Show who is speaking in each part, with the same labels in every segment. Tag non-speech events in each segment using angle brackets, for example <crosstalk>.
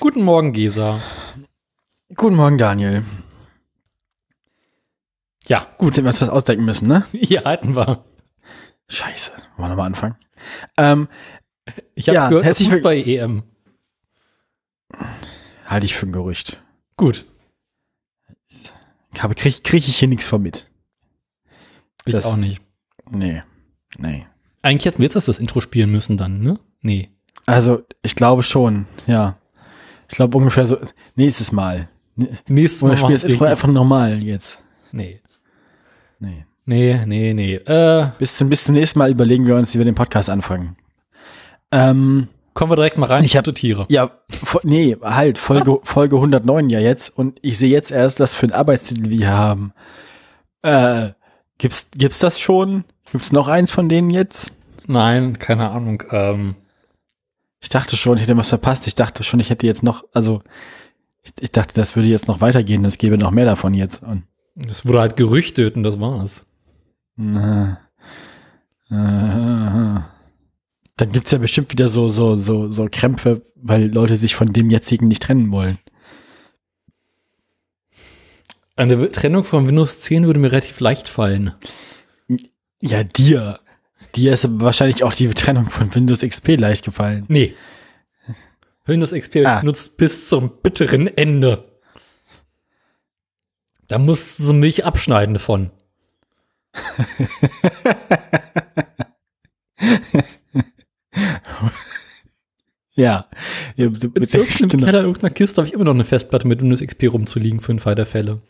Speaker 1: Guten Morgen, Gesa.
Speaker 2: Guten Morgen, Daniel.
Speaker 1: Ja,
Speaker 2: Gut, sind wir uns was ausdenken müssen, ne? <laughs>
Speaker 1: hier hatten wir.
Speaker 2: Scheiße. Wollen wir nochmal anfangen? Ähm,
Speaker 1: Ich habe
Speaker 2: Ja,
Speaker 1: gehört,
Speaker 2: herzlich
Speaker 1: das
Speaker 2: will-
Speaker 1: bei EM.
Speaker 2: halte ich für ein Gerücht.
Speaker 1: Gut.
Speaker 2: Habe, krieg, krieg ich hier nichts von mit.
Speaker 1: Ich
Speaker 2: Das-
Speaker 1: auch nicht.
Speaker 2: Nee. Nee.
Speaker 1: Eigentlich hätten wir jetzt erst das Intro spielen müssen dann, ne? Nee.
Speaker 2: Also, ich glaube schon, ja. Ich glaube ungefähr so, nächstes Mal.
Speaker 1: Nächstes
Speaker 2: Oder
Speaker 1: Mal
Speaker 2: spiel das
Speaker 1: machen's
Speaker 2: Intro
Speaker 1: richtig.
Speaker 2: einfach normal jetzt.
Speaker 1: Nee.
Speaker 2: Nee.
Speaker 1: Nee, nee, nee. Äh,
Speaker 2: Bis zum, bis zum nächsten Mal überlegen wir uns, wie wir den Podcast anfangen. Ähm,
Speaker 1: kommen wir direkt mal rein.
Speaker 2: Ich
Speaker 1: Gute Tiere.
Speaker 2: ja, nee, halt, Folge, Folge 109 ja jetzt und ich sehe jetzt erst, was für einen Arbeitstitel wir hier haben. Äh, gibt's, gibt's das schon? Gibt's noch eins von denen jetzt?
Speaker 1: Nein, keine Ahnung. Ähm,
Speaker 2: Ich dachte schon, ich hätte was verpasst. Ich dachte schon, ich hätte jetzt noch, also, ich, ich dachte, das würde jetzt noch weitergehen. Es gäbe noch mehr davon jetzt. Und,
Speaker 1: das wurde halt gerüchtet und das war's.
Speaker 2: na, äh, dann gibt's ja bestimmt wieder so, so, so, so Krämpfe, weil Leute sich von dem jetzigen nicht trennen wollen.
Speaker 1: Eine Trennung von Windows 10 würde mir relativ leicht fallen.
Speaker 2: Ja, dir. Dir ist wahrscheinlich auch die Trennung von Windows XP leicht gefallen.
Speaker 1: Nee. Windows XP
Speaker 2: Ah.
Speaker 1: nutzt bis zum bitteren Ende. Da mussten sie mich abschneiden davon. <laughs>
Speaker 2: Ja. ja mit, mit,
Speaker 1: irgendeinem
Speaker 2: genau.
Speaker 1: Keller in irgendeiner Kiste habe ich immer noch eine Festplatte mit Windows XP rumzuliegen für den Fall der Fälle.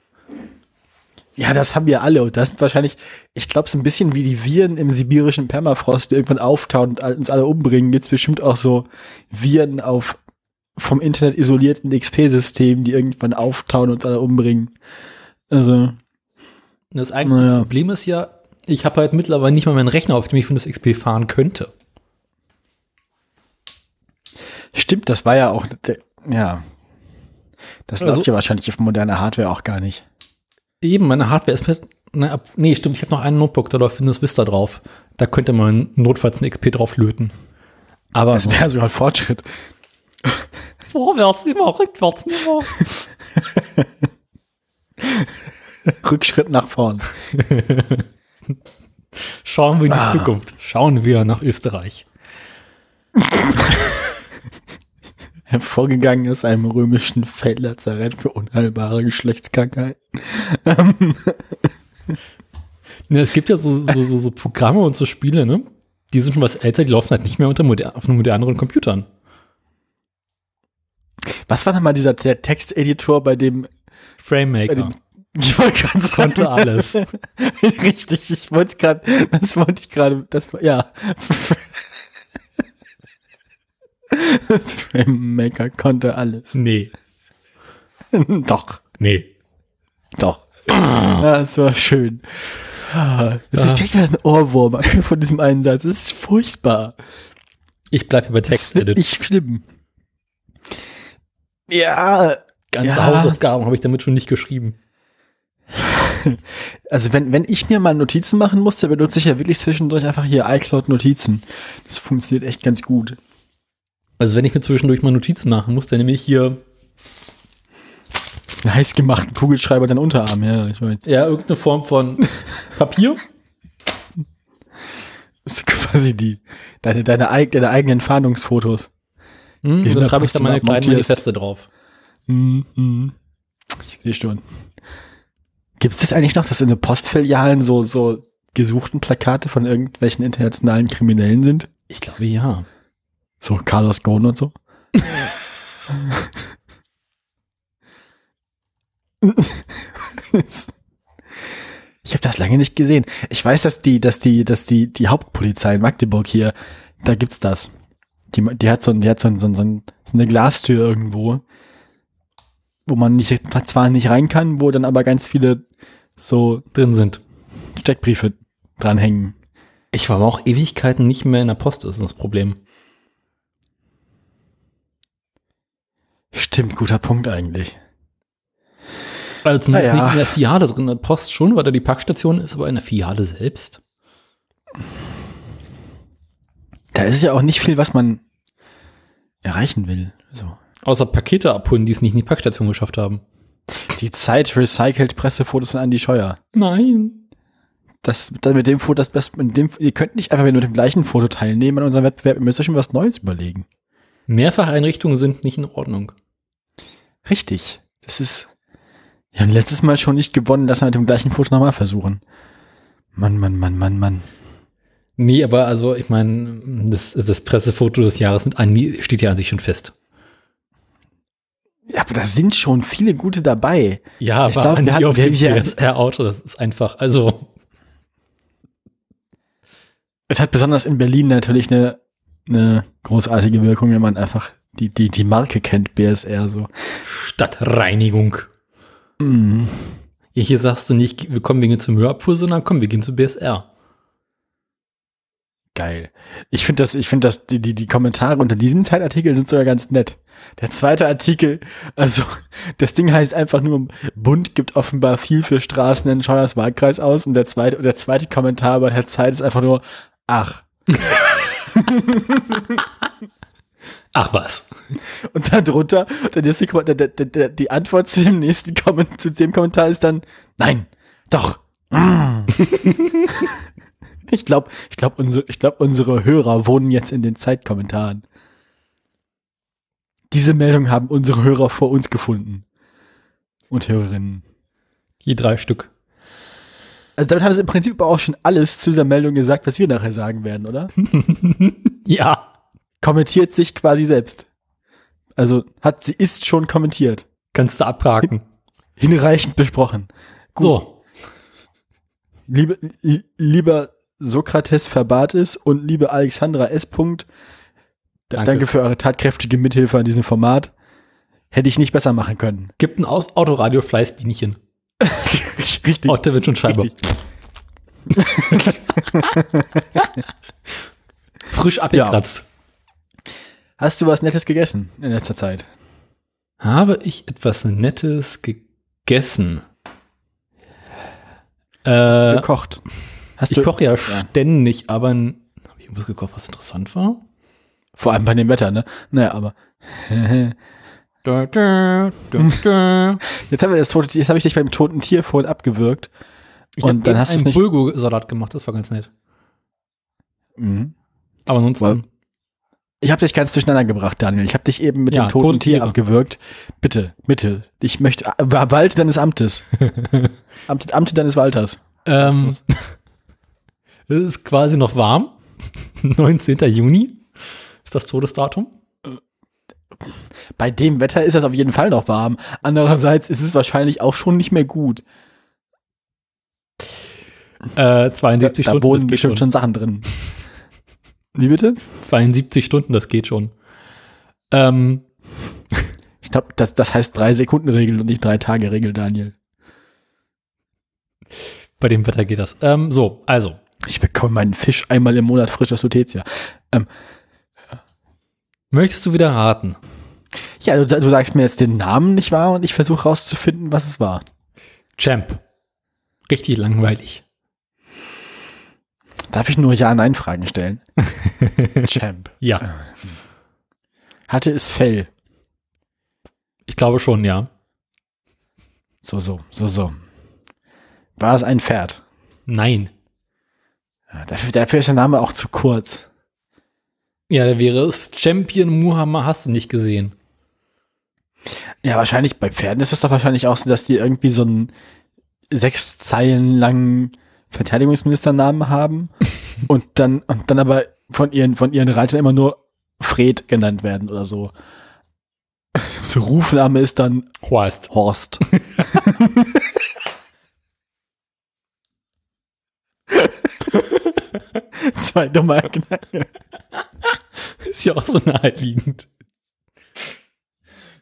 Speaker 2: ja, das haben wir alle. Und das sind wahrscheinlich, ich glaube, so ein bisschen wie die Viren im sibirischen Permafrost, die irgendwann auftauen und uns alle umbringen, gibt's bestimmt auch so Viren auf vom Internet isolierten XP-Systemen, die irgendwann auftauen und uns alle umbringen. Also,
Speaker 1: Das eigentliche
Speaker 2: Naja.
Speaker 1: Problem ist ja, ich habe halt mittlerweile nicht mal meinen Rechner, auf dem ich Windows XP fahren könnte.
Speaker 2: stimmt, das war ja auch, ja. Das
Speaker 1: Also-
Speaker 2: läuft ja wahrscheinlich auf moderner Hardware auch gar nicht.
Speaker 1: Eben, meine Hardware ist mit. Ne, nee, stimmt, ich habe noch einen Notebook, da läuft Windows Vista drauf. Da könnte man notfalls ein XP drauf löten. Aber
Speaker 2: Das wäre sogar ein Fortschritt. <laughs>
Speaker 1: vorwärts immer, rückwärts immer. <laughs>
Speaker 2: Rückschritt nach vorn. <laughs>
Speaker 1: Schauen wir in die
Speaker 2: Ah.
Speaker 1: Zukunft. Schauen wir nach Österreich.
Speaker 2: hervorgegangen aus einem römischen Feldlazarett für unheilbare Geschlechtskrankheiten.
Speaker 1: Ne, es gibt ja so, so, so, so Programme und so Spiele, ne? Die sind schon was älter, die laufen halt nicht mehr unter moder auf moderneren Computern.
Speaker 2: Was war nochmal dieser der Texteditor bei dem, bei
Speaker 1: FrameMaker.
Speaker 2: dem <laughs> ich wollte gerade sagen,
Speaker 1: Konnte alles. <laughs>
Speaker 2: Richtig, ich wollte es gerade, das wollte ich gerade, das war, ja. <laughs> Framemaker konnte alles.
Speaker 1: Nee.
Speaker 2: doch,
Speaker 1: Nee.
Speaker 2: doch. <clears throat> Ja, das war schön. Das
Speaker 1: Ah.
Speaker 2: ist direkt wieder ein Ohrwurm von diesem Einsatz. Das ist furchtbar.
Speaker 1: Ich bleibe bei
Speaker 2: Das ist
Speaker 1: TextEdit.
Speaker 2: wirklich schlimm. Ja,
Speaker 1: Ganze
Speaker 2: ja.
Speaker 1: Hausaufgaben habe ich damit schon nicht geschrieben. <laughs>
Speaker 2: also wenn, wenn ich mir mal Notizen machen muss, dann benutze ich ja wirklich zwischendurch einfach hier iCloud-Notizen. Das funktioniert echt ganz gut.
Speaker 1: Also wenn ich mir zwischendurch mal Notizen machen muss, dann nehme ich hier
Speaker 2: Einen heiß gemachten Kugelschreiber dann Unterarm, ja, ich weiß.
Speaker 1: ja irgendeine Form von Papier. <laughs>
Speaker 2: Das ist quasi die, deine, deine, deine eigenen Fahndungsfotos.
Speaker 1: Hm, und dann schreibe ich da meine kleinen. Manifeste drauf.
Speaker 2: Mhm, mhm. Ich sehe schon. Gibt es das eigentlich noch, dass in den Postfilialen so, so gesuchten Plakate von irgendwelchen internationalen Kriminellen sind?
Speaker 1: Ich glaube ja.
Speaker 2: So Carlos Ghosn und so? <laughs> ich habe das lange nicht gesehen. Ich weiß, dass die, dass die, dass die, die Hauptpolizei in Magdeburg hier, da gibt's das. Die, die hat so, ein- die hat so, so, so, so eine Glastür irgendwo. wo man nicht, zwar nicht rein kann, wo dann aber ganz viele so
Speaker 1: Drin sind.
Speaker 2: Steckbriefe dranhängen.
Speaker 1: Ich war aber auch Ewigkeiten nicht mehr in der Post, ist das Problem.
Speaker 2: Stimmt, guter Punkt eigentlich.
Speaker 1: Also zumindest
Speaker 2: Ah, ja.
Speaker 1: nicht in der Filiale drin, in der Post schon, weil da die Packstation ist, aber in der Filiale selbst.
Speaker 2: Da ist ja auch nicht viel, was man erreichen will. So.
Speaker 1: Außer Pakete abholen, die es nicht in die Packstation geschafft haben.
Speaker 2: Die Zeit recycelt Pressefotos von Andy Scheuer.
Speaker 1: Nein.
Speaker 2: Das, das mit dem Foto, das, das mit dem, ihr könnt nicht einfach mit dem gleichen Foto teilnehmen an unserem Wettbewerb, ihr müsst euch schon was Neues überlegen.
Speaker 1: Mehrfacheinrichtungen sind nicht in Ordnung.
Speaker 2: Richtig. Das ist, wir haben letztes Mal schon nicht gewonnen, lass mal mit dem gleichen Foto nochmal versuchen. Mann, Mann, Mann, Mann, Mann.
Speaker 1: Nee, aber also, ich meine, das, das Pressefoto des Jahres mit Andi steht ja an sich schon fest.
Speaker 2: Ja, aber da sind schon viele gute dabei.
Speaker 1: Ja,
Speaker 2: Ich
Speaker 1: aber
Speaker 2: glaub, wir
Speaker 1: Andi
Speaker 2: hatten-
Speaker 1: auf dem PSR-Auto, das ist einfach, also,
Speaker 2: Es hat besonders in Berlin natürlich eine, eine großartige Wirkung, wenn man einfach die, die, die Marke kennt, BSR so.
Speaker 1: Stadtreinigung.
Speaker 2: Mhm.
Speaker 1: Hier sagst du nicht, wir kommen wegen zur Müllabfuhr, sondern komm, wir gehen zu BSR.
Speaker 2: Geil. Ich finde das, ich finde das, die, die, die Kommentare unter diesem Zeitartikel sind sogar ganz nett. Der zweite Artikel, also <laughs> das Ding heißt einfach nur, Bund gibt offenbar viel für Straßen in Scheuers Wahlkreis aus und der zweite, und der zweite Kommentar bei der Zeit ist einfach nur, ach. <laughs>
Speaker 1: Ach was.
Speaker 2: Und dann drunter, der nächste, der, der, der, die Antwort zu dem nächsten Kommentar, zu dem Kommentar ist dann, nein, doch. Mm. <laughs> ich glaube, ich glaube, unsere, ich glaube, unsere Hörer wohnen jetzt in den Zeitkommentaren. Diese Meldung haben unsere Hörer vor uns gefunden. Und Hörerinnen.
Speaker 1: Je drei Stück.
Speaker 2: Also damit haben sie im Prinzip aber auch schon alles zu dieser Meldung gesagt, was wir nachher sagen werden, oder? <laughs>
Speaker 1: Ja.
Speaker 2: Kommentiert sich quasi selbst. Also hat sie ist schon kommentiert.
Speaker 1: Kannst du abhaken.
Speaker 2: Hinreichend besprochen.
Speaker 1: So.
Speaker 2: Liebe, li- lieber Sokrates Verbatis und liebe Alexandra S. Punkt, da-
Speaker 1: Danke.
Speaker 2: danke für eure tatkräftige Mithilfe an diesem Format. Hätte ich nicht besser machen können.
Speaker 1: Gibt ein Aus Autoradio Fleißbienchen. <laughs>
Speaker 2: Richtig.
Speaker 1: Aus der Windschutzscheibe.
Speaker 2: Richtig. <laughs>
Speaker 1: Frisch abgekratzt.
Speaker 2: Hast du was Nettes gegessen in letzter Zeit?
Speaker 1: Habe ich etwas Nettes gegessen? Äh,
Speaker 2: Gekocht. Hast
Speaker 1: ich koche ja, ständig, aber habe ich irgendwas gekocht, was interessant war?
Speaker 2: vor allem bei dem Wetter, ne? Naja, aber
Speaker 1: Da, da, da, <laughs> da.
Speaker 2: jetzt haben wir das tote, jetzt habe ich dich beim toten Tier vorhin abgewürgt.
Speaker 1: Ich
Speaker 2: Und
Speaker 1: hab
Speaker 2: dann hast
Speaker 1: einen Bulgur-Salat gemacht, das war ganz nett.
Speaker 2: Mhm.
Speaker 1: Aber ansonsten,
Speaker 2: Ich habe dich ganz durcheinander gebracht, Daniel. Ich habe dich eben mit
Speaker 1: Ja,
Speaker 2: dem toten
Speaker 1: tote
Speaker 2: Tier abgewürgt. Bitte, bitte. Ich möchte äh, Walte deines Amtes. <laughs> Amte, Amte deines Walters.
Speaker 1: ähm, es ist quasi noch warm. <laughs> 19. Juni ist das Todesdatum.
Speaker 2: Bei dem Wetter ist das auf jeden Fall noch warm. Andererseits ist es wahrscheinlich auch schon nicht mehr gut.
Speaker 1: Äh,
Speaker 2: Da,
Speaker 1: 72
Speaker 2: da
Speaker 1: Stunden,
Speaker 2: wohnen
Speaker 1: das geht
Speaker 2: bestimmt
Speaker 1: schon.
Speaker 2: schon Sachen drin. Wie bitte?
Speaker 1: 72 Stunden, das geht schon. Ähm, <laughs>
Speaker 2: Ich glaube, das, das heißt drei Sekunden Regel und nicht drei Tage Regel, Daniel.
Speaker 1: bei dem Wetter geht das. Ähm, so, also,
Speaker 2: Ich bekomme meinen Fisch einmal im Monat frisch aus Lutetia.
Speaker 1: möchtest du wieder raten?
Speaker 2: Ja, du, du sagst mir jetzt den Namen nicht wahr und ich versuche rauszufinden, was es war.
Speaker 1: Champ. Richtig langweilig.
Speaker 2: Darf ich nur Ja-Nein-Fragen stellen? <laughs> Champ.
Speaker 1: Ja,
Speaker 2: Hatte es Fell?
Speaker 1: ich glaube schon, ja.
Speaker 2: So, so, so, so. War es ein Pferd?
Speaker 1: Nein.
Speaker 2: Ja, dafür, dafür ist der Name auch zu kurz.
Speaker 1: Ja, da wäre es Champion Muhammad, hast du nicht gesehen.
Speaker 2: Ja, wahrscheinlich bei Pferden ist es doch wahrscheinlich auch so, dass die irgendwie so einen sechs Zeilen langen Verteidigungsministernamen haben <laughs> und dann, und dann aber von ihren, von ihren Reitern immer nur Fred genannt werden oder so. <laughs> So Rufname ist dann
Speaker 1: Horst.
Speaker 2: Horst. <laughs> <laughs> Zwei dumme Knacken.
Speaker 1: Ist ja auch so naheliegend.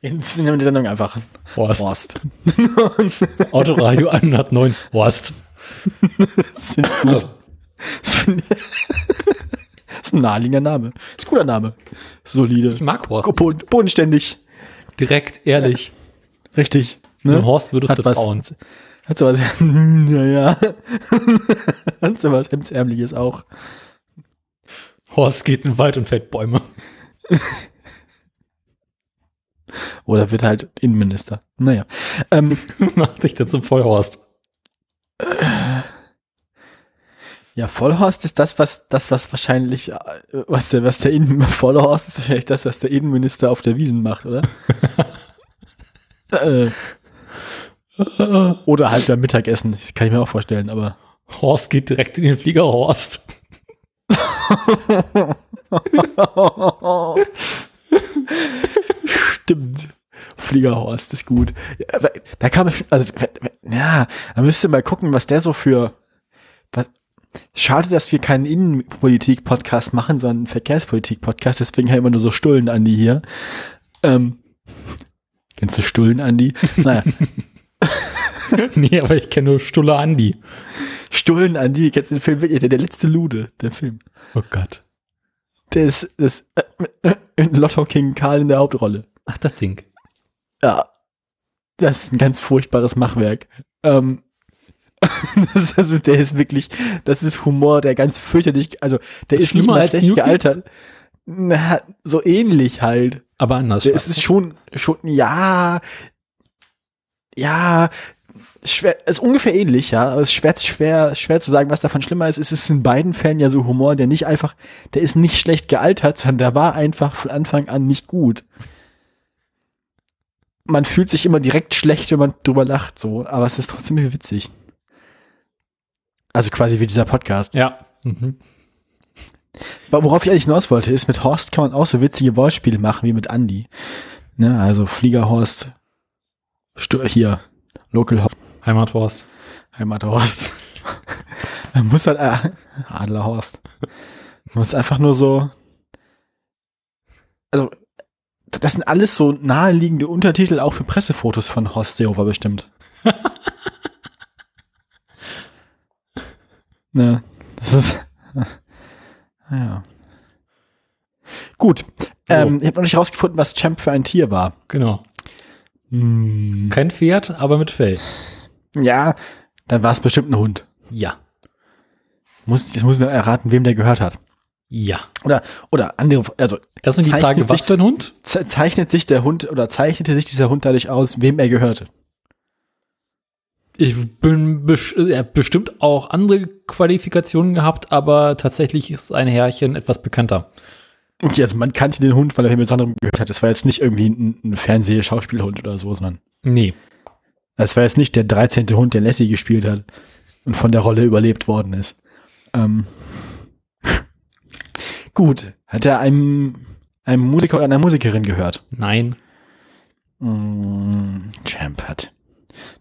Speaker 2: Jetzt nehmen wir die Sendung einfach
Speaker 1: Horst.
Speaker 2: Horst. <laughs>
Speaker 1: Autoradio 109. Horst.
Speaker 2: Das finde ich gut. Das, find ich- <laughs> das ist ein naheliegender Name. Das ist ein guter Name. Solide.
Speaker 1: Ich mag Horst.
Speaker 2: Boden, bodenständig.
Speaker 1: Direkt, ehrlich.
Speaker 2: Richtig.
Speaker 1: Dem Horst würdest
Speaker 2: Hat
Speaker 1: du trauen.
Speaker 2: Hat so was, naja. hat so was Hemdsärmliches auch.
Speaker 1: Horst geht in den Wald und fällt Bäume. <laughs>
Speaker 2: Oder wird halt Innenminister. Naja. Ähm, <laughs>
Speaker 1: Macht sich dann zum Vollhorst.
Speaker 2: ja, Vollhorst ist das, was, das, was wahrscheinlich, äh, was der, was der Innen, <laughs> Vollhorst ist wahrscheinlich das, was der Innenminister auf der Wiesen macht, oder? äh, oder halt beim Mittagessen. Das kann ich mir auch vorstellen, aber.
Speaker 1: Horst geht direkt in den Flieger Horst.
Speaker 2: Stimmt. Fliegerhorst ist gut. Da kann man, also, ja, da müsste mal gucken, was der so für, was, schade, dass wir keinen Innenpolitik-Podcast machen, sondern einen Verkehrspolitik-Podcast, deswegen haben wir nur so Stullen, Andi, hier. Ähm, kennst du Stullen, Andi? Naja, <laughs>
Speaker 1: nee, aber ich kenne nur Stulle Andi.
Speaker 2: Stullen, Andi, kennst du den Film wirklich, der, der letzte Lude, der Film.
Speaker 1: Oh Gott.
Speaker 2: Der ist, das, äh, äh, Lotto King Karl in der Hauptrolle.
Speaker 1: Ach, das Ding.
Speaker 2: Ja, das ist ein ganz furchtbares Machwerk. Ähm, <laughs> das ist also, der ist wirklich, das ist Humor, der ganz fürchterlich, also der
Speaker 1: Ist
Speaker 2: ist nicht mal
Speaker 1: als Kids?
Speaker 2: gealtert. Na, so ähnlich halt.
Speaker 1: Aber anders.
Speaker 2: Der ist es schon, schon, ja, ja, schwer, ist ungefähr ähnlich, ja, aber es ist schwer, schwer, schwer zu sagen, was davon schlimmer ist. Es ist in beiden Fällen ja so Humor, der nicht einfach, der ist nicht schlecht gealtert, sondern der war einfach von Anfang an nicht gut. Man fühlt sich immer direkt schlecht, wenn man drüber lacht, so, aber es ist trotzdem witzig. Also quasi wie dieser Podcast.
Speaker 1: Ja. Mhm.
Speaker 2: Aber Worauf ich eigentlich hinaus wollte, ist, mit Horst kann man auch so witzige Wortspiele machen wie mit Andy. Ne, also Fliegerhorst, hier, Local Horst,
Speaker 1: Heimathorst.
Speaker 2: Heimathorst. <laughs> Man muss halt, äh, Adlerhorst. Man muss einfach nur so, also, das sind alles so naheliegende Untertitel auch für Pressefotos von Horst Seehofer bestimmt. <laughs> ne, das ist, <laughs> ja. Gut, ähm, ich habe noch nicht rausgefunden, was Champ für ein Tier war.
Speaker 1: Genau.
Speaker 2: Hm.
Speaker 1: Kein Pferd, aber mit Fell.
Speaker 2: Ja, dann war es bestimmt ein Hund.
Speaker 1: Ja.
Speaker 2: Muss, jetzt muss ich erraten, wem der gehört hat.
Speaker 1: Ja.
Speaker 2: Oder, oder andere, also
Speaker 1: Erstmal die Frage, was für ein Hund?
Speaker 2: ze- zeichnet sich der Hund oder zeichnete sich dieser Hund dadurch aus, wem er gehörte?
Speaker 1: Ich bin er hat bestimmt auch andere Qualifikationen gehabt, aber tatsächlich ist ein Herrchen etwas bekannter.
Speaker 2: Okay, also man kannte den Hund, weil er wem besonderem gehört hat. Das war jetzt nicht irgendwie ein, ein Fernseh-Schauspielhund oder so, sondern
Speaker 1: Nee.
Speaker 2: das war jetzt nicht der 13. Hund, der Lassie gespielt hat und von der Rolle überlebt worden ist. Ähm. <laughs> Gut, hat er einem, einem Musiker oder einer Musikerin gehört?
Speaker 1: Nein.
Speaker 2: Mm, Champ hat,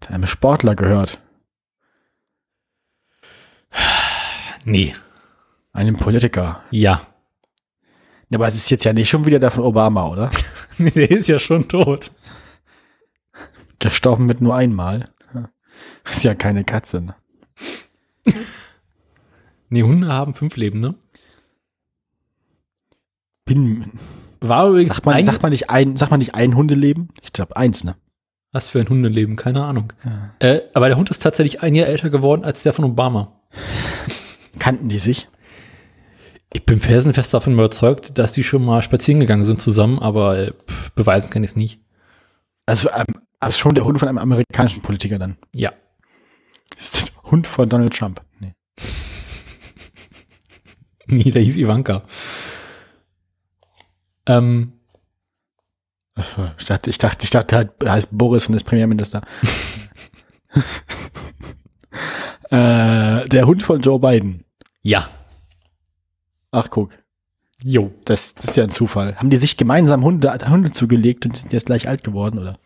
Speaker 2: hat einem Sportler gehört.
Speaker 1: Nee.
Speaker 2: Einem Politiker.
Speaker 1: Ja.
Speaker 2: Ja, aber es ist jetzt ja nicht schon wieder der von Obama, oder? <laughs>
Speaker 1: Der ist ja schon tot.
Speaker 2: Gestorben mit nur einmal. Ist ja keine Katze. Ne?
Speaker 1: Nee, Hunde haben fünf Leben, ne?
Speaker 2: Bin,
Speaker 1: War übrigens
Speaker 2: sagt, man,
Speaker 1: ein,
Speaker 2: sagt, man nicht ein, sagt man nicht ein Hundeleben? Ich glaube eins, ne?
Speaker 1: was für ein Hundeleben, keine Ahnung. Äh, aber der Hund ist tatsächlich ein Jahr älter geworden als der von Obama.
Speaker 2: Kannten die sich?
Speaker 1: Ich bin felsenfest davon überzeugt, dass die schon mal spazieren gegangen sind zusammen, aber äh, pff, beweisen kann ich es nicht.
Speaker 2: Also, ähm, also schon der Hund von einem amerikanischen Politiker dann.
Speaker 1: Ja.
Speaker 2: Das ist der Hund von Donald Trump. Nee. <laughs>
Speaker 1: Nee, der hieß Ivanka. Ähm,
Speaker 2: Ich dachte, ich dachte, ich dachte, er heißt Boris und ist Premierminister. <laughs> <laughs> äh, der Hund von Joe Biden.
Speaker 1: ja.
Speaker 2: Ach, guck.
Speaker 1: Jo.
Speaker 2: Das, das ist ja ein Zufall. Haben die sich gemeinsam Hunde, Hunde zugelegt und sind jetzt gleich alt geworden, oder?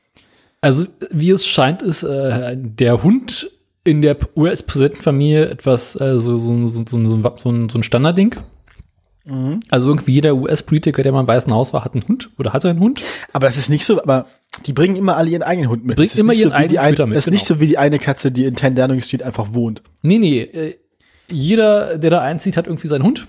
Speaker 1: Also, wie es scheint, ist äh, der Hund in der US-Präsidentenfamilie etwas, äh, so, so, so, so, so, ein- so, ein, so ein Standardding. Also irgendwie jeder US-Politiker, der mal im Weißen Haus war, hat einen Hund oder hatte einen Hund.
Speaker 2: Aber das ist nicht so, aber Die bringen immer alle ihren eigenen Hund mit. Ist
Speaker 1: immer
Speaker 2: nicht
Speaker 1: ihren
Speaker 2: so wie die
Speaker 1: eigenen Hüter mit,
Speaker 2: Es ist nicht
Speaker 1: genau.
Speaker 2: so wie die eine Katze, die in 10 Downing Street einfach wohnt.
Speaker 1: Nee, nee. Äh, jeder, der da einzieht, hat irgendwie seinen Hund.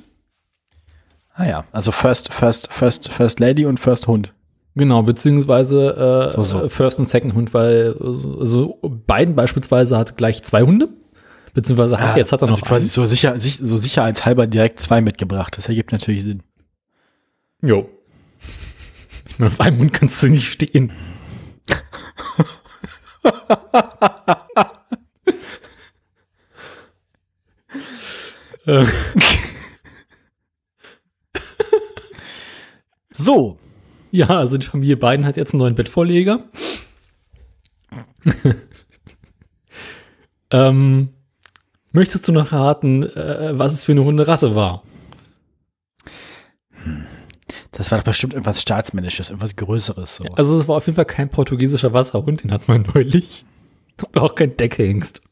Speaker 2: Ah ja, also First, First, First, First Lady und First Hund.
Speaker 1: Genau, beziehungsweise äh,
Speaker 2: So, so.
Speaker 1: First und Second Hund, weil also, Biden beispielsweise hat gleich zwei Hunde. Beziehungsweise hat, jetzt hat er noch
Speaker 2: also quasi
Speaker 1: einen.
Speaker 2: so, sicher, sich, so sicherheitshalber direkt zwei mitgebracht. Das ergibt natürlich Sinn.
Speaker 1: Jo. Ich meine, auf einem Hund kannst du nicht stehen. <laughs> <laughs> <laughs> Äh,
Speaker 2: So,
Speaker 1: ja, also die Familie Biden hat jetzt einen neuen Bettvorleger. <laughs> ähm, möchtest du noch raten, äh, was es für eine Hunderasse war?
Speaker 2: das war doch bestimmt irgendwas Staatsmännisches, irgendwas Größeres. So.
Speaker 1: Also es war auf jeden Fall kein portugiesischer Wasserhund, den hat man <laughs> neulich. Und auch kein Deckhengst.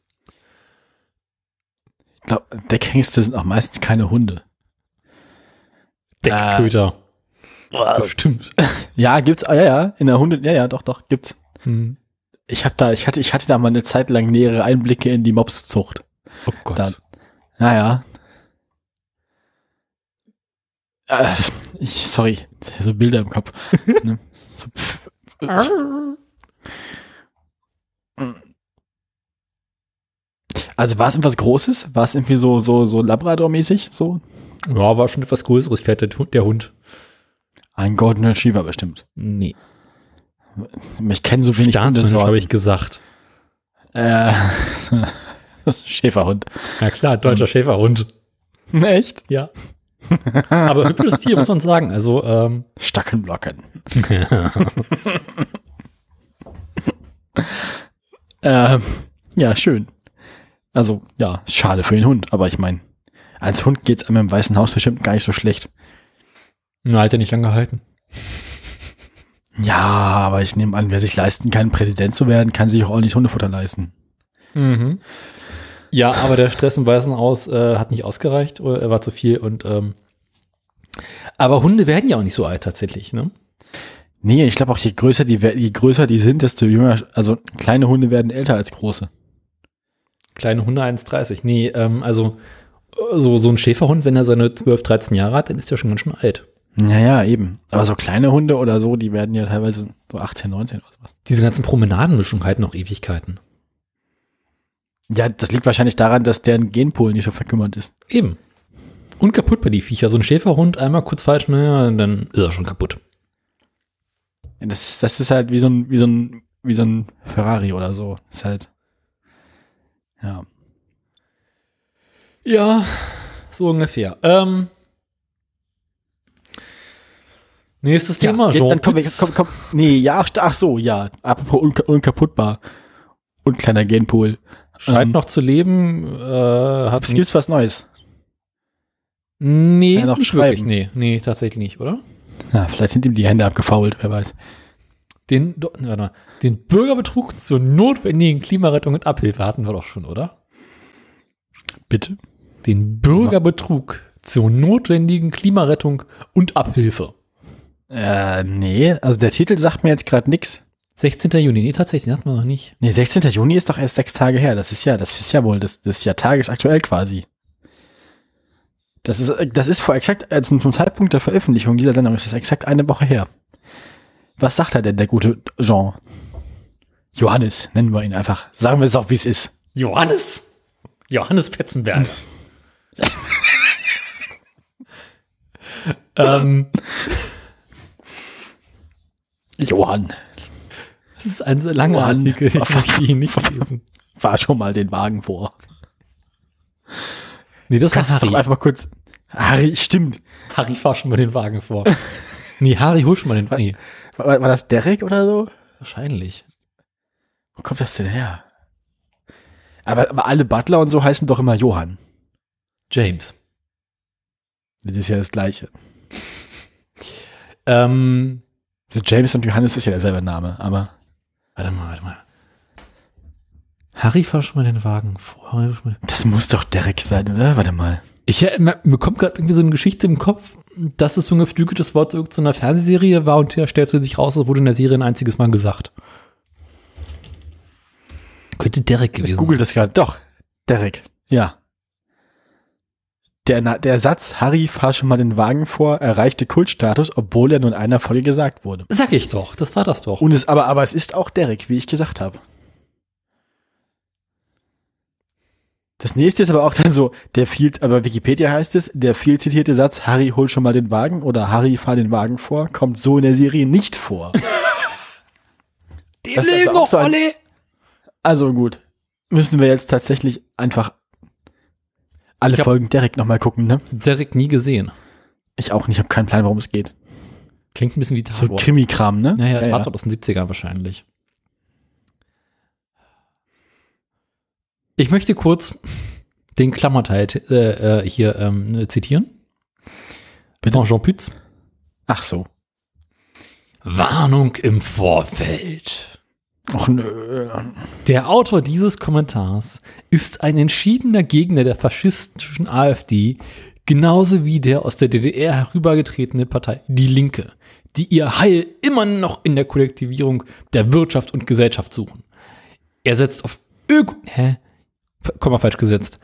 Speaker 2: Ich glaube, Deckhengste sind auch meistens keine Hunde.
Speaker 1: Deckköter. Bestimmt. <laughs>
Speaker 2: Ja, gibt's, ah, ja, ja, in der Hunde, ja, ja, doch, doch, gibt's.
Speaker 1: Hm.
Speaker 2: Ich hab da, ich hatte, ich hatte da mal eine Zeit lang nähere Einblicke in die Mopszucht.
Speaker 1: Oh Gott.
Speaker 2: Dann. Naja. Äh, ich, sorry, so Bilder im Kopf. <laughs> ne? so, pff, also war es irgendwas Großes? War es irgendwie so, so, so Labrador-mäßig? So?
Speaker 1: Ja, war schon etwas größeres Pferd, der Hund.
Speaker 2: Ein Golden Retriever bestimmt.
Speaker 1: Nee.
Speaker 2: Ich kenne so wenig Hundesorten.
Speaker 1: habe ich gesagt.
Speaker 2: Äh, <laughs> das ist ein Schäferhund.
Speaker 1: Ja klar, deutscher Schäferhund.
Speaker 2: Echt?
Speaker 1: Ja. Aber hübsches Tier, muss man sagen. Also, ähm,
Speaker 2: Stackenblocken. <laughs> Ähm, ja, schön. Also, ja, schade für den Hund, aber ich meine, als Hund geht's einem im Weißen Haus bestimmt gar nicht so schlecht.
Speaker 1: Na, hat er nicht lange gehalten. <laughs>
Speaker 2: Ja, aber ich nehme an, wer sich leisten kann, Präsident zu werden, kann sich auch ordentlich Hundefutter leisten.
Speaker 1: Mhm. Ja, aber der Stress im Weißen Haus äh, hat nicht ausgereicht, oder er war zu viel und ähm, aber Hunde werden ja auch nicht so alt tatsächlich, ne?
Speaker 2: Nee, ich glaube auch, je größer die, je größer die sind, desto jünger, also kleine Hunde werden älter als große.
Speaker 1: Kleine Hunde 1,30. Nee, ähm, also äh, so, so ein Schäferhund, wenn er seine 12, 13 Jahre hat, dann ist er schon ganz schön alt.
Speaker 2: Naja, eben. Aber so kleine Hunde oder so, die werden ja teilweise so 18, 19 oder sowas.
Speaker 1: Diese ganzen Promenadenmischungen halten auch Ewigkeiten.
Speaker 2: Ja, das liegt wahrscheinlich daran, dass deren Genpool nicht so verkümmert ist.
Speaker 1: Eben. Und kaputt bei die Viecher. So ein Schäferhund einmal kurz falsch, naja, dann ist er schon kaputt.
Speaker 2: Das, das ist halt wie so ein, wie so ein, wie so ein Ferrari oder so. Ist halt, ja.
Speaker 1: Ja, so ungefähr. Ähm, nächstes Thema,
Speaker 2: ja,
Speaker 1: Jean
Speaker 2: dann komm, komm, komm, nee, ja, ach, so, ja. Apropos unka unkaputtbar. Und kleiner Genpool.
Speaker 1: Scheint
Speaker 2: ähm,
Speaker 1: noch zu leben. Äh, hat
Speaker 2: Es gibt was Neues.
Speaker 1: nee,
Speaker 2: noch
Speaker 1: nicht wirklich. Nee, nee, tatsächlich nicht, oder?
Speaker 2: Ja, vielleicht sind ihm die Hände abgefault, wer weiß.
Speaker 1: Den, warte mal, den Bürgerbetrug zur notwendigen Klimarettung und Abhilfe hatten wir doch schon, oder?
Speaker 2: Bitte?
Speaker 1: Den Bürgerbetrug zur notwendigen Klimarettung und Abhilfe.
Speaker 2: Äh, nee, also der Titel sagt mir jetzt gerade nix.
Speaker 1: 16. Juni, nee, tatsächlich, den hatten wir noch nicht.
Speaker 2: Nee, 16. Juni ist doch erst sechs Tage her. Das ist ja, das ist ja wohl, das, das ist ja tagesaktuell quasi. Das ist, das ist vor exakt, also zum Zeitpunkt der Veröffentlichung dieser Sendung ist das exakt eine Woche her. Was sagt er denn, der gute Jean? Johannes, nennen wir ihn einfach. Sagen wir es auch, wie es ist.
Speaker 1: Johannes! Johannes Petzenberger. <laughs> ähm,
Speaker 2: Johann,
Speaker 1: das ist ein sehr langer
Speaker 2: Johann.
Speaker 1: Artikel, ich möchte ihn <laughs> nicht lesen.
Speaker 2: fahr schon mal den Wagen vor.
Speaker 1: Nee, das war
Speaker 2: Kannst du doch
Speaker 1: Harry.
Speaker 2: einfach mal kurz. Harry, stimmt.
Speaker 1: Harry, fahr schon mal den Wagen vor. <laughs> nee, Harry, hol schon mal den Wagen. Nee,
Speaker 2: War, war das Derek oder so?
Speaker 1: wahrscheinlich.
Speaker 2: Wo kommt das denn her? Aber, aber alle Butler und so heißen doch immer Johann.
Speaker 1: James.
Speaker 2: Das ist ja das Gleiche.
Speaker 1: Ähm,
Speaker 2: James und Johannes ist ja derselbe Name, aber.
Speaker 1: warte mal, warte mal. Harry, fahr schon mal den Wagen vor.
Speaker 2: Das muss doch Derek sein, oder? Warte mal.
Speaker 1: Ich äh, mir mir kommt gerade irgendwie so eine Geschichte im Kopf. dass es so ein geflügeltes Wort zu so einer Fernsehserie war und der stellte sich raus, es wurde in der Serie ein einziges Mal gesagt. Könnte Derek
Speaker 2: Ich
Speaker 1: gewesen
Speaker 2: google das gerade. Doch, Derek. Ja. Der, der Satz, Harry, fahr schon mal den Wagen vor, erreichte Kultstatus, obwohl er nur in einer Folge gesagt wurde.
Speaker 1: Sag ich doch, das war das doch.
Speaker 2: Und es, aber, aber es ist auch Derek, wie ich gesagt habe. Das nächste ist aber auch dann so, der viel, aber Wikipedia heißt es, der viel zitierte Satz, Harry, hol schon mal den Wagen oder Harry, fahr den Wagen vor, kommt so in der Serie nicht vor.
Speaker 1: Die
Speaker 2: Das aber auch so
Speaker 1: alle.
Speaker 2: Also gut, müssen wir jetzt tatsächlich einfach alle Folgen Derek nochmal gucken, ne?
Speaker 1: Derek nie gesehen.
Speaker 2: Ich auch nicht, ich habe keinen Plan, worum es geht.
Speaker 1: Klingt ein bisschen wie
Speaker 2: So
Speaker 1: Tatort.
Speaker 2: Krimi-Kram, ne?
Speaker 1: Naja,
Speaker 2: ja, ja.
Speaker 1: Tatort aus den 70ern wahrscheinlich. Ich möchte kurz den Klammerteil äh, äh, hier ähm, zitieren.
Speaker 2: Bitte?
Speaker 1: Von Jean Pütz.
Speaker 2: Ach so.
Speaker 1: Warnung im Vorfeld.
Speaker 2: Och nö.
Speaker 1: Der Autor dieses Kommentars ist ein entschiedener Gegner der faschistischen AfD, genauso wie der aus der DDR herübergetretene Partei Die Linke, die ihr Heil immer noch in der Kollektivierung der Wirtschaft und Gesellschaft suchen. Er setzt auf Öko hä? Komma falsch gesetzt.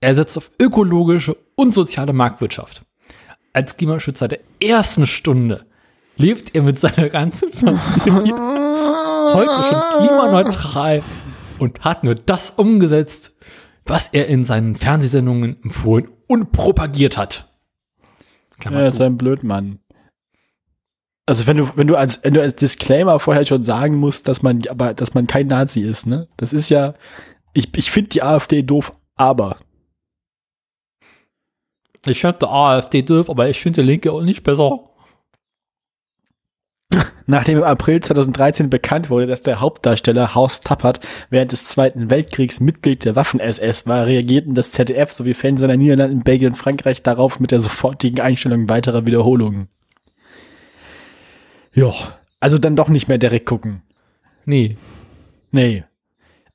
Speaker 1: Er setzt auf ökologische und soziale Marktwirtschaft. Als Klimaschützer der ersten Stunde lebt er mit seiner ganzen Familie <laughs> <laughs> heute schon klimaneutral und hat nur das umgesetzt, was er in seinen Fernsehsendungen empfohlen und propagiert hat. Klammer
Speaker 2: Ja, ist ein Blödmann. Also wenn du, wenn du als, wenn du als Disclaimer vorher schon sagen musst, dass man, aber, dass man kein Nazi ist, ne? Das ist ja, ich, ich finde die AfD doof, aber.
Speaker 1: Ich finde die AfD doof, aber ich finde die Linke auch nicht besser. <laughs>
Speaker 2: Nachdem im April 2013 bekannt wurde, dass der Hauptdarsteller Horst Tappert während des Zweiten Weltkriegs Mitglied der Waffen-SS war, reagierten das ZDF sowie Fernsehsender Niederlanden, Belgien und Frankreich darauf mit der sofortigen Einstellung weiterer Wiederholungen. Ja, also dann doch nicht mehr direkt gucken.
Speaker 1: Nee.
Speaker 2: Nee.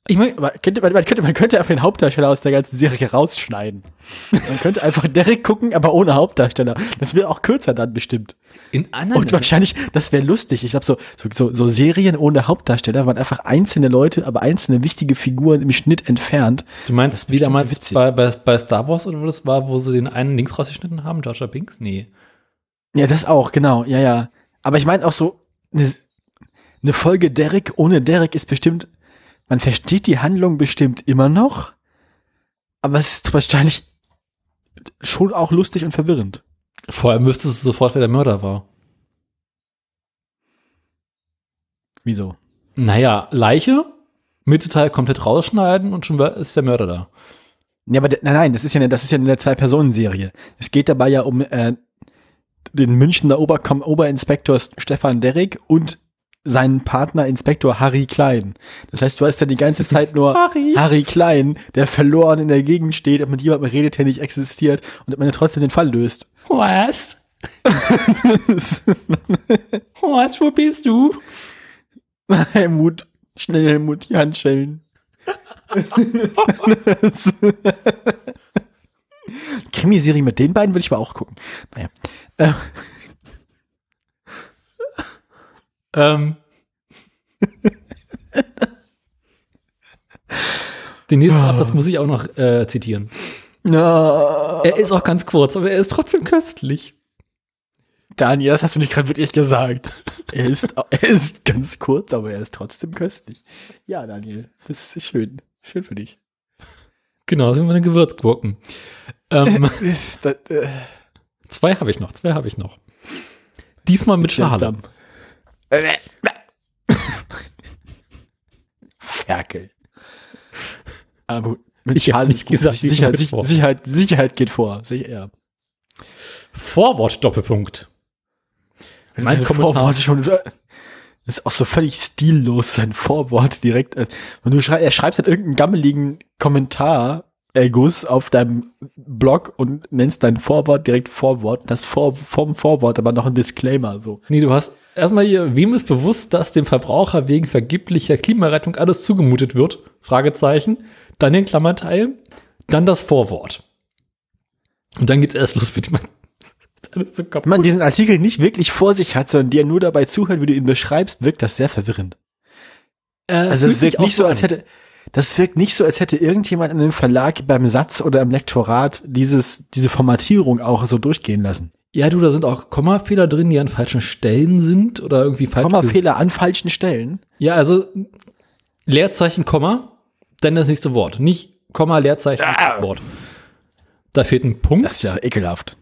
Speaker 1: Ich mein,
Speaker 2: Aber könnte, man, man, könnte, man könnte einfach den Hauptdarsteller aus der ganzen Serie rausschneiden. Man könnte einfach Derek gucken, aber ohne Hauptdarsteller. Das wäre auch kürzer dann bestimmt.
Speaker 1: In anderen
Speaker 2: Und wahrscheinlich, das wäre lustig. Ich glaube, so, so, so, Serien ohne Hauptdarsteller waren einfach einzelne Leute, aber einzelne wichtige Figuren im Schnitt entfernt.
Speaker 1: Du meinst, wie
Speaker 2: bestimmt
Speaker 1: damals
Speaker 2: witzig.
Speaker 1: bei, bei, bei Star Wars oder wo das war, wo sie den einen links rausgeschnitten haben, Jar Jar Binks? Nee.
Speaker 2: Ja, das auch, genau. Ja, ja. Aber ich meine auch so, eine, eine Folge Derek ohne Derek ist bestimmt, man versteht die Handlung bestimmt immer noch, aber es ist wahrscheinlich schon auch lustig und verwirrend.
Speaker 1: Vor allem wüsstest du sofort, wer der Mörder war.
Speaker 2: Wieso?
Speaker 1: Naja, Leiche, Mittelteil komplett rausschneiden und schon ist der Mörder da.
Speaker 2: Ja, aber nein, nein, das ist ja eine, das ist ja eine Zwei-Personen-Serie. Es geht dabei ja um äh, den Münchner Oberkom Oberinspektor Stefan Derrick und seinen Partner Inspektor Harry Klein. Das heißt, du hast ja die ganze Zeit nur <laughs>
Speaker 1: Harry.
Speaker 2: Harry Klein, der verloren in der Gegend steht und mit jemandem redet, der nicht existiert und am Ende trotzdem den Fall löst.
Speaker 1: Was? <laughs> Was, wo bist du? <laughs>
Speaker 2: Helmut, schnell Helmut, die Handschellen. Krimiserie mit den beiden würde ich aber auch gucken. Naja. Äh,
Speaker 1: Ähm. Den nächsten Absatz muss ich auch noch äh, zitieren.
Speaker 2: na,
Speaker 1: Er ist auch ganz kurz, aber er ist trotzdem köstlich.
Speaker 2: Daniel, das hast du nicht gerade wirklich gesagt. Er ist, <laughs> er ist ganz kurz, aber er ist trotzdem köstlich. Ja, Daniel, das ist schön. Schön für dich.
Speaker 1: Genau, sind meine Gewürzgurken. Ähm, <laughs>
Speaker 2: das, äh,
Speaker 1: zwei habe ich noch, zwei habe ich noch. Diesmal mit Schale.
Speaker 2: seltsam. <laughs> Ferkel. Aber gut, mit
Speaker 1: Ich hab
Speaker 2: Schale
Speaker 1: nicht gesagt,
Speaker 2: Sicherheit,
Speaker 1: vor.
Speaker 2: Sicherheit, Sicherheit geht vor. Sicher, ja.
Speaker 1: Vorwort Doppelpunkt. Mein Kommentar.
Speaker 2: Vorwort schon, <laughs> ist auch so völlig stillos, sein Vorwort direkt. äh, Und du schrei er schreibt halt irgendeinen gammeligen Kommentar, Erguss, auf deinem Blog und nennst dein Vorwort direkt Vorwort. Das vor, vom Vorwort aber noch ein Disclaimer, so.
Speaker 1: Nee, du hast erstmal hier, wem ist bewusst, dass dem Verbraucher wegen vergeblicher Klimarettung alles zugemutet wird? Fragezeichen. Dann den Klammerteil, dann das Vorwort. Und dann geht's erst los mit dem. <laughs> so
Speaker 2: man diesen Artikel nicht wirklich vor sich hat, sondern dir nur dabei zuhört, wie du ihn beschreibst, wirkt das sehr verwirrend.
Speaker 1: Äh,
Speaker 2: Also es wirkt nicht so, als
Speaker 1: an.
Speaker 2: hätte, das wirkt nicht so, als hätte irgendjemand in einem Verlag beim Satz oder im Lektorat dieses, diese Formatierung auch so durchgehen lassen.
Speaker 1: Ja, du, da sind auch Kommafehler drin, die an falschen Stellen sind oder irgendwie falsch.
Speaker 2: Kommafehler an falschen Stellen.
Speaker 1: Ja, also Leerzeichen, Komma, dann das nächste Wort. Nicht Komma, Leerzeichen, nächstes Wort. Da fehlt ein Punkt.
Speaker 2: Das ist ja ekelhaft.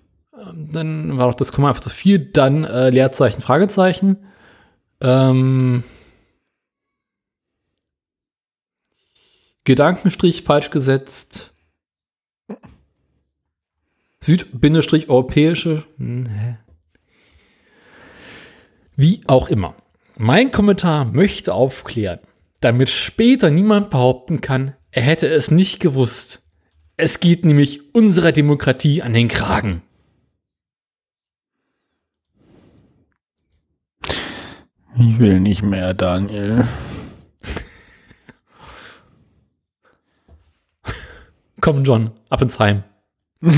Speaker 1: Dann war doch das Komma einfach zu viel. Dann äh, Leerzeichen, Fragezeichen. Ähm, Gedankenstrich falsch gesetzt. Süd-europäische. Hm? Wie auch immer. Mein Kommentar möchte aufklären, damit später niemand behaupten kann, er hätte es nicht gewusst. Es geht nämlich unserer Demokratie an den Kragen.
Speaker 2: Ich will nicht mehr, Daniel.
Speaker 1: Komm, John, ab ins Heim. <laughs>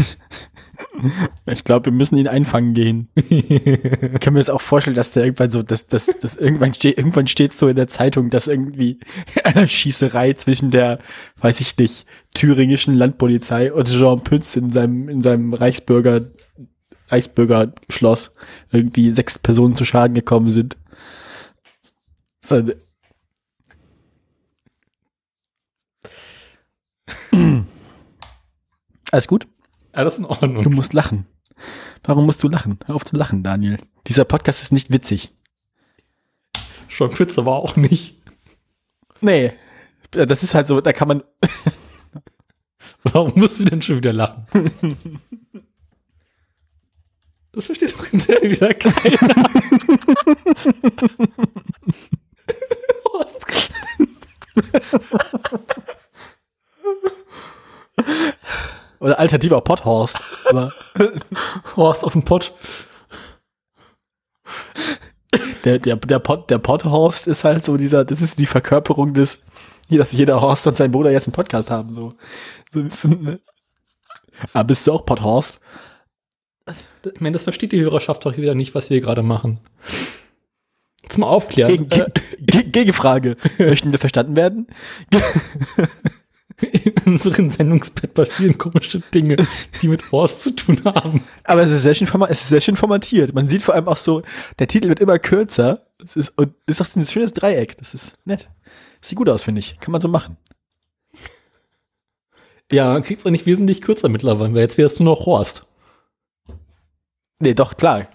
Speaker 2: Ich glaube, wir müssen ihn einfangen gehen. ich kann mir das auch vorstellen, dass der irgendwann so, dass, dass, dass irgendwann steht, irgendwann steht so in der Zeitung, dass irgendwie <laughs> eine Schießerei zwischen der, weiß ich nicht, thüringischen Landpolizei und Jean Pütz in seinem, in seinem Reichsbürger, Reichsbürgerschloss irgendwie sechs Personen zu Schaden gekommen sind. So, Alles gut?
Speaker 1: Alles in
Speaker 2: Du
Speaker 1: Ordnung.
Speaker 2: musst lachen. Warum musst du lachen? Hör auf zu lachen, Daniel. Dieser Podcast ist nicht witzig.
Speaker 1: Schon Pütz aber auch nicht.
Speaker 2: Nee. Das ist halt so, da kann man. <laughs>
Speaker 1: Warum musst du denn schon wieder lachen? <laughs> Das versteht doch hinterher wieder keiner. <laughs> Horst,
Speaker 2: Oder alternativer Potthorst. <laughs>
Speaker 1: Horst auf dem Pott.
Speaker 2: der, der, der, Pot, der Potthorst ist halt so dieser, das ist die Verkörperung des, dass jeder Horst und sein Bruder jetzt einen Podcast haben, so. so ein bisschen, ne? Aber bist du auch Potthorst?
Speaker 1: Ich meine, das versteht die Hörerschaft doch wieder nicht, was wir gerade machen. Zum Aufklären.
Speaker 2: Gegen,
Speaker 1: äh,
Speaker 2: ge, Gegenfrage. <laughs> Möchten wir verstanden werden? <laughs>
Speaker 1: unseren Sendungsbett passieren komische Dinge, die mit Horst zu tun haben.
Speaker 2: Aber es ist sehr schön, es ist sehr schön formatiert. Man sieht vor allem auch so, der Titel wird immer kürzer. Es ist, und ist auch ein schönes Dreieck. Das ist nett. Sieht gut aus, finde ich. Kann man so machen.
Speaker 1: Ja, man kriegt es nicht wesentlich kürzer mittlerweile, weil jetzt wärst du noch Horst.
Speaker 2: Nee, doch, klar.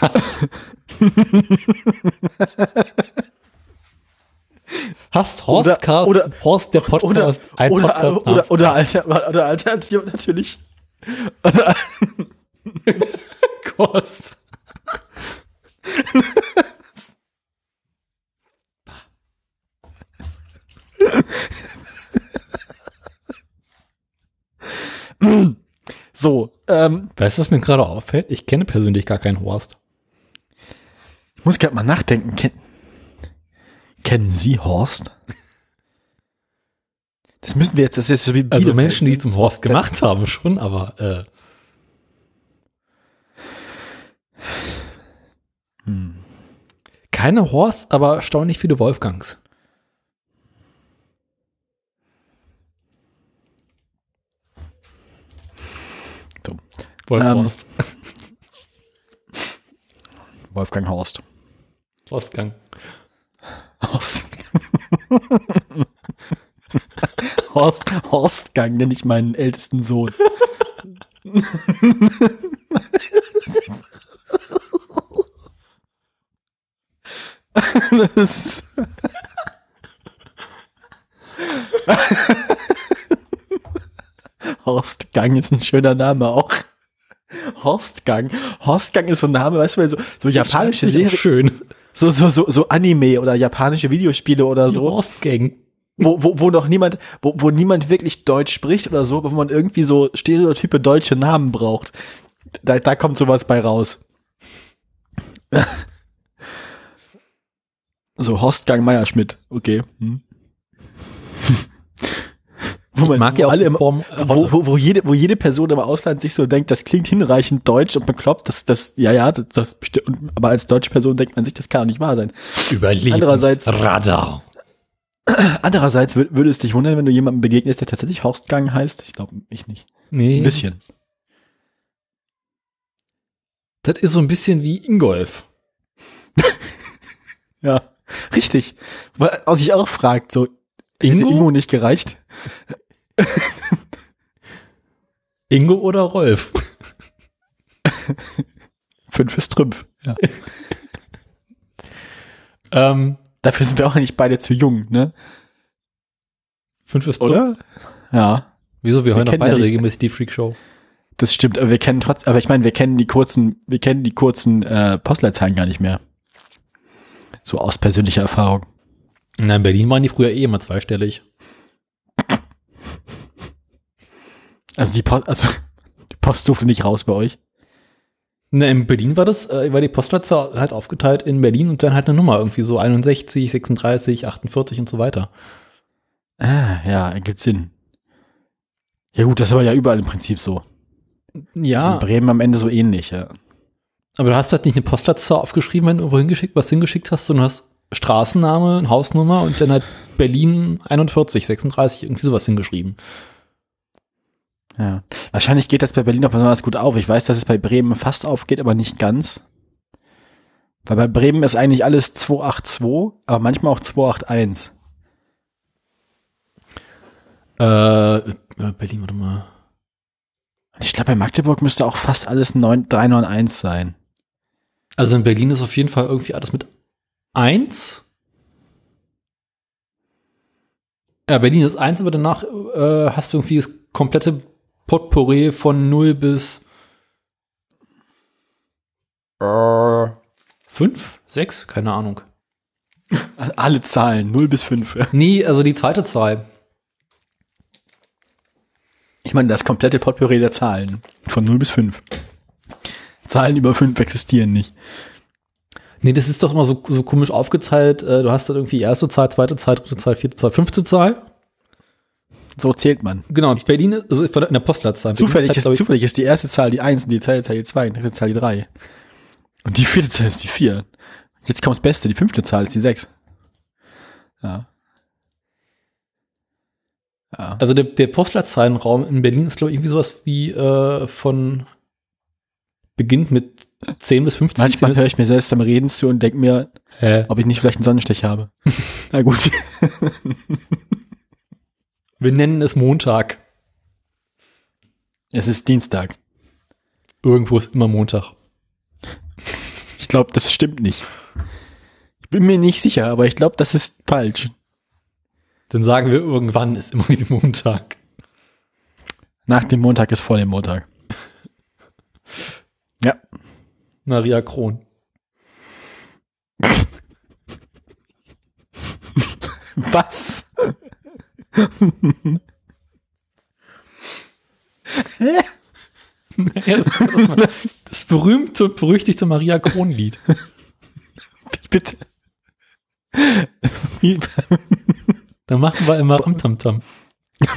Speaker 1: Hast <laughs>
Speaker 2: Oder-
Speaker 1: Horstcast,
Speaker 2: oder-
Speaker 1: Horst der
Speaker 2: Oder,
Speaker 1: Podcast, ein
Speaker 2: oder,
Speaker 1: Podcast
Speaker 2: oder, oder, alter, oder alternativ natürlich. Oder,
Speaker 1: Horst.
Speaker 2: so, ähm,
Speaker 1: Weißt du, was mir gerade auffällt? Ich kenne persönlich gar keinen Horst.
Speaker 2: Ich muss gerade mal nachdenken. Ken, kennen Sie Horst? Das müssen wir jetzt, das ist so wie
Speaker 1: Also Menschen, die es zum Horst gemacht haben, schon, aber äh,
Speaker 2: Hm.
Speaker 1: keine Horst, aber erstaunlich viele Wolfgangs.
Speaker 2: So.
Speaker 1: Wolfhorst. <laughs>
Speaker 2: Wolfgang Horst.
Speaker 1: Horstgang.
Speaker 2: Horst. Horst, Horstgang nenne ich meinen ältesten Sohn. das Horstgang ist ein schöner Name auch. Horstgang. Horstgang ist so ein Name, weißt du, so, so japanische Serie,
Speaker 1: schön.
Speaker 2: So, so, so, so Anime oder japanische Videospiele oder so,
Speaker 1: Horstgang.
Speaker 2: wo, wo, wo noch niemand, wo, wo niemand wirklich Deutsch spricht oder so, wo man irgendwie so stereotype deutsche Namen braucht. Da, da kommt sowas bei raus. <laughs> so, Horstgang Meierschmidt. Okay. Hm. Wo man
Speaker 1: mag ja auch
Speaker 2: alle immer,
Speaker 1: Form,
Speaker 2: wo, wo, wo, jede, wo jede Person im Ausland sich so denkt, das klingt hinreichend deutsch und bekloppt, das, das, ja, ja, das, das aber als deutsche Person denkt man sich, das kann doch nicht wahr sein. Andererseits-
Speaker 1: Radar. <clears throat>
Speaker 2: Andererseits wür- würde es dich wundern, wenn du jemandem begegnest, der tatsächlich Horstgang heißt. Ich glaube, ich nicht.
Speaker 1: Nee,
Speaker 2: Ein bisschen.
Speaker 1: das ist so ein bisschen wie Ingolf. <laughs>
Speaker 2: Ja, richtig. Was sich auch fragt, so, hätte
Speaker 1: Ingo?
Speaker 2: Ingo nicht gereicht? <laughs>
Speaker 1: Ingo oder Rolf? <laughs>
Speaker 2: Fünf ist Trümpf. Ja. <laughs>
Speaker 1: ähm,
Speaker 2: Dafür sind wir auch nicht beide zu jung, ne?
Speaker 1: fünf ist
Speaker 2: Oder? Ja,
Speaker 1: Wieso? Wir hören doch beide
Speaker 2: die-
Speaker 1: regelmäßig die Freakshow.
Speaker 2: das stimmt. Aber wir kennen trotz, aber ich meine, wir kennen die kurzen, wir kennen die kurzen äh, Postleitzahlen gar nicht mehr. So aus persönlicher Erfahrung.
Speaker 1: Na, in Berlin waren die früher eh immer zweistellig.
Speaker 2: Also die Post, also <laughs> die Post durfte nicht raus bei euch.
Speaker 1: Na, in Berlin war das, äh, war die Postleitzahl halt aufgeteilt in Berlin und dann halt eine Nummer, irgendwie so 61, 36, 48 und so weiter.
Speaker 2: Ah, ja, ergibt Sinn. Ja gut, das ist aber ja überall im Prinzip so. Das ist
Speaker 1: Ja,
Speaker 2: in Bremen am Ende so ähnlich, ja.
Speaker 1: aber du hast halt nicht eine Postleitzahl aufgeschrieben, wenn du irgendwo hingeschickt, was hingeschickt hast, sondern du hast Straßenname, Hausnummer und dann halt Berlin 41, 36, irgendwie sowas hingeschrieben.
Speaker 2: Ja. Wahrscheinlich geht das bei Berlin auch besonders gut auf. Ich weiß, dass es bei Bremen fast aufgeht, aber nicht ganz. Weil bei Bremen ist eigentlich alles 282, aber manchmal auch 281.
Speaker 1: Äh, äh, Berlin, warte mal.
Speaker 2: Ich glaube, bei Magdeburg müsste auch fast alles 9, 391 sein.
Speaker 1: Also in Berlin ist auf jeden Fall irgendwie alles mit 1. Ja, Berlin ist 1, aber danach äh, hast du irgendwie das komplette Potpourri von 0 bis äh, 5, 6, keine Ahnung. <laughs>
Speaker 2: Alle Zahlen, 0 bis 5. <laughs>
Speaker 1: Nee, also die zweite Zahl.
Speaker 2: Ich meine, das komplette Potpourri der Zahlen. Von 0 bis 5. Zahlen über 5 existieren nicht.
Speaker 1: Nee, das ist doch immer so, so komisch aufgeteilt. Äh, du hast dann irgendwie erste Zahl, zweite Zahl, dritte Zahl, vierte Zahl, fünfte Zahl.
Speaker 2: So zählt man.
Speaker 1: Genau, Berlin, ist- also in der Postleitzahl.
Speaker 2: Zufällig
Speaker 1: halt,
Speaker 2: ist, zufällig ist die erste Zahl die 1 und die zweite Zahl die 2 und die dritte Zahl die 3. Und die vierte Zahl ist die 4. Jetzt kommt das Beste, die fünfte Zahl ist die 6. Ja. Ja.
Speaker 1: Also der, der Postleitzahlenraum in Berlin ist, glaube ich, irgendwie sowas wie äh, von beginnt mit 10 bis 15.
Speaker 2: Manchmal
Speaker 1: 10
Speaker 2: höre ich mir selbst beim Reden zu und denke mir,
Speaker 1: Hä?
Speaker 2: ob ich nicht vielleicht einen Sonnenstich habe. <laughs> Na gut. <laughs>
Speaker 1: Wir nennen es Montag.
Speaker 2: Es ist Dienstag.
Speaker 1: Irgendwo ist immer Montag.
Speaker 2: Ich glaube, das stimmt nicht. Ich bin mir nicht sicher, aber ich glaube, das ist falsch.
Speaker 1: Dann sagen wir, irgendwann ist immer Montag.
Speaker 2: Nach dem Montag ist vor dem Montag. Ja.
Speaker 1: Maria Kron.
Speaker 2: Was?
Speaker 1: Ja, das, das berühmte, berüchtigte Maria Kron-Lied.
Speaker 2: Bitte. Wie,
Speaker 1: Da machen wir immer Ramtamtam.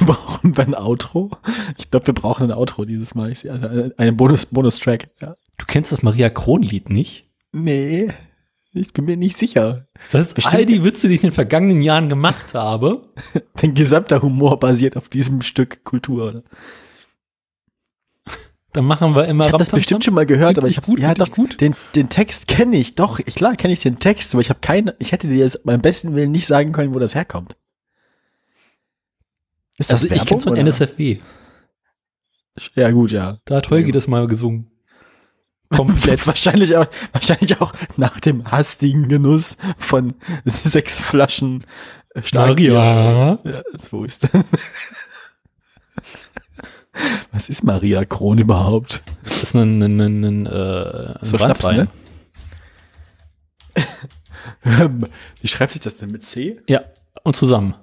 Speaker 2: brauchen wir ein Outro? Ich glaube, wir brauchen ein Outro dieses Mal. Ich sehe also einen Bonus, Bonus-Track. Ja.
Speaker 1: Du kennst das Maria Kron-Lied nicht?
Speaker 2: Nee, ich bin mir nicht sicher.
Speaker 1: Das heißt,
Speaker 2: Bestimmt.
Speaker 1: all die Witze, die ich in den vergangenen Jahren gemacht habe, <laughs>
Speaker 2: Dein gesamter Humor basiert auf diesem Stück Kultur. Oder?
Speaker 1: dann machen wir immer
Speaker 2: Ich habe das bestimmt schon mal gehört, aber
Speaker 1: ich
Speaker 2: habe ja doch
Speaker 1: gut.
Speaker 2: den den Text kenne ich. Doch, ich, klar kenne ich den Text, aber ich habe keine. Ich hätte dir jetzt beim besten Willen nicht sagen können, wo das herkommt. Ist
Speaker 1: Also ich kenn's von
Speaker 2: oder?
Speaker 1: NSFW.
Speaker 2: Ja gut, ja.
Speaker 1: Da hat Holgi das mal gesungen. Komplett. <laughs>
Speaker 2: wahrscheinlich auch, wahrscheinlich auch nach dem hastigen Genuss von sechs Flaschen Starkbier.
Speaker 1: Maria.
Speaker 2: Ja, das. <laughs> Was ist Maria Kron überhaupt?
Speaker 1: Das ist ein, ein, ein, ein, äh, ein
Speaker 2: So Schnaps, ne? <laughs> Wie schreibt sich das denn mit C?
Speaker 1: Ja, und zusammen.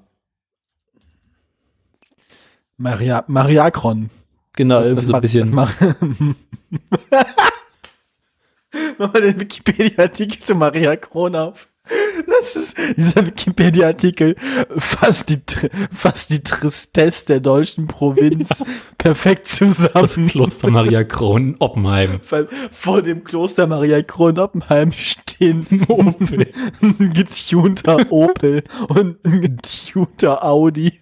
Speaker 2: Maria, Mariakron.
Speaker 1: Genau,
Speaker 2: Das-
Speaker 1: irgendwie
Speaker 2: das
Speaker 1: so ein bisschen.
Speaker 2: Das Mach mal den Wikipedia-Artikel zu Maria Kron auf. Das ist dieser Wikipedia-Artikel fasst die, fasst die Tristesse der deutschen Provinz perfekt
Speaker 1: Das
Speaker 2: zusammen.
Speaker 1: Kloster Maria Kron in Oppenheim.
Speaker 2: Weil vor dem Kloster Maria Kron Oppenheim stehen
Speaker 1: Opel.
Speaker 2: ein getunter Opel und ein getunter Audi.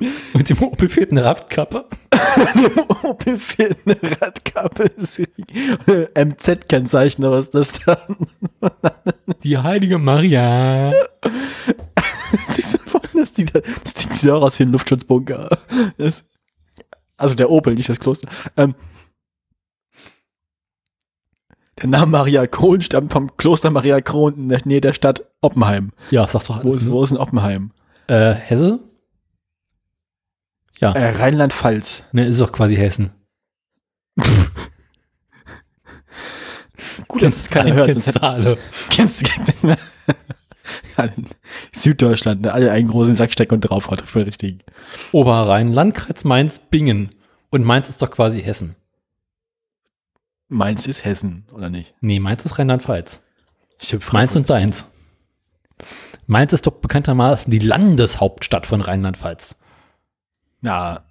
Speaker 2: <laughs>
Speaker 1: Mit dem Opel fehlt eine Radkappe.
Speaker 2: Dem Opel fehlt eine Radkappe. MZ-Kennzeichen, was ist das da? <laughs>
Speaker 1: Die heilige Maria. <laughs>
Speaker 2: Das, Ding, das Ding sieht auch aus wie ein Luftschutzbunker. Das, also der Opel, nicht das Kloster. Ähm, der Name Maria Kron stammt vom Kloster Maria Kron in der Nähe der Stadt Oppenheim.
Speaker 1: Ja, sag doch
Speaker 2: Wo
Speaker 1: alles.
Speaker 2: ist,
Speaker 1: Ne?
Speaker 2: wo ist in Oppenheim?
Speaker 1: Äh, Hesse? Ja,
Speaker 2: Äh, Rheinland-Pfalz.
Speaker 1: ne, ist doch quasi Hessen.
Speaker 2: Gut, dass es keiner hört.
Speaker 1: Kennst du alle. <laughs>
Speaker 2: kennst, ja, <laughs> Süddeutschland, ne, alle einen großen Sack stecken und drauf hat. Voll richtig.
Speaker 1: Oberrhein, Landkreis Mainz, Bingen. Und Mainz ist doch quasi Hessen.
Speaker 2: Mainz ist Hessen, oder nicht?
Speaker 1: Nee, Mainz ist Rheinland-Pfalz. Mainz und deins. Mainz ist doch bekanntermaßen die Landeshauptstadt von Rheinland-Pfalz.
Speaker 2: Ja,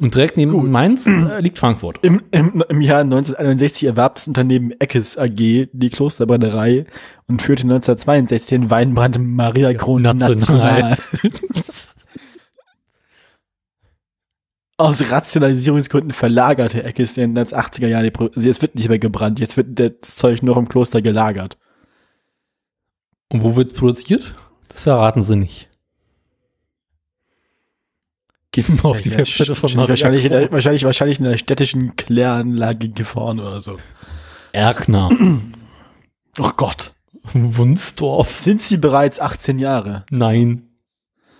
Speaker 1: Und direkt neben
Speaker 2: Gut.
Speaker 1: Mainz äh, liegt Frankfurt.
Speaker 2: Im, im, Im Jahr 1961 erwarb das Unternehmen Eckes AG die Klosterbrennerei und führte 1962 den Weinbrand Maria Kron
Speaker 1: national.
Speaker 2: national. <laughs> Aus Rationalisierungsgründen verlagerte Eckes in den 80er Jahren die Pro also jetzt wird nicht mehr gebrannt, jetzt wird das Zeug nur im Kloster gelagert.
Speaker 1: Und wo wird produziert? Das verraten sie nicht. Gehen wir auf die Webseite von Maria
Speaker 2: wahrscheinlich, in der, wahrscheinlich, wahrscheinlich in der städtischen Kläranlage gefahren oder so.
Speaker 1: Erkner.
Speaker 2: Oh Gott.
Speaker 1: Wunsdorf.
Speaker 2: Sind sie bereits 18 Jahre?
Speaker 1: Nein.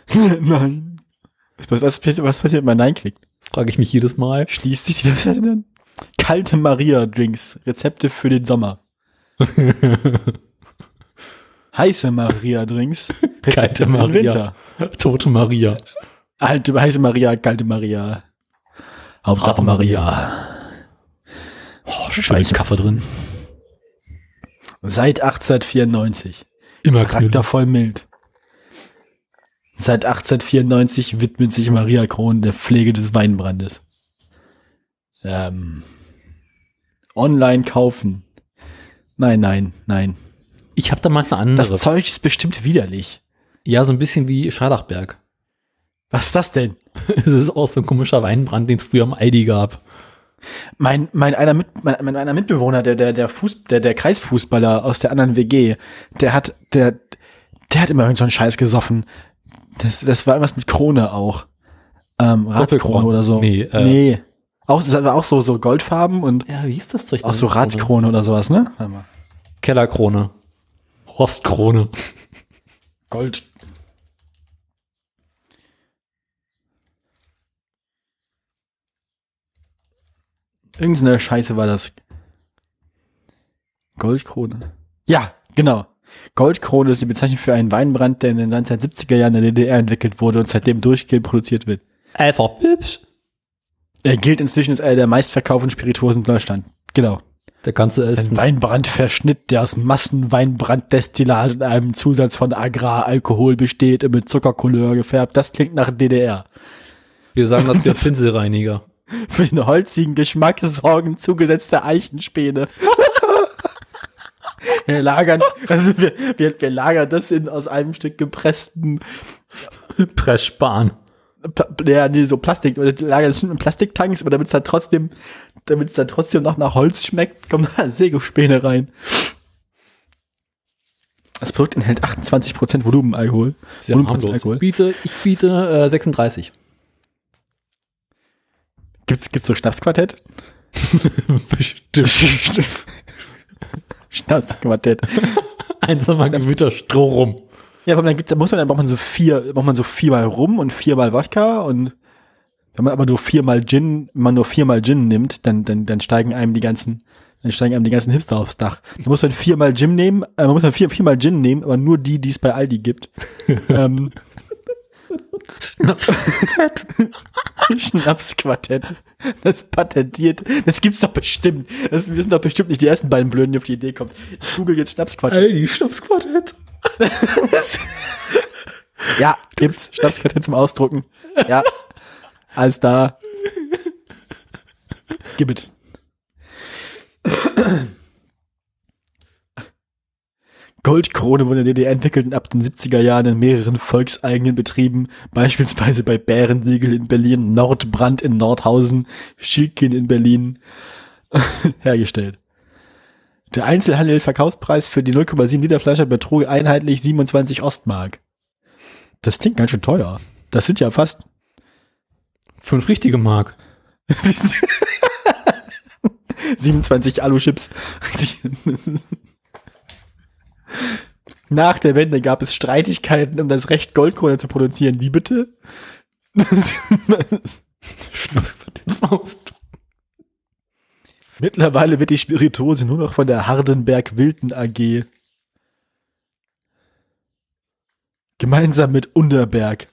Speaker 1: <laughs>
Speaker 2: Nein. Was, was, passiert- was passiert, wenn man Nein klickt?
Speaker 1: Das frage ich mich jedes Mal.
Speaker 2: Schließt sich die Webseite dann? Kalte Maria-Drinks. Rezepte für den Sommer. <laughs> Heiße Maria-Drinks. Rezepte
Speaker 1: Kalte Maria. Tote Maria.
Speaker 2: Alte, heiße Maria, kalte Maria. Hauptsache Maria.
Speaker 1: Oh, schön Kaffee drin.
Speaker 2: Seit 1894.
Speaker 1: Immer.
Speaker 2: Charaktervoll mild. Seit 1894 widmet sich Maria Kron der Pflege des Weinbrandes. Ähm, online kaufen. Nein, nein, nein.
Speaker 1: Ich habe da mal eine andere.
Speaker 2: Das Zeug ist bestimmt widerlich.
Speaker 1: ja, so ein bisschen wie Scharlachberg.
Speaker 2: Was ist das denn? <laughs>
Speaker 1: Es ist auch so ein komischer Weinbrand, den es früher am Aldi gab.
Speaker 2: Mein, mein, einer, Mit, mein, mein einer Mitbewohner, der, der, der, Fuß, der, der Kreisfußballer aus der anderen WG, der hat, der, der hat immer irgend so einen Scheiß gesoffen. Das, das war irgendwas mit Krone auch. Ähm, Ratskrone oder so.
Speaker 1: Nee, äh,
Speaker 2: nee. Auch, das war auch so, so Goldfarben und
Speaker 1: Ja, wie ist das Zeug?
Speaker 2: auch so? Ratskrone oder sowas, ne?
Speaker 1: Kellerkrone. Horstkrone.
Speaker 2: Gold. Irgendeine Scheiße war das. Goldkrone. Ja, genau. Goldkrone ist die Bezeichnung für einen Weinbrand, der in den 1970er Jahren in der DDR entwickelt wurde und seitdem durchgehend produziert wird.
Speaker 1: Einfach Pips.
Speaker 2: Er gilt inzwischen als einer der meistverkauften Spirituosen in Deutschland. Genau.
Speaker 1: Der ganze ist
Speaker 2: Ein Weinbrandverschnitt, der aus Massenweinbranddestillat und einem Zusatz von Agraralkohol besteht und mit Zuckercouleur gefärbt. Das klingt nach DDR.
Speaker 1: Wir sagen das der <laughs>
Speaker 2: Das-
Speaker 1: Pinselreiniger.
Speaker 2: Für den holzigen Geschmack sorgen zugesetzte Eichenspäne. <laughs> wir lagern, also wir, wir, wir lagern das in aus einem Stück gepresstem,
Speaker 1: Pressspan.
Speaker 2: Ja, nee, so Plastik, wir lagern das in Plastiktanks, aber damit es dann trotzdem, damit es dann trotzdem noch nach Holz schmeckt, kommen da Sägespäne rein. Das Produkt enthält 28% Volumenalkohol.
Speaker 1: Sehr harmlos. Ich biete, ich biete äh, 36.
Speaker 2: Gibt's, gibt's so Schnapsquartett? <laughs>
Speaker 1: Bestimmt.
Speaker 2: Schnapsquartett.
Speaker 1: Einsamer Gemüter Stroh rum.
Speaker 2: Ja, aber dann gibt's, da muss man, dann braucht man so vier, braucht man so viermal Rum und viermal Wodka und wenn man aber nur viermal Gin, wenn man nur viermal Gin nimmt, dann, dann, dann steigen einem die ganzen, dann steigen einem die ganzen Hipster aufs Dach. Da muss man viermal Gin nehmen, äh, man muss dann vier, viermal Gin nehmen, aber nur die, die es bei Aldi gibt. <laughs> ähm, <laughs> Schnapsquartett. Das patentiert. Das gibt's doch bestimmt. Das, wir sind doch bestimmt nicht die ersten beiden Blöden, die auf die Idee kommen. Ich google jetzt Schnapsquartett.
Speaker 1: Aldi, Schnapsquartett. <laughs>
Speaker 2: Ja, gibt's. Schnapsquartett zum Ausdrucken. Ja. Alles da. Gib it. Goldkrone wurde in der DDR entwickelt und ab den 70er Jahren in mehreren volkseigenen Betrieben, beispielsweise bei Bärensiegel in Berlin, Nordbrand in Nordhausen, Schildkin in Berlin, <laughs> hergestellt. Der Einzelhandel-Verkaufspreis für die 0,7 Liter Flasche betrug einheitlich 27 Ostmark. Das klingt ganz schön teuer. Das sind ja fast
Speaker 1: Fünf richtige Mark. <laughs>
Speaker 2: 27 Alu-Chips. <laughs> Nach der Wende gab es Streitigkeiten um das Recht, Goldkrone zu produzieren. Wie bitte?
Speaker 1: Schnapsquartett zum Ausdruck.
Speaker 2: Mittlerweile wird die Spirituose nur noch von der Hardenberg Wilden AG gemeinsam mit Unterberg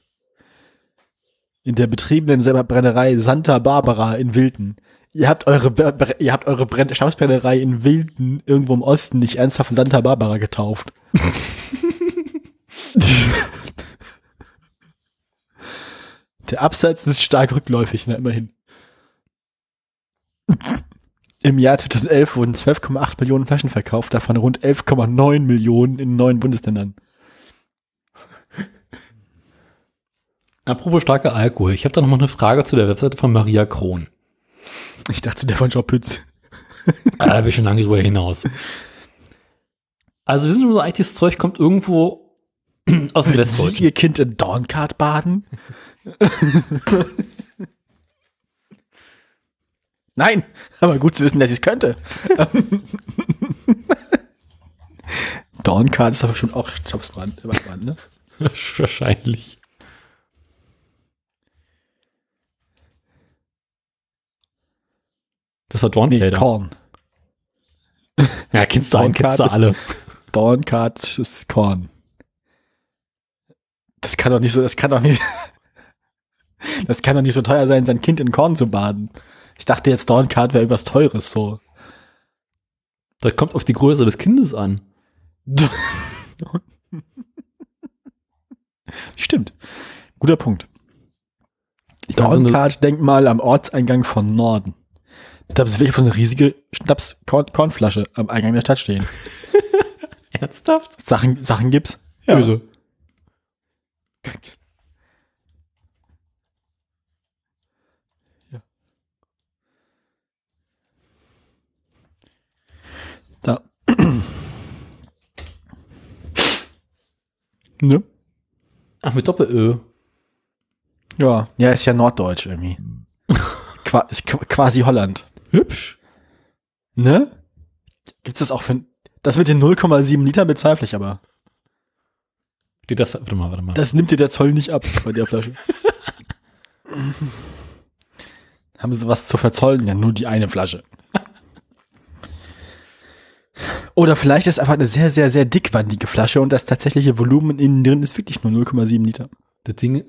Speaker 2: in der betriebenen Brennerei Santa Barbara in Wilden. Ihr habt eure, ihr habt eure Brenn Schnapsbrennerei in Wilden irgendwo im Osten nicht ernsthaft Santa Barbara getauft. <laughs> Der Absatz ist stark rückläufig, na immerhin. Im Jahr 2011 wurden 12,8 Millionen Flaschen verkauft, davon rund 11,9 Millionen in neun Bundesländern.
Speaker 1: Apropos starker Alkohol. Ich habe da noch mal eine Frage zu der Webseite von Maria Kron.
Speaker 2: Ich dachte, der von Job Pütz.
Speaker 1: Ah, Da bin ich schon lange drüber hinaus. Also wir sind schon so eigentlich das Zeug kommt irgendwo <clears throat> aus dem
Speaker 2: Sie
Speaker 1: Westdeutschen.
Speaker 2: ihr Kind in Dornkart baden? <laughs> Nein, aber gut zu wissen, dass ich es könnte. <laughs> Dornkart ist aber schon auch Jobsbrand, Brand, ne? <laughs>
Speaker 1: Wahrscheinlich. Das war
Speaker 2: Nee,
Speaker 1: Dornfelder.
Speaker 2: Korn. <laughs>
Speaker 1: ja, kennst du einen, kennst du alle. <laughs>
Speaker 2: Dornkart ist Korn. Das kann doch nicht so, das kann doch nicht, <laughs> das kann doch nicht so teuer sein, sein Kind in Korn zu baden. Ich dachte jetzt Dornkart wäre irgendwas Teures, so.
Speaker 1: Das kommt auf die Größe des Kindes an.
Speaker 2: Stimmt. Guter Punkt. Dornkart-Denkmal am Ortseingang von Norden. Da ist wirklich so eine riesige Schnaps-Kornflasche am Eingang der Stadt stehen. <laughs>
Speaker 1: Ernsthaft?
Speaker 2: Sachen, Sachen gibt's.
Speaker 1: Irre.
Speaker 2: Da. <clears throat> ne?
Speaker 1: Ach, mit Doppel-Ö.
Speaker 2: Ja. Ja, ist ja norddeutsch irgendwie. Qua ist qu- quasi Holland.
Speaker 1: Hübsch.
Speaker 2: Ne? Gibt's das auch für. Das mit den 0,7 Liter bezweifle ich aber.
Speaker 1: Steht das, warte mal, warte mal.
Speaker 2: Das nimmt dir der Zoll nicht ab bei der Flasche. <laughs> Haben sie was zu verzollen? Ja, nur die eine Flasche. Oder vielleicht ist einfach eine sehr, sehr, sehr dickwandige Flasche und das tatsächliche Volumen innen drin ist wirklich nur 0,7 Liter.
Speaker 1: Das Ding.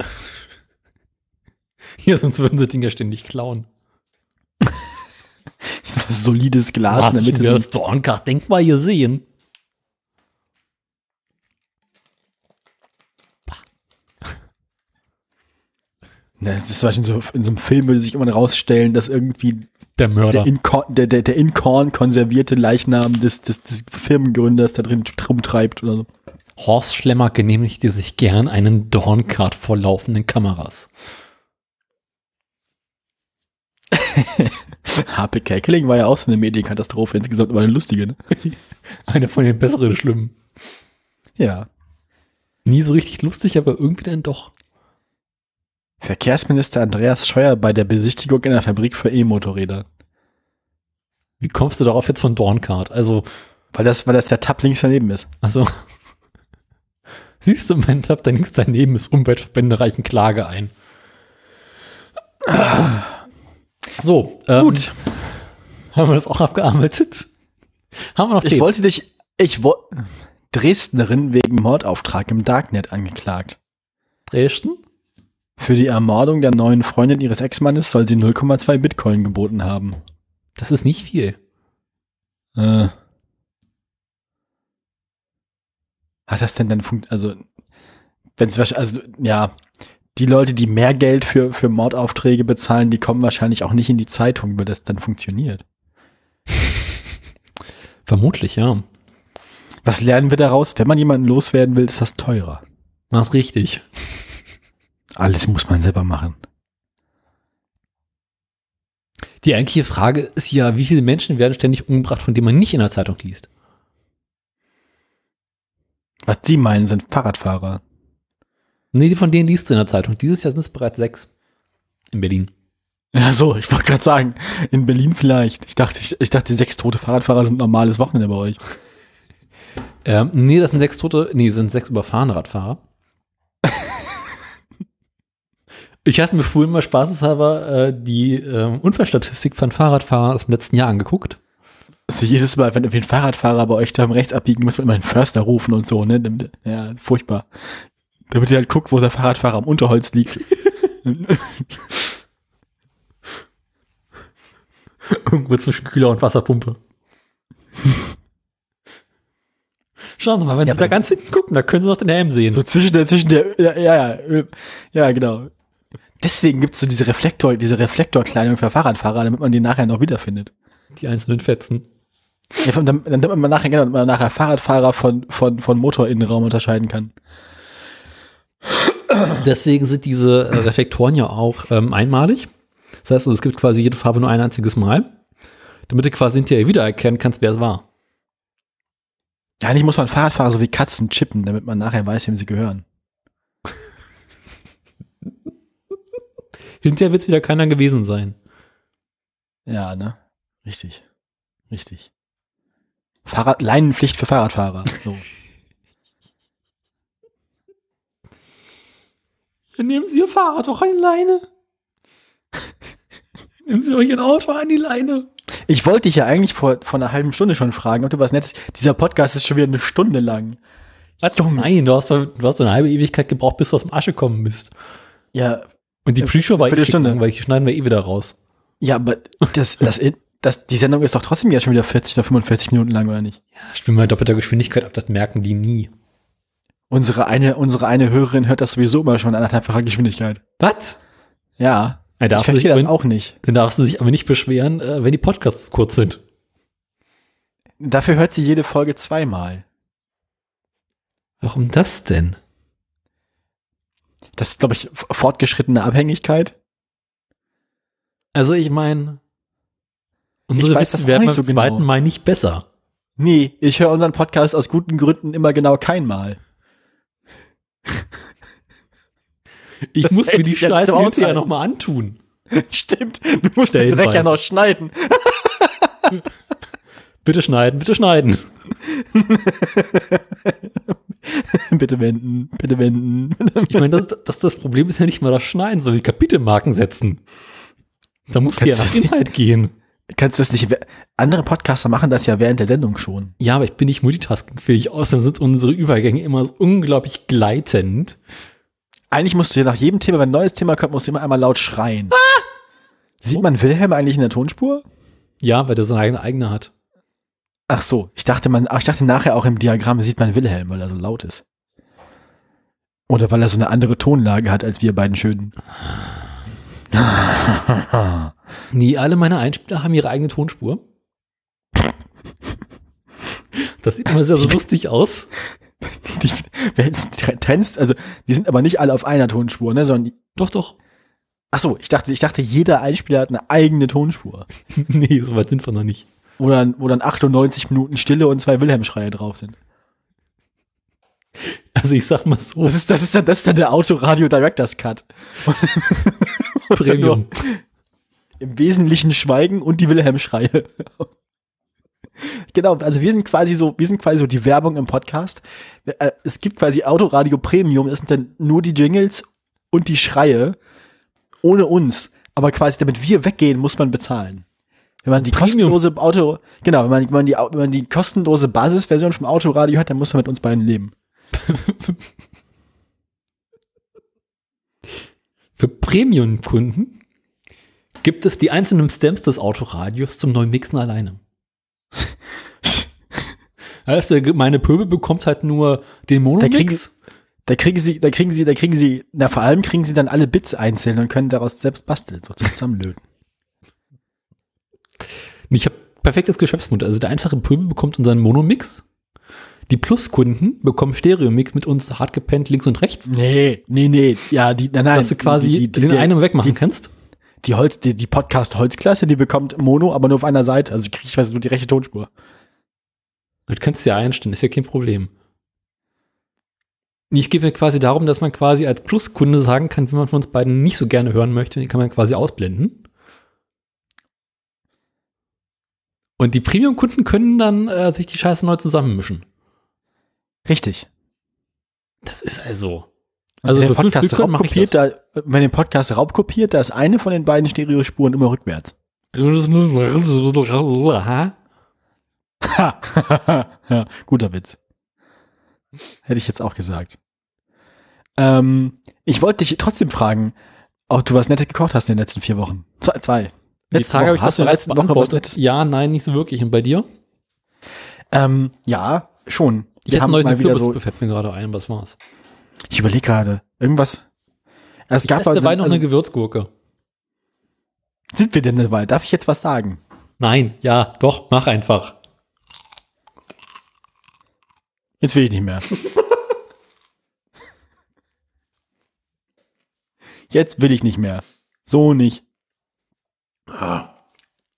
Speaker 1: <laughs> Hier, sonst würden sie Dinger ständig klauen.
Speaker 2: Ist was solides Glas
Speaker 1: Hast
Speaker 2: in
Speaker 1: du
Speaker 2: der Mitte.
Speaker 1: wieder
Speaker 2: so-
Speaker 1: das Dornkart-Denkmal gesehen?
Speaker 2: Das ist wahrscheinlich so, in so einem Film würde sich immer rausstellen, dass irgendwie
Speaker 1: Der Mörder.
Speaker 2: der in, Korn, der, der, der in Korn konservierte Leichnam des, des, des Firmengründers da drin rumtreibt oder so.
Speaker 1: Horst Schlemmer genehmigte sich gern einen Dornkart vor laufenden Kameras. <laughs> <laughs>
Speaker 2: Harpe Kerkeling war ja auch so eine Medienkatastrophe insgesamt, aber eine lustige, ne? <laughs>
Speaker 1: Eine von den besseren Schlimmen.
Speaker 2: Ja.
Speaker 1: Nie so richtig lustig, aber irgendwie dann doch.
Speaker 2: Verkehrsminister Andreas Scheuer bei der Besichtigung in der Fabrik für E-Motorräder.
Speaker 1: Wie kommst du darauf jetzt von Dornkart? Also,
Speaker 2: Weil das, weil das der Tab links daneben ist.
Speaker 1: also. <laughs> Siehst du, mein Tab, da links daneben ist Umweltverbände reichen Klage ein. So, ähm,
Speaker 2: Gut.
Speaker 1: Haben wir das auch abgearbeitet? Haben wir noch
Speaker 2: Ich
Speaker 1: Themen?
Speaker 2: wollte dich, ich wollte, Dresdnerin wegen Mordauftrag im Darknet angeklagt.
Speaker 1: Dresden?
Speaker 2: Für die Ermordung der neuen Freundin ihres Ex-Mannes soll sie 0,2 Bitcoin geboten haben.
Speaker 1: Das ist nicht viel.
Speaker 2: Äh. Hat das denn dann funkt, also, wenn es wahrscheinlich, also, ja, die Leute, die mehr Geld für, für Mordaufträge bezahlen, die kommen wahrscheinlich auch nicht in die Zeitung, weil das dann funktioniert. <laughs>
Speaker 1: Vermutlich, ja.
Speaker 2: Was lernen wir daraus? Wenn man jemanden loswerden will, ist das teurer.
Speaker 1: Mach's richtig.
Speaker 2: Alles muss man selber machen.
Speaker 1: Die eigentliche Frage ist ja, wie viele Menschen werden ständig umgebracht, von denen man nicht in der Zeitung liest?
Speaker 2: Was Sie meinen, sind Fahrradfahrer.
Speaker 1: Nee, von denen liest du in der Zeitung. Dieses Jahr sind es bereits sechs. In Berlin.
Speaker 2: Ja, so, ich wollte gerade sagen, in Berlin vielleicht. Ich dachte, ich, ich dachte, sechs tote Fahrradfahrer sind normales Wochenende bei euch. <laughs>
Speaker 1: Ähm, nee, das sind sechs tote, nee, das sind sechs überfahrene Radfahrer. <laughs> ich hatte mir vorhin mal spaßeshalber äh, die äh, Unfallstatistik von Fahrradfahrern aus dem letzten Jahr angeguckt.
Speaker 2: Also jedes Mal, wenn irgendwie ein Fahrradfahrer bei euch da rechts abbiegen, muss man immer einen Förster rufen und so, ne? Ja, furchtbar. Damit ihr halt guckt, wo der Fahrradfahrer am Unterholz liegt. <laughs>
Speaker 1: Irgendwo zwischen Kühler und Wasserpumpe. Schauen Sie mal, wenn
Speaker 2: Ja,
Speaker 1: Sie da ganz hinten gucken, da können Sie noch den Helm sehen.
Speaker 2: So zwischen der, zwischen der, ja, ja, ja, ja genau. Deswegen gibt's so diese Reflektor, diese Reflektorkleidung für Fahrradfahrer, damit man die nachher noch wiederfindet.
Speaker 1: Die einzelnen Fetzen.
Speaker 2: Ja, dann, dann damit man nachher, genau, damit man nachher Fahrradfahrer von, von, von Motorinnenraum unterscheiden kann.
Speaker 1: Deswegen sind diese äh, Reflektoren ja auch ähm, einmalig. Das heißt, also, es gibt quasi jede Farbe nur ein einziges Mal, damit du quasi hinterher wiedererkennen kannst, wer es war.
Speaker 2: Ja, eigentlich muss man Fahrradfahrer so wie Katzen chippen, damit man nachher weiß, wem sie gehören. <laughs>
Speaker 1: Hinterher wird es wieder keiner gewesen sein.
Speaker 2: Ja, ne? Richtig. Richtig. Fahrrad, Leinenpflicht für Fahrradfahrer. So. <laughs>
Speaker 1: nehmen Sie Ihr Fahrrad doch an die Leine. nehmen Sie euch ein Auto an die Leine.
Speaker 2: Ich wollte dich ja eigentlich vor, vor einer halben Stunde schon fragen, ob du was Nettes. Dieser Podcast ist schon wieder eine Stunde lang.
Speaker 1: Was? Nein, du hast, du hast doch eine halbe Ewigkeit gebraucht, bis du aus dem Asche gekommen bist.
Speaker 2: Ja,
Speaker 1: Und die
Speaker 2: Äh,
Speaker 1: Pre-Show war eh lang, weil die schneiden wir eh wieder raus.
Speaker 2: ja, aber das, das, das, die Sendung ist doch trotzdem ja schon wieder 40 oder 45 Minuten lang, oder nicht?
Speaker 1: Ja, spielen wir in doppelter Geschwindigkeit ab, das merken die nie.
Speaker 2: Unsere eine, unsere eine Hörerin hört das sowieso immer schon an anderthalbfacher Geschwindigkeit.
Speaker 1: Was?
Speaker 2: Ja.
Speaker 1: Er
Speaker 2: Ich
Speaker 1: darf sich,
Speaker 2: verstehe das
Speaker 1: wenn-
Speaker 2: auch nicht.
Speaker 1: Dann darfst du dich aber nicht beschweren, äh, wenn die Podcasts kurz sind.
Speaker 2: Dafür hört sie jede Folge zweimal.
Speaker 1: Warum das denn?
Speaker 2: Das ist, glaube ich, fortgeschrittene Abhängigkeit.
Speaker 1: Also ich meine, unsere
Speaker 2: weiß
Speaker 1: Witze
Speaker 2: das auch
Speaker 1: werden beim
Speaker 2: so genau.
Speaker 1: zweiten Mal nicht besser.
Speaker 2: Nee, ich höre unseren Podcast aus guten Gründen immer genau keinmal.
Speaker 1: Ich
Speaker 2: Das
Speaker 1: muss mir die Scheiße jetzt ja nochmal antun.
Speaker 2: Stimmt, du musst den Dreck ja
Speaker 1: Stellenweise.
Speaker 2: noch schneiden.
Speaker 1: Bitte schneiden, bitte schneiden. <laughs>
Speaker 2: bitte wenden, bitte wenden.
Speaker 1: Ich meine, das, das, das Problem ist ja nicht mal das Schneiden, sondern die Kapitelmarken setzen. Da muss ja nach Inhalt gehen.
Speaker 2: Kannst du das nicht, andere Podcaster machen das ja während der Sendung schon.
Speaker 1: Ja, aber ich bin nicht multitaskingfähig. Außerdem sind unsere Übergänge immer so unglaublich gleitend.
Speaker 2: Eigentlich musst du ja nach jedem Thema, wenn ein neues Thema kommt, musst du immer einmal laut schreien. Sieht man Wilhelm eigentlich in der Tonspur?
Speaker 1: Ja, weil der seine eigene eigene hat.
Speaker 2: Ach so, ich dachte man, ich dachte nachher auch im Diagramm sieht man Wilhelm, weil er so laut ist. Oder weil er so eine andere Tonlage hat als wir beiden Schönen. <laughs>
Speaker 1: Nee, alle meine Einspieler haben ihre eigene Tonspur. Das sieht immer sehr so lustig aus.
Speaker 2: Die, wer- die trennst, also die sind aber nicht alle auf einer Tonspur, ne, sondern die,
Speaker 1: Doch, doch.
Speaker 2: ach so, ich dachte, ich dachte, jeder Einspieler hat eine eigene Tonspur. <laughs>
Speaker 1: nee, so weit sind wir noch nicht.
Speaker 2: Wo dann, wo dann 98 Minuten Stille und zwei Wilhelm-Schreie drauf sind. <laughs>
Speaker 1: Also ich sag mal so,
Speaker 2: Das ist, das ist dann, das ist dann der Autoradio Directors Cut. <laughs>
Speaker 1: Premium.
Speaker 2: Im Wesentlichen Schweigen und die Wilhelm-Schreie. genau, also wir sind quasi so, wir sind quasi so die Werbung im Podcast. Äh, Es gibt quasi Autoradio Premium, das sind dann nur die Jingles und die Schreie ohne uns. Aber quasi, damit wir weggehen, muss man bezahlen. Wenn man die
Speaker 1: Premium.
Speaker 2: kostenlose Auto, genau, wenn man, wenn man die, wenn man die kostenlose Basisversion vom Autoradio hat, dann muss man mit uns beiden leben. <laughs>
Speaker 1: Für Premium-Kunden gibt es die einzelnen Stems des Autoradios zum neuen Mixen alleine. <laughs> Also der gemeine Pöbel bekommt halt nur den Monomix.
Speaker 2: da kriegen sie, da kriegen sie, da kriegen sie, na vor allem kriegen sie dann alle Bits einzeln und können daraus selbst basteln, so zusammenlöten.
Speaker 1: Ich habe perfektes Geschäftsmodell. Also der einfache Pöbel bekommt unseren Monomix. Die Plus-Kunden bekommen Stereo-Mix mit uns hart gepennt links und rechts,
Speaker 2: Nee, nee, nee, ja, die, nein, nein.
Speaker 1: dass du quasi
Speaker 2: die, die,
Speaker 1: den
Speaker 2: die,
Speaker 1: einen wegmachen kannst.
Speaker 2: die Holz, die, die Podcast-Holzklasse, die bekommt Mono, aber nur auf einer Seite. Also kriege ich weiß nur die rechte Tonspur.
Speaker 1: Das kannst du ja einstellen, ist ja kein Problem. Ich gebe mir quasi darum, dass man quasi als Plus-Kunde sagen kann, wenn man von uns beiden nicht so gerne hören möchte, den kann man quasi ausblenden. Und die Premium-Kunden können dann äh, sich die Scheiße neu zusammenmischen.
Speaker 2: Richtig.
Speaker 1: Das ist also.
Speaker 2: Also wenn der Podcast raubkopiert, da, wenn der Podcast raubkopiert, da ist eine von den beiden Stereospuren immer rückwärts.
Speaker 1: Ha?
Speaker 2: Ha. <laughs> ja, guter Witz. Hätte ich jetzt auch gesagt. Ähm, ich wollte dich trotzdem fragen, ob du was Nettes gekocht hast in den letzten vier Wochen. Zwei. zwei.
Speaker 1: Die
Speaker 2: Letzte
Speaker 1: Frage
Speaker 2: Woche.
Speaker 1: ich
Speaker 2: hast du in der letzten Woche was. Nettes?
Speaker 1: Ja, nein, nicht so wirklich. Und bei dir?
Speaker 2: Ähm, ja, schon.
Speaker 1: Ich
Speaker 2: haben
Speaker 1: neulich eine
Speaker 2: wieder
Speaker 1: Kürbissuppe,
Speaker 2: so.
Speaker 1: fällt mir gerade ein. Was war's?
Speaker 2: Ich überlege gerade. Irgendwas. Es
Speaker 1: Ich
Speaker 2: gab
Speaker 1: esse
Speaker 2: also,
Speaker 1: dabei noch
Speaker 2: also,
Speaker 1: eine Gewürzgurke.
Speaker 2: sind wir denn dabei? Darf ich jetzt was sagen?
Speaker 1: Nein, ja, doch, mach einfach.
Speaker 2: Jetzt will ich nicht mehr. <laughs> Jetzt will ich nicht mehr. So nicht.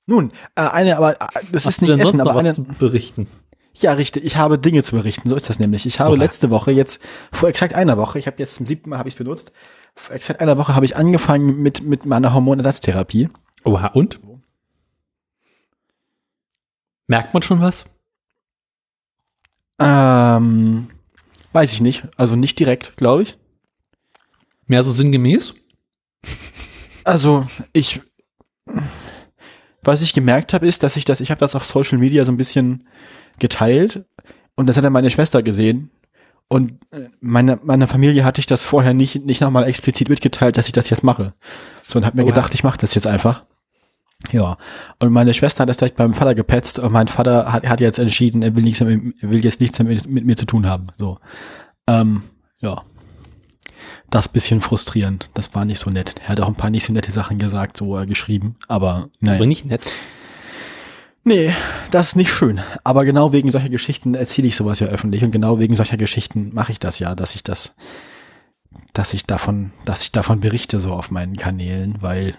Speaker 2: Nun, äh, eine, aber äh, das
Speaker 1: Hast
Speaker 2: ist
Speaker 1: du
Speaker 2: nicht
Speaker 1: denn sonst
Speaker 2: Essen,
Speaker 1: noch
Speaker 2: aber
Speaker 1: was
Speaker 2: eine.
Speaker 1: zu berichten?
Speaker 2: Ja, richtig. Ich habe Dinge zu berichten. So ist das nämlich. Ich habe
Speaker 1: Oha.
Speaker 2: letzte Woche jetzt vor exakt einer Woche, ich habe jetzt zum siebten Mal habe ich es benutzt. Vor exakt einer Woche habe ich angefangen mit mit meiner Hormonersatztherapie.
Speaker 1: Oha, und? Merkt man schon was?
Speaker 2: Ähm, weiß ich nicht. Also nicht direkt, glaube ich.
Speaker 1: Mehr so sinngemäß?
Speaker 2: Also ich, was ich gemerkt habe, ist, dass ich das, ich habe das auf Social Media so ein bisschen geteilt und das hat dann meine Schwester gesehen und meine, meiner Familie hatte ich das vorher nicht, nicht nochmal explizit mitgeteilt, dass ich das jetzt mache. So und habe mir
Speaker 1: Oha.
Speaker 2: gedacht, ich mache das jetzt einfach. Ja, und meine Schwester hat das direkt beim Vater gepetzt und mein Vater hat, hat jetzt entschieden, er will nichts er will jetzt nichts mit, mit mir zu tun haben. So, ähm, ja, das bisschen frustrierend. Das war nicht so nett. Er hat auch ein paar nicht so nette Sachen gesagt, so äh, geschrieben,
Speaker 1: aber
Speaker 2: naja.
Speaker 1: nicht nett.
Speaker 2: Nee, das ist nicht schön. Aber genau wegen solcher Geschichten erzähle ich sowas ja öffentlich und genau wegen solcher Geschichten mache ich das ja, dass ich das, dass ich davon, dass ich davon berichte so auf meinen Kanälen, weil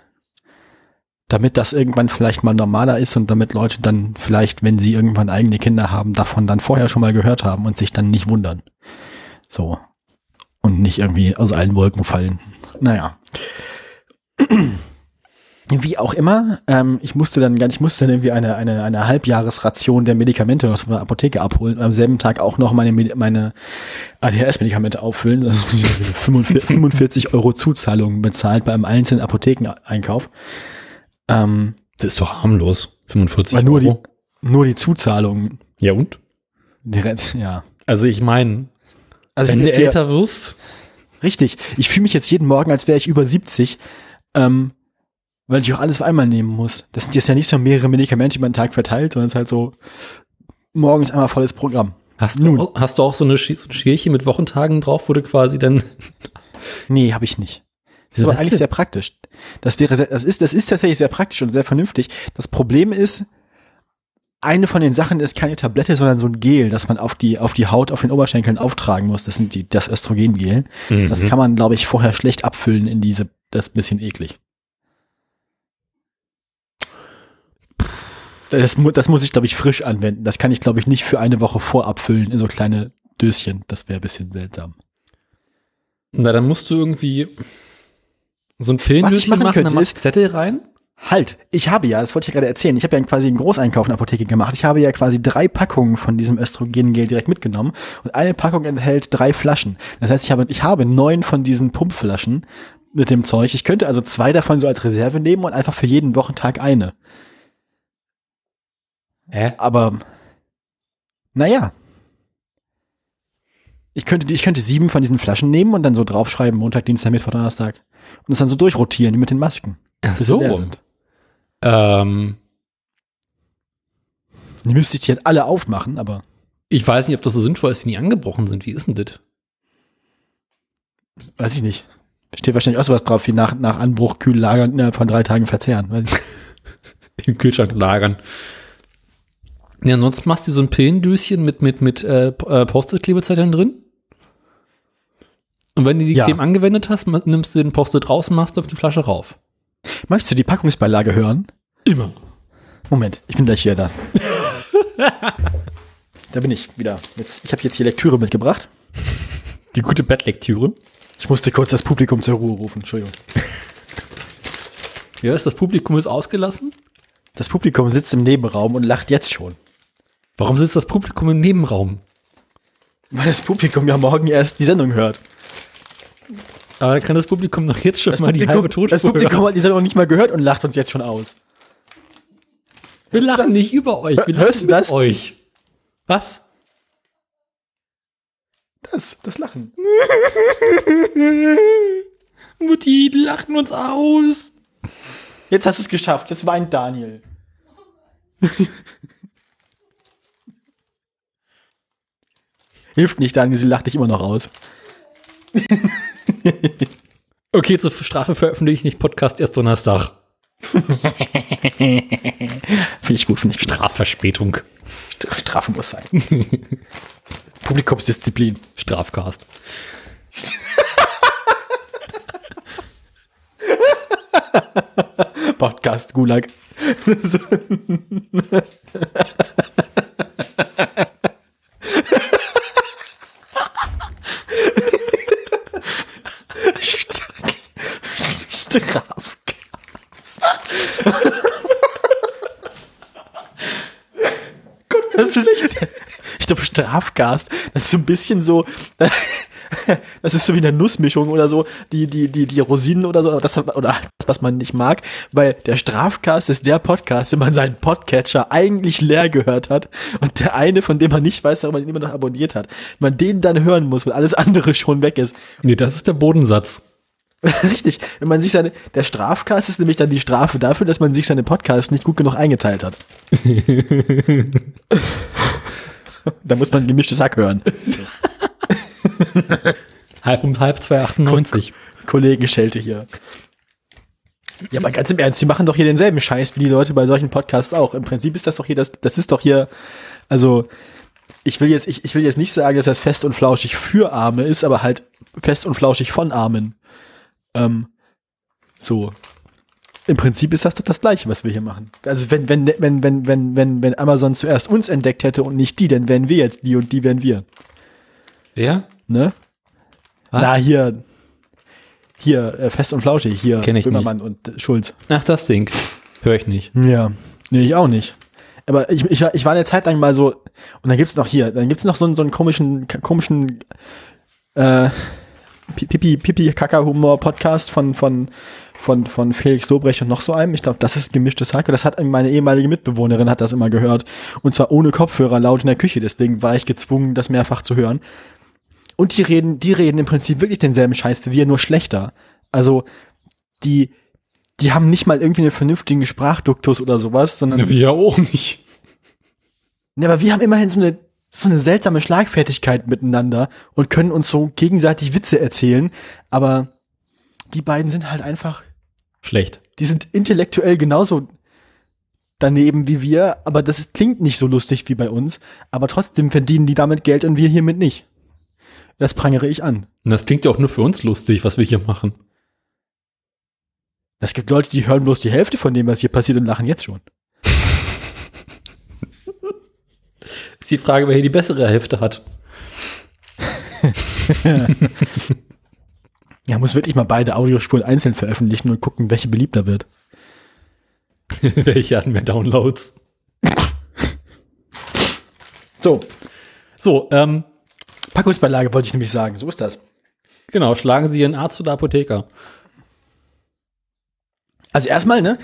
Speaker 2: damit das irgendwann vielleicht mal normaler ist und damit Leute dann vielleicht, wenn sie irgendwann eigene Kinder haben, davon dann vorher schon mal gehört haben und sich dann nicht wundern. So. Und nicht irgendwie aus allen Wolken fallen. Naja. Wie auch immer, ähm, ich musste dann gar nicht, ich musste dann irgendwie eine, eine, eine Halbjahresration der Medikamente aus der Apotheke abholen und am selben Tag auch noch meine, Medi- meine ADHS-Medikamente auffüllen. Das ist 45, 45 Euro Zuzahlung bezahlt bei einem einzelnen Apothekeneinkauf. Ähm,
Speaker 1: Das ist doch harmlos. 45
Speaker 2: weil nur die,
Speaker 1: Euro.
Speaker 2: nur die Zuzahlung.
Speaker 1: Ja, und?
Speaker 2: Die Rest, ja.
Speaker 1: Also ich meine,
Speaker 2: Also
Speaker 1: wenn du älter wirst,
Speaker 2: Richtig. Ich fühle mich jetzt jeden Morgen, als wäre ich über 70, ähm, weil ich auch alles auf einmal nehmen muss. Das sind jetzt ja nicht so mehrere Medikamente über den Tag verteilt, sondern es ist halt so morgens einmal volles Programm.
Speaker 1: hast
Speaker 2: Nun.
Speaker 1: du, auch- hast du auch so eine Sch- so ein Schälchen mit Wochentagen drauf, wo du quasi dann <laughs>
Speaker 2: Nee, habe ich nicht. Das ist aber
Speaker 1: das
Speaker 2: eigentlich
Speaker 1: denn?
Speaker 2: sehr praktisch. Das wäre sehr, das ist, das ist tatsächlich sehr praktisch und sehr vernünftig. Das Problem ist, eine von den Sachen ist keine Tablette, sondern so ein Gel, das man auf die, auf die Haut, auf den Oberschenkeln auftragen muss. Das sind die, das Östrogengel. Das
Speaker 1: Mhm.
Speaker 2: kann man, glaube ich, vorher schlecht abfüllen in diese, das ist ein bisschen eklig. Das, das muss ich, glaube ich, frisch anwenden. Das kann ich, glaube ich, nicht für eine Woche vorabfüllen in so kleine Döschen. Das wäre ein bisschen seltsam.
Speaker 1: Na, dann musst du irgendwie so ein Pillendöschen
Speaker 2: machen
Speaker 1: machen,
Speaker 2: könnte,
Speaker 1: dann
Speaker 2: ist-
Speaker 1: Zettel rein.
Speaker 2: Halt, ich habe ja, das wollte ich gerade erzählen, ich habe ja quasi einen Großeinkauf in der Apotheke gemacht. Ich habe ja quasi drei Packungen von diesem Östrogengel direkt mitgenommen und eine Packung enthält drei Flaschen. Das heißt, ich habe, ich habe neun von diesen Pumpflaschen mit dem Zeug. Ich könnte also zwei davon so als Reserve nehmen und einfach für jeden Wochentag eine.
Speaker 1: Hä?
Speaker 2: Aber, naja. Ich könnte, ich könnte sieben von diesen Flaschen nehmen und dann so draufschreiben, Montag, Dienstag, Mittwoch, Donnerstag. und es dann so durchrotieren, wie mit den Masken.
Speaker 1: Ach so.
Speaker 2: sind.
Speaker 1: Ähm,
Speaker 2: Die müsste ich die jetzt alle aufmachen, aber
Speaker 1: ich weiß nicht, ob das so sinnvoll ist, wenn die angebrochen sind. Wie ist denn das?
Speaker 2: weiß ich nicht. Steht wahrscheinlich auch sowas drauf wie nach, nach Anbruch kühl lagern und innerhalb von drei Tagen verzehren. <laughs>
Speaker 1: Im Kühlschrank lagern. Ja, ansonsten machst du so ein Pillendöschen mit, mit, mit äh, äh, Post-it-Klebezetteln drin. Und wenn du die
Speaker 2: Ja.
Speaker 1: Creme angewendet hast, nimmst du den Post-it raus und machst auf die Flasche rauf.
Speaker 2: Möchtest du die Packungsbeilage hören?
Speaker 1: Immer.
Speaker 2: Moment, ich bin gleich wieder da. da bin ich wieder. Jetzt, ich habe jetzt hier Lektüre mitgebracht.
Speaker 1: Die gute Bettlektüre.
Speaker 2: Ich musste kurz das Publikum zur Ruhe rufen. Entschuldigung.
Speaker 1: Ja, ist das Publikum ist ausgelassen?
Speaker 2: Das Publikum sitzt im Nebenraum und lacht jetzt schon.
Speaker 1: Warum sitzt das Publikum im Nebenraum?
Speaker 2: Weil das Publikum ja morgen erst die Sendung hört.
Speaker 1: Aber dann kann das Publikum doch jetzt schon
Speaker 2: Das
Speaker 1: mal die
Speaker 2: Publikum,
Speaker 1: halbe Tonspur
Speaker 2: das Publikum
Speaker 1: hören.
Speaker 2: hat die Sendung noch nicht mal gehört und lacht uns jetzt schon aus.
Speaker 1: Wir
Speaker 2: Hörst
Speaker 1: lachen
Speaker 2: das?
Speaker 1: nicht über euch, wir
Speaker 2: Hör-
Speaker 1: lachen
Speaker 2: hörst du das?
Speaker 1: euch. Was?
Speaker 2: Das, das Lachen. <laughs>
Speaker 1: Mutti, die lachen uns aus.
Speaker 2: Jetzt hast du es geschafft. Jetzt weint Daniel. <laughs> Hilft nicht, Daniel, sie lacht dich immer noch aus. <laughs>
Speaker 1: Okay, zur Strafe veröffentliche ich nicht Podcast erst Donnerstag. <laughs>
Speaker 2: Finde ich gut, finde ich gut.
Speaker 1: Strafverspätung.
Speaker 2: St- Strafe muss sein. <laughs> Publikumsdisziplin.
Speaker 1: Strafcast.
Speaker 2: Podcast Gulag. So. Strafgas. Das ist, ich glaube, Strafgas, das ist so ein bisschen so, <laughs> das ist so wie eine Nussmischung oder so, die, die, die, die Rosinen oder so, oder das, oder das, was man nicht mag, weil der Strafcast ist der Podcast, den man seinen Podcatcher eigentlich leer gehört hat und der eine, von dem man nicht weiß, warum man ihn immer noch abonniert hat, wenn man den dann hören muss, weil alles andere schon weg ist.
Speaker 1: Nee, das ist der Bodensatz. <laughs>
Speaker 2: Richtig, wenn man sich seine, der Strafcast ist nämlich dann die Strafe dafür, dass man sich seine Podcasts nicht gut genug eingeteilt hat. <laughs> <laughs> da muss man gemischtes Hack hören. <laughs>
Speaker 1: Halb um halb 2,98.
Speaker 2: Kollegenschelte hier. Ja, aber ganz im Ernst, die machen doch hier denselben Scheiß wie die Leute bei solchen Podcasts auch. Im Prinzip ist das doch hier, das, das ist doch hier, also, ich will jetzt, ich, ich will jetzt nicht sagen, dass das fest und flauschig für Arme ist, aber halt fest und flauschig von Armen. Ähm, so. Im Prinzip ist das doch das Gleiche, was wir hier machen. Also wenn, wenn, wenn, wenn, wenn, wenn, wenn Amazon zuerst uns entdeckt hätte und nicht die, dann wären wir jetzt die und die wären wir.
Speaker 1: Wer?
Speaker 2: Ne?
Speaker 1: Was?
Speaker 2: Na, hier, hier, äh, fest und flauschig, hier,
Speaker 1: Kenn ich
Speaker 2: Böhmermann und äh, Schulz.
Speaker 1: Ach, das Ding. Hör ich nicht.
Speaker 2: Ja. Nee, ich auch nicht. Aber ich, ich, war- ich war eine Zeit lang mal so, und dann gibt's noch hier, dann gibt's noch so, einen- so einen komischen, komischen, äh, Pipi, Pipi, Kaka-Humor Podcast von, von, von, von Felix Lobrecht und noch so einem. Ich glaube, das ist gemischtes Hack. Das hat meine ehemalige Mitbewohnerin hat das immer gehört. Und zwar ohne Kopfhörer laut in der Küche. Deswegen war ich gezwungen, das mehrfach zu hören. Und die reden, die reden im Prinzip wirklich denselben Scheiß wie wir, nur schlechter. Also, die, die haben nicht mal irgendwie einen vernünftigen Sprachduktus oder sowas, sondern,
Speaker 1: Wir auch nicht.
Speaker 2: ja, aber wir haben immerhin so eine, so eine seltsame Schlagfertigkeit miteinander und können uns so gegenseitig Witze erzählen, aber die beiden sind halt einfach,
Speaker 1: Schlecht.
Speaker 2: die sind intellektuell genauso daneben wie wir, aber das ist, klingt nicht so lustig wie bei uns, aber trotzdem verdienen die damit Geld und wir hiermit nicht. Das prangere ich an.
Speaker 1: Und das klingt ja auch nur für uns lustig, was wir hier machen.
Speaker 2: Es gibt Leute, die hören bloß die Hälfte von dem, was hier passiert und lachen jetzt schon. <laughs>
Speaker 1: Ist die Frage, wer hier die bessere Hälfte hat. <laughs>
Speaker 2: Ja, muss wirklich mal beide Audiospuren einzeln veröffentlichen und gucken, welche beliebter wird. <laughs>
Speaker 1: Welche hatten mehr Downloads?
Speaker 2: So,
Speaker 1: So, ähm,
Speaker 2: Packungsbeilage wollte ich nämlich sagen. So ist das.
Speaker 1: genau, schlagen Sie Ihren Arzt oder Apotheker.
Speaker 2: Also erstmal, ne?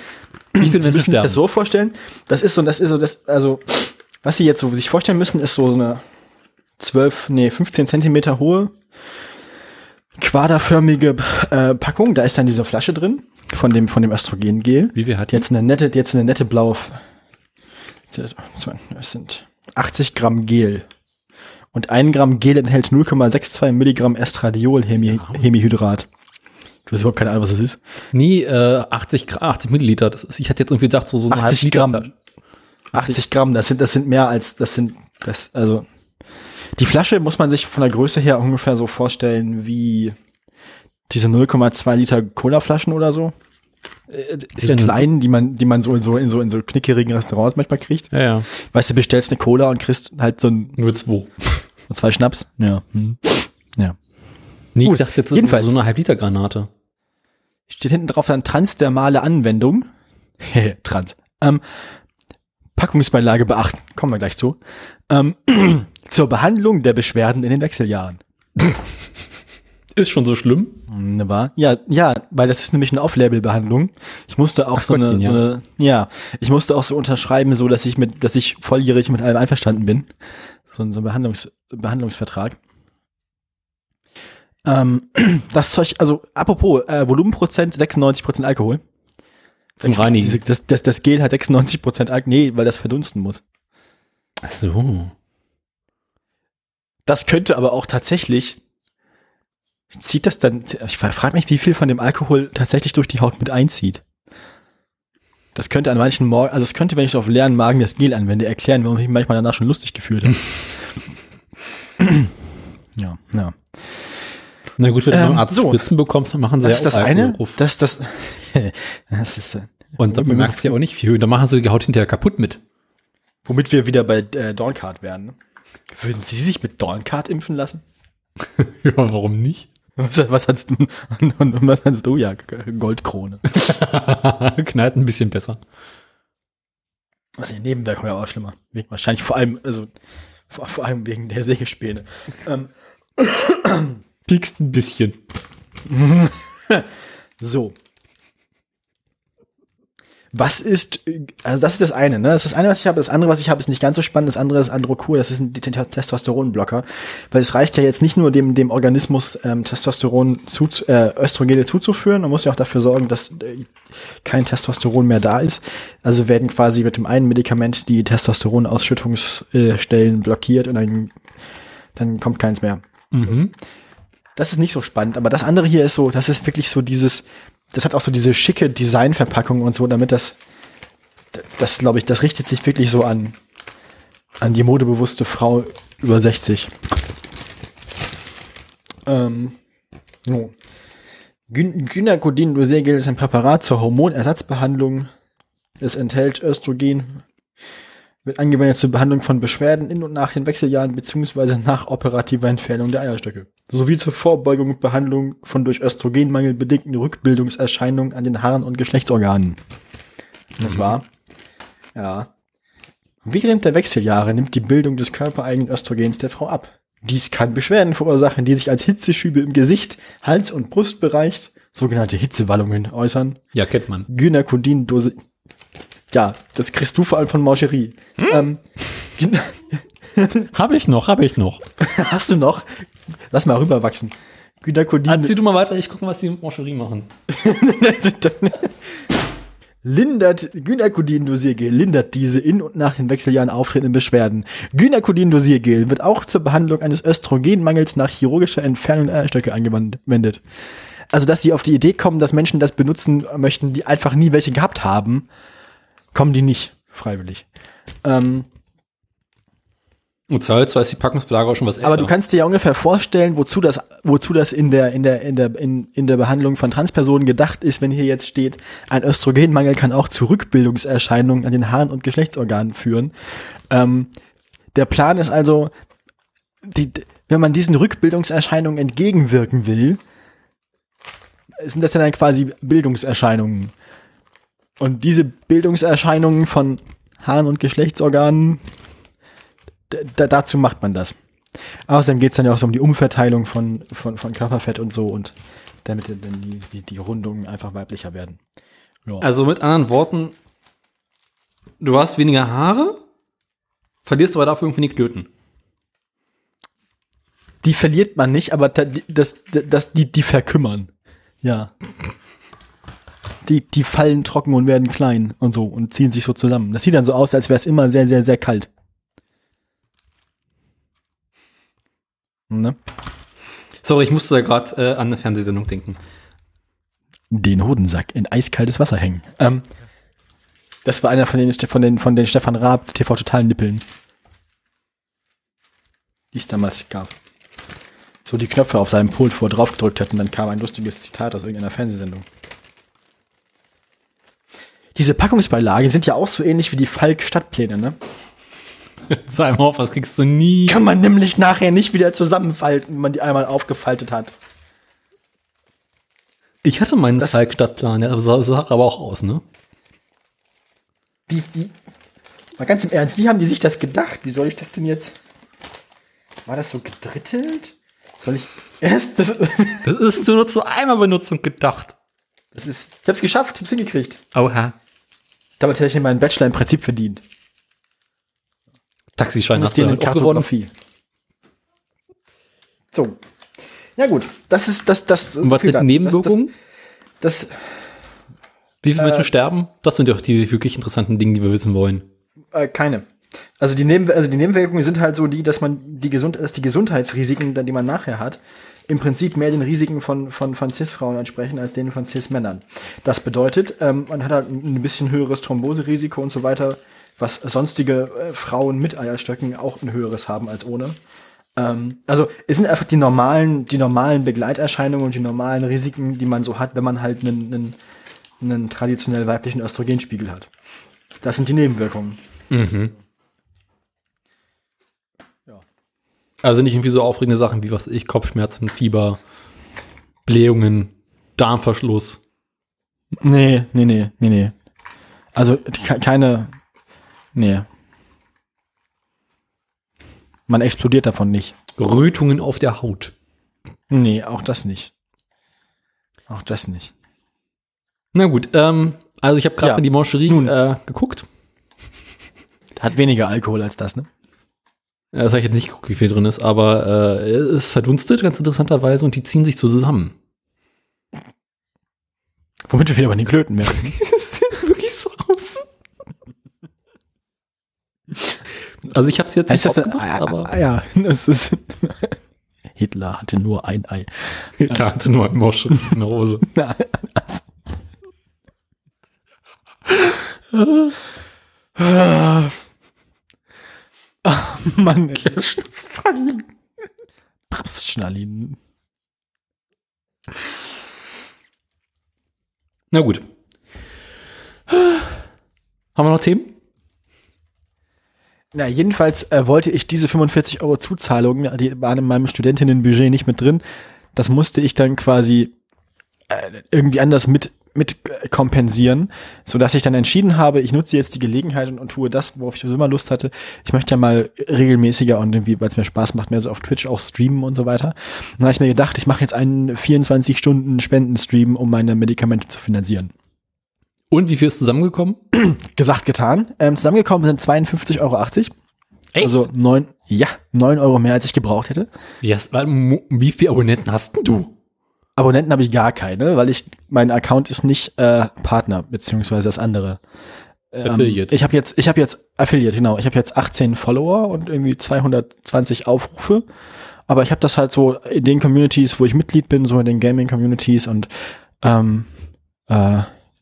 Speaker 1: Wie viel
Speaker 2: Sie müssen sich das so vorstellen. Das ist so, das ist so, das, also, was Sie jetzt so sich vorstellen müssen, ist so eine 12, nee, 15 Zentimeter hohe quaderförmige äh, Packung. Da ist dann diese Flasche drin von dem, von dem Östrogengel.
Speaker 1: Wie viel hat
Speaker 2: Die Jetzt eine nette, jetzt eine nette blaue. Das sind 80 Gramm Gel. Und ein Gramm Gel enthält 0,62 Milligramm Estradiol Hemi Hemihydrat. Du hast überhaupt keine Ahnung, was das ist.
Speaker 1: Nee, äh, 80, Gra- 80 Milliliter. Das ist, ich hatte jetzt irgendwie gedacht, so, so eine
Speaker 2: 80
Speaker 1: halbe Liter
Speaker 2: Gramm.
Speaker 1: Flasche.
Speaker 2: 80 Gramm, das sind, das sind mehr als, das sind, das, also, die Flasche muss man sich von der Größe her ungefähr so vorstellen wie diese 0,2 Liter Cola-Flaschen oder so.
Speaker 1: Äh, ist
Speaker 2: Diese
Speaker 1: ja
Speaker 2: kleinen, die man, die man so in so, in so, in so knickerigen Restaurants manchmal kriegt.
Speaker 1: Ja, ja.
Speaker 2: Weißt du, bestellst eine Cola und kriegst halt so, ein,
Speaker 1: Nur zwei. <laughs>
Speaker 2: zwei Schnaps. Ja. Hm. Ja.
Speaker 1: Nee,
Speaker 2: Gut,
Speaker 1: ich dachte, jetzt ist so eine Halb-Liter-Granate.
Speaker 2: Steht hinten drauf dann transdermale Anwendung. <laughs> Trans. Ähm, Packungsbeilage beachten. Kommen wir gleich zu. Ähm, <clears throat> zur Behandlung der Beschwerden in den Wechseljahren. <laughs>
Speaker 1: Ist schon so schlimm.
Speaker 2: Wunderbar. Ja, ja, weil das ist nämlich eine Off-Label-Behandlung. Ich musste auch
Speaker 1: Ach
Speaker 2: so, eine,
Speaker 1: Gottchen,
Speaker 2: so eine, ja, ich musste auch so unterschreiben, so dass ich mit, dass ich volljährig mit allem einverstanden bin. So, ein- so ein Behandlungs, Behandlungsvertrag. Ähm, <clears throat> das Zeug, also apropos äh, Volumenprozent, 96% Alkohol.
Speaker 1: Zum Reinigen.
Speaker 2: Das, das, das Gel hat 96% Alkohol. Nee, weil das verdunsten muss.
Speaker 1: Ach so.
Speaker 2: Das könnte aber auch tatsächlich, zieht das dann, ich frage mich, wie viel von dem Alkohol tatsächlich durch die Haut mit einzieht. Das könnte an manchen Morgen, also es könnte, wenn ich auf leeren Magen das Gel anwende, erklären, warum ich mich manchmal danach schon lustig gefühlt habe. <laughs> ja, ja.
Speaker 1: Na gut, wenn du
Speaker 2: Ähm,
Speaker 1: beim Arzt
Speaker 2: so.
Speaker 1: Spritzen bekommst, dann machen sie
Speaker 2: Das ist
Speaker 1: ja
Speaker 2: das
Speaker 1: auch
Speaker 2: eine.
Speaker 1: Alkohol drauf.
Speaker 2: Das ist das, <laughs> das ist, äh,
Speaker 1: Und dann merkst du ja auch nicht viel. Da machen sie die Haut hinterher kaputt mit.
Speaker 2: womit wir wieder bei äh, Dorncard werden. Würden Sie sich mit Dorncard impfen lassen? <laughs>
Speaker 1: Ja, warum nicht?
Speaker 2: Was, was hast du, <laughs> was hast du? Ja, Goldkrone. <laughs>
Speaker 1: Knallt ein bisschen besser.
Speaker 2: Also die Nebenwirkungen ja auch schlimmer. Wahrscheinlich vor allem, also vor, vor allem wegen der Sägespäne. Ähm,
Speaker 1: Piekst ein bisschen.
Speaker 2: so. Was ist, äh, also das ist das eine, ne? Das ist das eine, was ich habe. Das andere, was ich habe, ist nicht ganz so spannend. Das andere ist Androkur. Das ist ein Testosteronblocker. Weil es reicht ja jetzt nicht nur dem, dem Organismus ähm, Testosteron zu, äh, Östrogene zuzuführen. Man muss ja auch dafür sorgen, dass äh, kein Testosteron mehr da ist. Also werden quasi mit dem einen Medikament die Testosteronausschüttungsstellen blockiert und dann, dann kommt keins mehr.
Speaker 1: Mhm.
Speaker 2: Das ist nicht so spannend, aber das andere hier ist so, das ist wirklich so dieses, das hat auch so diese schicke Designverpackung und so, damit das, das glaube ich, das richtet sich wirklich so an, an die modebewusste Frau über 60. Ähm, so. Gyn Gynäkodin-Dosiergel ist ein Präparat zur Hormonersatzbehandlung. Es enthält Östrogen, wird angewendet zur Behandlung von Beschwerden in und nach den Wechseljahren beziehungsweise nach operativer Entfernung der Eierstöcke. Sowie zur Vorbeugung und Behandlung von durch Östrogenmangel bedingten Rückbildungserscheinungen an den Haaren und Geschlechtsorganen. Nicht wahr? Ja. Während der Wechseljahre nimmt die Bildung des körpereigenen Östrogens der Frau ab. Dies kann Beschwerden verursachen, die sich als Hitzeschübe im Gesicht, Hals- und Brustbereich, sogenannte Hitzewallungen, äußern.
Speaker 1: Ja, kennt man.
Speaker 2: Gynäkodin-Dose. Ja, das kriegst du vor allem von Mancherie. Ähm, Gyn- <laughs>
Speaker 1: Habe ich noch, habe ich noch.
Speaker 2: hast du noch? Lass mal rüberwachsen. Gynäkodin.
Speaker 1: Erzähl du mal weiter, ich gucke, was die mit Mancherie machen. <laughs>
Speaker 2: lindert Gynäkodin-Dosiergel, lindert diese in und nach den Wechseljahren auftretenden Beschwerden. Gynäkodin-Dosiergel wird auch zur Behandlung eines Östrogenmangels nach chirurgischer Entfernung der Eierstöcke angewendet. Also, dass sie auf die Idee kommen, dass Menschen das benutzen möchten, die einfach nie welche gehabt haben, kommen die nicht freiwillig. Ähm,
Speaker 1: Und zwar ist die Packungsbeilage auch schon was älter.
Speaker 2: aber du kannst dir ja ungefähr vorstellen, wozu das, wozu das in der, in der, in der, in, in der Behandlung von Transpersonen gedacht ist, wenn hier jetzt steht, ein Östrogenmangel kann auch zu Rückbildungserscheinungen an den Haaren und Geschlechtsorganen führen. Ähm, der Plan ist also, die, wenn man diesen Rückbildungserscheinungen entgegenwirken will, sind das ja dann quasi Bildungserscheinungen. Und diese Bildungserscheinungen von Haaren und Geschlechtsorganen, dazu macht man das. Außerdem geht es dann ja auch so um die Umverteilung von, von, von Körperfett und so und damit dann die, die, die Rundungen einfach weiblicher werden. Ja.
Speaker 1: Also mit anderen Worten, du hast weniger Haare, verlierst aber dafür irgendwie die Klöten.
Speaker 2: Die verliert man nicht, aber da- die- das, das, die, die verkümmern. Ja. Die, die fallen trocken und werden klein und so und ziehen sich so zusammen. Das sieht dann so aus, als wäre es immer sehr, sehr, sehr kalt. Ne?
Speaker 1: Sorry, ich musste da gerade äh, an eine Fernsehsendung denken.
Speaker 2: Den Hodensack in eiskaltes Wasser hängen. Ähm, das war einer von den, von den, von den Stefan Raab TV Total Nippeln. Die es damals gab. So die Knöpfe auf seinem Pult vor drauf gedrückt und dann kam ein lustiges Zitat aus irgendeiner Fernsehsendung. Diese Packungsbeilagen sind ja auch so ähnlich wie die Falk-Stadtpläne, ne? <laughs>
Speaker 1: Sei mal auf, das kriegst du nie.
Speaker 2: Kann man nämlich nachher nicht wieder zusammenfalten, wenn man die einmal aufgefaltet hat.
Speaker 1: Ich hatte meinen
Speaker 2: Das-
Speaker 1: Falk-Stadtplan, der sah, sah aber auch aus, ne?
Speaker 2: Wie, wie, mal ganz im Ernst, wie haben die sich das gedacht? Wie soll ich das denn jetzt? War das so gedrittelt? Soll ich erst das?
Speaker 1: Das ist nur zur Einmalbenutzung gedacht.
Speaker 2: Das ist. Ich hab's geschafft, ich hab's hingekriegt.
Speaker 1: Oha.
Speaker 2: Damit hätte ich meinen Bachelor im Prinzip verdient.
Speaker 1: Taxischein hast du damit auch gewonnen.
Speaker 2: Kartografie. So. Ja gut, das ist das das.
Speaker 1: Und was sind. Nebenwirkungen?
Speaker 2: Das, das,
Speaker 1: Wie viele Menschen
Speaker 2: äh,
Speaker 1: sterben? Das sind doch die wirklich interessanten Dinge, die wir wissen wollen.
Speaker 2: das äh, keine. Also die, Neben also die Nebenwirkungen sind halt so die, dass man die, Gesund dass die Gesundheitsrisiken, die man nachher hat, im Prinzip mehr den Risiken von, von, von Cis-Frauen entsprechen als denen von Cis-Männern. Das bedeutet, ähm, man hat halt ein bisschen höheres Thromboserisiko und so weiter, was sonstige äh, Frauen mit Eierstöcken auch ein höheres haben als ohne. Ähm, also es sind einfach die normalen, die normalen Begleiterscheinungen und die normalen Risiken, die man so hat, wenn man halt einen, einen, einen traditionell weiblichen Östrogenspiegel hat. Das sind die Nebenwirkungen.
Speaker 1: Also nicht irgendwie so aufregende Sachen wie was ich, Kopfschmerzen, Fieber, Blähungen, Darmverschluss.
Speaker 2: Nee, nee, nee, nee, nee. Also ke- keine. Nee. Man explodiert davon nicht.
Speaker 1: Rötungen auf der Haut.
Speaker 2: Nee, auch das nicht. Auch das nicht.
Speaker 1: Na gut, ähm, also ich habe gerade
Speaker 2: Ja.
Speaker 1: mal die Mancherie äh, geguckt.
Speaker 2: Hat weniger Alkohol als das, ne?
Speaker 1: Ja, Das habe ich jetzt nicht geguckt, wie viel drin ist, aber äh, es ist verdunstet, ganz interessanterweise, und die ziehen sich zusammen.
Speaker 2: Womit wir wieder bei den Klöten merken. <laughs>
Speaker 1: Das sieht wirklich so aus. Also ich habe es jetzt
Speaker 2: Heißt
Speaker 1: nicht
Speaker 2: das,
Speaker 1: aufgemacht,
Speaker 2: ah,
Speaker 1: aber
Speaker 2: ah, ja, <laughs> das ist. <laughs> Hitler hatte nur ein Ei.
Speaker 1: klar, hatte nur ein Moschel in der Hose.
Speaker 2: Also. Ah, <laughs> Mann. Schnallin.
Speaker 1: Na gut. Haben wir noch Themen?
Speaker 2: Na, jedenfalls äh, wollte ich diese 45 Euro Zuzahlung, die waren in meinem Studentinnenbudget nicht mit drin. Das musste ich dann quasi äh, irgendwie anders mit, mit äh, kompensieren, sodass ich dann entschieden habe, ich nutze jetzt die Gelegenheit und, und tue das, worauf ich so immer Lust hatte. Ich möchte ja mal regelmäßiger und irgendwie, weil es mir Spaß macht, mehr so auf Twitch auch streamen und so weiter. Dann habe ich mir gedacht, ich mache jetzt einen 24-Stunden-Spendenstream, um meine Medikamente zu finanzieren.
Speaker 1: Und wie viel ist zusammengekommen? <clears throat>
Speaker 2: Gesagt, getan. Ähm, zusammengekommen sind 52,80 Euro.
Speaker 1: Echt?
Speaker 2: Also neun, ja, neun Euro mehr, als ich gebraucht hätte.
Speaker 1: Mo- wie viele Abonnenten hast du?
Speaker 2: Abonnenten habe ich gar keine, weil ich mein Account ist nicht äh, Partner beziehungsweise das andere. Ähm,
Speaker 1: Affiliate.
Speaker 2: Ich habe jetzt, ich habe jetzt Affiliate, genau. Ich habe jetzt 18 Follower und irgendwie 220 Aufrufe. Aber ich habe das halt so in den Communities, wo ich Mitglied bin, so in den Gaming Communities und ähm, äh,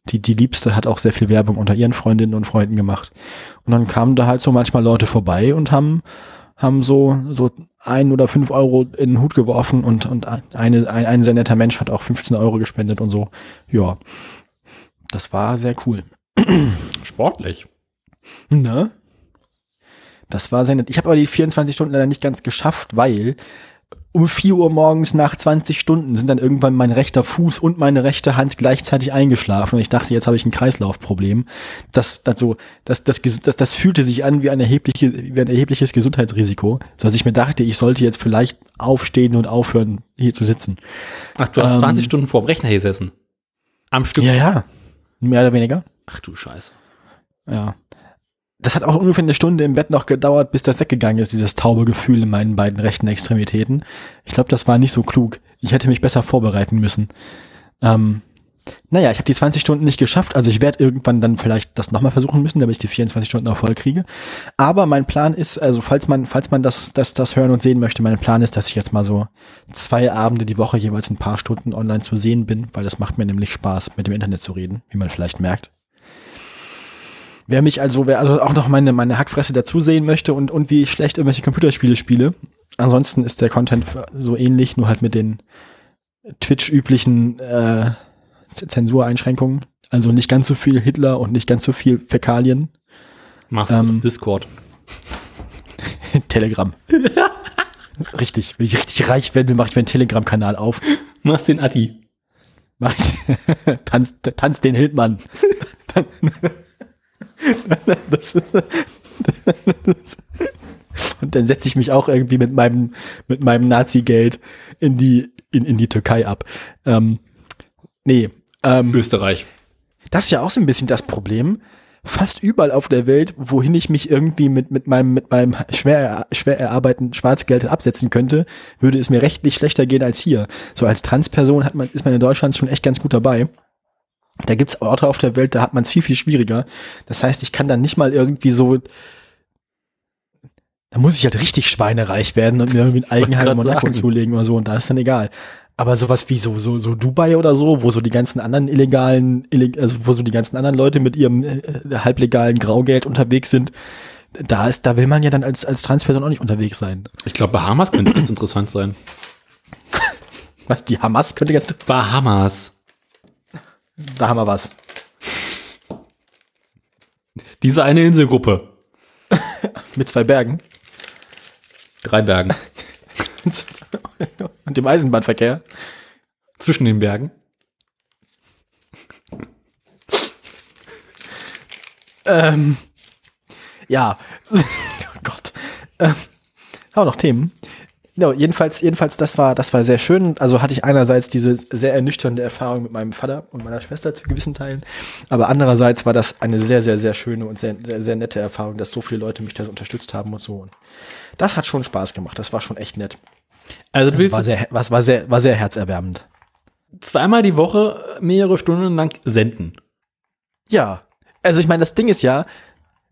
Speaker 2: die, die Liebste hat auch sehr viel Werbung unter ihren Freundinnen und Freunden gemacht. Und dann kamen da halt so manchmal Leute vorbei und haben, haben so, so ein oder fünf Euro in den Hut geworfen und, und eine, ein, ein sehr netter Mensch hat auch 15 Euro gespendet und so. Ja. Das war sehr cool.
Speaker 1: Sportlich.
Speaker 2: Ne? Das war sehr nett. Ich habe aber die 24 Stunden leider nicht ganz geschafft, weil um 4 Uhr morgens nach 20 Stunden sind dann irgendwann mein rechter Fuß und meine rechte Hand gleichzeitig eingeschlafen und ich dachte, jetzt habe ich ein Kreislaufproblem. Das, das, so, das, das, das, das fühlte sich an wie ein, erhebliche, wie ein erhebliches Gesundheitsrisiko, sodass ich mir dachte, ich sollte jetzt vielleicht aufstehen und aufhören, hier zu sitzen.
Speaker 1: Ach, du hast
Speaker 2: Ähm,
Speaker 1: 20 Stunden vor dem Rechner gesessen. Am Stück.
Speaker 2: Ja, ja. Mehr oder weniger.
Speaker 1: Ach du Scheiße.
Speaker 2: Ja. Das hat auch ungefähr eine Stunde im Bett noch gedauert, bis das weggegangen ist, dieses taube Gefühl in meinen beiden rechten Extremitäten. Ich glaube, das war nicht so klug. Ich hätte mich besser vorbereiten müssen. Ähm, naja, ich habe die 20 Stunden nicht geschafft, also ich werde irgendwann dann vielleicht das nochmal versuchen müssen, damit ich die 24 Stunden auch voll kriege. Aber mein Plan ist, also falls man, falls man das, das, das hören und sehen möchte, mein Plan ist, dass ich jetzt mal so zwei Abende die Woche jeweils ein paar Stunden online zu sehen bin, weil das macht mir nämlich Spaß, mit dem Internet zu reden, wie man vielleicht merkt. Wer mich also, wer also auch noch meine, meine Hackfresse dazu sehen möchte und, und wie ich schlecht irgendwelche Computerspiele spiele, ansonsten ist der Content so ähnlich, nur halt mit den Twitch-üblichen äh, Zensureinschränkungen. Also nicht ganz so viel Hitler und nicht ganz so viel Fäkalien.
Speaker 1: Machst ähm, Discord. <laughs>
Speaker 2: Telegram. <laughs> richtig. Wenn ich richtig reich werde, mache ich meinen Telegram-Kanal auf.
Speaker 1: Machst den Atti.
Speaker 2: Mach ich, <laughs> tanz, tanz den Hildmann. Das ist, das, und dann setze ich mich auch irgendwie mit meinem, mit meinem Nazi-Geld in die, in, in die Türkei ab. Ähm, nee,
Speaker 1: ähm, Österreich.
Speaker 2: Das ist ja auch so ein bisschen das Problem. Fast überall auf der Welt, wohin ich mich irgendwie mit, mit meinem, mit meinem schwer, schwer erarbeiteten Schwarzgeld absetzen könnte, würde es mir rechtlich schlechter gehen als hier. So als Transperson hat man, ist man in Deutschland schon echt ganz gut dabei. Da gibt's Orte auf der Welt, da hat man es viel, viel schwieriger. Das heißt, ich kann dann nicht mal irgendwie so, da muss ich halt richtig schweinereich werden und mir irgendwie ein Eigenheim und Monaco zulegen oder so und da ist dann egal. Aber sowas wie so, so, so Dubai oder so, wo so die ganzen anderen illegalen, illeg also wo so die ganzen anderen Leute mit ihrem äh, halblegalen Graugeld unterwegs sind, da ist, da will man ja dann als, als Transperson auch nicht unterwegs sein.
Speaker 1: Ich glaube, Bahamas könnte ganz interessant sein.
Speaker 2: Was, die Hamas könnte ganz.
Speaker 1: Bahamas.
Speaker 2: Da haben wir was.
Speaker 1: Diese eine Inselgruppe. <laughs>
Speaker 2: mit zwei Bergen.
Speaker 1: Drei Bergen. <laughs>
Speaker 2: und dem Eisenbahnverkehr.
Speaker 1: Zwischen den Bergen.
Speaker 2: ähm, ja. <laughs> oh Gott. Ähm, haben wir noch Themen? Ja, jedenfalls, jedenfalls, das war, das war sehr schön. Also hatte ich einerseits diese sehr ernüchternde Erfahrung mit meinem Vater und meiner Schwester zu gewissen Teilen, aber andererseits war das eine sehr, sehr, sehr schöne und sehr, sehr, sehr nette Erfahrung, dass so viele Leute mich da unterstützt haben und so. Und das hat schon Spaß gemacht. Das war schon echt nett.
Speaker 1: Also du willst
Speaker 2: war sehr, was war sehr, war sehr herzerwärmend.
Speaker 1: Zweimal die Woche mehrere Stunden lang senden.
Speaker 2: Ja. Also ich meine, das Ding ist ja,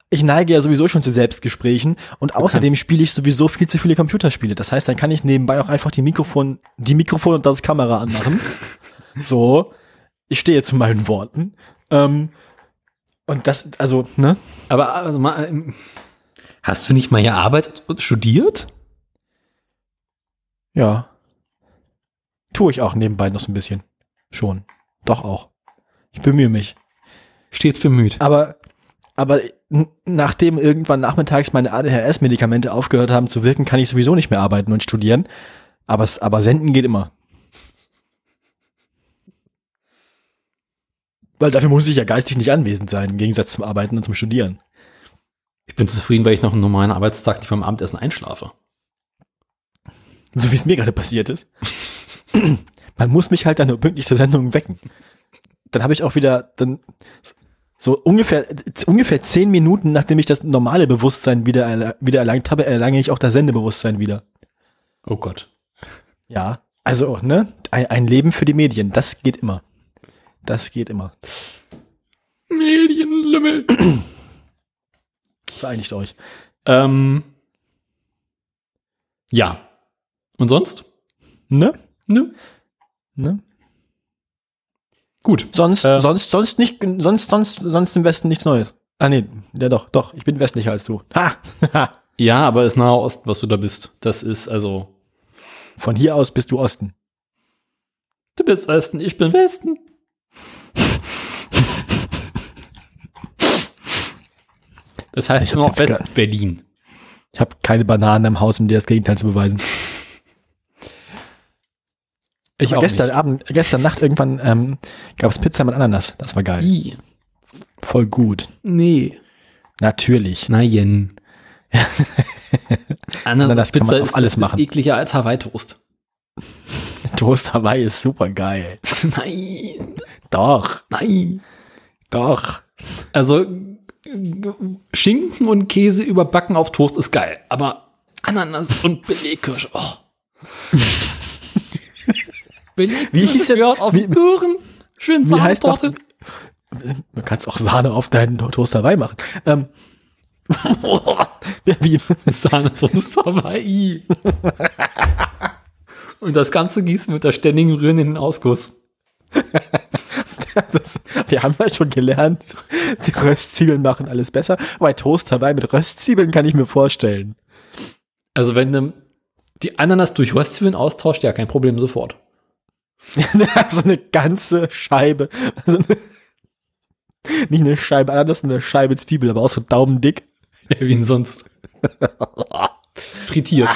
Speaker 2: ich neige ja sowieso schon zu Selbstgesprächen und außerdem spiele ich sowieso viel zu viele Computerspiele. Das heißt, dann kann ich nebenbei auch einfach die Mikrofon, die Mikrofon und das Kamera anmachen. <laughs> so, ich stehe zu meinen Worten. Ähm, und das, also, ne?
Speaker 1: Aber also mal, ähm, hast du nicht mal gearbeitet und studiert?
Speaker 2: Ja. Tue ich auch nebenbei noch so ein bisschen. Schon. Doch auch. Ich bemühe mich.
Speaker 1: Stets bemüht.
Speaker 2: Aber, aber nachdem irgendwann nachmittags meine ADHS-Medikamente aufgehört haben zu wirken, kann ich sowieso nicht mehr arbeiten und studieren. Aber, aber senden geht immer. Weil dafür muss ich ja geistig nicht anwesend sein, im Gegensatz zum Arbeiten und zum Studieren.
Speaker 1: Ich bin zufrieden, weil ich noch einen normalen Arbeitstag nicht beim Abendessen einschlafe.
Speaker 2: So wie es mir gerade passiert ist. <laughs> Man muss mich halt dann nur pünktlich zur Sendung wecken. Dann habe ich auch wieder, dann so ungefähr, ungefähr zehn Minuten, nachdem ich das normale Bewusstsein wieder, wieder erlangt habe, erlange ich auch das Sendebewusstsein wieder.
Speaker 1: Oh Gott.
Speaker 2: Ja, also, ne, ein, ein Leben für die Medien, das geht immer. Das geht immer.
Speaker 1: Medienlümmel.
Speaker 2: Vereinigt euch.
Speaker 1: Ähm, ja, und sonst?
Speaker 2: Ne?
Speaker 1: Ne?
Speaker 2: Ne?
Speaker 1: Gut.
Speaker 2: Sonst, äh, sonst, sonst nicht, sonst, sonst, sonst im Westen nichts Neues. Ah, nee, ja doch, doch, ich bin westlicher als du. Ha!
Speaker 1: ja, aber ist Nahe Osten, was du da bist. Das ist also.
Speaker 2: Von hier aus bist du Osten.
Speaker 1: Du bist Westen, ich bin Westen. Das heißt immer noch West-Berlin.
Speaker 2: Ich habe keine Bananen im Haus, um dir das Gegenteil zu beweisen. Ich auch gestern nicht. Abend, gestern Nacht irgendwann ähm, gab es Pizza mit Ananas. Das war geil.
Speaker 1: I.
Speaker 2: Voll gut.
Speaker 1: Nee.
Speaker 2: Natürlich.
Speaker 1: Nein. <laughs>
Speaker 2: Ananas kann man auf alles
Speaker 1: ist,
Speaker 2: machen.
Speaker 1: Ist ekliger als Hawaii-Toast. <laughs>
Speaker 2: Toast Hawaii ist super geil. <laughs>
Speaker 1: Nein.
Speaker 2: Doch.
Speaker 1: Nein.
Speaker 2: Doch.
Speaker 1: Also, Schinken und Käse überbacken auf Toast ist geil, aber Ananas und Belegkirsche, oh. Belegkirsche
Speaker 2: Wie hieß
Speaker 1: gehört auf
Speaker 2: wie-
Speaker 1: die Ohren. Schön Sahnetorte.
Speaker 2: man kann auch Sahne auf deinen Toast Hawaii machen. Ähm, ja, <laughs> wie,
Speaker 1: Sahnetorte Hawaii. und das Ganze gießen mit der ständigen Rühren in den Ausguss. <laughs>
Speaker 2: das, wir haben ja schon gelernt, die Röstzwiebeln machen alles besser. Bei Toast Hawaii mit Röstzwiebeln kann ich mir vorstellen.
Speaker 1: Also wenn du die Ananas durch Röstzwiebeln austauscht, ja, kein Problem, sofort. <laughs>
Speaker 2: so eine ganze Scheibe. Also eine, nicht eine Scheibe Ananas, eine Scheibe Zwiebel, aber auch so daumendick.
Speaker 1: Ja, wie denn sonst? <laughs> Frittiert.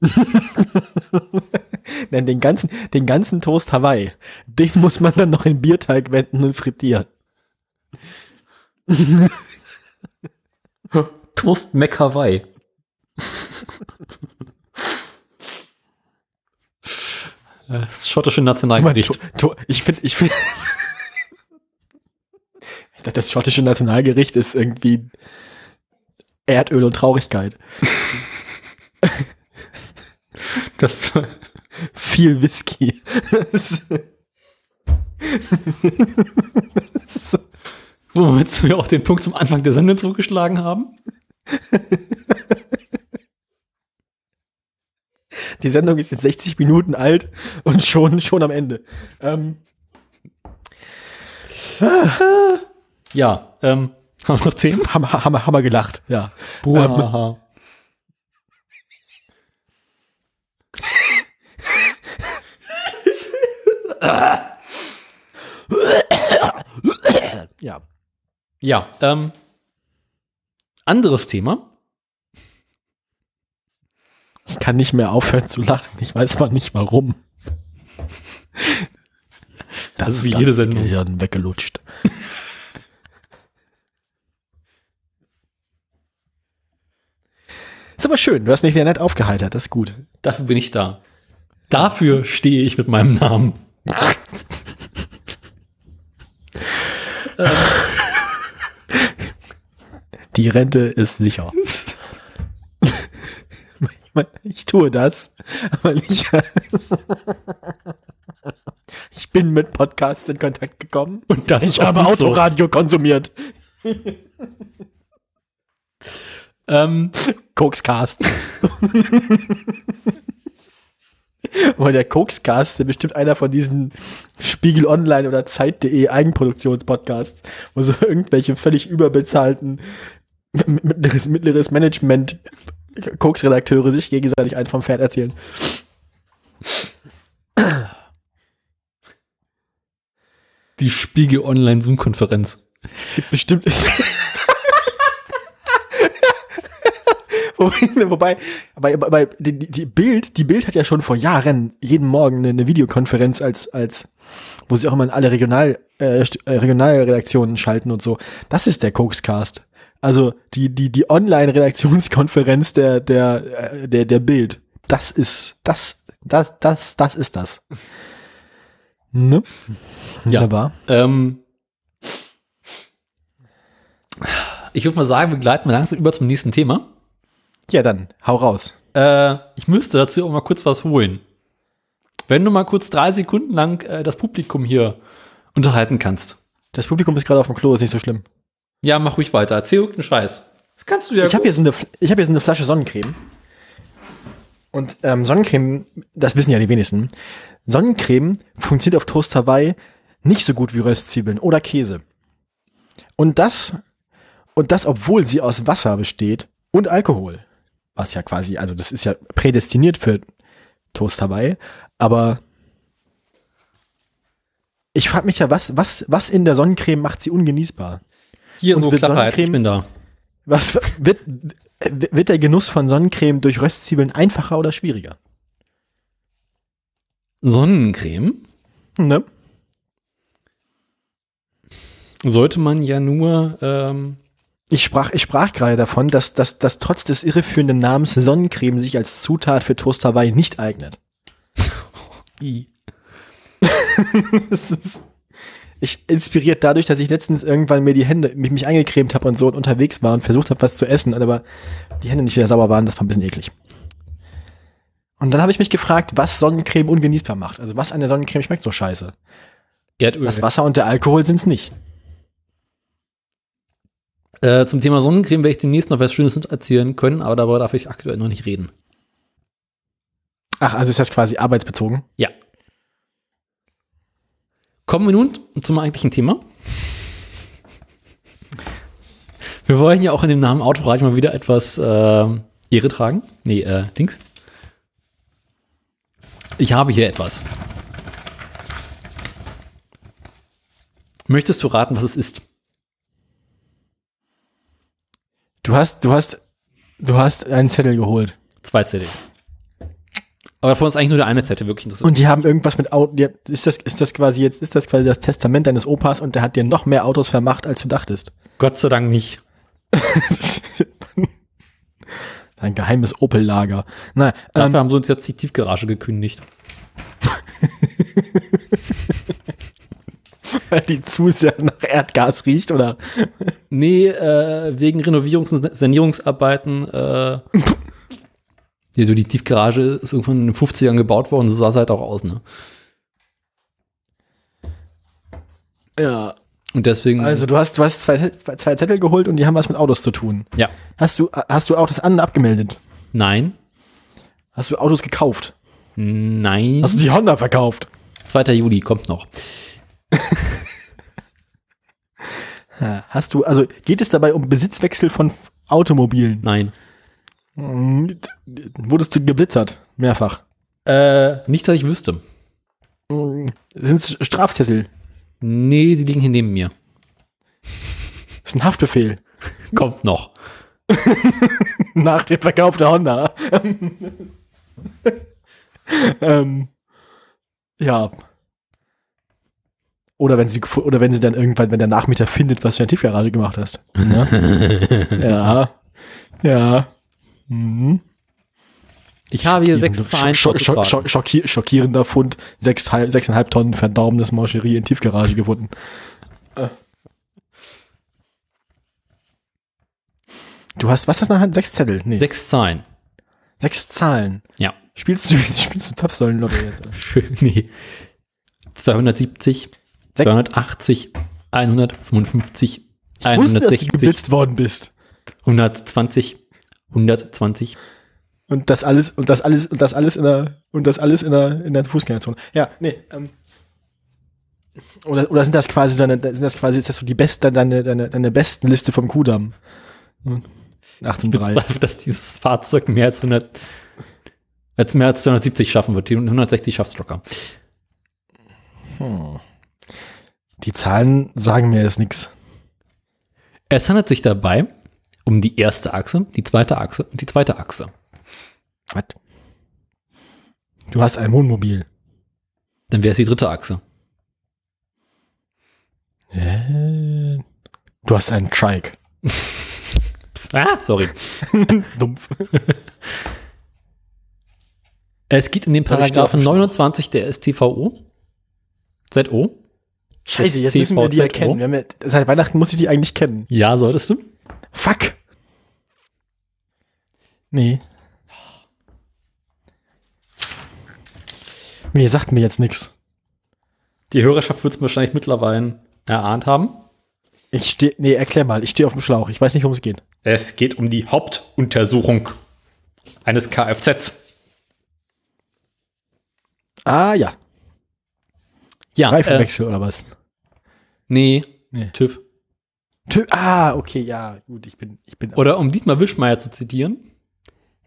Speaker 1: <laughs>
Speaker 2: Denn den ganzen, den ganzen Toast Hawaii, den muss man dann noch in Bierteig wenden und frittieren.
Speaker 1: Toast Mac Hawaii. Das schottische
Speaker 2: Aber
Speaker 1: Nationalgericht.
Speaker 2: to, ich finde, ich finde, <laughs> ich dachte, das schottische Nationalgericht ist irgendwie Erdöl und Traurigkeit. <laughs>
Speaker 1: Das,
Speaker 2: Viel Whisky.
Speaker 1: Womit wir auch den Punkt zum Anfang der Sendung zugeschlagen haben. <laughs>
Speaker 2: Die Sendung ist jetzt 60 Minuten alt und schon, schon am Ende. Ähm,
Speaker 1: Ja, ähm, <laughs> haben wir noch Themen?
Speaker 2: haben, haben wir gelacht, ja.
Speaker 1: Buhaha.
Speaker 2: Ja.
Speaker 1: Ja, ähm, anderes Thema.
Speaker 2: Ich kann nicht mehr aufhören zu lachen. Ich weiß mal nicht warum. Das
Speaker 1: ist wie jede Sendung.
Speaker 2: Gehirn weggelutscht. <laughs> Ist aber schön. Du hast mich wieder nett aufgeheitert. Das ist gut.
Speaker 1: Dafür bin ich da. Dafür stehe ich mit meinem Namen. <laughs>
Speaker 2: Die Rente ist sicher. <laughs> Ich tue das, aber nicht. Ich bin mit Podcasts in Kontakt gekommen.
Speaker 1: Und das
Speaker 2: Ich habe
Speaker 1: so.
Speaker 2: Autoradio konsumiert.
Speaker 1: Ähm,
Speaker 2: Kokscast. Aber der Kokscast ist bestimmt einer von diesen Spiegel Online oder Zeit.de Eigenproduktionspodcasts, wo so irgendwelche völlig überbezahlten mittleres, mittleres Management Koksredakteure sich gegenseitig eins vom Pferd erzählen.
Speaker 1: die Spiegel Online Zoom-Konferenz.
Speaker 2: Es gibt bestimmt. <laughs> Wobei- aber die, die- Bild, die Bild hat ja schon vor Jahren jeden Morgen eine, eine Videokonferenz als, als, wo sie auch immer in alle Regional, äh, äh, Regionalredaktionen schalten und so. Das ist der Kokscast. Also die, die, die Online-Redaktionskonferenz der, der, äh, der, der Bild. Das ist, das, das, das, das ist das. Ne?
Speaker 1: Ja.
Speaker 2: Wunderbar.
Speaker 1: Ähm, ich würde mal sagen, wir gleiten mal langsam über zum nächsten Thema.
Speaker 2: Ja, dann, hau raus.
Speaker 1: Äh, ich müsste dazu auch mal kurz was holen. Wenn du mal kurz drei Sekunden lang äh, das Publikum hier unterhalten kannst.
Speaker 2: Das Publikum ist gerade auf dem Klo, ist nicht so schlimm.
Speaker 1: Ja, mach ruhig weiter. Erzähl irgendeinen Scheiß. Das kannst du ja.
Speaker 2: Ich habe hier, so eine, ich hab hier so eine Flasche Sonnencreme. Und ähm, Sonnencreme, das wissen ja die wenigsten, Sonnencreme funktioniert auf Toast Hawaii nicht so gut wie Röstzwiebeln oder Käse. Und das, und das, obwohl sie aus Wasser besteht und Alkohol. Was ja quasi, also das ist ja prädestiniert für Toast Hawaii. Aber ich frage mich ja, was, was, was in der Sonnencreme macht sie ungenießbar?
Speaker 1: Hier
Speaker 2: und
Speaker 1: so Klarheit. Ich bin da.
Speaker 2: Was wird, wird der Genuss von Sonnencreme durch Röstzwiebeln einfacher oder schwieriger?
Speaker 1: Sonnencreme
Speaker 2: Ne?
Speaker 1: sollte man ja nur. Ähm,
Speaker 2: Ich sprach, ich sprach gerade davon, dass, dass, dass trotz des irreführenden Namens Sonnencreme sich als Zutat für Toast Hawaii nicht eignet. <laughs> Es <laughs> ist, ich inspiriert dadurch, dass ich letztens irgendwann mir die Hände, mich, mich eingecremt habe und so und unterwegs war und versucht habe, was zu essen, aber die Hände nicht wieder sauber waren, das war ein bisschen eklig. Und dann habe ich mich gefragt, was Sonnencreme ungenießbar macht. Also was an der Sonnencreme schmeckt so scheiße.
Speaker 1: Erdöl.
Speaker 2: Das Wasser und der Alkohol sind's nicht.
Speaker 1: Äh, zum Thema Sonnencreme werde ich demnächst noch was Schönes erzählen können, aber darüber darf ich aktuell noch nicht reden.
Speaker 2: Ach, also ist das quasi arbeitsbezogen?
Speaker 1: Ja. Kommen wir nun zum eigentlichen Thema. Wir wollen ja auch in dem Namen Autoradio mal wieder etwas äh, Ehre tragen. Nee, äh, Dings. Ich habe hier etwas. Möchtest du raten, was es ist?
Speaker 2: Du hast, du hast, du hast einen Zettel geholt.
Speaker 1: Zwei Zettel. Aber davon ist eigentlich nur der eine Zettel wirklich interessant.
Speaker 2: Und die haben irgendwas mit Auto, die, ist das, ist das quasi jetzt, ist das quasi das Testament deines Opas und der hat dir noch mehr Autos vermacht, als du dachtest.
Speaker 1: Gott sei Dank nicht. <laughs>
Speaker 2: Ein geheimes Opel-Lager. Na,
Speaker 1: Dafür
Speaker 2: ähm,
Speaker 1: haben sie uns jetzt die Tiefgarage gekündigt. <laughs>
Speaker 2: weil die zu sehr nach Erdgas riecht, oder?
Speaker 1: Nee, äh, wegen Renovierungs- und Sanierungsarbeiten. Äh, <laughs> ja, so die Tiefgarage ist irgendwann in den 50ern gebaut worden, so sah es halt auch aus, ne?
Speaker 2: Ja.
Speaker 1: Und deswegen.
Speaker 2: Also du hast, du hast zwei, zwei Zettel geholt und die haben was mit Autos zu tun.
Speaker 1: ja.
Speaker 2: Hast du, hast du Autos an und abgemeldet?
Speaker 1: Nein.
Speaker 2: Hast du Autos gekauft?
Speaker 1: Nein.
Speaker 2: Hast du die Honda verkauft?
Speaker 1: 2. Juli kommt noch. <laughs>
Speaker 2: Hast du, also geht es dabei um Besitzwechsel von Automobilen?
Speaker 1: Nein.
Speaker 2: Wurdest du geblitzert? Mehrfach.
Speaker 1: Äh, nicht, dass ich wüsste.
Speaker 2: Sind es Strafzettel?
Speaker 1: Nee, die liegen hier neben mir.
Speaker 2: Das ist ein Haftbefehl. <laughs>
Speaker 1: Kommt noch. <laughs>
Speaker 2: Nach dem Verkauf der Honda. <laughs> ähm, ja. Oder wenn sie oder wenn sie dann irgendwann, wenn der Nachmieter findet, was du in der Tiefgarage gemacht hast. Ne? ja. Ja. Mhm.
Speaker 1: Ich habe hier sechs Zahlen.
Speaker 2: schock- schock- schock- schockier- schockierender Fund. Sechs, hal- sechseinhalb Tonnen verdorbenes Mancherie in Tiefgarage gefunden. Äh. Du hast, was hast du nachher? Sechs Zettel? Nee.
Speaker 1: Sechs Zahlen.
Speaker 2: Sechs Zahlen.
Speaker 1: Ja.
Speaker 2: Spielst du, <laughs> spielst du Zapfsäulenlotto jetzt? <laughs>
Speaker 1: nee. 270,
Speaker 2: Sech-
Speaker 1: 280, 155,
Speaker 2: Ich wusste, dass du
Speaker 1: 160,
Speaker 2: geblitzt worden bist.
Speaker 1: 120, 120.
Speaker 2: Und das alles, und das alles, und das alles in der, und das alles in der, in der Fußgängerzone. Ja, nee, ähm. Oder, oder sind das quasi deine, sind das quasi, ist das so die beste, deine, deine, deine besten Liste vom Kudamm? Hm.
Speaker 1: Ich
Speaker 2: 18.3.
Speaker 1: bezweifle, dass dieses Fahrzeug mehr als 100, als mehr als 270 schaffen wird. Die 160 schafft locker.
Speaker 2: Die Zahlen sagen mir jetzt nichts.
Speaker 1: Es handelt sich dabei um die erste Achse, die zweite Achse und die zweite Achse.
Speaker 2: Was? Du hast ein Wohnmobil.
Speaker 1: Dann wäre es die dritte Achse.
Speaker 2: Äh, Du hast einen Trike.
Speaker 1: Psst, <laughs> ah, sorry. <laughs>
Speaker 2: Dumpf.
Speaker 1: Es geht in den Paragraphen
Speaker 2: aufgeschrieben.
Speaker 1: 29 der StVO. ZO.
Speaker 2: Scheiße, jetzt müssen wir die erkennen. Ja, seit Weihnachten muss ich die eigentlich kennen.
Speaker 1: Ja, solltest du.
Speaker 2: Fuck. Nee. Nee, sagt mir jetzt nichts.
Speaker 1: Die Hörerschaft wird es wahrscheinlich mittlerweile erahnt haben.
Speaker 2: Ich stehe, nee, erklär mal. Ich stehe auf dem Schlauch. Ich weiß nicht, worum es geht.
Speaker 1: Es geht um die Hauptuntersuchung eines Kfz.
Speaker 2: Ah, ja.
Speaker 1: Ja, äh,
Speaker 2: Reifenwechsel oder was?
Speaker 1: nee,
Speaker 2: Nee.
Speaker 1: TÜV.
Speaker 2: Ah, okay, ja, gut. Ich bin, ich bin.
Speaker 1: Oder um Dietmar Wischmeier zu zitieren.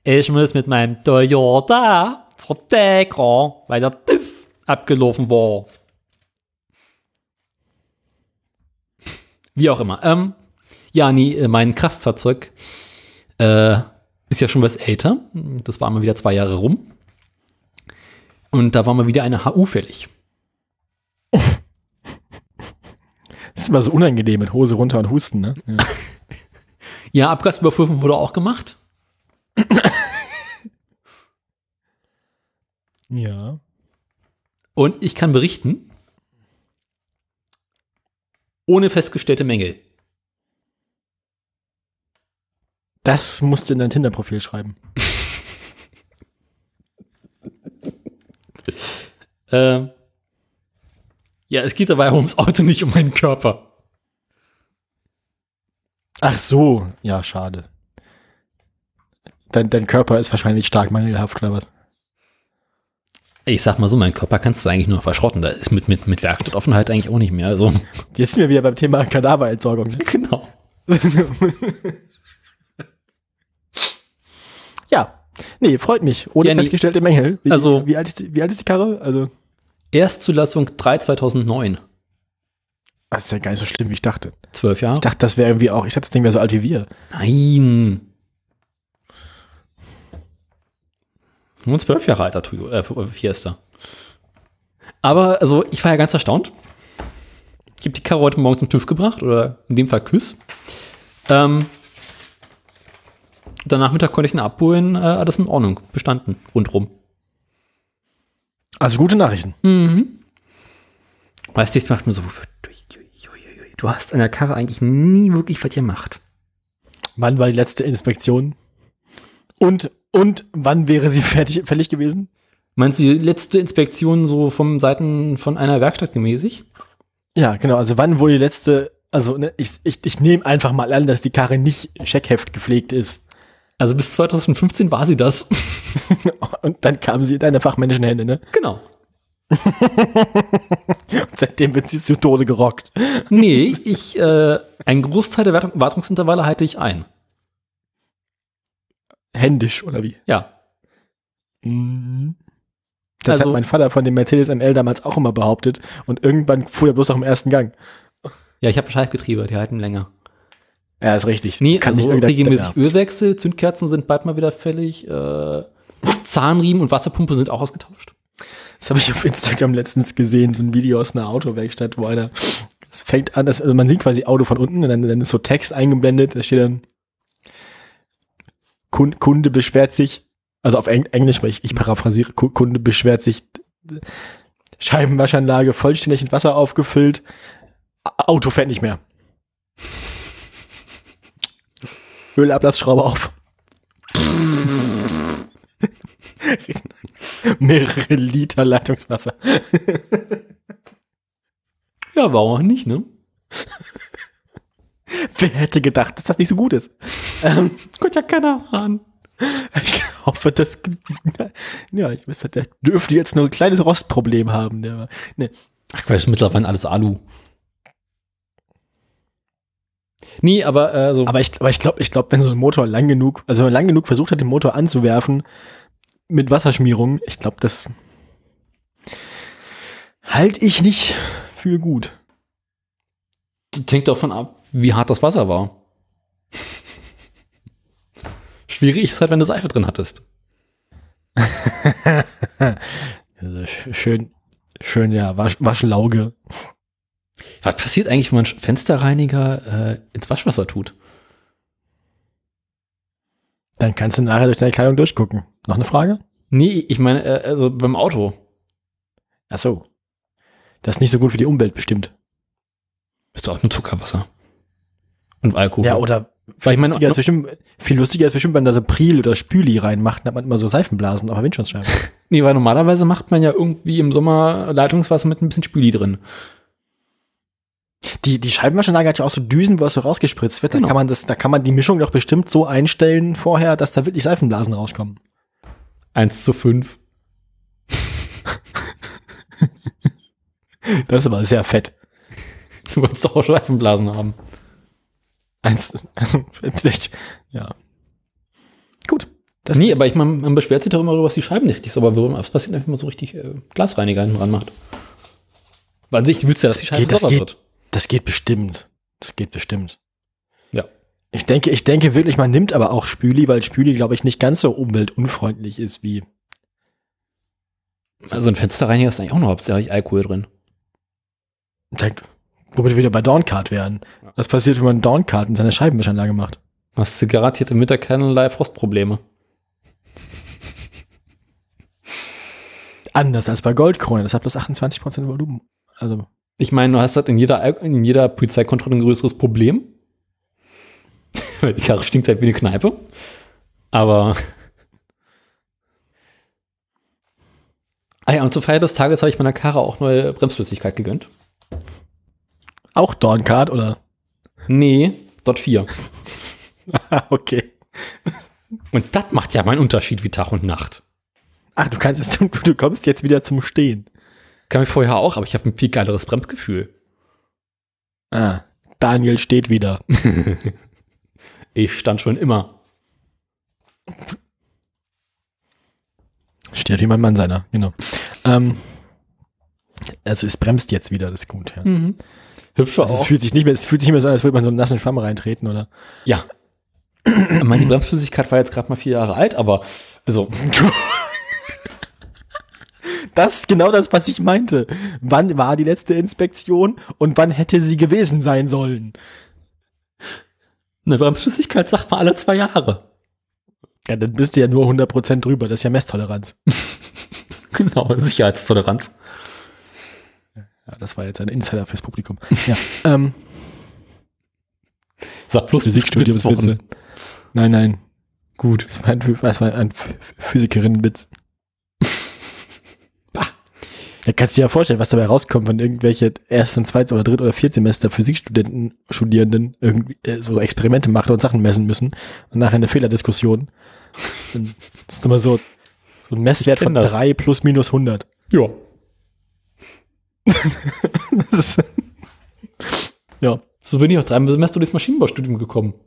Speaker 1: Ich muss mit meinem Toyota zur Decker, weil der TÜV abgelaufen war. Wie auch immer. Ähm, ja, nee, äh, mein Kraftfahrzeug äh, ist ja schon was älter. Das war mal wieder zwei Jahre rum. Und da war mal wieder eine HU fällig. <laughs>
Speaker 2: Das ist immer so unangenehm mit Hose runter und Husten, ne? Ja. <laughs>
Speaker 1: Ja, Abgasüberprüfung wurde auch gemacht. <laughs>
Speaker 2: ja.
Speaker 1: Und ich kann berichten, Ohne festgestellte Mängel.
Speaker 2: Das musst du in dein Tinder-Profil schreiben. <laughs>
Speaker 1: Äh, ja, es geht dabei ums Auto, nicht um meinen Körper.
Speaker 2: Ach so, ja, schade. Dein, dein Körper ist wahrscheinlich stark mangelhaft, oder was?
Speaker 1: Ich sag mal so, mein Körper kannst du eigentlich nur noch verschrotten. Da ist mit, mit, mit Werkstattoffenheit eigentlich auch nicht mehr. Also,
Speaker 2: Jetzt sind wir wieder beim Thema Kadaverentsorgung. <laughs>
Speaker 1: genau. <laughs>
Speaker 2: Ja. Nee, freut mich. Ohne
Speaker 1: Ja,
Speaker 2: festgestellte Mängel. Wie,
Speaker 1: Also-
Speaker 2: wie alt, ist die, wie alt ist die Karre? Also,
Speaker 1: Erstzulassung 3 2009.
Speaker 2: das ist ja gar nicht so schlimm, wie ich dachte.
Speaker 1: Zwölf Jahre?
Speaker 2: Ich dachte, das wäre irgendwie auch, ich dachte, das Ding wäre so alt wie wir.
Speaker 1: Nein. Nur zwölf Jahre alter Toyo, äh, Fiesta. Aber, also, ich war ja ganz erstaunt. Ich habe die Karre heute Morgen zum TÜV gebracht, oder in dem Fall Küss. Ähm, dann Nachmittag konnte ich ihn abholen, äh, alles in Ordnung, bestanden, rundrum.
Speaker 2: Also gute Nachrichten.
Speaker 1: Mhm. Weißt du, ich dachte mir so, du hast an der Karre eigentlich nie wirklich was gemacht.
Speaker 2: Wann war die letzte Inspektion? Und, und wann wäre sie <laughs> fertig, fällig gewesen?
Speaker 1: Meinst du die letzte Inspektion so vom Seiten von einer Werkstatt gemäßig?
Speaker 2: Ja, genau. Also wann wurde die letzte, also ne, ich, ich, ich nehme einfach mal an, dass die Karre nicht Scheckheft gepflegt ist.
Speaker 1: Also bis 2015 war sie das. <laughs>
Speaker 2: Und dann kam sie in deine fachmännischen Hände, ne?
Speaker 1: genau. <laughs>
Speaker 2: Und seitdem wird sie zu Tode gerockt.
Speaker 1: Nee, ich, äh, ein Großteil der Wartung, Wartungsintervalle halte ich ein.
Speaker 2: Händisch, oder wie?
Speaker 1: Ja.
Speaker 2: Mhm. Das
Speaker 1: Also-
Speaker 2: hat mein Vater von dem Mercedes ML damals auch immer behauptet. Und irgendwann fuhr er bloß auch im ersten Gang.
Speaker 1: Ja, ich habe Schaltgetriebe, die halten länger.
Speaker 2: Ja, ist richtig.
Speaker 1: Nee,
Speaker 2: Kann
Speaker 1: also regelmäßig
Speaker 2: ja.
Speaker 1: Ölwechsel, Zündkerzen sind bald mal wieder fällig, äh, Zahnriemen und Wasserpumpe sind auch ausgetauscht.
Speaker 2: Das habe ich auf Instagram letztens gesehen, so ein Video aus einer Autowerkstatt, wo einer, es fängt an, das, also man sieht quasi Auto von unten und dann, dann ist so Text eingeblendet, da steht dann, Kun- Kunde beschwert sich, also auf Eng Englisch, weil ich, ich paraphrasiere, Ku- Kunde beschwert sich, Scheibenwaschanlage vollständig mit Wasser aufgefüllt, Auto fährt nicht mehr. Ölablassschraube auf. Mehrere Liter Leitungswasser.
Speaker 1: Ja, warum auch nicht, ne?
Speaker 2: Wer hätte gedacht, dass das nicht so gut ist?
Speaker 1: Kommt ja keiner an.
Speaker 2: Ich hoffe, dass, ja, ich weiß, der dürfte jetzt nur ein kleines Rostproblem haben. Der, ne.
Speaker 1: Ach Quatsch, mittlerweile alles Alu. Nee, aber äh, so.
Speaker 2: Aber ich, aber ich glaube, ich glaube, wenn so ein Motor lang genug, also wenn man lang genug versucht hat, den Motor anzuwerfen mit Wasserschmierung, ich glaube, das halte ich nicht für gut.
Speaker 1: hängt davon ab, wie hart das Wasser war. Schwierig ist halt, wenn du Seife drin hattest. <laughs>
Speaker 2: Also sch- schön, schön, ja, Wasch, Waschlauge.
Speaker 1: Was passiert eigentlich, wenn man Fensterreiniger äh, ins Waschwasser tut?
Speaker 2: Dann kannst du nachher durch deine Kleidung durchgucken. Noch eine Frage?
Speaker 1: Nee, ich meine, äh, also beim Auto.
Speaker 2: Ach so. Das ist nicht so gut für die Umwelt bestimmt.
Speaker 1: Bist du auch nur Zuckerwasser. Und Alkohol.
Speaker 2: Ja, oder
Speaker 1: Weil ich meine,
Speaker 2: lustiger ist bestimmt, viel lustiger ist bestimmt, wenn da so Pril oder Spüli reinmacht, dann hat man immer so Seifenblasen auf der Windschutzscheibe. <laughs>
Speaker 1: nee, weil normalerweise macht man ja irgendwie im Sommer Leitungswasser mit ein bisschen Spüli drin.
Speaker 2: Die, die Scheibenwaschanlage hat ja auch so Düsen, wo das so rausgespritzt wird.
Speaker 1: Genau.
Speaker 2: Da kann man das, da kann man die Mischung doch bestimmt so einstellen vorher, dass da wirklich Seifenblasen rauskommen.
Speaker 1: 1 zu 5. <laughs>
Speaker 2: Das ist aber sehr fett.
Speaker 1: Du wolltest doch auch Schleifenblasen haben.
Speaker 2: Eins, also, vielleicht, ja. Gut. Das
Speaker 1: nee, aber ich meine, man beschwert sich doch immer darüber, dass die Scheiben nicht ist, aber warum, was passiert, wenn man so richtig äh, Glasreiniger hinten ran macht? Weil sich willst du ja, dass die Scheibe sauber wird.
Speaker 2: Das geht bestimmt. Das geht bestimmt.
Speaker 1: Ja.
Speaker 2: Ich denke, ich denke wirklich, man nimmt aber auch Spüli, weil Spüli, glaube ich, nicht ganz so umweltunfreundlich ist wie.
Speaker 1: Also ein Fensterreiniger ist eigentlich auch noch hauptsächlich Alkohol drin.
Speaker 2: Da, womit wir wieder bei Downcard wären. Was passiert, wenn man Downcard in seiner Scheibenwischanlage macht?
Speaker 1: Hast du garantiert im Winter keinerlei Frostprobleme.
Speaker 2: Anders als bei Goldkrone. Das hat bloß 28% Volumen. Also
Speaker 1: Ich meine, du hast halt in jeder, in jeder Polizeikontrolle ein größeres Problem. <laughs> Weil die Karre stinkt halt wie eine Kneipe. Aber. <laughs> Ah ja, und zur Feier des Tages habe ich meiner Karre auch neue Bremsflüssigkeit gegönnt.
Speaker 2: Auch Dorncard oder?
Speaker 1: Nee, dort 4. <laughs>
Speaker 2: okay.
Speaker 1: Und das macht ja mal einen Unterschied wie Tag und Nacht.
Speaker 2: Ach, du kannst jetzt, du kommst jetzt wieder zum Stehen.
Speaker 1: Kann ich vorher auch, aber ich habe ein viel geileres Bremsgefühl.
Speaker 2: Ah, Daniel steht wieder. <laughs>
Speaker 1: Ich stand schon immer.
Speaker 2: Steht wie mein Mann seiner, genau. Ähm, also es bremst jetzt wieder, das ist gut. Ja.
Speaker 1: Mhm. Hübscher
Speaker 2: Also es
Speaker 1: auch.
Speaker 2: fühlt sich nicht mehr, es fühlt sich nicht mehr so an, als würde man so einen nassen Schwamm reintreten, oder?
Speaker 1: Ja. <clears throat> Meine, die Bremsflüssigkeit war jetzt gerade mal vier Jahre alt, aber also, <laughs>
Speaker 2: Das ist genau das, was ich meinte. Wann war die letzte Inspektion und wann hätte sie gewesen sein sollen?
Speaker 1: eine Bremsflüssigkeit sagt man alle zwei Jahre.
Speaker 2: Ja, dann bist du ja nur 100% drüber, das ist ja Messtoleranz. <laughs>
Speaker 1: Genau, Sicherheitstoleranz.
Speaker 2: Ja, das war jetzt ein Insider fürs Publikum. Ja, <laughs> ähm,
Speaker 1: Sag bloß
Speaker 2: Physikstudiumswitze. Nein, nein,
Speaker 1: Gut.
Speaker 2: das war ein, das war ein Ph- Physikerinnenwitz. Da kannst du dir ja vorstellen, was dabei rauskommt, wenn irgendwelche ersten, zweiten oder dritt oder Viertsemester Physikstudenten, Studierenden irgendwie äh, so Experimente machen und Sachen messen müssen und nachher eine Fehlerdiskussion. Dann das ist immer so, so ein Messwert von
Speaker 1: das.
Speaker 2: 3 plus minus 100.
Speaker 1: Ja. <laughs>
Speaker 2: Ist, ja.
Speaker 1: So bin ich auch drei Semester durchs Maschinenbaustudium gekommen. <laughs>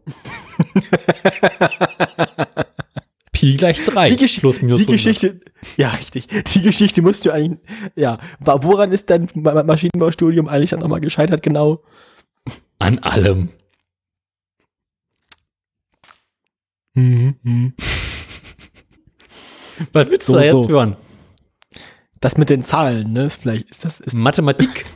Speaker 1: Pi gleich drei.
Speaker 2: Die, Gesch
Speaker 1: plus minus
Speaker 2: die
Speaker 1: 100.
Speaker 2: Geschichte, ja, richtig. Die Geschichte musst du eigentlich, ja. Woran ist dein Ma- Maschinenbaustudium eigentlich dann nochmal gescheitert, genau?
Speaker 1: An allem.
Speaker 2: Mhm. <laughs>
Speaker 1: Was willst du
Speaker 2: So,
Speaker 1: da jetzt
Speaker 2: so.
Speaker 1: hören?
Speaker 2: Das mit den Zahlen, ne? Vielleicht ist das, ist,
Speaker 1: Mathematik? <laughs>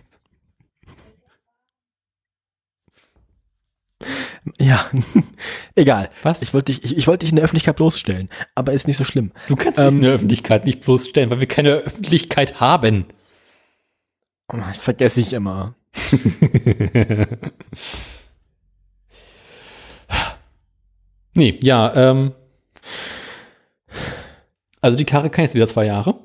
Speaker 2: ja. <laughs> Egal.
Speaker 1: Was?
Speaker 2: Ich wollte dich, ich, ich wollte dich in der Öffentlichkeit bloßstellen, aber ist nicht so schlimm.
Speaker 1: Du kannst
Speaker 2: Ähm,
Speaker 1: in der Öffentlichkeit nicht bloßstellen, weil wir keine Öffentlichkeit haben.
Speaker 2: Das vergesse ich immer. <laughs>
Speaker 1: nee, ja, ähm. Also die Karre kann jetzt wieder zwei Jahre.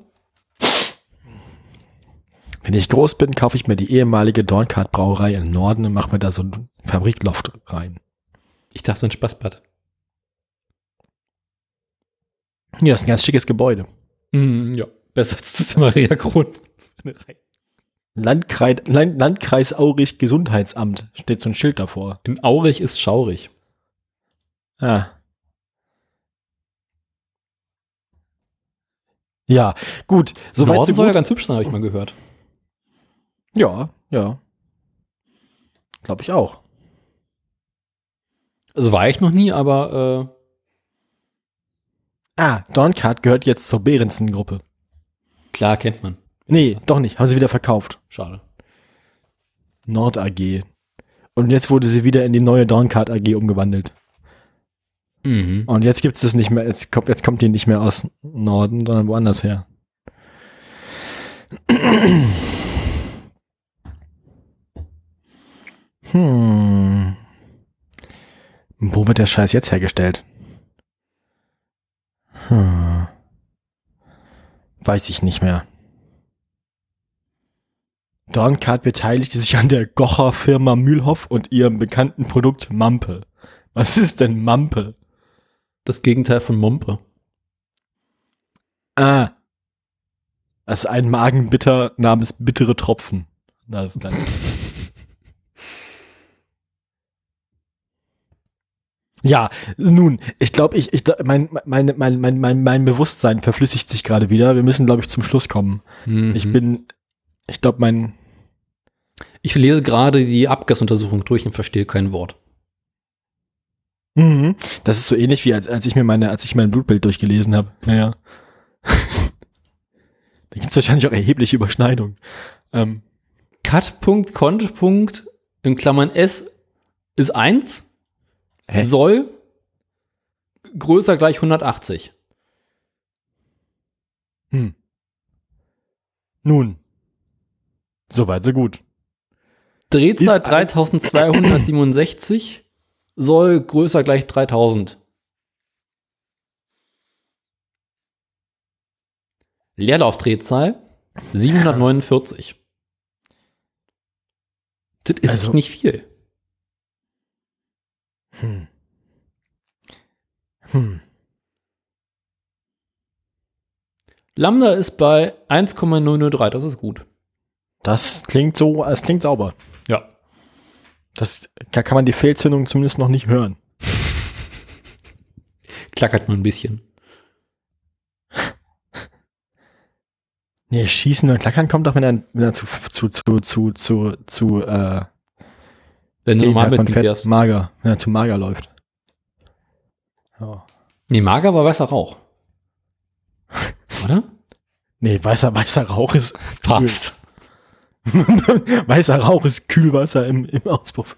Speaker 2: Wenn ich groß bin, kaufe ich mir die ehemalige Dorncard Brauerei im Norden und mache mir da so ein Fabrikloft rein.
Speaker 1: Ich dachte, so ein Spaßbad.
Speaker 2: Ja, das ist ein ganz schickes Gebäude.
Speaker 1: Mm, ja, besser als das Maria Kron.
Speaker 2: Landkreis, Land, Landkreis Aurich Gesundheitsamt steht so ein Schild davor.
Speaker 1: In Aurich ist schaurig.
Speaker 2: Ah. Ja, gut. Soweit
Speaker 1: Norden
Speaker 2: so
Speaker 1: soll ja
Speaker 2: gut.
Speaker 1: ganz hübsch sein, habe ich mal gehört.
Speaker 2: Ja, ja. Glaube ich auch.
Speaker 1: Also war ich noch nie, aber
Speaker 2: Ah, Dorncard gehört jetzt zur Behrensen-Gruppe.
Speaker 1: äh, klar kennt man.
Speaker 2: Nee, doch nicht. Haben sie wieder verkauft.
Speaker 1: Schade.
Speaker 2: Nord AG. Und jetzt wurde sie wieder in die neue Dorncard AG umgewandelt.
Speaker 1: Mhm.
Speaker 2: Und jetzt gibt es das nicht mehr, jetzt kommt, jetzt kommt die nicht mehr aus Norden, sondern woanders her. <clears throat> Hm. Wo wird der Scheiß jetzt hergestellt? Hm. Weiß ich nicht mehr. Dorncard beteiligte sich an der Gocher Firma Mühlhoff und ihrem bekannten Produkt Mampe. Was ist denn Mampe?
Speaker 1: Das Gegenteil von Mumpe.
Speaker 2: Ah. Das ist ein Magenbitter namens bittere Tropfen. Na, das ist dann. Ja, nun, ich glaube, ich, ich, mein, mein, mein, mein, mein, mein Bewusstsein verflüssigt sich gerade wieder. Wir müssen, glaube ich, zum Schluss kommen.
Speaker 1: Mhm.
Speaker 2: Ich bin, ich glaube, mein,
Speaker 1: Ich lese gerade die Abgasuntersuchung durch und verstehe kein Wort.
Speaker 2: Mhm. Das ist so ähnlich wie als, als ich mir meine, als ich mein Blutbild durchgelesen habe. Naja. <laughs> da gibt es wahrscheinlich auch erhebliche Überschneidungen. Ähm,
Speaker 1: Cut, Punkt, Cont, Punkt, in Klammern S ist 1,
Speaker 2: Hä?
Speaker 1: soll größer gleich 180.
Speaker 2: hm. Nun. Soweit so gut.
Speaker 1: Drehzahl
Speaker 2: Ist ein-
Speaker 1: 3267 soll größer gleich 3000. Leerlaufdrehzahl 749. Das ist
Speaker 2: Also-
Speaker 1: nicht viel.
Speaker 2: Hm. Hm.
Speaker 1: Lambda ist bei 1,003, das ist gut.
Speaker 2: Das klingt so, es klingt sauber.
Speaker 1: Ja.
Speaker 2: Das, da kann man die Fehlzündung zumindest noch nicht hören. <laughs>
Speaker 1: Klackert nur ein bisschen.
Speaker 2: Nee, Schießen und Klackern kommt doch, wenn er, wenn er zu, zu, zu, zu, zu, zu, äh,
Speaker 1: Wenn du normal
Speaker 2: von
Speaker 1: mit
Speaker 2: fett,
Speaker 1: wärst.
Speaker 2: mager, wenn er zu mager läuft. Ja.
Speaker 1: Nee, mager war weißer Rauch. <laughs> Oder?
Speaker 2: Nee, weißer, weißer Rauch ist,
Speaker 1: Papst. <laughs>
Speaker 2: weißer Rauch ist Kühlwasser im, im Auspuff.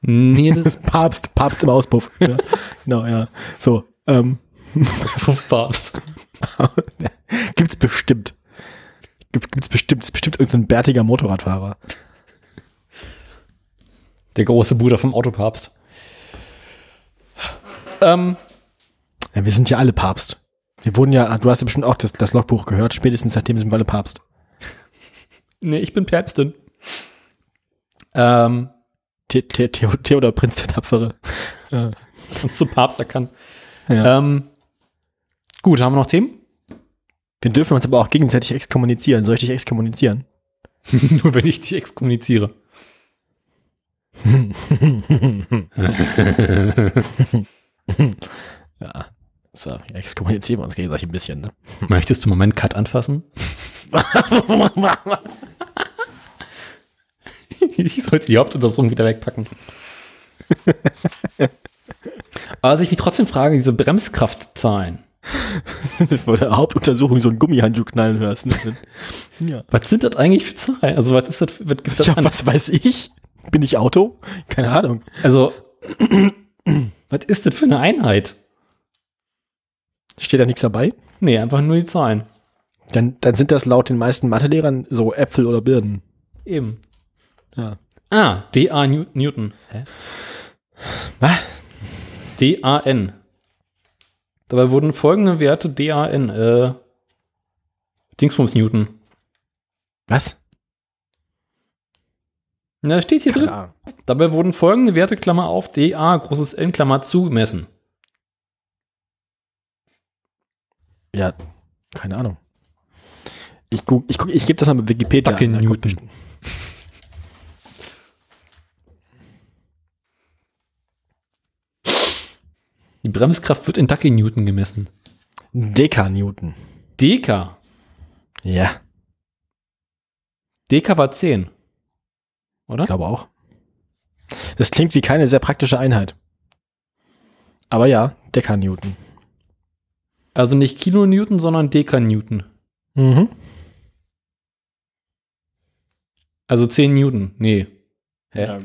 Speaker 1: Nee, das <laughs>
Speaker 2: Das ist Papst, Papst im Auspuff. ja. Genau, ja. So, ähm,
Speaker 1: Papst.
Speaker 2: gibt's bestimmt. Gibt, gibt's bestimmt, ist bestimmt irgendein bärtiger Motorradfahrer.
Speaker 1: Der große Bruder vom Autopapst. Ähm,
Speaker 2: Ja, wir sind ja alle Papst. Wir wurden ja, du hast ja bestimmt auch das, das Logbuch gehört, spätestens seitdem sind wir alle Papst. <laughs>
Speaker 1: nee, ich bin Päpstin. Ähm,
Speaker 2: The The Theo Theodor Prinz der Tapfere. <laughs> Ja.
Speaker 1: und zum Papst erkannt.
Speaker 2: Ja.
Speaker 1: Ähm, gut, haben wir noch Themen?
Speaker 2: Wir dürfen uns aber auch gegenseitig exkommunizieren. Soll ich dich exkommunizieren? <laughs>
Speaker 1: Nur wenn ich dich exkommuniziere. <laughs>
Speaker 2: Ja. So, exkommunizieren wir uns gegenseitig ein bisschen, ne?
Speaker 1: Möchtest du mal meinen Cut anfassen? ich sollte die Hauptuntersuchung wieder wegpacken. Aber was ich mich trotzdem frage, diese Bremskraftzahlen.
Speaker 2: Vor der Hauptuntersuchung so einen Gummihandschuh knallen hörst. Ne? ja.
Speaker 1: Was sind das eigentlich für Zahlen? Also, was ist das, was gibt das
Speaker 2: ja,
Speaker 1: an?
Speaker 2: was weiß ich? Bin ich Auto? Keine Ahnung.
Speaker 1: Also, <clears throat> was ist das für eine Einheit?
Speaker 2: Steht da nichts dabei?
Speaker 1: Nee, einfach nur die Zahlen.
Speaker 2: Dann, dann sind das laut den meisten Mathelehrern so Äpfel oder Birnen.
Speaker 1: Eben.
Speaker 2: Ja.
Speaker 1: Ah, DA New Newton. Hä?
Speaker 2: Was?
Speaker 1: DAN. Dabei wurden folgende Werte DAN, äh, Dingsbums Newton.
Speaker 2: Was?
Speaker 1: Na, steht hier drin.
Speaker 2: Keine Ahnung.
Speaker 1: Dabei wurden folgende Werte, Klammer auf, DA, großes N, Klammer zu, gemessen.
Speaker 2: Ja, keine Ahnung. Ich, guck, ich, guck, ich gebe das mal mit Wikipedia. An. Da
Speaker 1: Newton. Die Bremskraft wird in Dacke-Newton gemessen.
Speaker 2: Dekanewton.
Speaker 1: Deka.
Speaker 2: Ja,
Speaker 1: Deka war 10. Oder?
Speaker 2: ich glaube auch. Das klingt wie keine sehr praktische Einheit. Aber ja, Dekanewton.
Speaker 1: Also nicht Kilonewton, sondern Deka-Newton.
Speaker 2: Mhm.
Speaker 1: Also 10 Newton. Nee. Hä?
Speaker 2: Ja.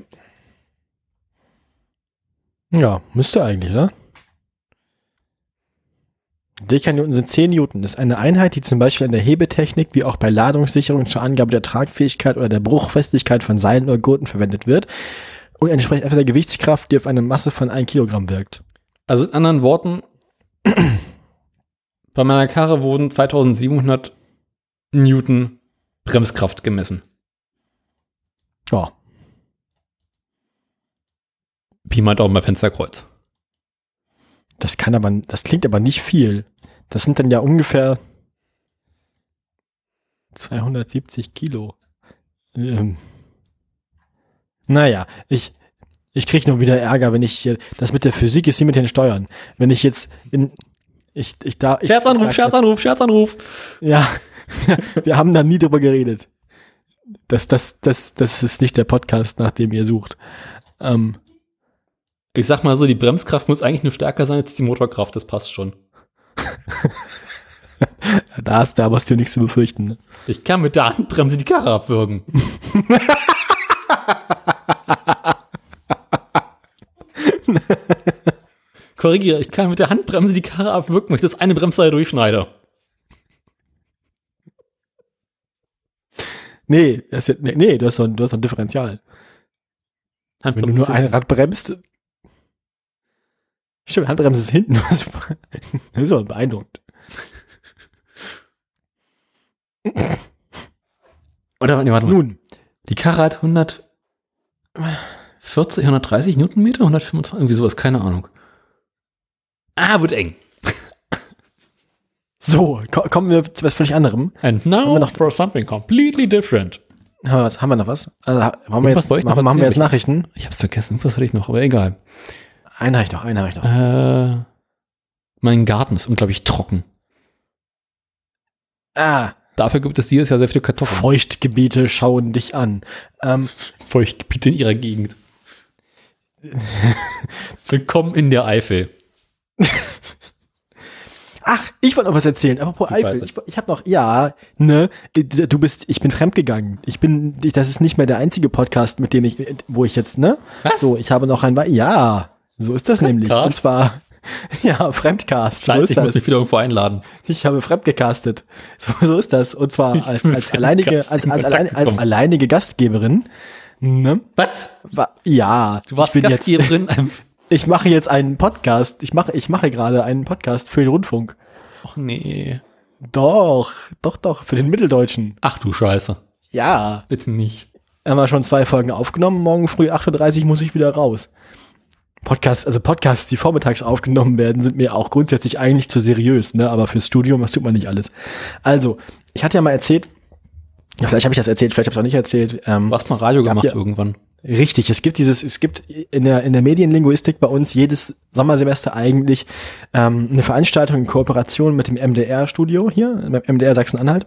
Speaker 2: ja, müsste eigentlich, oder? Dekanewton sind 10 Newton. Das ist eine Einheit, die zum Beispiel in der Hebetechnik wie auch bei Ladungssicherung zur Angabe der Tragfähigkeit oder der Bruchfestigkeit von Seilen oder Gurten verwendet wird und entspricht etwa der Gewichtskraft, die auf eine Masse von 1 Kilogramm wirkt.
Speaker 1: Also in anderen Worten, <clears throat> bei meiner Karre wurden 2700 Newton Bremskraft gemessen.
Speaker 2: Ja,
Speaker 1: Pi mal Daumen bei Fensterkreuz.
Speaker 2: Das kann aber, das klingt aber nicht viel. Das sind dann ja ungefähr 270 Kilo. Ähm. Naja, ich, ich krieg nur wieder Ärger, wenn ich hier, das mit der Physik ist wie mit den Steuern. Wenn ich jetzt in, ich, ich da, ich,
Speaker 1: Scherzanruf,
Speaker 2: sag,
Speaker 1: Scherzanruf, Scherzanruf.
Speaker 2: Ja, wir haben da nie drüber geredet. Das, das, das, das ist nicht der Podcast, nach dem ihr sucht. Ähm,
Speaker 1: Ich sag mal so, die Bremskraft muss eigentlich nur stärker sein als die Motorkraft, das passt schon. <laughs>
Speaker 2: da hast du aber hast du nichts zu befürchten. Ne?
Speaker 1: Ich kann mit der Handbremse die Karre abwürgen. <laughs> Korrigiere, ich kann mit der Handbremse die Karre abwürgen, wenn ich das eine Bremsseil durchschneide.
Speaker 2: Nee, das ist nee, nee, du hast so ein, du hast so ein Differential. Wenn du nur ein Rad bremst. Stimmt, Handbremse ist hinten. <laughs> Das ist aber beeindruckend.
Speaker 1: Oder, nee, warte mal.
Speaker 2: Nun,
Speaker 1: Die Karre hat 140, 130 Newtonmeter, 125, irgendwie sowas, keine Ahnung. Ah, wird eng.
Speaker 2: so, ko kommen wir zu was völlig anderem.
Speaker 1: And
Speaker 2: Haben
Speaker 1: now
Speaker 2: wir noch-
Speaker 1: for something completely different.
Speaker 2: Haben wir, was, haben wir noch was? Also, ha- wollen wir jetzt, machen, machen wir jetzt. Nachrichten?
Speaker 1: Ich hab's vergessen, was hatte ich noch, aber egal.
Speaker 2: Einen habe ich noch, einen habe ich noch.
Speaker 1: Äh, mein Garten ist unglaublich trocken.
Speaker 2: Ah,
Speaker 1: Dafür gibt es dieses Jahr sehr viele Kartoffeln.
Speaker 2: Feuchtgebiete schauen dich an. Ähm, <laughs>
Speaker 1: Feuchtgebiete in ihrer Gegend. <laughs> Willkommen in der Eifel. <laughs>
Speaker 2: ach, ich wollte noch was erzählen. Apropos
Speaker 1: Ich
Speaker 2: Eifel. Ich, ich habe noch, ja, ne, du bist, ich bin fremdgegangen. Ich bin, das ist nicht mehr der einzige Podcast, mit dem ich, wo ich jetzt, ne?
Speaker 1: Was?
Speaker 2: So, ich habe noch ein, ja, so ist das nämlich.
Speaker 1: Fremdcast?
Speaker 2: Und zwar, <laughs> ja, Fremdcast. So
Speaker 1: Scheiße,
Speaker 2: ist
Speaker 1: ich muss
Speaker 2: das.
Speaker 1: mich wieder irgendwo einladen.
Speaker 2: Ich habe fremdgecastet. So, so ist das. Und zwar <laughs> als, als alleinige, als, als, allein, als alleinige Gastgeberin. Ne?
Speaker 1: Was?
Speaker 2: Wa- Ja,
Speaker 1: Du warst Gastgeberin?
Speaker 2: Jetzt, <laughs> ich mache jetzt einen Podcast. Ich mache, ich mache gerade einen Podcast für den Rundfunk.
Speaker 1: Ach nee.
Speaker 2: Doch, doch, doch, für den Mitteldeutschen.
Speaker 1: Ach du Scheiße.
Speaker 2: Ja.
Speaker 1: Bitte nicht.
Speaker 2: Haben wir schon zwei Folgen aufgenommen. Morgen früh 8.30 Uhr muss ich wieder raus. Podcasts, also Podcasts, die vormittags aufgenommen werden, sind mir auch grundsätzlich eigentlich zu seriös, ne? Aber fürs Studium, das tut man nicht alles. Also, ich hatte ja mal erzählt, ja, vielleicht habe ich das erzählt, vielleicht habe ich es auch nicht erzählt. Ähm,
Speaker 1: Du hast mal Radio gemacht
Speaker 2: ja-
Speaker 1: irgendwann.
Speaker 2: Richtig, es gibt dieses, es gibt in der, in der Medienlinguistik bei uns jedes Sommersemester eigentlich ähm, eine Veranstaltung in Kooperation mit dem MDR-Studio hier, beim MDR Sachsen-Anhalt,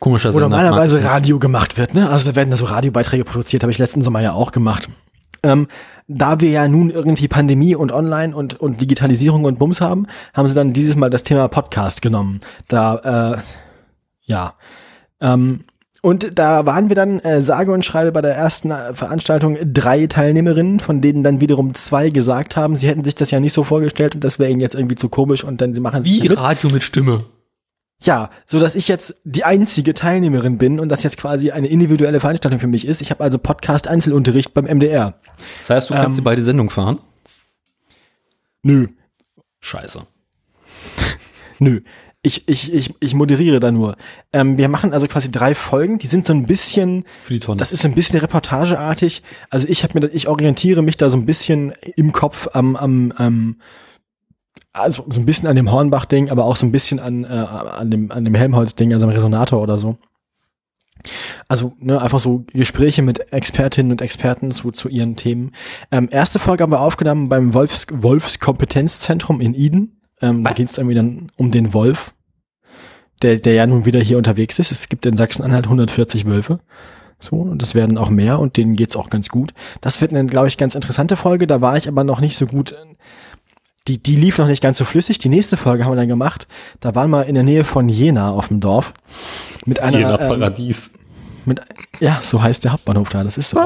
Speaker 1: Komischer
Speaker 2: wo
Speaker 1: Sender.
Speaker 2: normalerweise Radio gemacht wird. Ne? Also da werden da so Radiobeiträge produziert, habe ich letzten Sommer ja auch gemacht. Ähm, da wir ja nun irgendwie Pandemie und Online und, und Digitalisierung und Bums haben, haben sie dann dieses Mal das Thema Podcast genommen. Da, äh, ja. Ähm, und da waren wir dann, äh, sage und schreibe, bei der ersten äh, Veranstaltung drei Teilnehmerinnen, von denen dann wiederum zwei gesagt haben, sie hätten sich das ja nicht so vorgestellt und das wäre ihnen jetzt irgendwie zu komisch und dann sie machen es
Speaker 1: Wie. Radio mit Stimme.
Speaker 2: Ja, so dass ich jetzt die einzige Teilnehmerin bin und das jetzt quasi eine individuelle Veranstaltung für mich ist. Ich habe also Podcast Einzelunterricht beim MDR.
Speaker 1: Das heißt, du kannst
Speaker 2: Ähm,
Speaker 1: dir beide Sendung fahren?
Speaker 2: Nö,
Speaker 1: Scheiße. <laughs>
Speaker 2: nö. Ich, ich, ich, ich moderiere da nur. Ähm, wir machen also quasi drei Folgen, die sind so ein bisschen,
Speaker 1: Für die Tonne.
Speaker 2: das ist so ein bisschen reportageartig. Also ich habe mir, ich orientiere mich da so ein bisschen im Kopf am, am, am also so ein bisschen an dem Hornbach-Ding, aber auch so ein bisschen an, äh, an dem, an dem Helmholtz-Ding, also am Resonator oder so. Also ne, einfach so Gespräche mit Expertinnen und Experten zu, zu ihren Themen. Ähm, erste Folge haben wir aufgenommen beim Wolfs, Wolfs Kompetenzzentrum in Eden. Ähm, da geht es irgendwie dann um den Wolf, der, der ja nun wieder hier unterwegs ist. Es gibt in Sachsen-Anhalt 140 Wölfe. So, und das werden auch mehr und denen geht's auch ganz gut. Das wird eine, glaube ich, ganz interessante Folge. Da war ich aber noch nicht so gut. Die, die lief noch nicht ganz so flüssig. Die nächste Folge haben wir dann gemacht. Da waren wir in der Nähe von Jena auf dem Dorf. Mit einer,
Speaker 1: Jena
Speaker 2: ähm,
Speaker 1: Paradies.
Speaker 2: mit, ja, so heißt der Hauptbahnhof da. Das ist so.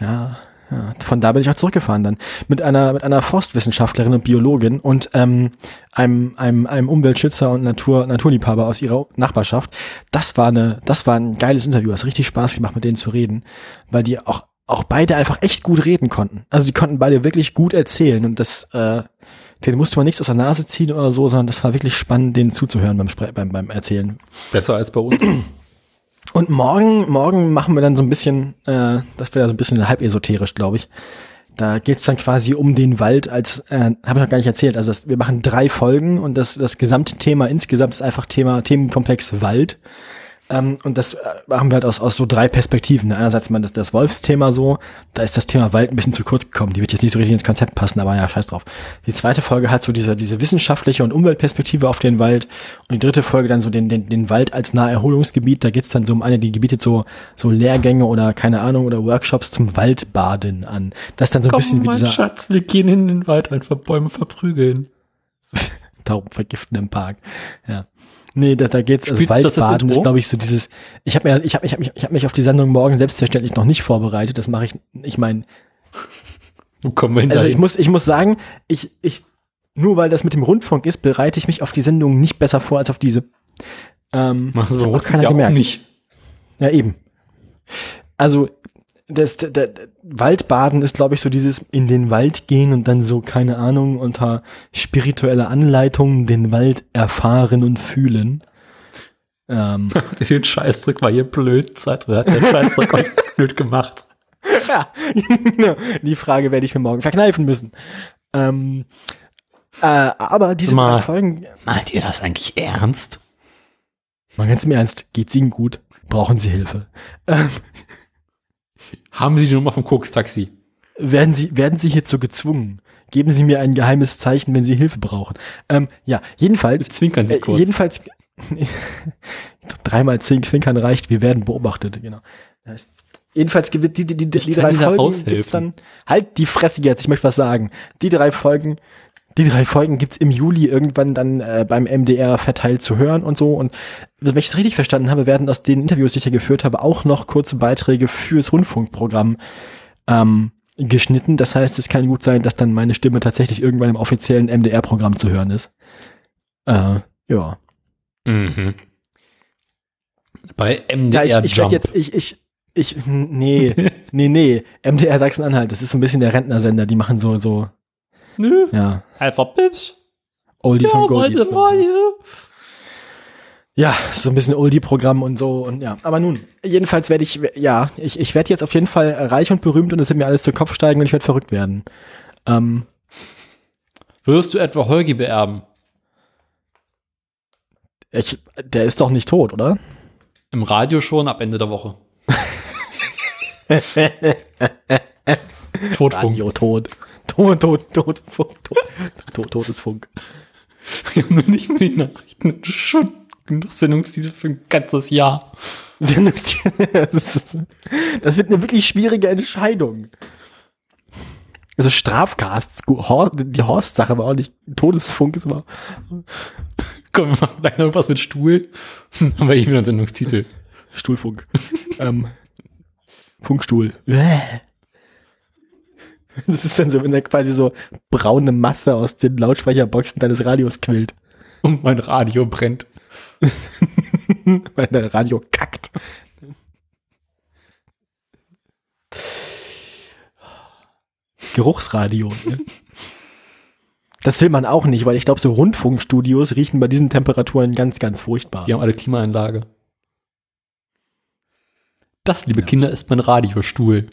Speaker 2: Ja, ja, von da bin ich auch zurückgefahren dann. Mit einer, mit einer Forstwissenschaftlerin und Biologin und ähm, einem, einem, einem Umweltschützer und Natur, Naturliebhaber aus ihrer Nachbarschaft. Das war eine, das war ein geiles Interview. Es hat richtig Spaß gemacht, mit denen zu reden, weil die auch, auch beide einfach echt gut reden konnten. Also die konnten beide wirklich gut erzählen und das, äh, denen musste man nichts aus der Nase ziehen oder so, sondern das war wirklich spannend, denen zuzuhören beim, Spre beim, beim Erzählen.
Speaker 1: Besser als bei uns.
Speaker 2: Und morgen, morgen machen wir dann so ein bisschen, äh, das wäre so ein bisschen halb esoterisch, glaube ich. Da geht's dann quasi um den Wald als, äh, habe ich noch gar nicht erzählt. Also das, wir machen drei Folgen und das, das gesamte Thema insgesamt ist einfach Thema Themenkomplex Wald. Ähm, und das äh, machen wir halt aus, aus so drei Perspektiven. Einerseits mal das, das Wolfsthema so, da ist das Thema Wald ein bisschen zu kurz gekommen. Die wird jetzt nicht so richtig ins Konzept passen, aber ja, scheiß drauf. Die zweite Folge hat so diese, diese wissenschaftliche und Umweltperspektive auf den Wald. Und die dritte Folge dann so den, den, den Wald als Naherholungsgebiet. Da geht's dann so um eine, die gebietet so, so Lehrgänge oder keine Ahnung oder Workshops zum Waldbaden an. Das ist dann so ein bisschen wie dieser
Speaker 1: Schatz, wir gehen in den Wald einfach Bäume verprügeln. <laughs>
Speaker 2: Tauben vergiften im Park. Ja. Nee, da, da geht's, also
Speaker 1: Spielst das
Speaker 2: Waldbaden ist, glaube ich, so dieses, ich habe mir, ich habe ich hab mich, ich hab mich auf die Sendung morgen selbstverständlich noch nicht vorbereitet. Das mache ich, ich meine, also ich muss, ich muss sagen, ich, ich, nur weil das mit dem Rundfunk ist, bereite ich mich auf die Sendung nicht besser vor als auf diese. Ähm,
Speaker 1: Machen
Speaker 2: das
Speaker 1: Sie
Speaker 2: hat auch keiner
Speaker 1: ja auch
Speaker 2: gemerkt.
Speaker 1: nicht.
Speaker 2: Ja, eben. Also, das, der, der Waldbaden ist, glaube ich, so dieses in den Wald gehen und dann so, keine Ahnung, unter spiritueller Anleitung den Wald erfahren und fühlen.
Speaker 1: Ähm. <laughs> Den Scheißdruck war hier blöd, Zeit, oder hat der Scheißdruck euch <laughs> blöd gemacht?
Speaker 2: Ja, <laughs> die Frage werde ich mir morgen verkneifen müssen. Ähm, äh, aber diese
Speaker 1: Mal,
Speaker 2: Folgen.
Speaker 1: Meint ihr das eigentlich ernst?
Speaker 2: Mal ganz im Ernst, geht's Ihnen gut? Brauchen Sie Hilfe? Ähm,
Speaker 1: Haben Sie die Nummer vom Koks-Taxi?
Speaker 2: werden Sie, werden Sie hierzu gezwungen? Geben Sie mir ein geheimes Zeichen, wenn Sie Hilfe brauchen. Ähm, ja, jedenfalls.
Speaker 1: Zwinkern Sie
Speaker 2: Äh,
Speaker 1: kurz.
Speaker 2: jedenfalls. <laughs> dreimal zehn Zwinkern reicht, wir werden beobachtet, genau. Das heißt, jedenfalls die, die, die, die drei Folgen gibt's dann. Halt die Fresse jetzt, ich möchte was sagen. Die drei Folgen, die drei Folgen gibt's im Juli irgendwann dann äh, beim MDR verteilt zu hören und so. Und wenn ich es richtig verstanden habe, werden aus den Interviews, die ich da geführt habe, auch noch kurze Beiträge fürs Rundfunkprogramm ähm, geschnitten. Das heißt, es kann gut sein, dass dann meine Stimme tatsächlich irgendwann im offiziellen MDR-Programm zu hören ist. Äh, ja.
Speaker 1: Mhm. Bei
Speaker 2: Ja,
Speaker 1: MDR
Speaker 2: ich, ich
Speaker 1: Jump.
Speaker 2: werde jetzt, ich, ich, ich, nee, nee, nee, <laughs> MDR Sachsen-Anhalt, das ist so ein bisschen der Rentnersender, die machen so, so,
Speaker 1: Nö,
Speaker 2: ja,
Speaker 1: Alpha Pips.
Speaker 2: Oldies
Speaker 1: Ja,
Speaker 2: und Goldies.
Speaker 1: neue.
Speaker 2: Ja, so ein bisschen Oldie-Programm und so und ja. Aber nun, jedenfalls werde ich, ja, ich, ich werde jetzt auf jeden Fall reich und berühmt und es wird mir alles zu Kopf steigen und ich werde verrückt werden. Ähm,
Speaker 1: Wirst du etwa Holgi beerben?
Speaker 2: ich, der ist doch nicht tot, oder?
Speaker 1: Im Radio schon ab Ende der Woche. <laughs> Totfunk.
Speaker 2: Radio tot. Tot, tot, tot, tot, tot, totes Funk.
Speaker 1: Wir haben noch nicht mal die Nachrichten. Schon genug Sendungstitel für ein ganzes Jahr. <laughs>
Speaker 2: Das wird eine wirklich schwierige Entscheidung. Also Strafcasts, die Horst-Sache war auch nicht, Todesfunk ist aber,
Speaker 1: Komm, wir machen gleich noch irgendwas mit Stuhl. Dann haben wir eh wieder einen Sendungstitel.
Speaker 2: Stuhlfunk. ähm, Funkstuhl. <laughs> Das ist dann so, wenn da quasi so braune Masse aus den Lautsprecherboxen deines Radios quillt.
Speaker 1: Und mein Radio brennt. <laughs>
Speaker 2: Weil dein Radio kackt. Geruchsradio. Ne? Das will man auch nicht, weil ich glaube, so Rundfunkstudios riechen bei diesen Temperaturen ganz, ganz furchtbar.
Speaker 1: Die haben alle Klimaanlage. Das, liebe Kinder, ist mein Radiostuhl.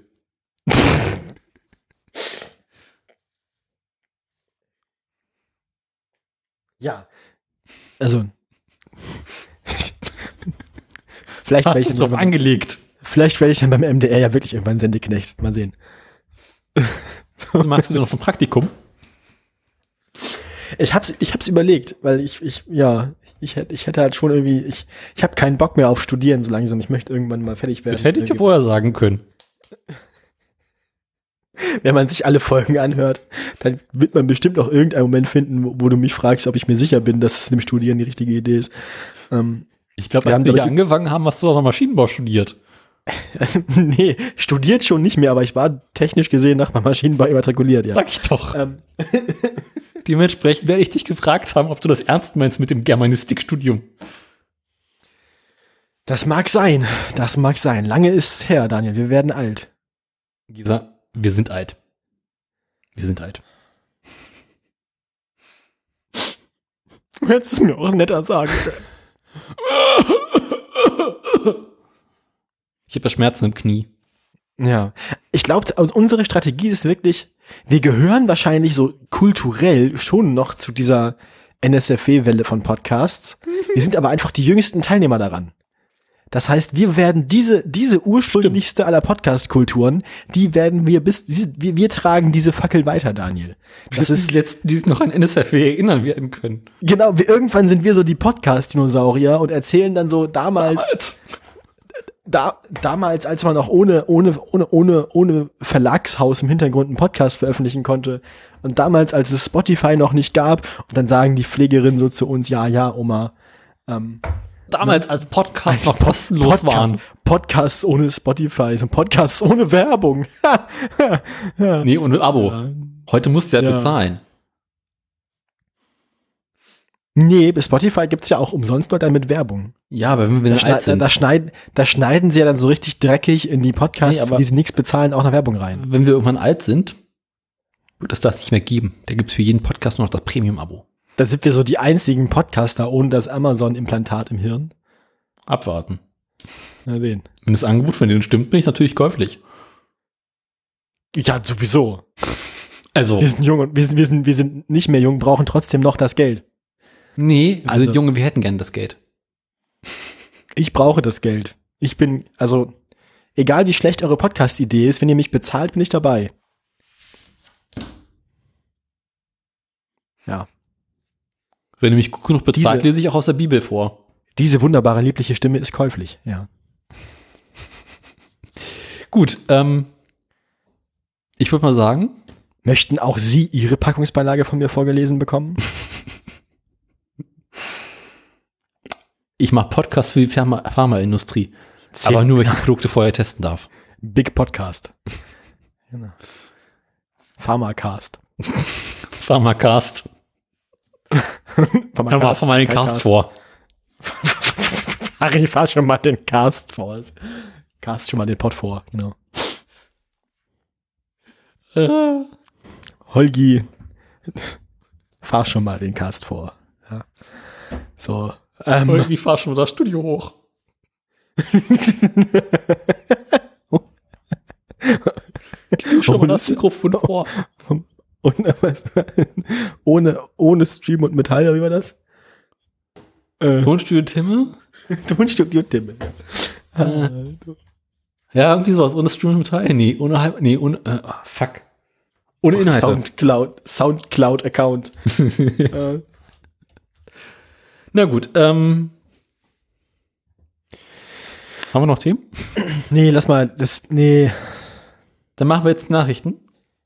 Speaker 1: <laughs>
Speaker 2: Ja. Also. <laughs> vielleicht werde ich,
Speaker 1: drauf
Speaker 2: beim-
Speaker 1: angelegt.
Speaker 2: vielleicht werde ich dann beim MDR ja wirklich irgendwann Sendeknecht. Mal sehen. <laughs>
Speaker 1: Magst du denn noch ein Praktikum?
Speaker 2: Ich hab's, ich hab's überlegt, weil ich, ich, ja, ich hätte, ich hätte halt schon irgendwie, ich, ich habe keinen Bock mehr auf Studieren so langsam. Ich möchte irgendwann mal fertig werden.
Speaker 1: Das hätte ich dir vorher sagen können. <laughs>
Speaker 2: Wenn man sich alle Folgen anhört, dann wird man bestimmt auch irgendeinen Moment finden, wo, wo du mich fragst, ob ich mir sicher bin, dass es dem Studieren die richtige Idee ist. Ähm,
Speaker 1: Ich glaube,
Speaker 2: Wir
Speaker 1: als
Speaker 2: haben
Speaker 1: wir hier angefangen haben, hast du doch noch Maschinenbau studiert. <laughs>
Speaker 2: nee, studiert schon nicht mehr, aber ich war technisch gesehen nach meinem Maschinenbau immatrikuliert, ja.
Speaker 1: Sag ich doch.
Speaker 2: Ähm, <laughs>
Speaker 1: Dementsprechend werde ich dich gefragt haben, ob du das ernst meinst mit dem Germanistikstudium.
Speaker 2: das mag sein, das mag sein. Lange ist's her, Daniel, wir werden alt.
Speaker 1: Gisa, wir sind alt. Wir sind alt.
Speaker 2: Du hättest es mir auch netter sagen können.
Speaker 1: Ich habe ja Schmerzen im Knie.
Speaker 2: Ja, ich glaube, also unsere Strategie ist wirklich, wir gehören wahrscheinlich so kulturell schon noch zu dieser NSFW-Welle von Podcasts. Wir sind aber einfach die jüngsten Teilnehmer daran. Das heißt, wir werden diese, diese ursprünglichste aller Podcast-Kulturen, die werden wir bis, diese, wir, wir tragen diese Fackel weiter, Daniel. Das ist,
Speaker 1: letzten, die sich noch an NSFW erinnern werden können.
Speaker 2: genau, wir, irgendwann sind wir so die Podcast-Dinosaurier und erzählen dann so damals, da, damals, als man auch ohne, ohne, ohne, ohne, ohne Verlagshaus im Hintergrund einen Podcast veröffentlichen konnte. Und damals, als es Spotify noch nicht gab, und dann sagen die Pflegerinnen so zu uns, ja, ja, Oma, ähm,
Speaker 1: Damals als Podcast noch kostenlos
Speaker 2: Podcast,
Speaker 1: waren.
Speaker 2: Podcasts ohne Spotify, so Podcasts ohne Werbung. <laughs>
Speaker 1: Nee, ohne Abo. Heute musst du ja,
Speaker 2: Ja.
Speaker 1: dafür zahlen.
Speaker 2: Nee, bei Spotify gibt's ja auch umsonst Leute mit Werbung.
Speaker 1: Ja, aber wenn wir
Speaker 2: Da,
Speaker 1: dann alt
Speaker 2: da,
Speaker 1: sind,
Speaker 2: da, schneiden, da schneiden sie ja dann so richtig dreckig in die Podcasts,
Speaker 1: Nee,
Speaker 2: die sie nichts bezahlen, auch noch Werbung rein.
Speaker 1: wenn wir irgendwann alt sind, wird es das nicht mehr geben. Da gibt's für jeden Podcast nur noch das Premium-Abo.
Speaker 2: Da sind wir so die einzigen Podcaster ohne das Amazon-Implantat im Hirn.
Speaker 1: Abwarten.
Speaker 2: Na, den.
Speaker 1: Wenn das Angebot von denen stimmt, bin ich natürlich käuflich.
Speaker 2: Ja, sowieso.
Speaker 1: Also,
Speaker 2: Wir sind jung und wir sind, wir sind, wir sind nicht mehr jung, brauchen trotzdem noch das Geld.
Speaker 1: nee, wir
Speaker 2: Also-
Speaker 1: sind Junge, wir hätten gern das Geld.
Speaker 2: Ich brauche das Geld. Ich bin, also, egal wie schlecht eure Podcast-Idee ist, wenn ihr mich bezahlt, bin ich dabei. Ja.
Speaker 1: Wenn ihr mich gut genug bezahlt,
Speaker 2: Diese-
Speaker 1: lese ich auch aus der Bibel vor.
Speaker 2: Diese wunderbare, liebliche Stimme ist käuflich. Ja. <laughs>
Speaker 1: Gut, ähm, ich würde mal sagen,
Speaker 2: Möchten auch Sie Ihre Packungsbeilage von mir vorgelesen bekommen? <laughs>
Speaker 1: ich mache Podcasts für die Pharma Pharmaindustrie,
Speaker 2: Zehn-
Speaker 1: aber nur, wenn ich die Produkte vorher testen darf.
Speaker 2: Big Podcast. <laughs> Genau. Pharmacast.
Speaker 1: Pharmacast. <laughs> Hör mal von meinen Cast vor.
Speaker 2: Ach, ich fahr schon mal den Cast vor. Cast schon mal den Pod vor, genau.
Speaker 1: Äh,
Speaker 2: Holgi, fahr schon mal den Cast vor. Ja. So. Ähm,
Speaker 1: irgendwie fahr schon mal das Studio hoch. <laughs> Gib schon mal das Mikrofon vor.
Speaker 2: Und, <laughs> ohne, ohne Stream und Metall, wie war das? Äh,
Speaker 1: Tonstudio Timme? <laughs>
Speaker 2: Tonstudio Tim.
Speaker 1: Äh, ja, irgendwie sowas. Ohne Stream und Metall? Nee, ohne halb, nee, ohne, äh, oh, fuck. Ohne Inhalte.
Speaker 2: Soundcloud, Soundcloud-Account. äh, <laughs>
Speaker 1: Na gut, ähm. Haben wir noch Themen?
Speaker 2: nee, lass mal, das, nee,
Speaker 1: Dann machen wir jetzt Nachrichten.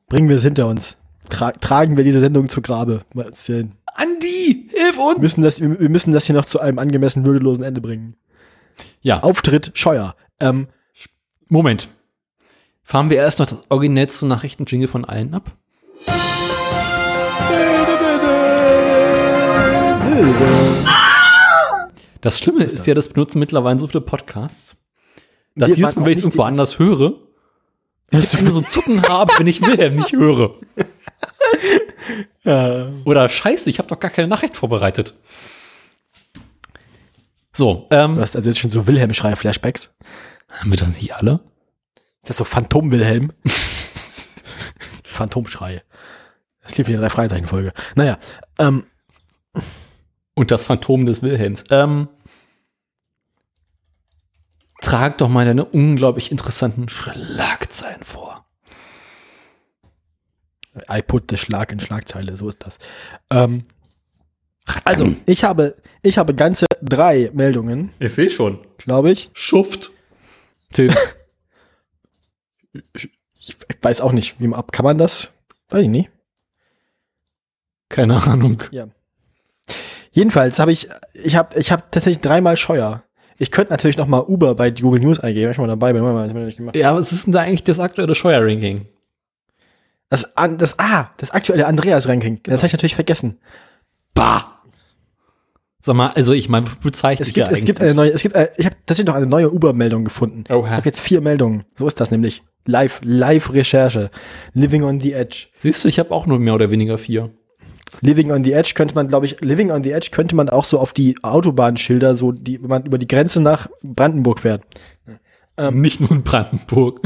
Speaker 2: bringen wir es hinter uns. Tra tragen wir diese Sendung zu Grabe. Mal erzählen.
Speaker 1: Andi, hilf
Speaker 2: Wir
Speaker 1: uns!
Speaker 2: müssen das, wir müssen das hier noch zu einem angemessen würdelosen Ende bringen.
Speaker 1: Ja,
Speaker 2: Auftritt Scheuer. Ähm,
Speaker 1: Moment. Fahren wir erst noch das originellste Nachrichten-Jingle von allen ab? Das Schlimme ist, ja, das benutzen mittlerweile so viele Podcasts, dass
Speaker 2: Wir
Speaker 1: jedes Mal, wenn ich es irgendwo anders höre, ich so ein Zucken habe, wenn ich Wilhelm nicht höre. <laughs> Oder scheiße, ich habe doch gar keine Nachricht vorbereitet. So, ähm,
Speaker 2: du hast also jetzt schon so Wilhelm-Schrei-Flashbacks.
Speaker 1: haben wir das nicht alle?
Speaker 2: Ist das so Phantom-Wilhelm? <laughs> Phantomschrei. Das lief in der drei Fragezeichen-Folge. Naja, ähm,
Speaker 1: Und das Phantom des Wilhelms. Ähm, trag doch mal deine unglaublich interessanten Schlagzeilen vor.
Speaker 2: I put the Schlag in Schlagzeile, so ist das. Ähm, also, ich habe, ich habe ganze drei Meldungen,
Speaker 1: Ich sehe schon.
Speaker 2: glaube ich.
Speaker 1: Schuft. Tim.
Speaker 2: Ich weiß auch nicht, wie man ab, kann man das? Weiß ich nicht.
Speaker 1: Keine Ahnung.
Speaker 2: Ja. Jedenfalls habe ich, ich habe, ich habe tatsächlich dreimal Scheuer. Ich könnte natürlich noch mal Uber bei Google News eingeben, wenn ich mal dabei bin. Mal, ich gemacht.
Speaker 1: Ja, was ist denn da eigentlich das aktuelle Scheuer-Ranking?
Speaker 2: Das, das, ah, das aktuelle Andreas-Ranking. Das habe ich natürlich vergessen.
Speaker 1: Bah! Sag mal, also ich meine, bezeichne
Speaker 2: Es
Speaker 1: ich
Speaker 2: gibt,
Speaker 1: ja
Speaker 2: es gibt eine neue, es gibt, äh, ich habe tatsächlich noch eine neue Uber-Meldung gefunden. Ich
Speaker 1: Oha.
Speaker 2: habe jetzt vier Meldungen. So ist das nämlich. Live, Live-Recherche. Living on the Edge.
Speaker 1: Siehst du, ich habe auch nur mehr oder weniger vier.
Speaker 2: Living on the Edge könnte man, glaube ich, Living on the Edge könnte man auch so auf die Autobahnschilder, so die, wenn man über die Grenze nach Brandenburg fährt. Ähm.
Speaker 1: Nicht nur in Brandenburg.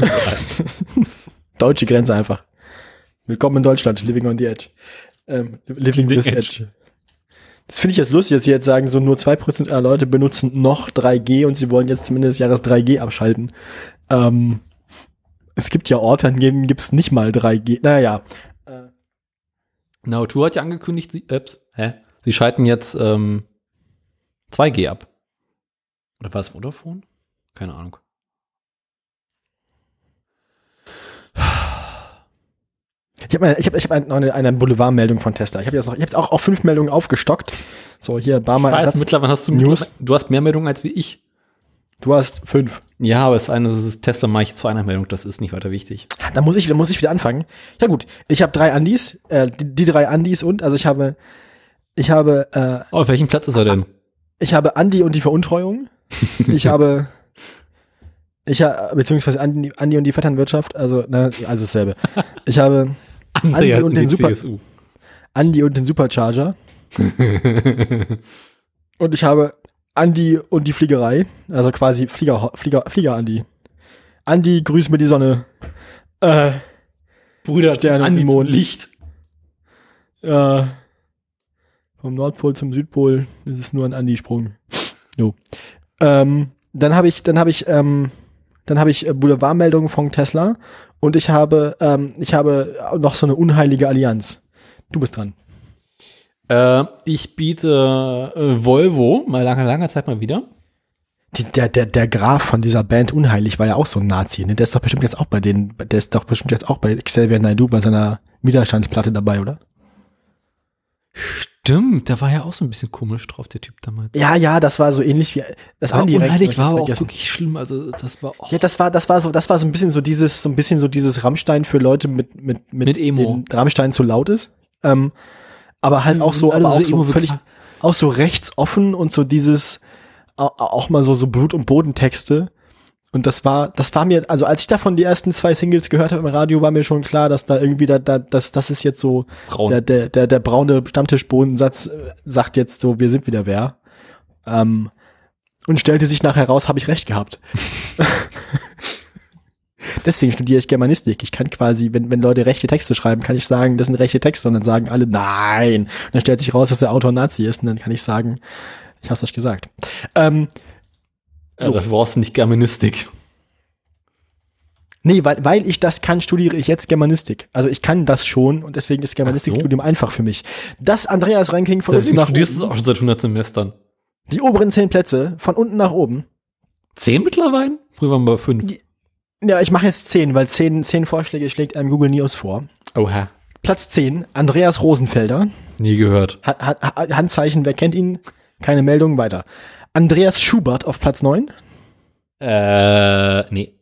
Speaker 1: <laughs>
Speaker 2: Deutsche Grenze einfach. Willkommen in Deutschland, Living on the Edge. Ähm, living
Speaker 1: The
Speaker 2: with
Speaker 1: Edge.
Speaker 2: Edge. Das finde ich jetzt lustig, dass sie jetzt sagen, so nur 2% aller Leute benutzen noch 3G und sie wollen jetzt zumindest des Jahres 3G abschalten. Ähm, es gibt ja Orte, an denen gibt es nicht mal 3G. Naja. Äh,
Speaker 1: Na, Tour hat ja angekündigt, sie, ups, hä? sie schalten jetzt ähm, 2G ab. Oder war es Vodafone? Keine Ahnung.
Speaker 2: Ich habe ich hab, ich hab noch eine, eine Boulevardmeldung von Tester. Ich habe jetzt noch, ich habe jetzt auch auf fünf Meldungen aufgestockt. So, hier, Barmer
Speaker 1: Ich weiß,
Speaker 2: Ersatz.
Speaker 1: mittlerweile hast du,
Speaker 2: News.
Speaker 1: du hast mehr Meldungen als wie ich.
Speaker 2: Du hast fünf.
Speaker 1: Ja, aber es ist eine, das ist Tesla mache ich zu einer Meldung, das ist nicht weiter wichtig.
Speaker 2: Da muss ich, da muss ich wieder anfangen. Ja gut, ich habe drei Andis, äh, die, die drei Andis und, also ich habe Ich habe, äh,
Speaker 1: Auf welchem Platz ist er denn?
Speaker 2: ich habe Andi und die Veruntreuung. Ich <laughs> habe, ich habe, beziehungsweise Andi, Andi und die Vetternwirtschaft, also, ne, also dasselbe. Ich habe
Speaker 1: Andreas
Speaker 2: und den Super-
Speaker 1: CSU.
Speaker 2: Andi und den Supercharger. <laughs> Und ich habe Andi und die Fliegerei, also quasi Flieger, Flieger, Flieger Andi. Andi, grüß mir die Sonne. Äh,
Speaker 1: Bruder,
Speaker 2: Sterne
Speaker 1: Andi zum
Speaker 2: Mond.
Speaker 1: Licht.
Speaker 2: äh, vom Nordpol zum Südpol ist es nur ein Andi-Sprung. Jo. Ähm, dann habe ich, dann habe ich, ähm, dann habe ich äh, Boulevardmeldungen von Tesla und ich habe, ähm, ich habe noch so eine unheilige Allianz. Du bist dran.
Speaker 1: Äh, ich biete äh, Volvo, mal lange, lange Zeit mal wieder.
Speaker 2: Die, der, der, der Graf von dieser Band Unheilig war ja auch so ein Nazi, ne? Der ist doch bestimmt jetzt auch bei denen, der ist doch bestimmt jetzt auch bei Xavier Naidoo bei seiner Widerstandsplatte dabei, oder?
Speaker 1: Stimmt, der war ja auch so ein bisschen komisch drauf, der Typ damals.
Speaker 2: Ja, ja, das war so ähnlich wie das
Speaker 1: Aber
Speaker 2: Andi
Speaker 1: unheilig war aber auch wirklich schlimm. Also das war auch
Speaker 2: Ja, das war, das war so, das war so ein bisschen so dieses, so ein bisschen so dieses Rammstein für Leute mit, mit, mit,
Speaker 1: Mit Emo.
Speaker 2: Rammstein zu laut ist. Ähm, aber halt auch so,
Speaker 1: Alles
Speaker 2: aber auch
Speaker 1: so
Speaker 2: so völlig, auch so rechtsoffen und so dieses, au- auch mal so, so Blut- und Bodentexte. Und das war, das war mir, also als ich davon die ersten zwei Singles gehört habe im Radio, war mir schon klar, dass da irgendwie da, da das, das ist jetzt so,
Speaker 1: braun.
Speaker 2: der, der, der, der braune Stammtischbodensatz äh, sagt jetzt so, wir sind wieder wer. Ähm, und stellte sich nachher raus, habe ich recht gehabt. <laughs> Deswegen studiere ich Germanistik. Ich kann quasi, wenn, wenn Leute rechte Texte schreiben, kann ich sagen, das sind rechte Texte und dann sagen alle, nein. Und dann stellt sich raus, dass der Autor Nazi ist und dann kann ich sagen, ich hab's euch gesagt. Ähm,
Speaker 1: ja,
Speaker 2: so.
Speaker 1: dafür brauchst du nicht Germanistik.
Speaker 2: nee, weil, weil ich das kann, studiere ich jetzt Germanistik. Also ich kann das schon und deswegen ist Germanistikstudium einfach für mich. Das Andreas-Ranking von
Speaker 1: Deswegen
Speaker 2: unten nach
Speaker 1: studierst du es
Speaker 2: oben,
Speaker 1: auch schon seit 100 Semestern.
Speaker 2: die oberen zehn Plätze, von unten nach oben.
Speaker 1: Zehn mittlerweile? Früher waren wir fünf.
Speaker 2: Ja, ich mache jetzt zehn, weil zehn, zehn Vorschläge schlägt einem Google News vor.
Speaker 1: Oha.
Speaker 2: Platz 10, Andreas Rosenfelder.
Speaker 1: Nie gehört.
Speaker 2: Ha ha- Handzeichen, wer kennt ihn? Keine Meldung, weiter. Andreas Schubert auf Platz 9.
Speaker 1: Äh, nee.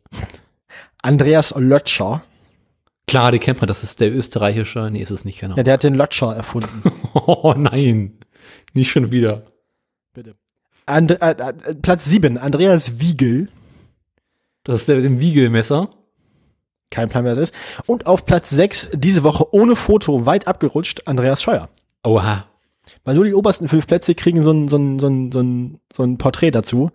Speaker 2: Andreas Lötscher.
Speaker 1: Klar, die kennt man, das ist der österreichische. Nee, ist es nicht, genau.
Speaker 2: Ja, der hat den Lötscher erfunden. <laughs>
Speaker 1: Oh nein. Nicht schon wieder.
Speaker 2: Bitte. And, äh, äh, Platz 7, Andreas Wiegel.
Speaker 1: Das ist der mit dem Wiegelmesser.
Speaker 2: Kein Plan, wer das ist. Und auf Platz 6, diese Woche ohne Foto, weit abgerutscht, Andreas Scheuer.
Speaker 1: Oha.
Speaker 2: Weil nur die obersten fünf Plätze kriegen so ein, so ein, so ein, so ein, so ein Porträt dazu.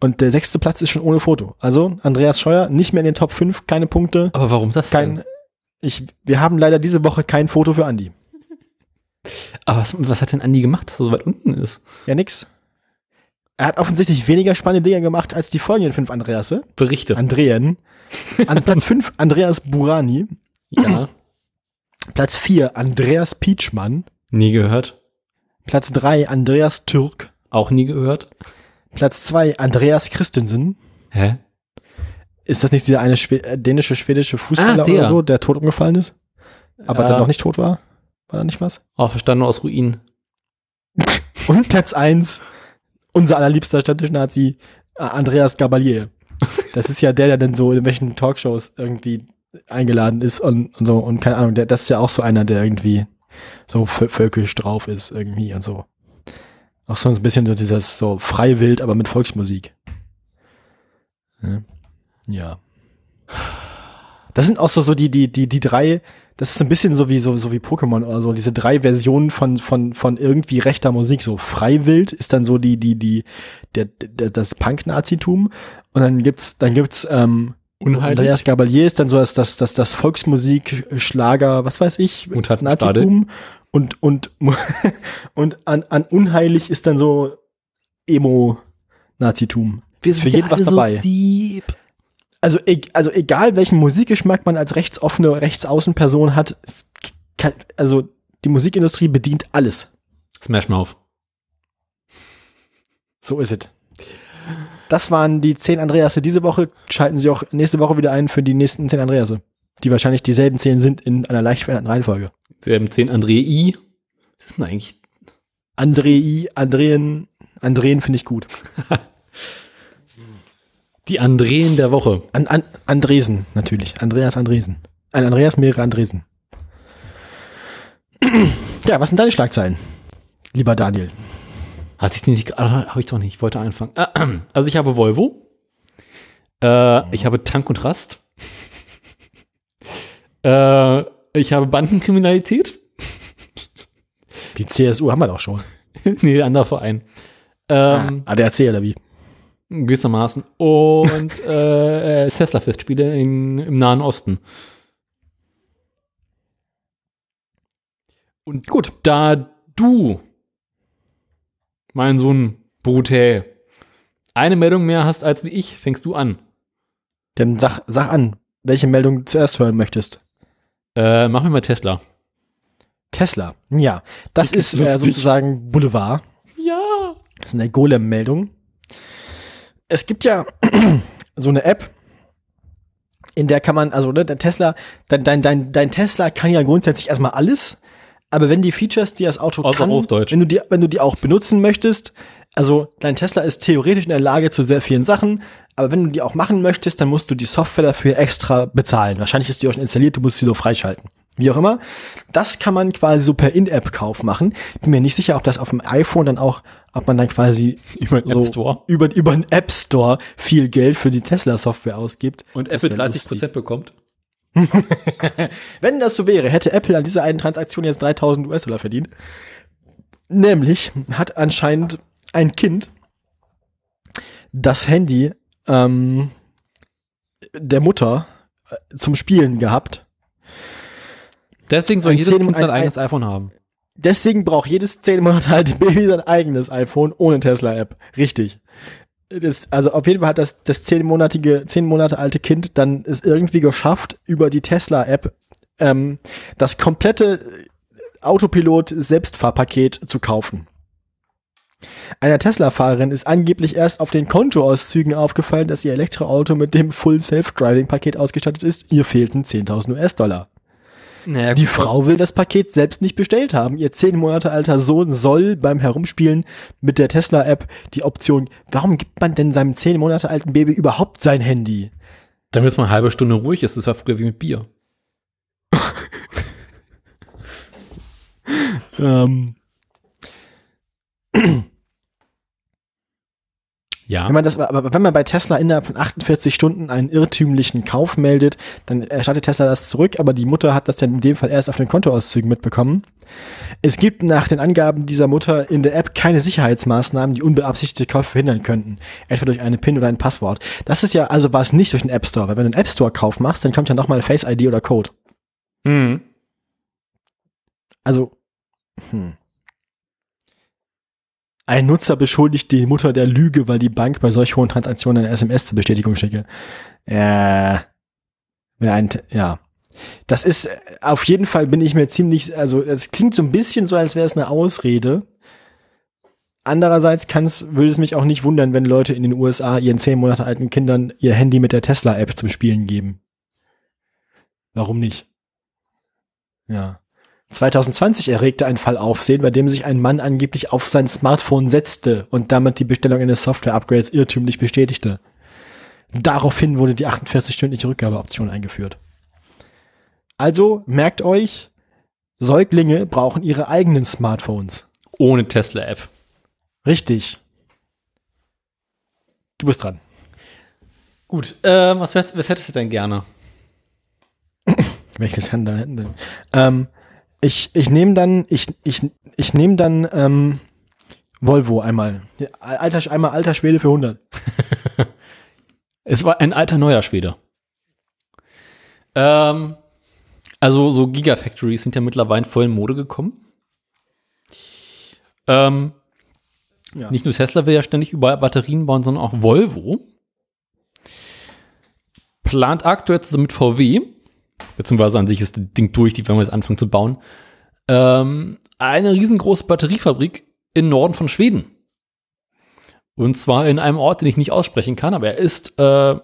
Speaker 2: Und der sechste Platz ist schon ohne Foto. Also Andreas Scheuer nicht mehr in den Top 5, keine Punkte.
Speaker 1: Aber warum das
Speaker 2: Kein,
Speaker 1: denn?
Speaker 2: ich, wir haben leider diese Woche kein Foto für Andi. <laughs>
Speaker 1: Aber was, was hat denn Andi gemacht, dass er so weit unten ist?
Speaker 2: Ja, nix. Er hat offensichtlich weniger spannende Dinge gemacht als die folgenden fünf Andreasse.
Speaker 1: Berichte.
Speaker 2: Andreen. An Platz <laughs> 5 Andreas Burani.
Speaker 1: ja.
Speaker 2: Platz 4 Andreas Pietschmann.
Speaker 1: Nie gehört.
Speaker 2: Platz 3 Andreas Türk.
Speaker 1: Auch nie gehört.
Speaker 2: Platz 2 Andreas Christensen.
Speaker 1: Hä?
Speaker 2: Ist das nicht dieser eine Schwe äh, dänische, schwedische Fußballer
Speaker 1: Ah, der.
Speaker 2: oder so, der tot umgefallen ist? Aber
Speaker 1: Ja.
Speaker 2: dann noch nicht tot war? War da nicht was?
Speaker 1: Auferstanden aus Ruinen. <laughs>
Speaker 2: Und Platz 1 unser allerliebster Stammtisch-Nazi äh, Andreas Gabalier. Das ist ja der, der dann so in welchen Talkshows irgendwie eingeladen ist und, und so und keine Ahnung, der, das ist ja auch so einer, der irgendwie so vö- völkisch drauf ist irgendwie und so. Auch so ein bisschen so dieses so freiwild, aber mit Volksmusik. Ja. ja. Das sind auch so, so die, die, die, die drei, das ist ein bisschen so wie, so, so wie Pokémon oder so, diese drei Versionen von, von, von irgendwie rechter Musik. So Freiwild ist dann so die, die, die, der, der, das Punk-Nazitum. Und dann gibt's, dann gibt's, ähm,
Speaker 1: Unheilig.
Speaker 2: Andreas Gabalier ist dann so das, das, das, das Volksmusik, Schlager, was weiß ich,
Speaker 1: Und hat
Speaker 2: Nazitum. Und, und, <laughs> und an, an unheilig ist dann so Emo-Nazitum. Ist für jeden was dabei.
Speaker 1: Dieb.
Speaker 2: Also, e also egal welchen Musikgeschmack man als rechtsoffene, rechtsaußenperson hat, kann, also die Musikindustrie bedient alles.
Speaker 1: Smash Mouth.
Speaker 2: So ist es. Das waren die zehn Andreasse diese Woche. Schalten Sie auch nächste Woche wieder ein für die nächsten zehn Andreasse. Die wahrscheinlich dieselben zehn sind in einer leicht veränderten Reihenfolge.
Speaker 1: Sie haben 10 Andrei. Was ist denn eigentlich?
Speaker 2: Andrei, Andreen, Andreen finde ich gut. <laughs>
Speaker 1: Die Andreen der Woche.
Speaker 2: An, an, Andresen, natürlich. Andreas Andresen. Ein Andreas, mehrere Andresen. <clears throat> Ja, was sind deine Schlagzeilen? lieber Daniel?
Speaker 1: Hatte ich nicht, ah, habe ich doch nicht, ich wollte anfangen. <clears throat> Also ich habe Volvo, äh, ich habe Tank und Rast, <laughs> äh, ich habe Bandenkriminalität.
Speaker 2: Die CSU haben wir doch schon. <laughs>
Speaker 1: nee, anderer Verein. Ähm,
Speaker 2: ah, ADAC oder wie?
Speaker 1: gewissermaßen. Und <laughs> äh, äh, Tesla-Festspiele im Nahen Osten. Und gut, da du, mein Sohn Brute, eine Meldung mehr hast als wie ich, fängst du an.
Speaker 2: Dann sag, sag an, welche Meldung du zuerst hören möchtest.
Speaker 1: Äh, mach mir mal Tesla.
Speaker 2: Tesla, ja. Das ist äh, sozusagen Boulevard.
Speaker 1: Ja.
Speaker 2: Das ist eine Golem-Meldung. Es gibt ja <clears throat> so eine App, in der kann man, also ne, der Tesla, dein, dein, dein, dein Tesla kann ja grundsätzlich erstmal alles, aber wenn die Features, die das Auto
Speaker 1: Außer
Speaker 2: kann,
Speaker 1: Hochdeutsch.
Speaker 2: wenn du die, wenn du die auch benutzen möchtest, also dein Tesla ist theoretisch in der Lage zu sehr vielen Sachen, aber wenn du die auch machen möchtest, dann musst du die Software dafür extra bezahlen. Wahrscheinlich ist die auch schon installiert, du musst sie nur freischalten. Wie auch immer. Das kann man quasi so per In-App-Kauf machen. Bin mir nicht sicher, ob das auf dem iPhone dann auch, ob man dann quasi <laughs>
Speaker 1: Über den
Speaker 2: so
Speaker 1: App Store.
Speaker 2: über, über den App Store viel Geld für die Tesla-Software ausgibt.
Speaker 1: Und Apple
Speaker 2: wär
Speaker 1: 30 Prozent bekommt. <laughs>
Speaker 2: Wenn das so wäre, hätte Apple an dieser einen Transaktion jetzt 3000 US-Dollar verdient. Nämlich hat anscheinend ein Kind das Handy ähm, der Mutter äh, zum Spielen gehabt.
Speaker 1: Deswegen soll
Speaker 2: Ein
Speaker 1: jedes Kind sein
Speaker 2: ein-
Speaker 1: eigenes iPhone haben.
Speaker 2: Deswegen braucht jedes 10 Monate alte Baby sein eigenes iPhone ohne Tesla-App. Richtig. Das, also auf jeden Fall hat das, das 10-monatige, 10 Monate alte Kind dann es irgendwie geschafft, über die Tesla-App ähm, das komplette Autopilot-Selbstfahrpaket zu kaufen. Einer Tesla-Fahrerin ist angeblich erst auf den Kontoauszügen aufgefallen, dass ihr Elektroauto mit dem Full Self-Driving-Paket ausgestattet ist. Ihr fehlten 10.000 US-Dollar.
Speaker 1: Naja,
Speaker 2: Die Frau will das Paket selbst nicht bestellt haben. Ihr zehn Monate alter Sohn soll beim Herumspielen mit der Tesla-App die Option, warum gibt man denn seinem zehn Monate alten Baby überhaupt sein Handy?
Speaker 1: Damit es mal eine halbe Stunde ruhig ist, das war früher wie mit Bier. <laughs>
Speaker 2: Ähm,
Speaker 1: Ja.
Speaker 2: wenn man das, aber wenn man bei Tesla innerhalb von 48 Stunden einen irrtümlichen Kauf meldet, dann erstattet Tesla das zurück, aber die Mutter hat das dann in dem Fall erst auf den Kontoauszügen mitbekommen. Es gibt nach den Angaben dieser Mutter in der App keine Sicherheitsmaßnahmen, die unbeabsichtigte Käufe verhindern könnten. Etwa durch eine PIN oder ein Passwort. Das ist ja, also war es nicht durch den App Store, weil wenn du einen App Store Kauf machst, dann kommt ja nochmal Face ID oder Code.
Speaker 1: Mhm.
Speaker 2: Also, hm. Ein Nutzer beschuldigt die Mutter der Lüge, weil die Bank bei solch hohen Transaktionen eine SMS zur Bestätigung schicke. Äh, ja. Das ist, äh, auf jeden Fall bin ich mir ziemlich, also es klingt so ein bisschen so, als wäre es eine Ausrede. Andererseits kann's, würde es mich auch nicht wundern, wenn Leute in den USA ihren zehn Monate alten Kindern ihr Handy mit der Tesla-App zum Spielen geben. Warum nicht? Ja. 2020 erregte ein Fall Aufsehen, bei dem sich ein Mann angeblich auf sein Smartphone setzte und damit die Bestellung eines Software-Upgrades irrtümlich bestätigte. Daraufhin wurde die 48-stündliche Rückgabeoption eingeführt. Also merkt euch, Säuglinge brauchen ihre eigenen Smartphones.
Speaker 1: Ohne Tesla-App.
Speaker 2: Richtig. Du bist dran.
Speaker 1: Gut, äh, was, was hättest du denn gerne?
Speaker 2: Welches Handel hätten denn? Ähm, ich ich nehme dann, ich, ich, ich nehme dann ähm, Volvo einmal. Alter, einmal alter Schwede für 100. <laughs>
Speaker 1: Es war ein alter neuer Schwede. Ähm, also so Gigafactories sind ja mittlerweile voll in Mode gekommen. Ähm,
Speaker 2: Ja.
Speaker 1: Nicht nur Tesla will ja ständig überall Batterien bauen, sondern auch Volvo. Plant aktuell zusammen mit VW, beziehungsweise an sich ist das Ding durch, die werden wir jetzt anfangen zu bauen, ähm, eine riesengroße Batteriefabrik im Norden von Schweden. Und zwar in einem Ort, den ich nicht aussprechen kann, aber er ist äh,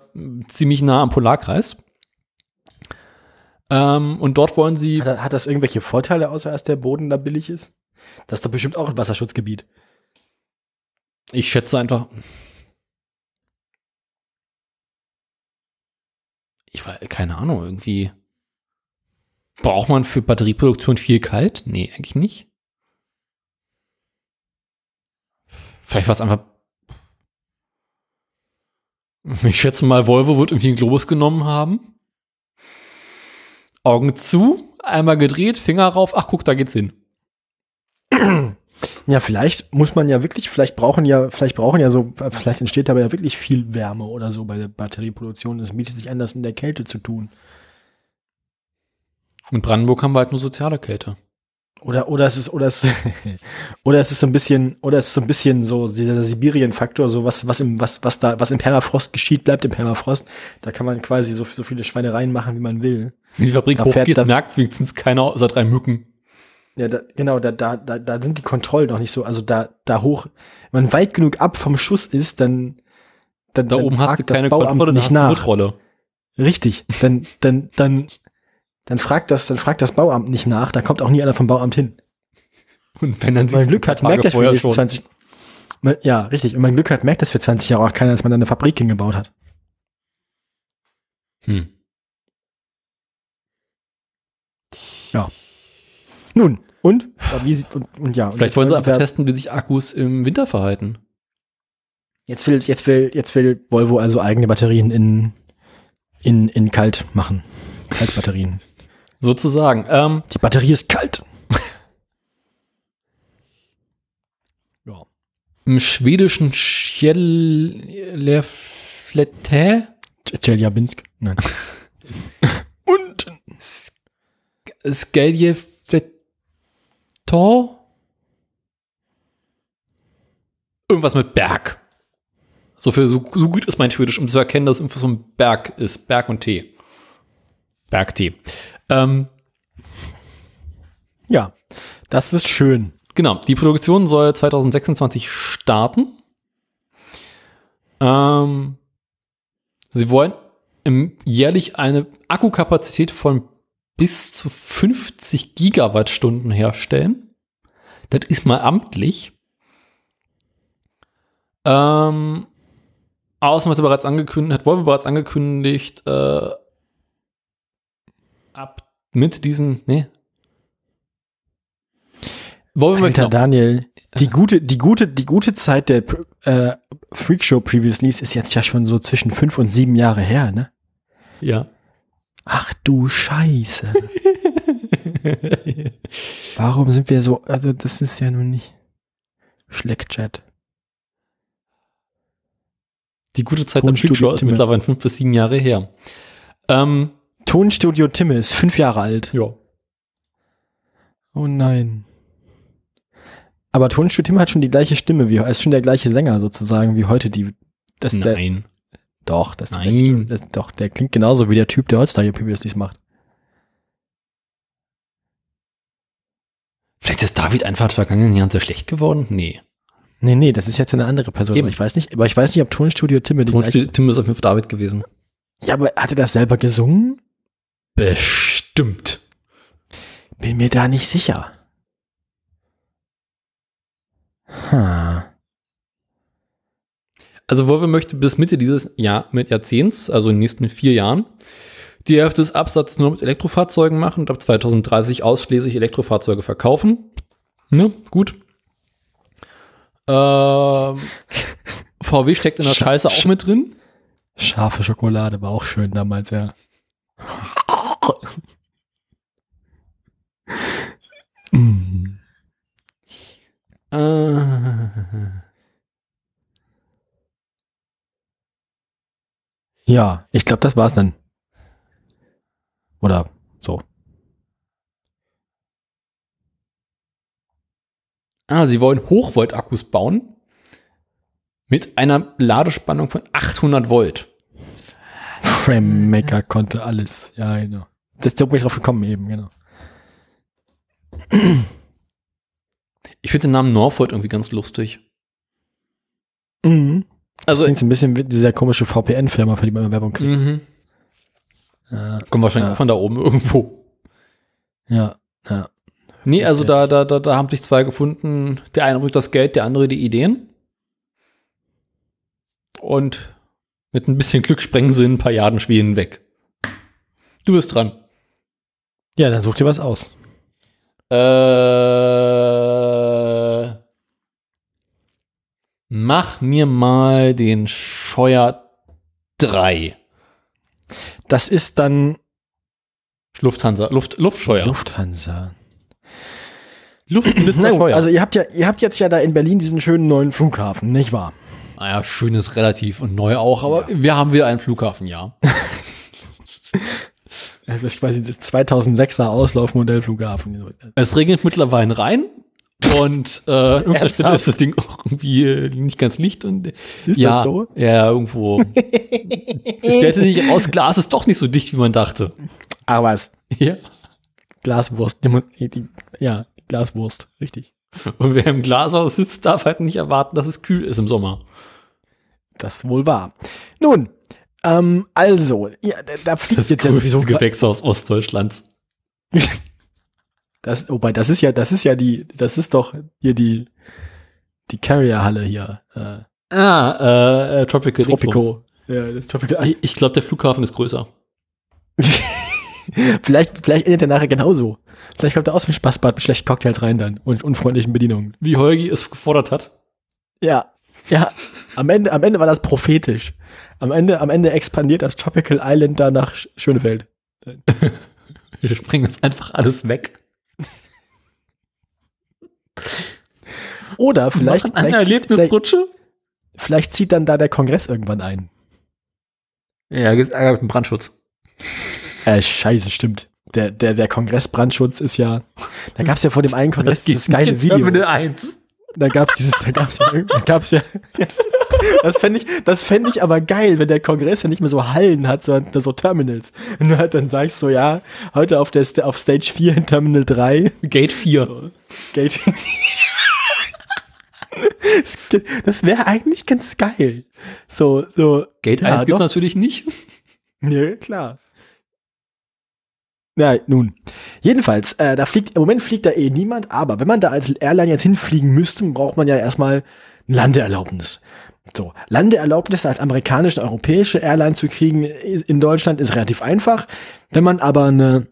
Speaker 1: ziemlich nah am Polarkreis. Ähm, und dort wollen sie.
Speaker 2: Hat, hat das irgendwelche Vorteile, außer dass der Boden da billig ist? Das ist doch bestimmt auch ein Wasserschutzgebiet.
Speaker 1: Ich schätze einfach. Ich war keine Ahnung, irgendwie. Braucht man für Batterieproduktion viel kalt? Nee, eigentlich nicht. Vielleicht war es einfach. Ich schätze mal, Volvo wird irgendwie einen Globus genommen haben. Augen zu, einmal gedreht, Finger rauf, ach guck, da geht's hin.
Speaker 2: Ja, vielleicht muss man ja wirklich, vielleicht brauchen ja, vielleicht brauchen ja so, vielleicht entsteht dabei ja wirklich viel Wärme oder so bei der Batterieproduktion. Es bietet sich an, das in der Kälte zu tun.
Speaker 1: In Brandenburg haben wir halt nur soziale Kälte.
Speaker 2: Oder, oder es ist, oder es, <laughs> oder es ist so ein bisschen, oder es ist so ein bisschen so dieser Sibirien-Faktor, so was, was im, was, was da, was im Permafrost geschieht, bleibt im Permafrost. Da kann man quasi so, so viele Schweinereien machen, wie man will.
Speaker 1: Wenn die Fabrik
Speaker 2: Da
Speaker 1: hochgeht,
Speaker 2: fährt da-
Speaker 1: merkt wenigstens keiner außer drei Mücken.
Speaker 2: Ja, da, genau, da, da, da, da sind die Kontrollen noch nicht so, also da, da hoch, wenn man weit genug ab vom Schuss ist, dann, dann,
Speaker 1: Da
Speaker 2: dann
Speaker 1: oben hast du keine
Speaker 2: Bauamt
Speaker 1: Kontrolle,
Speaker 2: nicht nach.
Speaker 1: Notrolle.
Speaker 2: Richtig, dann, dann, dann, <laughs> dann fragt das, dann fragt das Bauamt nicht nach, da kommt auch nie einer vom Bauamt hin.
Speaker 1: Und wenn dann
Speaker 2: Wenn man Glück hat, merkt das für
Speaker 1: vorher
Speaker 2: die nächsten 20. Man- Ja, richtig. Und man Glück hat, merkt das für 20 Jahre auch keiner, dass man da eine Fabrik hingebaut hat.
Speaker 1: Hm.
Speaker 2: Nun, und? Wie, und, und ja. und
Speaker 1: Vielleicht wollen sie einfach testen, wie sich Akkus im Winter verhalten.
Speaker 2: Jetzt will, jetzt will, jetzt will Volvo also eigene Batterien in, in, in kalt machen. Kaltbatterien.
Speaker 1: Sozusagen. Ähm,
Speaker 2: Die Batterie ist kalt. <laughs> ja.
Speaker 1: Im schwedischen Schjellerflette
Speaker 2: Tscheljabinsk. Nein. <laughs> Unten.
Speaker 1: Skeljefletor Irgendwas mit Berg. So viel, so, so gut ist mein Schwedisch, um zu erkennen, dass es irgendwas so ein Berg ist. Berg und Tee. Bergtee. Ähm,
Speaker 2: Ja. Das ist schön.
Speaker 1: Genau, die Produktion soll 2026 starten. Ähm, sie wollen im, jährlich eine Akkukapazität von bis zu 50 Gigawattstunden herstellen. Das ist mal amtlich. Ähm, außerdem hat sie bereits angekündigt, hat Volvo bereits angekündigt, äh, mit diesen, nee. Volvo möchte
Speaker 2: Alter
Speaker 1: noch-
Speaker 2: Daniel, die gute, die gute, die gute Zeit der äh, Freakshow Previously ist jetzt ja schon so zwischen fünf und sieben Jahre her, ne?
Speaker 1: Ja.
Speaker 2: Ach du Scheiße. <laughs> Warum sind wir so, also das ist ja nun nicht Schleckchat.
Speaker 1: Die gute Zeit der Freakshow ist mittlerweile fünf bis sieben Jahre her. Ähm,
Speaker 2: Tonstudio Timme ist fünf Jahre alt.
Speaker 1: ja.
Speaker 2: Oh nein. Aber Tonstudio Timme hat schon die gleiche Stimme wie, ist schon der gleiche Sänger sozusagen wie heute die, das, der,
Speaker 1: Nein.
Speaker 2: doch, das,
Speaker 1: Nein.
Speaker 2: Der, das, doch, der klingt genauso wie der Typ, der heutzutage Previously macht.
Speaker 1: Vielleicht ist David einfach in den vergangenen Jahren sehr schlecht geworden? Nee.
Speaker 2: Nee, nee, das ist jetzt eine andere Person.
Speaker 1: Eben.
Speaker 2: Aber ich weiß nicht, aber ich weiß nicht, ob Tonstudio Timme die gleiche.
Speaker 1: Tonstudio Tim ist auf jeden Fall David gewesen.
Speaker 2: Ja, aber hat er das selber gesungen?
Speaker 1: Bestimmt.
Speaker 2: Bin mir da nicht sicher. Ha.
Speaker 1: Also Volvo möchte bis Mitte dieses Jahr mit Jahrzehnts, also in den nächsten vier Jahren, die Hälfte des Absatzes nur mit Elektrofahrzeugen machen und ab 2030 ausschließlich Elektrofahrzeuge verkaufen. Ne, gut. Ähm, <laughs> VW steckt in der
Speaker 2: Sch-
Speaker 1: Scheiße auch mit drin.
Speaker 2: Scharfe Schokolade war auch schön damals, ja. Mm.
Speaker 1: Äh,
Speaker 2: Ja, ich glaube, das war's dann. Oder so.
Speaker 1: ah, sie wollen Hochvolt-Akkus bauen mit einer Ladespannung von 800 Volt.
Speaker 2: Framemaker konnte alles. Ja, genau. Das ist da bin ich drauf gekommen eben, genau.
Speaker 1: Ich finde den Namen Norfolk irgendwie ganz lustig.
Speaker 2: Mhm.
Speaker 1: Also,
Speaker 2: Klingt ein bisschen wie diese komische VPN-Firma, für die man immer Werbung kriegt.
Speaker 1: mhm.
Speaker 2: Ja,
Speaker 1: kommt wahrscheinlich
Speaker 2: Ja.
Speaker 1: auch von da oben irgendwo.
Speaker 2: ja, ja.
Speaker 1: Nee, also da, da, da, da haben sich zwei gefunden. Der eine bringt das Geld, der andere die Ideen. Und mit ein bisschen Glück sprengen sie in ein paar Jahren Schweden weg. Du bist dran.
Speaker 2: Ja, dann such dir was aus.
Speaker 1: Äh, mach mir mal den Scheuer 3.
Speaker 2: Das ist dann
Speaker 1: Lufthansa, Luft, Luftscheuer.
Speaker 2: Lufthansa.
Speaker 1: Luftminister <clears throat> Scheuer.
Speaker 2: also ihr habt ja, ihr habt jetzt ja da in Berlin diesen schönen neuen Flughafen, nicht wahr?
Speaker 1: naja, schön ist relativ und neu auch, aber wir haben wieder einen Flughafen, ja. <laughs>
Speaker 2: Das ist quasi das 2006er Auslaufmodellflughafen.
Speaker 1: Es regnet mittlerweile rein und äh, irgendwann ist das Ding auch irgendwie äh, nicht ganz licht und
Speaker 2: Ist
Speaker 1: ja,
Speaker 2: das so?
Speaker 1: ja, irgendwo. <laughs> Stellte sich raus, Glas ist doch nicht so dicht, wie man dachte.
Speaker 2: Aber was?
Speaker 1: Ja.
Speaker 2: Glaswurst. die- die- Ja, Glaswurst, richtig.
Speaker 1: Und wer im Glashaus sitzt, darf halt nicht erwarten, dass es kühl ist im Sommer.
Speaker 2: Das wohl wahr. Nun, ähm, also, ja, da, fliegt
Speaker 1: Das
Speaker 2: jetzt ja sowieso
Speaker 1: größte Gewächshaus Ostdeutschlands. <laughs>
Speaker 2: Das, wobei, das ist ja, das ist ja die, das ist doch hier die, die Carrier-Halle hier. Äh,
Speaker 1: Ah, äh, äh, Tropical.
Speaker 2: Tropico. Ja, das Tropico.
Speaker 1: Ich, ich glaube, der Flughafen ist größer. <laughs>
Speaker 2: vielleicht, vielleicht endet er nachher genauso. Vielleicht kommt er aus wie ein Spaßbad mit schlechten Cocktails rein dann und unfreundlichen Bedienungen.
Speaker 1: Wie Holgi es gefordert hat.
Speaker 2: Ja, ja. Am Ende, am Ende war das prophetisch. Am Ende, am Ende expandiert das Tropical Island da nach Sch- Schönefeld. <laughs>
Speaker 1: Wir springen jetzt einfach alles weg.
Speaker 2: Oder vielleicht,
Speaker 1: Machen eine
Speaker 2: vielleicht,
Speaker 1: Erlebnisrutsche.
Speaker 2: vielleicht zieht dann da der Kongress irgendwann ein.
Speaker 1: Ja, gibt dem Brandschutz.
Speaker 2: Äh, scheiße, stimmt. Der, der, der Kongressbrandschutz ist ja, da gab's ja vor dem einen <laughs> Kongress dieses geile
Speaker 1: nicht in
Speaker 2: Video.
Speaker 1: Terminal 1.
Speaker 2: Da gab's dieses, da gab's ja, da gab's ja, das fände ich, das fände ich aber geil, wenn der Kongress ja nicht mehr so Hallen hat, sondern so Terminals. Und du halt dann sagst so, ja, heute auf der, auf Stage 4 in Terminal 3,
Speaker 1: Gate 4.
Speaker 2: Gate. Das- Das wäre eigentlich ganz geil. So, so.
Speaker 1: Gate
Speaker 2: ja,
Speaker 1: 1 gibt's
Speaker 2: doch.
Speaker 1: natürlich nicht.
Speaker 2: Ja, klar. Ja, nun. Jedenfalls, äh, da fliegt, im Moment fliegt da eh niemand, aber wenn man da als Airline jetzt hinfliegen müsste, braucht man ja erstmal ein Landeerlaubnis. So, Landeerlaubnis als amerikanische, europäische Airline zu kriegen in Deutschland ist relativ einfach. Wenn man aber eine,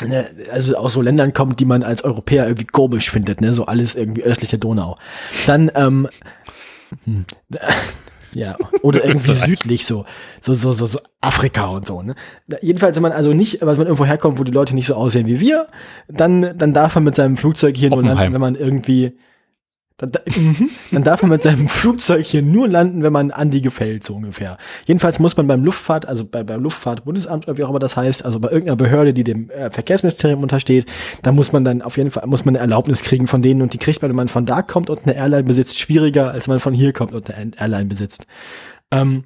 Speaker 2: eine also aus so Ländern kommt, die man als Europäer irgendwie komisch findet, ne, so alles irgendwie östlich der Donau, dann, ähm, hm, ja, oder irgendwie <laughs> südlich so, so, so, so, so Afrika und so, ne. Jedenfalls, wenn man also nicht, wenn man irgendwo herkommt, wo die Leute nicht so aussehen wie wir, dann, dann darf man mit seinem Flugzeug hier nur landen, wenn man irgendwie, dann, da- mhm. <laughs> dann darf man mit seinem Flugzeug hier nur landen, wenn man Andi gefällt, so ungefähr. Jedenfalls muss man beim Luftfahrt, also bei, beim Luftfahrtbundesamt, oder wie auch immer das heißt, also bei irgendeiner Behörde, die dem äh, Verkehrsministerium untersteht, da muss man dann auf jeden Fall, muss man eine Erlaubnis kriegen von denen und die kriegt man, wenn man von da kommt und eine Airline besitzt, schwieriger, als wenn man von hier kommt und eine Airline besitzt. Ähm,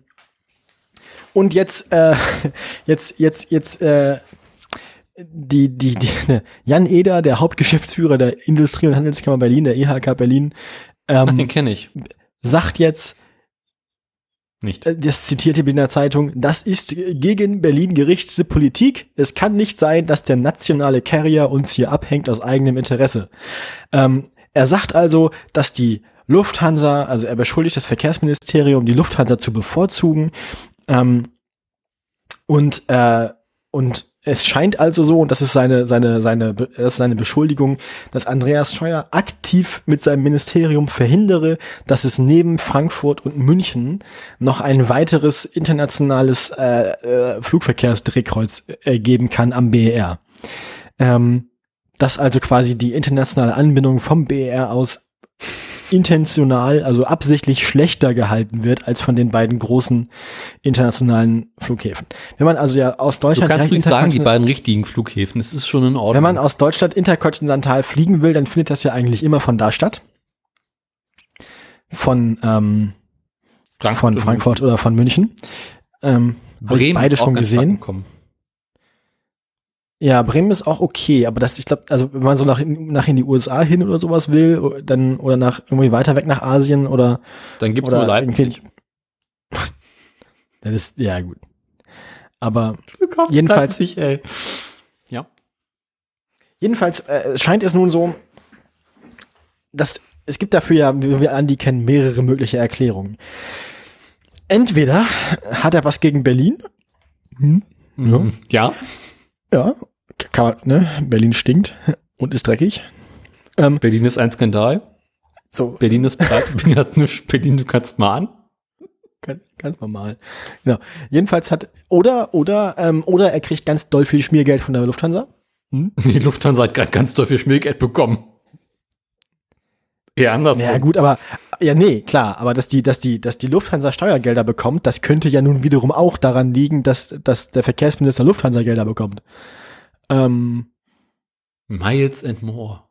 Speaker 2: und jetzt, äh, <laughs> jetzt, jetzt, jetzt, äh, die, die, die, ne, Jan Eder, der Hauptgeschäftsführer der Industrie- und Handelskammer Berlin, der IHK Berlin,
Speaker 1: Ach, den
Speaker 2: ähm,
Speaker 1: kenne ich.
Speaker 2: sagt jetzt,
Speaker 1: Nicht.
Speaker 2: äh, das zitierte in der Zeitung, das ist gegen Berlin gerichtete Politik. Es kann nicht sein, dass der nationale Carrier uns hier abhängt aus eigenem Interesse. Ähm, er sagt also, dass die Lufthansa, also er beschuldigt das Verkehrsministerium, die Lufthansa zu bevorzugen. Ähm, und, äh, und es scheint also so, und das ist seine, seine, seine, das ist seine Beschuldigung, dass Andreas Scheuer aktiv mit seinem Ministerium verhindere, dass es neben Frankfurt und München noch ein weiteres internationales äh, äh, Flugverkehrsdrehkreuz äh, geben kann am BER. Ähm, dass also quasi die internationale Anbindung vom BER aus intentional, also absichtlich schlechter gehalten wird als von den beiden großen internationalen Flughäfen. Wenn man also ja aus
Speaker 1: Du
Speaker 2: Deutschland
Speaker 1: kannst
Speaker 2: direkt
Speaker 1: ruhig sagen, die
Speaker 2: interkontinental-
Speaker 1: beiden richtigen Flughäfen. Das ist schon in Ordnung.
Speaker 2: wenn man aus Deutschland interkontinental fliegen will, dann findet das ja eigentlich immer von da statt. Von, ähm, von Frankfurt oder von München. Ähm,
Speaker 1: Bremen
Speaker 2: beide schon gesehen. Ja, Bremen ist auch okay, aber das, ich glaube, also wenn man so nach, in- nach in die USA hin oder sowas will, dann oder nach irgendwie weiter weg nach Asien oder
Speaker 1: Dann gibt es nur Leipzig. <laughs>
Speaker 2: das ist ja gut. Aber Jedenfalls-
Speaker 1: Leipzig, ey. Ja.
Speaker 2: Jedenfalls äh, scheint es nun so, dass es gibt dafür ja, wie wir Andi kennen, mehrere mögliche Erklärungen. Entweder hat er was gegen Berlin. Hm,
Speaker 1: Mhm. Ja.
Speaker 2: ja, kann ne? Berlin stinkt und ist dreckig. Ähm,
Speaker 1: Berlin ist ein Skandal.
Speaker 2: So,
Speaker 1: Berlin ist pleite, <laughs> Berlin hat nichts, Berlin, du kannst mal an.
Speaker 2: ganz, normal. Genau. Jedenfalls hat, oder, oder, ähm, oder er kriegt ganz doll viel Schmiergeld von der Lufthansa. <laughs>
Speaker 1: Die Lufthansa hat gerade ganz doll viel Schmiergeld bekommen. Eher andersrum.
Speaker 2: Ja, gut, aber, ja, nee, klar, aber dass die, dass die, dass die Lufthansa Steuergelder bekommt, das könnte ja nun wiederum auch daran liegen, dass, dass der Verkehrsminister Lufthansa Gelder bekommt. Ähm,
Speaker 1: Miles and more.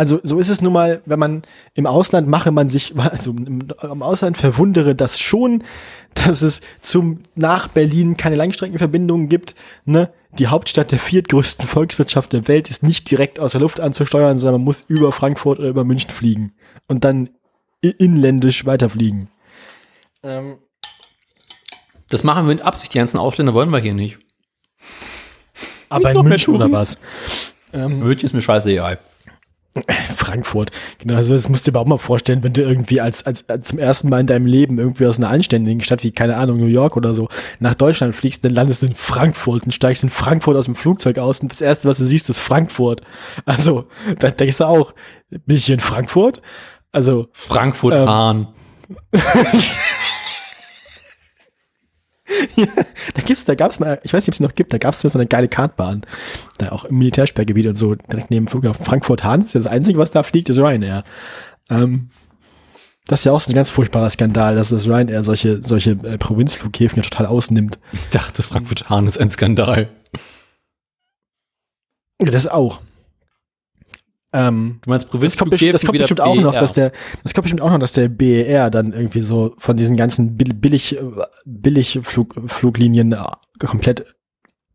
Speaker 2: also so ist es nun mal, wenn man im Ausland mache man sich, <laughs> also im, im Ausland verwundere das schon, dass es zum nach Berlin keine Langstreckenverbindungen gibt. Ne? Die Hauptstadt der viertgrößten Volkswirtschaft der Welt ist nicht direkt aus der Luft anzusteuern, sondern man muss über Frankfurt oder über München fliegen und dann inländisch weiterfliegen. Ähm,
Speaker 1: Das machen wir mit Absicht. Die ganzen Ausländer wollen wir hier nicht.
Speaker 2: aber in
Speaker 1: noch mehr
Speaker 2: München oder was? Ähm,
Speaker 1: München ist mir scheißegal.
Speaker 2: Frankfurt. Genau, also das musst du dir überhaupt mal vorstellen, wenn du irgendwie als, als, als zum ersten Mal in deinem Leben irgendwie aus einer anständigen Stadt wie, keine Ahnung, New York oder so, nach Deutschland fliegst, dann landest du in Frankfurt und steigst in Frankfurt aus dem Flugzeug aus und das erste, was du siehst, ist Frankfurt. Also, da denkst du auch, bin ich hier in Frankfurt? Also,
Speaker 1: Frankfurt
Speaker 2: Ähm. <laughs> Da gibt's, da gab's mal, ich weiß nicht, ob es noch gibt, da gab's zumindest mal eine geile Kartbahn. Da auch im Militärsperrgebiet und so, direkt neben dem Flughafen Frankfurt-Hahn. Das ist ja das Einzige, was da fliegt, ist Ryanair. Ähm, das ist ja auch so ein ganz furchtbarer Skandal, dass das Ryanair solche, solche äh, Provinzflughäfen ja total ausnimmt.
Speaker 1: Ich dachte, Frankfurt Hahn ist ein Skandal.
Speaker 2: Ja, Das auch. Ähm,
Speaker 1: Du meinst
Speaker 2: das kommt, bestimmt, das kommt bestimmt auch noch,
Speaker 1: BER.
Speaker 2: dass der, das kommt bestimmt auch noch, dass der BER dann irgendwie so von diesen ganzen Bill- billig, billig Flug, Fluglinien äh, komplett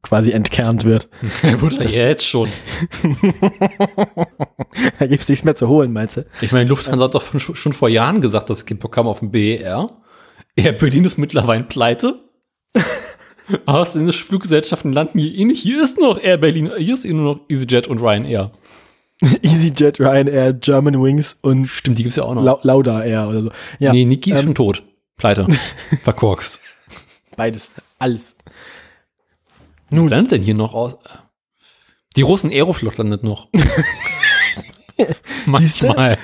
Speaker 2: quasi entkernt wird.
Speaker 1: Er <laughs> wurde
Speaker 2: Das-
Speaker 1: ja jetzt schon. <laughs>
Speaker 2: da gibt's nichts mehr zu holen, meinst du?
Speaker 1: Ich meine, Lufthansa hat doch schon, vor Jahren gesagt, dass es Bock haben auf den BER. Air Berlin ist mittlerweile pleite. <laughs> Ausländische Fluggesellschaften landen hier eh nicht. Hier ist noch Air Berlin, hier ist eh nur noch EasyJet und Ryanair. <laughs>
Speaker 2: EasyJet, Ryanair, German Wings und
Speaker 1: Stimmt, die gibt's ja auch noch.
Speaker 2: La Lauda Air oder so. Ja,
Speaker 1: nee, Niki ist
Speaker 2: ähm,
Speaker 1: schon tot. Pleite. <laughs> Verkorkst.
Speaker 2: beides. Alles.
Speaker 1: Nun. landet denn hier noch aus? Die Russen Aeroflot landet noch. <laughs> Manchmal.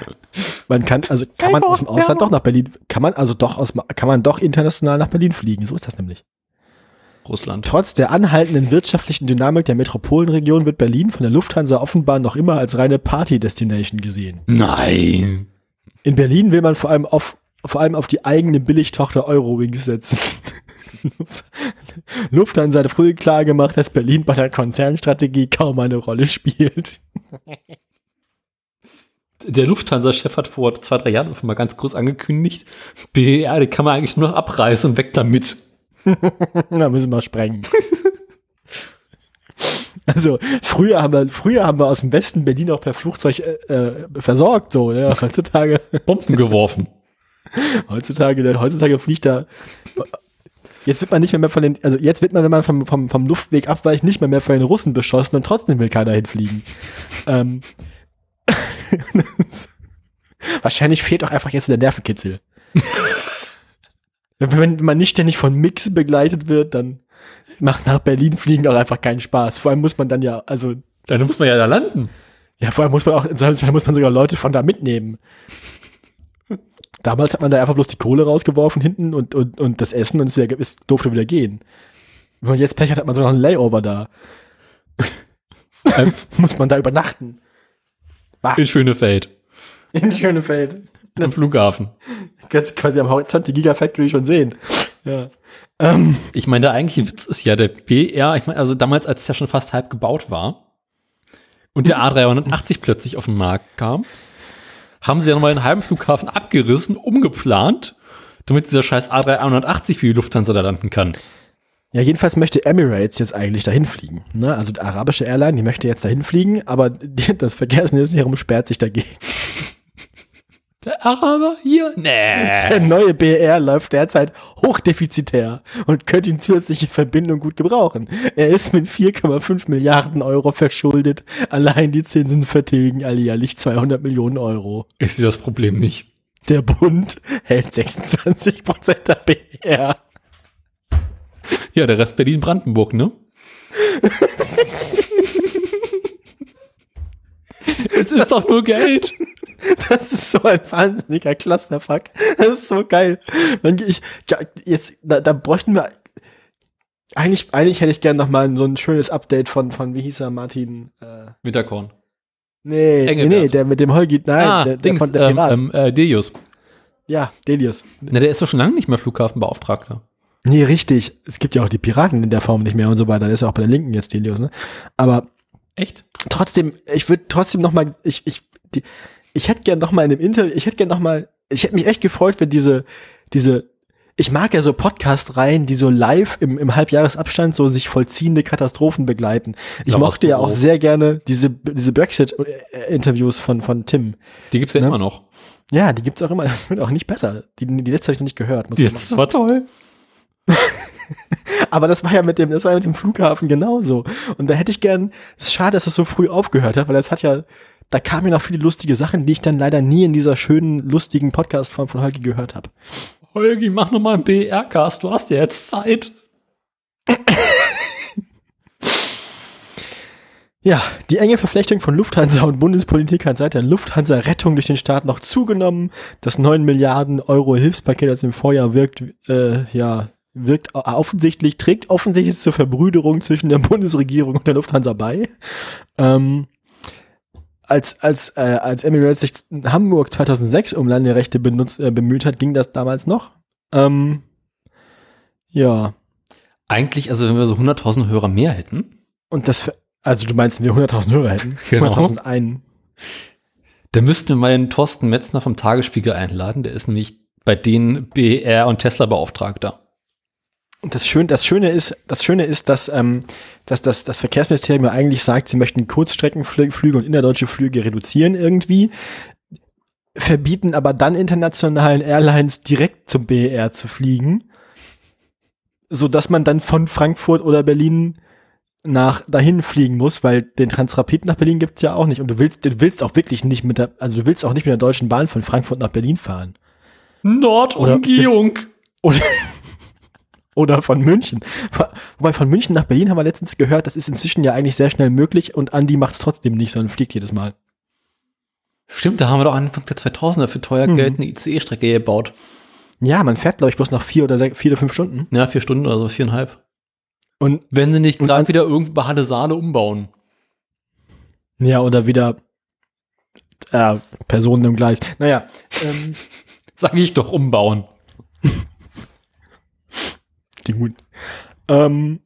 Speaker 2: Man kann, also kann man aus dem Ausland doch nach Berlin, kann man also doch aus, kann man doch international nach Berlin fliegen. So ist das nämlich.
Speaker 1: Russland.
Speaker 2: Trotz der anhaltenden wirtschaftlichen Dynamik der Metropolenregion wird Berlin von der Lufthansa offenbar noch immer als reine Party-Destination gesehen.
Speaker 1: Nein.
Speaker 2: In Berlin will man vor allem auf, vor allem auf die eigene Billigtochter Eurowings setzen. <laughs> Lufthansa hat früh klar gemacht, dass Berlin bei der Konzernstrategie kaum eine Rolle spielt.
Speaker 1: Der Lufthansa-Chef hat vor zwei, drei Jahren mal ganz kurz angekündigt, BER, die kann man eigentlich nur noch abreißen und weg damit. <laughs>
Speaker 2: da müssen wir sprengen. Also früher haben wir, früher haben wir aus dem Westen Berlin auch per Flugzeug äh, äh, versorgt, so. Ne? <laughs> Heutzutage,
Speaker 1: Bomben geworfen.
Speaker 2: heutzutage, heutzutage fliegt da. Jetzt wird man nicht mehr, mehr von den, also jetzt wird man, wenn man vom, vom, vom Luftweg abweicht, nicht mehr, mehr von den Russen beschossen und trotzdem will keiner hinfliegen. ähm, <laughs> wahrscheinlich fehlt auch einfach jetzt so der Nervenkitzel. Wenn, man nicht ständig von Mix begleitet wird, dann macht nach Berlin fliegen auch einfach keinen Spaß. Vor allem muss man dann ja, also,
Speaker 1: Dann muss man ja da landen.
Speaker 2: ja, vor allem muss man auch, Fällen muss man sogar Leute von da mitnehmen. Damals hat man da einfach bloß die Kohle rausgeworfen hinten und, und, und das Essen und es es durfte wieder gehen. Wenn man jetzt Pech hat, hat man sogar noch einen Layover da.
Speaker 1: Ähm, <laughs>
Speaker 2: Muss man da übernachten. Bah,
Speaker 1: in Schönefeld.
Speaker 2: in Schönefeld.
Speaker 1: Am Flughafen.
Speaker 2: Kannst quasi am Horizont die Gigafactory schon sehen. Ja. Ähm,
Speaker 1: Ich meine, der eigentliche Witz ist ja der BR, ich meine, also damals, als es ja schon fast halb gebaut war und der A380 plötzlich auf den Markt kam, haben sie ja nochmal den halben Flughafen abgerissen, umgeplant, damit dieser scheiß A381 für die Lufthansa da landen kann.
Speaker 2: Ja, jedenfalls möchte Emirates jetzt eigentlich dahin fliegen. Ne? Also die arabische Airline, die möchte jetzt dahin fliegen, aber <laughs> das Verkehrsministerium sperrt sich dagegen.
Speaker 1: Der Araber hier?
Speaker 2: Der
Speaker 1: Nee.
Speaker 2: neue BR läuft derzeit hochdefizitär und könnte die zusätzliche Verbindung gut gebrauchen. Er ist mit 4,5 Milliarden Euro verschuldet. Allein die Zinsen vertilgen alljährlich 200 Millionen Euro.
Speaker 1: Ich sehe das Problem nicht.
Speaker 2: Der Bund hält 26 Prozent der BR.
Speaker 1: Ja, der Rest Berlin-Brandenburg, ne? <laughs> es ist doch nur Geld. <laughs>
Speaker 2: Das ist so ein wahnsinniger Clusterfuck. Das ist so geil. Wenn ich, ja, jetzt, da, da bräuchten wir, eigentlich, eigentlich hätte ich gern noch mal so ein schönes Update von, von, wie hieß er, Martin, äh,
Speaker 1: Winterkorn.
Speaker 2: nee, nee,
Speaker 1: Engelbert.
Speaker 2: nee, der mit dem Holgi, nein,
Speaker 1: ah,
Speaker 2: der, der
Speaker 1: Dings,
Speaker 2: von der
Speaker 1: ähm,
Speaker 2: Pirat.
Speaker 1: ähm, äh, Delius.
Speaker 2: ja, Delius.
Speaker 1: Na, der ist doch schon lange nicht mehr Flughafenbeauftragter.
Speaker 2: Nee, richtig. Es gibt ja auch die Piraten in der Form nicht mehr und so weiter. Der ist ja auch bei der Linken jetzt Delius, ne? Aber
Speaker 1: Echt?
Speaker 2: trotzdem, ich würde trotzdem noch mal, ich, ich, die, ich hätte gern noch mal in einem Interview, ich hätte gern noch mal, ich hätte mich echt gefreut, wenn diese, diese, ich mag ja so Podcast-Reihen, die so live im, im Halbjahresabstand so sich vollziehende Katastrophen begleiten. Ich
Speaker 1: Ja,
Speaker 2: mochte ja auch sehr gerne diese, diese Brexit-Interviews von, von Tim.
Speaker 1: Die gibt's ja
Speaker 2: Ne?
Speaker 1: immer noch.
Speaker 2: Ja, die gibt's auch immer, das wird auch nicht besser. Die, die letzte habe ich noch nicht gehört. muss man
Speaker 1: Jetzt war toll. <laughs>
Speaker 2: Aber das war ja mit dem, das war ja mit dem Flughafen genauso. Und da hätte ich gern, es ist schade, dass das so früh aufgehört hat, weil das hat ja, da kamen ja noch viele lustige Sachen, die ich dann leider nie in dieser schönen, lustigen Podcast-Form von Holgi gehört habe.
Speaker 1: Holgi, mach noch mal einen BR-Cast, du hast ja jetzt Zeit. <laughs>
Speaker 2: Ja, die enge Verflechtung von Lufthansa und Bundespolitik hat seit der Lufthansa-Rettung durch den Staat noch zugenommen. Das 9 Milliarden Euro Hilfspaket aus dem Vorjahr wirkt, äh, ja, wirkt offensichtlich, trägt offensichtlich zur Verbrüderung zwischen der Bundesregierung und der Lufthansa bei. Ähm, als, als, äh, als Emirates sich in Hamburg 2006 um Landerechte benutzt, äh, bemüht hat, ging das damals noch. Ähm, ja.
Speaker 1: Eigentlich, also wenn wir so 100.000 Hörer mehr hätten,
Speaker 2: Und das, für- also du meinst, wenn wir 100.000 Hörer hätten? <laughs>
Speaker 1: Genau.
Speaker 2: 100.000 einen.
Speaker 1: dann müssten wir mal den Thorsten Metzner vom Tagesspiegel einladen. Der ist nämlich bei denen BR und Tesla Beauftragter.
Speaker 2: Und das Schöne, das Schöne ist, das Schöne ist, dass, ähm, dass das, das Verkehrsministerium ja eigentlich sagt, sie möchten Kurzstreckenflüge und innerdeutsche Flüge reduzieren irgendwie, verbieten aber dann internationalen Airlines direkt zum BER zu fliegen, so dass man dann von Frankfurt oder Berlin nach dahin fliegen muss, weil den Transrapid nach Berlin gibt's ja auch nicht und du willst, du willst auch wirklich nicht mit der, also du willst auch nicht mit der Deutschen Bahn von Frankfurt nach Berlin fahren.
Speaker 1: Nordumgehung.
Speaker 2: Oder, oder von München. Wobei von München nach Berlin haben wir letztens gehört, das ist inzwischen ja eigentlich sehr schnell möglich und Andi macht es trotzdem nicht, sondern fliegt jedes Mal.
Speaker 1: Stimmt, da haben wir doch Anfang der 2000er für teuer
Speaker 2: Mhm.
Speaker 1: Geld eine ICE-Strecke gebaut.
Speaker 2: Ja, man fährt, glaube ich, bloß noch vier oder sech, vier oder fünf Stunden.
Speaker 1: Ja, vier Stunden oder so, viereinhalb.
Speaker 2: Und
Speaker 1: Wenn sie nicht
Speaker 2: Und
Speaker 1: gerade wieder irgendwie bei Halle Saale umbauen.
Speaker 2: ja, oder wieder äh, Personen im Gleis. Naja, ähm, <laughs>
Speaker 1: Sag ich doch umbauen. <laughs>
Speaker 2: die gut. Ähm,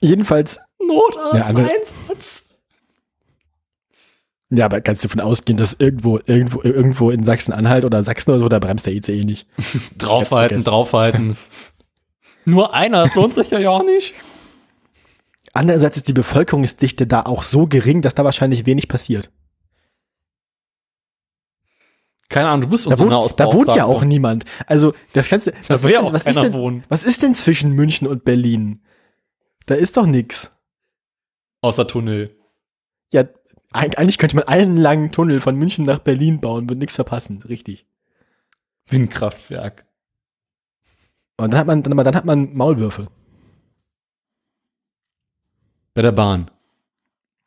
Speaker 2: jedenfalls, Ja, andere-
Speaker 1: Notarzteinsatz.
Speaker 2: ja, aber kannst du davon ausgehen, dass irgendwo, irgendwo, irgendwo in Sachsen-Anhalt oder Sachsen oder so, da bremst der ICE nicht. <laughs>
Speaker 1: Draufhalten, draufhalten. <laughs> Nur einer, das lohnt sich ja auch nicht.
Speaker 2: Andererseits ist die Bevölkerungsdichte da auch so gering, dass da wahrscheinlich wenig passiert.
Speaker 1: Keine Ahnung, du bist
Speaker 2: Da
Speaker 1: unser
Speaker 2: wohnt, da wohnt ja auch niemand. Also, das kannst du,
Speaker 1: Da
Speaker 2: was,
Speaker 1: will
Speaker 2: ist denn, was, ist denn,
Speaker 1: wohnen.
Speaker 2: was ist denn zwischen München und Berlin? Da ist doch nix.
Speaker 1: Außer Tunnel.
Speaker 2: Ja, eig- eigentlich könnte man einen langen Tunnel von München nach Berlin bauen, wird nichts verpassen, richtig.
Speaker 1: Windkraftwerk.
Speaker 2: Und dann hat man, dann, dann hat man Maulwürfe.
Speaker 1: Bei der Bahn.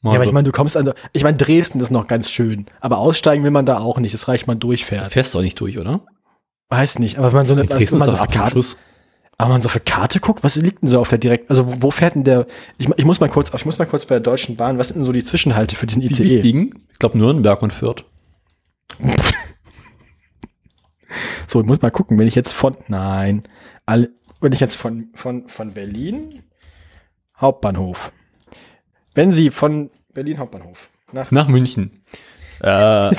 Speaker 2: Ja, aber ich meine, du kommst an, ich meine, Dresden ist noch ganz schön, aber aussteigen will man da auch nicht, es reicht, man
Speaker 1: da
Speaker 2: durchfährt.
Speaker 1: fährst du auch nicht durch, oder?
Speaker 2: Weiß nicht, aber wenn man so eine, man
Speaker 1: doch
Speaker 2: so auf Karte. Aber man so auf Karte guckt, was liegt denn so auf der direkt, also wo, wo fährt denn der, ich, ich muss mal kurz, ich muss mal kurz bei der Deutschen Bahn, was sind denn so die Zwischenhalte für diesen
Speaker 1: Die
Speaker 2: ICE?
Speaker 1: wichtigen, ich glaube Nürnberg und Fürth. <laughs>
Speaker 2: So, ich muss mal gucken, wenn ich jetzt von, nein, alle, wenn ich jetzt von, von, von Berlin Hauptbahnhof, wenn Sie von Berlin Hauptbahnhof nach,
Speaker 1: Nach München. Äh,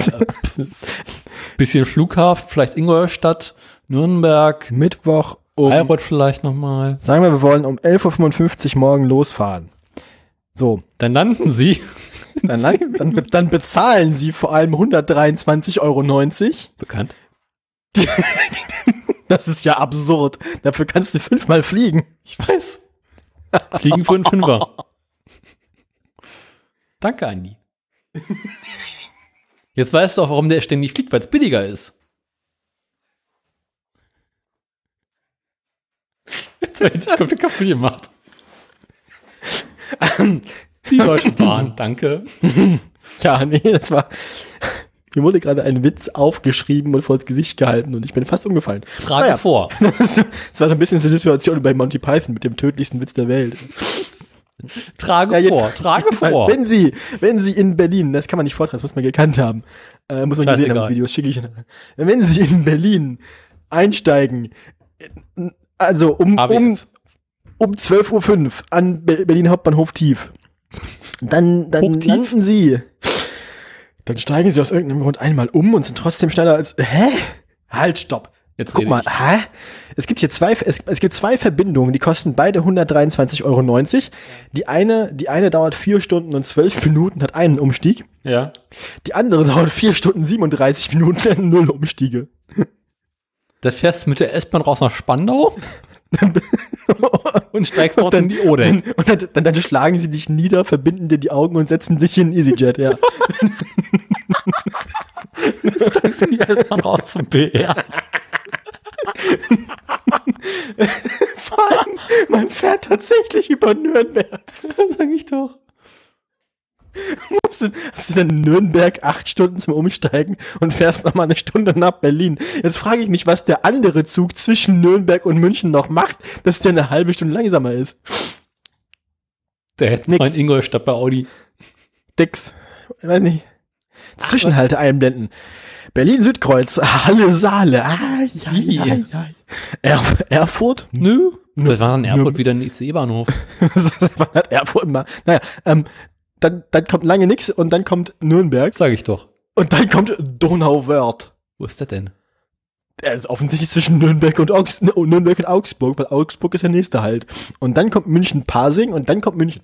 Speaker 1: <laughs> bisschen Flughafen, vielleicht Ingolstadt, Nürnberg,
Speaker 2: Mittwoch um,
Speaker 1: Bayreuth vielleicht nochmal.
Speaker 2: sagen wir, wir wollen um 11.55 Uhr morgen losfahren. So,
Speaker 1: Dann landen sie.
Speaker 2: dann, <laughs> dann, dann bezahlen Sie vor allem 123,90 Euro.
Speaker 1: Bekannt. <laughs>
Speaker 2: Das ist ja absurd. Dafür kannst du fünfmal fliegen.
Speaker 1: Ich weiß. Fliegen für einen Fünfer. Danke, Andi. Jetzt weißt du auch, warum der ständig fliegt, weil es billiger ist. Jetzt habe ich dich komplett kaputt gemacht. Die Deutsche Bahn, danke.
Speaker 2: Ja, nee, das war. Mir wurde gerade ein Witz aufgeschrieben und vor das Gesicht gehalten und ich bin fast umgefallen.
Speaker 1: Trage
Speaker 2: Naja.
Speaker 1: vor. <laughs>
Speaker 2: Das war so ein bisschen die Situation bei Monty Python mit dem tödlichsten Witz der Welt. <laughs>
Speaker 1: Trage
Speaker 2: Ja,
Speaker 1: vor. Trage <laughs> vor.
Speaker 2: Wenn Sie, wenn Sie in Berlin, das kann man nicht vortragen, das muss man gekannt haben, äh, muss man gesehen haben, das Video, schicke ich Ihnen. Wenn Sie in Berlin einsteigen, äh, also um, um, um 12.05 Uhr an Be- Berlin Hauptbahnhof Tief, dann, dann
Speaker 1: Hochtief?
Speaker 2: landen Sie, dann steigen Sie aus irgendeinem Grund einmal um und sind trotzdem schneller als, hä? Halt, stopp.
Speaker 1: Jetzt
Speaker 2: Guck mal, hä? Es gibt hier zwei, es, es gibt zwei Verbindungen, die kosten beide 123,90 Euro. Die eine, die eine dauert vier Stunden und zwölf Minuten, hat einen Umstieg.
Speaker 1: Ja.
Speaker 2: Die andere dauert vier Stunden 37 Minuten, hat null Umstiege.
Speaker 1: Da fährst du mit der S-Bahn raus nach Spandau <laughs> und steigst dort in die Ode.
Speaker 2: Und dann, dann, dann schlagen sie dich nieder, verbinden dir die Augen und setzen dich in EasyJet, ja. <laughs>
Speaker 1: Steigst in die S-Bahn raus zum BR. <laughs>
Speaker 2: Vor allem, man fährt tatsächlich über Nürnberg. <laughs>
Speaker 1: Sag ich doch.
Speaker 2: Musst du- Hast du dann in Nürnberg acht Stunden zum Umsteigen und fährst nochmal eine Stunde nach Berlin. Jetzt frage ich mich, was der andere Zug zwischen Nürnberg und München noch macht, dass der eine halbe Stunde langsamer ist.
Speaker 1: Der hätte
Speaker 2: Nix.
Speaker 1: mein Ingolstadt bei Audi.
Speaker 2: Dix. Ich weiß nicht. Zwischenhalte einblenden. Berlin Südkreuz, Halle Saale. Ah, ja, ja, ja. Erf Erfurt?
Speaker 1: Nö. Das war dann Erfurt
Speaker 2: Nö.
Speaker 1: wieder ein ICE-Bahnhof.
Speaker 2: Man <laughs> hat Erfurt immer. Naja, ähm, dann, dann kommt lange nix und dann kommt Nürnberg
Speaker 1: Sag ich doch.
Speaker 2: und dann kommt Donauwörth.
Speaker 1: Wo ist das denn?
Speaker 2: Er ist offensichtlich zwischen Nürnberg und, Augs oh, Nürnberg und Augsburg, weil Augsburg ist der nächste halt. Und dann kommt München-Pasing und dann kommt München.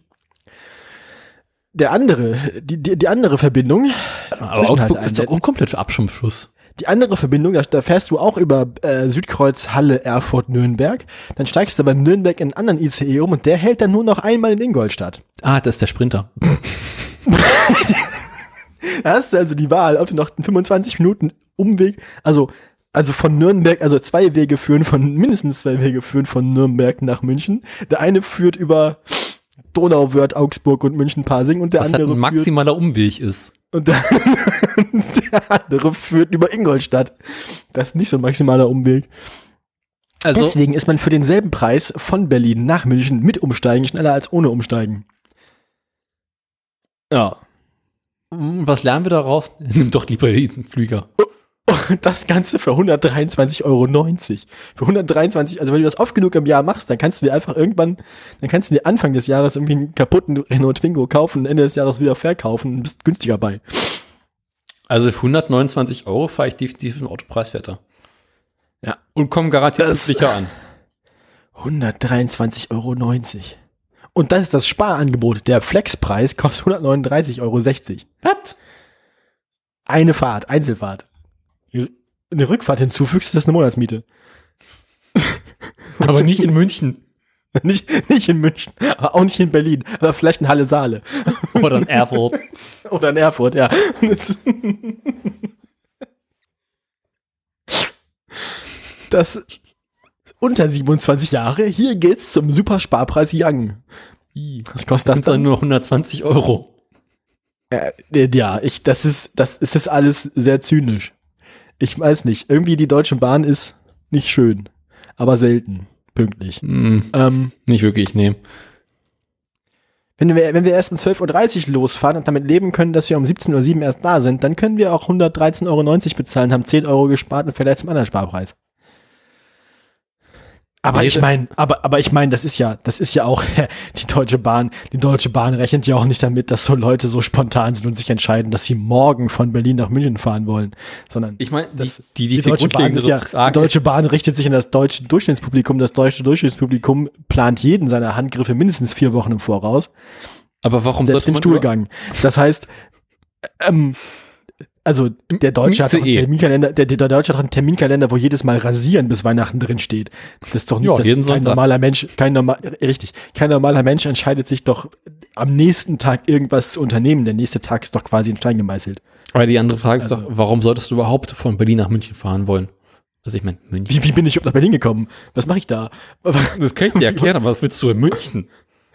Speaker 2: Der andere, die, die, die andere Verbindung,
Speaker 1: Aber
Speaker 2: Zwischenhalte
Speaker 1: Augsburg ist doch auch komplett für Abschirmschuss.
Speaker 2: Die andere Verbindung, da, da fährst du auch über äh, Südkreuz, Halle, Erfurt, Nürnberg. Dann steigst du bei Nürnberg in einen anderen ICE um und der hält dann nur noch einmal in Ingolstadt.
Speaker 1: Ah, das ist der Sprinter. <laughs>
Speaker 2: Da hast du also die Wahl, ob du noch einen 25 Minuten Umweg, also, also von Nürnberg, also zwei Wege führen, von mindestens zwei Wege führen von Nürnberg nach München. Der eine führt über Donauwörth, Augsburg und München-Pasing und der
Speaker 1: Was halt
Speaker 2: andere
Speaker 1: ein
Speaker 2: führt,
Speaker 1: maximaler Umweg ist.
Speaker 2: Und der, <laughs> der andere führt über Ingolstadt. Das ist nicht so ein maximaler Umweg.
Speaker 1: Also,
Speaker 2: Deswegen ist man für denselben Preis von Berlin nach München mit Umsteigen schneller als ohne Umsteigen. Ja.
Speaker 1: mh, was lernen wir daraus? <laughs> Nimm doch lieber den Flüger.
Speaker 2: Und das Ganze für 123,90 Euro. Für 123, also wenn du das oft genug im Jahr machst, dann kannst du dir einfach irgendwann, dann kannst du dir Anfang des Jahres irgendwie einen kaputten Renault Twingo kaufen und Ende des Jahres wieder verkaufen und bist günstiger bei.
Speaker 1: Also für 129 Euro fahre ich definitiv im Auto preiswerter.
Speaker 2: Ja.
Speaker 1: Und komme garantiert
Speaker 2: Das-
Speaker 1: sicher an.
Speaker 2: 123,90 Euro. Und das ist das Sparangebot. Der Flexpreis kostet 139,60 Euro.
Speaker 1: Was?
Speaker 2: Eine Fahrt, Einzelfahrt. Eine Rückfahrt hinzufügst, ist das eine Monatsmiete.
Speaker 1: Aber nicht in München. <laughs>
Speaker 2: Nicht, nicht in München, aber auch nicht in Berlin, aber vielleicht in Halle Saale.
Speaker 1: Oder in Erfurt. <laughs>
Speaker 2: Oder in Erfurt, ja. Das, unter 27 Jahre. Hier geht's zum Supersparpreis Young. Was kostet
Speaker 1: Das
Speaker 2: das
Speaker 1: dann? nur 120 Euro.
Speaker 2: Äh, ja, ich, das ist, das ist das alles sehr zynisch. Ich weiß nicht. Irgendwie die Deutsche Bahn ist nicht schön, aber selten pünktlich.
Speaker 1: Hm,
Speaker 2: Ähm,
Speaker 1: nicht wirklich, nee.
Speaker 2: wenn wir, wenn wir erst um 12.30 Uhr losfahren und damit leben können, dass wir um 17.07 Uhr erst da sind, dann können wir auch 113,90 Euro bezahlen, haben 10 Euro gespart und vielleicht zum anderen Sparpreis. Aber ich meine, aber, aber ich meine, das ist ja, das ist ja auch <laughs> die Deutsche Bahn. Die Deutsche Bahn rechnet ja auch nicht damit, dass so Leute so spontan sind und sich entscheiden, dass sie morgen von Berlin nach München fahren wollen, sondern
Speaker 1: Ich meine, die, die, die,
Speaker 2: die Deutsche Bahn ist ja,
Speaker 1: Frage,
Speaker 2: die Deutsche Bahn richtet sich an das deutsche Durchschnittspublikum. Das deutsche Durchschnittspublikum plant jeden seiner Handgriffe mindestens vier Wochen im Voraus.
Speaker 1: aber warum
Speaker 2: selbst den Stuhlgang. Das heißt, ähm, also der Deutsche hat einen
Speaker 1: ICE.
Speaker 2: Terminkalender, der, der Deutsche hat einen Terminkalender, wo jedes Mal Rasieren bis Weihnachten drin steht. Das ist doch nicht,
Speaker 1: Ja, jeden
Speaker 2: kein
Speaker 1: Sonntag.
Speaker 2: normaler Mensch, kein normal, richtig, kein normaler Mensch entscheidet sich doch am nächsten Tag irgendwas zu unternehmen. Der nächste Tag ist doch quasi in Stein gemeißelt.
Speaker 1: Aber die andere Frage ist
Speaker 2: Also-
Speaker 1: doch, warum solltest du überhaupt von Berlin nach München fahren wollen? Also ich meine, München.
Speaker 2: Wie, wie bin ich überhaupt nach Berlin gekommen? Was mache ich da? <laughs>
Speaker 1: Das kann ich dir erklären, aber was willst du in München?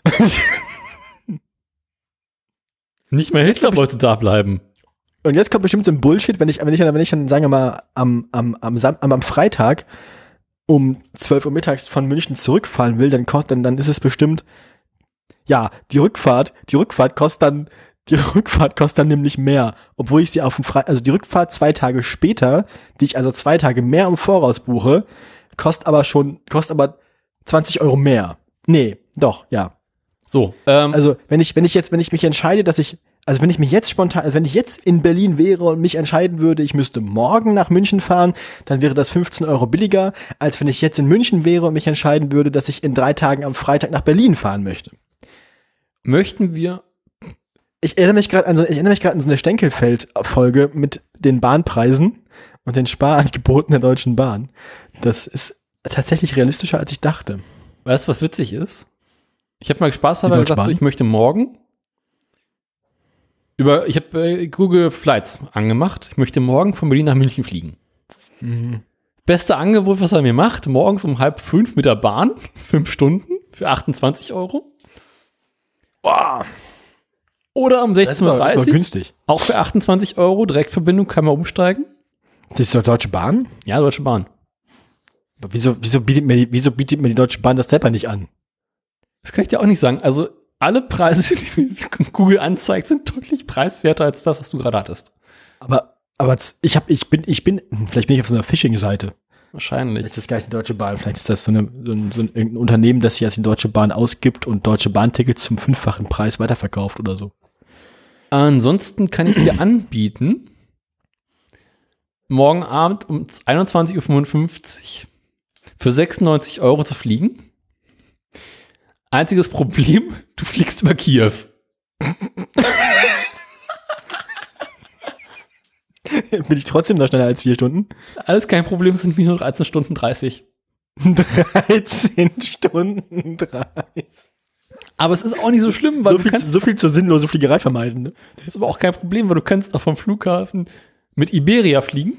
Speaker 1: <laughs> Nicht mehr Hitler wollte da bleiben.
Speaker 2: Und jetzt kommt bestimmt so ein Bullshit, wenn ich, wenn ich, wenn ich dann, sagen wir mal, am, am, am, Sam am, am Freitag um 12 Uhr mittags von München zurückfahren will, dann kostet, dann, dann ist es bestimmt, ja, die Rückfahrt, die Rückfahrt kostet dann, die <laughs> Rückfahrt kostet dann nämlich mehr, obwohl ich sie auf dem Freitag, also die Rückfahrt zwei Tage später, die ich also zwei Tage mehr im Voraus buche, kostet aber schon, kostet aber 20 Euro mehr. Nee, doch, ja.
Speaker 1: So, ähm,
Speaker 2: Also, wenn ich, wenn ich jetzt, wenn ich mich entscheide, dass ich, also wenn ich mich jetzt spontan, also wenn ich jetzt in Berlin wäre und mich entscheiden würde, ich müsste morgen nach München fahren, dann wäre das 15 Euro billiger, als wenn ich jetzt in München wäre und mich entscheiden würde, dass ich in drei Tagen am Freitag nach Berlin fahren möchte.
Speaker 1: möchten wir
Speaker 2: Ich erinnere mich gerade an so, ich erinnere mich gerade an so eine Stenkelfeld-Folge mit den Bahnpreisen und den Sparangeboten der Deutschen Bahn. Das ist tatsächlich realistischer, als ich dachte.
Speaker 1: Weißt du, was witzig ist? Ich habe mal
Speaker 2: Die Deutsche
Speaker 1: gesagt,
Speaker 2: Bahn?
Speaker 1: ich möchte morgen über, ich habe äh, Google Flights angemacht. Ich möchte morgen von Berlin nach München fliegen. Beste Angebot, was er mir macht, morgens um halb fünf mit der Bahn, <laughs> fünf Stunden für 28 Euro.
Speaker 2: Boah,
Speaker 1: Oder um
Speaker 2: das ist aber, das ist aber
Speaker 1: 16.30 Uhr,
Speaker 2: günstig.
Speaker 1: auch für 28 Euro, Direktverbindung, kann man umsteigen.
Speaker 2: Das ist doch Deutsche Bahn?
Speaker 1: Ja, Deutsche Bahn.
Speaker 2: Aber Wieso, wieso, bietet mir die, wieso bietet mir die Deutsche Bahn das Stepper nicht an?
Speaker 1: Das kann ich dir auch nicht sagen. Also alle Preise, die <laughs> Google anzeigt, sind deutlich preiswerter als das, was du gerade hattest.
Speaker 2: Aber, aber ich hab, ich bin, ich bin, vielleicht bin ich auf so einer Phishing-Seite.
Speaker 1: Wahrscheinlich.
Speaker 2: Vielleicht ist das gar nicht die Deutsche Bahn. Vielleicht ist das so, eine, so, ein, so ein Unternehmen, das sich als die Deutsche Bahn ausgibt und Deutsche Bahntickets zum fünffachen Preis weiterverkauft oder so.
Speaker 1: Ansonsten kann ich dir anbieten, morgen Abend um 21.55 Uhr für 96 Euro zu fliegen. Einziges Problem, du fliegst über Kiew. <laughs>
Speaker 2: bin ich trotzdem noch schneller als vier Stunden?
Speaker 1: Alles kein Problem, es sind nämlich nur 13 Stunden 30.
Speaker 2: 13 <laughs> Stunden 30.
Speaker 1: Aber es ist auch nicht so schlimm, weil
Speaker 2: So
Speaker 1: du
Speaker 2: viel,
Speaker 1: kannst,
Speaker 2: so viel zur sinnlose Fliegerei vermeiden. Ne?
Speaker 1: das ist aber auch kein Problem, weil du kannst auch vom Flughafen mit Iberia fliegen.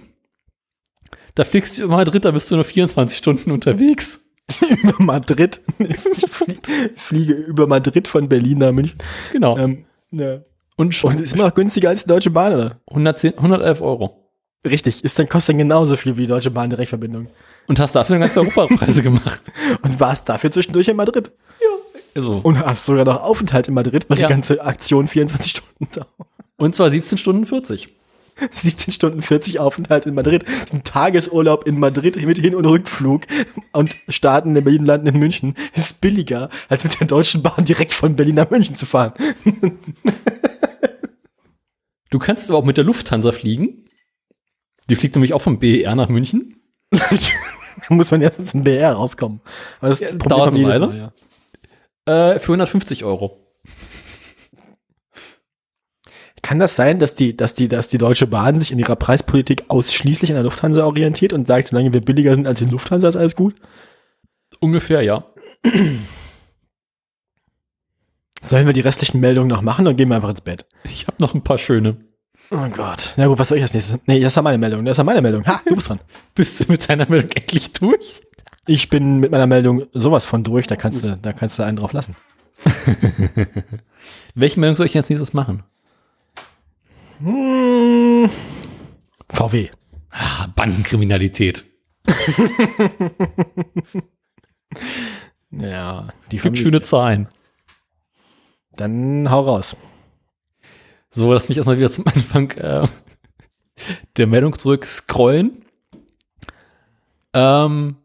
Speaker 1: Da fliegst du Madrid, da bist du nur 24 Stunden unterwegs. <laughs>
Speaker 2: über Madrid. Ich <laughs> flie- fliege über Madrid von Berlin nach München.
Speaker 1: Genau.
Speaker 2: Ähm, ja.
Speaker 1: und schon
Speaker 2: Und ist immer noch günstiger als die Deutsche Bahn, oder?
Speaker 1: 110, 111 Euro.
Speaker 2: Richtig, ist dann kostet dann genauso viel wie die Deutsche Bahn Direktverbindung.
Speaker 1: Und hast dafür eine ganze <laughs> Europapreise gemacht.
Speaker 2: Und warst dafür zwischendurch in Madrid.
Speaker 1: Also,
Speaker 2: Und hast sogar noch Aufenthalt in Madrid, weil
Speaker 1: Ja.
Speaker 2: die ganze Aktion 24 Stunden dauert.
Speaker 1: und zwar 17 Stunden 40. <laughs>
Speaker 2: 17 Stunden 40 Aufenthalt in Madrid. Ein Tagesurlaub in Madrid mit Hin- und Rückflug und starten in Berlin, landen in München. Ist billiger, als mit der Deutschen Bahn direkt von Berlin nach München zu fahren.
Speaker 1: Du kannst aber auch mit der Lufthansa fliegen. Die fliegt nämlich auch vom BER nach München.
Speaker 2: da <laughs> muss man erst zum BR rauskommen. Aber das
Speaker 1: Ja, dauert eine Weile.
Speaker 2: Mal, ja.
Speaker 1: Äh, für 150 Euro.
Speaker 2: Kann das sein, dass die, dass die, dass die Deutsche Bahn sich in ihrer Preispolitik ausschließlich an der Lufthansa orientiert und sagt, solange wir billiger sind als die Lufthansa, ist alles gut?
Speaker 1: Ungefähr, ja.
Speaker 2: Sollen wir die restlichen Meldungen noch machen oder gehen wir einfach ins Bett?
Speaker 1: Ich habe noch ein paar schöne.
Speaker 2: Oh Gott. Na gut, was soll ich als nächstes? Nee, das ist ja meine Meldung. Das ist ja meine Meldung. Ha, du bist dran. <laughs>
Speaker 1: Bist du mit deiner Meldung endlich durch?
Speaker 2: Ich bin mit meiner Meldung sowas von durch, da kannst du, da kannst du einen drauf lassen. <laughs>
Speaker 1: Welche Meldung soll ich als nächstes machen?
Speaker 2: Hm, VW.
Speaker 1: Ah, Bandenkriminalität. <laughs>
Speaker 2: Ja, die
Speaker 1: Gibt
Speaker 2: Familie.
Speaker 1: schöne Zahlen.
Speaker 2: Dann hau raus.
Speaker 1: So, lass mich erstmal wieder zum <laughs> Anfang äh, der Meldung zurück scrollen. Ähm,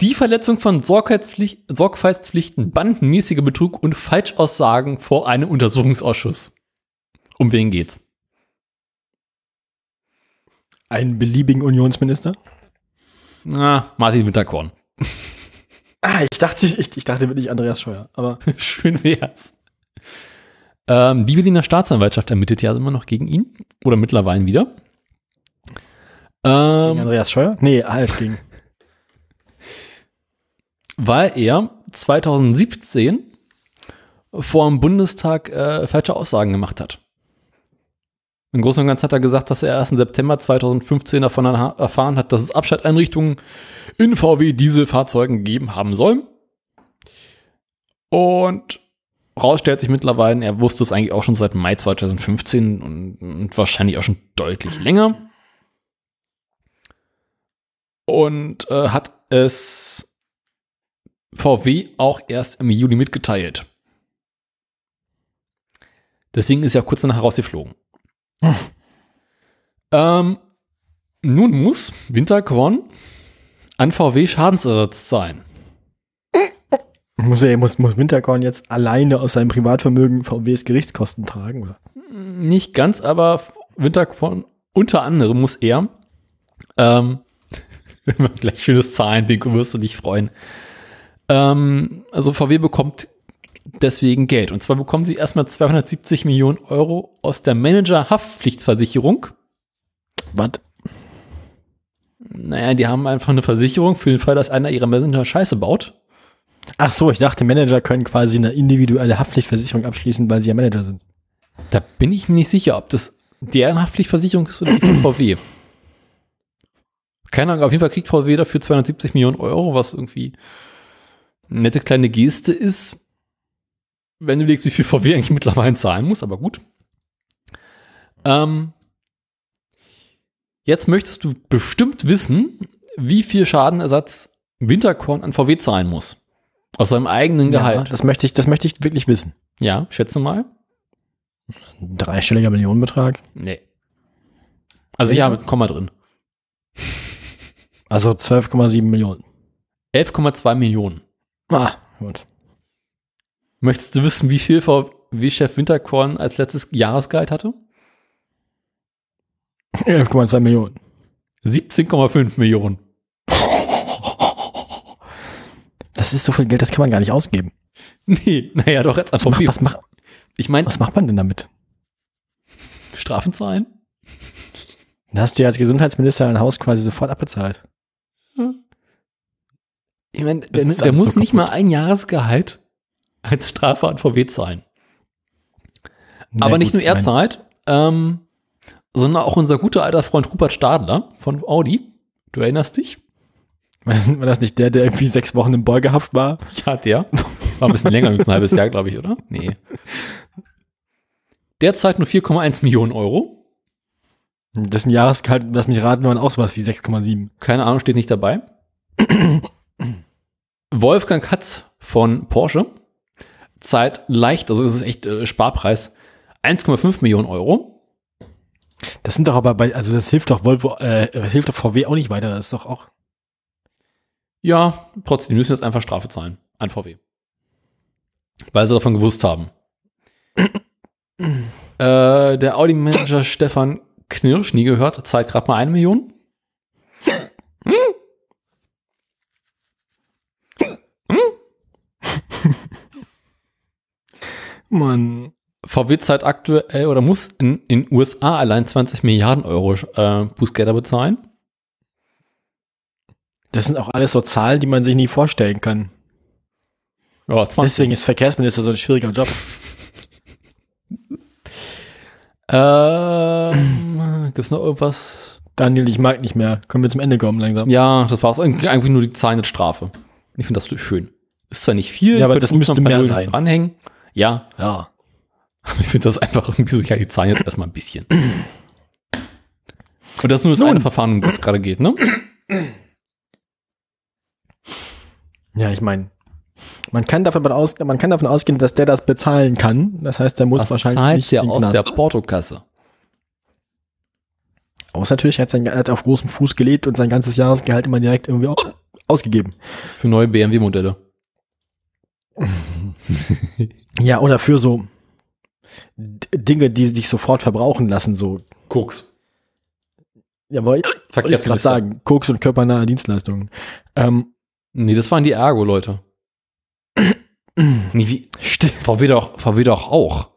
Speaker 1: die Verletzung von Sorgfaltspflicht, Sorgfaltspflichten, bandenmäßiger Betrug und Falschaussagen vor einem Untersuchungsausschuss. Um wen geht's?
Speaker 2: Einen beliebigen Unionsminister?
Speaker 1: Na, Martin Winterkorn. <laughs>
Speaker 2: Ah, ich dachte, ich, ich dachte wirklich Andreas Scheuer, aber <laughs>
Speaker 1: Schön wär's. Ähm, die Berliner Staatsanwaltschaft ermittelt ja immer noch gegen ihn. Oder mittlerweile wieder. Ähm,
Speaker 2: gegen Andreas Scheuer? Nee, halt gegen.
Speaker 1: Weil er 2017 vor dem Bundestag äh, falsche Aussagen gemacht hat. Im Großen und Ganzen hat er gesagt, dass er erst im September 2015 davon erfahren hat, dass es Abschalteinrichtungen in VW diese Fahrzeugen gegeben haben soll. Und rausstellt sich mittlerweile, er wusste es eigentlich auch schon seit Mai 2015 und, und wahrscheinlich auch schon deutlich länger. Und äh, hat es VW auch erst im Juli mitgeteilt. Deswegen ist er kurz danach rausgeflogen.
Speaker 2: Hm. <laughs>
Speaker 1: Ähm, nun muss Winterkorn an VW Schadensersatz zahlen.
Speaker 2: Muss er, muss, muss Winterkorn jetzt alleine aus seinem Privatvermögen VWs Gerichtskosten tragen, oder?
Speaker 1: Nicht ganz, aber Winterkorn unter anderem muss er, ähm, <laughs> wenn man gleich schönes Zahlenbingo wirst du dich freuen. Ähm, also VW bekommt deswegen Geld. Und zwar bekommen sie erstmal 270 Millionen Euro aus der Manager-Haftpflichtversicherung.
Speaker 2: Was?
Speaker 1: Naja, die haben einfach eine Versicherung für den Fall, dass einer ihrer Manager Scheiße baut.
Speaker 2: Ach so, ich dachte, Manager können quasi eine individuelle Haftpflichtversicherung abschließen, weil sie ja Manager sind.
Speaker 1: Da bin ich mir nicht sicher, ob das deren Haftpflichtversicherung ist oder die von VW. Keine Ahnung, auf jeden Fall kriegt VW dafür 270 Millionen Euro, was irgendwie nette kleine Geste ist, wenn du legst, wie viel VW eigentlich mittlerweile zahlen muss, aber gut. Ähm, jetzt möchtest du bestimmt wissen, wie viel Schadenersatz Winterkorn an VW zahlen muss. Aus seinem eigenen
Speaker 2: Ja,
Speaker 1: Gehalt.
Speaker 2: das möchte ich, das möchte ich wirklich wissen.
Speaker 1: Ja, schätze mal.
Speaker 2: Ein dreistelliger Millionenbetrag.
Speaker 1: Nee. Also ja, mit Komma drin.
Speaker 2: Also 12,7 Millionen.
Speaker 1: 11,2 Millionen.
Speaker 2: Ah, gut.
Speaker 1: Möchtest du wissen, wie viel VW-Chef Winterkorn als letztes Jahresgehalt hatte?
Speaker 2: 11,2 Millionen.
Speaker 1: 17,5 Millionen.
Speaker 2: Das ist so viel Geld, das kann man gar nicht ausgeben.
Speaker 1: Nee, naja, doch jetzt
Speaker 2: Was,
Speaker 1: einfach
Speaker 2: macht, was, macht,
Speaker 1: Ich meine,
Speaker 2: was macht man denn damit?
Speaker 1: Strafen zahlen?
Speaker 2: Da hast du ja als Gesundheitsminister ein Haus quasi sofort abbezahlt.
Speaker 1: Ich meine, der, der muss
Speaker 2: so
Speaker 1: nicht mal ein Jahresgehalt als Strafe an VW zahlen.
Speaker 2: Na
Speaker 1: Aber
Speaker 2: gut,
Speaker 1: nicht nur er zahlt, ähm, sondern auch unser guter alter Freund Rupert Stadler von Audi. Du erinnerst dich?
Speaker 2: War das, war das nicht der, der irgendwie sechs Wochen im Beugehaft war?
Speaker 1: Ja, der. War ein bisschen länger, ein halbes Jahr, glaube ich, oder? Nee. Der zahlt nur 4,1 Millionen Euro.
Speaker 2: Das ist ein Jahresgehalt, lass mich raten, wenn man auch sowas wie 6,7.
Speaker 1: Keine Ahnung, steht nicht dabei. Wolfgang Katz von Porsche zahlt leicht, also es ist echt äh, Sparpreis, 1,5 Millionen Euro.
Speaker 2: Das sind doch aber bei, also das hilft doch Volvo, äh, hilft doch VW auch nicht weiter. Das ist doch auch.
Speaker 1: Ja, trotzdem müssen jetzt einfach Strafe zahlen an VW. Weil sie davon gewusst haben. <clears throat> äh, der Audi-Manager Stefan Knirsch, nie gehört, zahlt gerade mal eine Million.
Speaker 2: Mann.
Speaker 1: VW zahlt aktuell oder muss in in USA allein 20 Milliarden Euro äh, Bußgelder bezahlen.
Speaker 2: Das sind auch alles so Zahlen, die man sich nie vorstellen kann.
Speaker 1: Ja, 20.
Speaker 2: Deswegen ist Verkehrsminister so ein schwieriger Job. <laughs>
Speaker 1: Ähm, gibt's noch irgendwas?
Speaker 2: Daniel, ich mag nicht mehr. Können wir zum Ende kommen langsam?
Speaker 1: Ja, das war's. Eigentlich eigentlich nur die Zahlen als Strafe. Ich finde das schön. Ist zwar nicht viel,
Speaker 2: Ja, aber das müsste mehr sein.
Speaker 1: Anhängen. Ja,
Speaker 2: Ja. <laughs>
Speaker 1: ich finde das einfach irgendwie so, ja, die Zahlen jetzt erstmal ein bisschen. Und das ist nur das eine Verfahren, um das gerade geht, ne?
Speaker 2: Ja, ich meine, man kann davon aus, man kann davon ausgehen, dass der das bezahlen kann. Das heißt, der muss
Speaker 1: Was
Speaker 2: wahrscheinlich
Speaker 1: zahlt
Speaker 2: nicht
Speaker 1: der aus
Speaker 2: Knast.
Speaker 1: der Portokasse?
Speaker 2: Außer natürlich hat sein, er hat auf großem Fuß gelebt und sein ganzes Jahresgehalt immer direkt irgendwie au- ausgegeben.
Speaker 1: Für neue BMW-Modelle. <laughs>
Speaker 2: Ja, oder für so Dinge, die sich sofort verbrauchen lassen, so.
Speaker 1: Koks.
Speaker 2: Ja, wollte ich gerade
Speaker 1: Verkehrsminister.
Speaker 2: sagen, Koks und körpernahe Dienstleistungen. Ähm,
Speaker 1: Nee, das waren die Ergo-Leute. nee, wie?
Speaker 2: stimmt.
Speaker 1: VW doch, VW doch auch.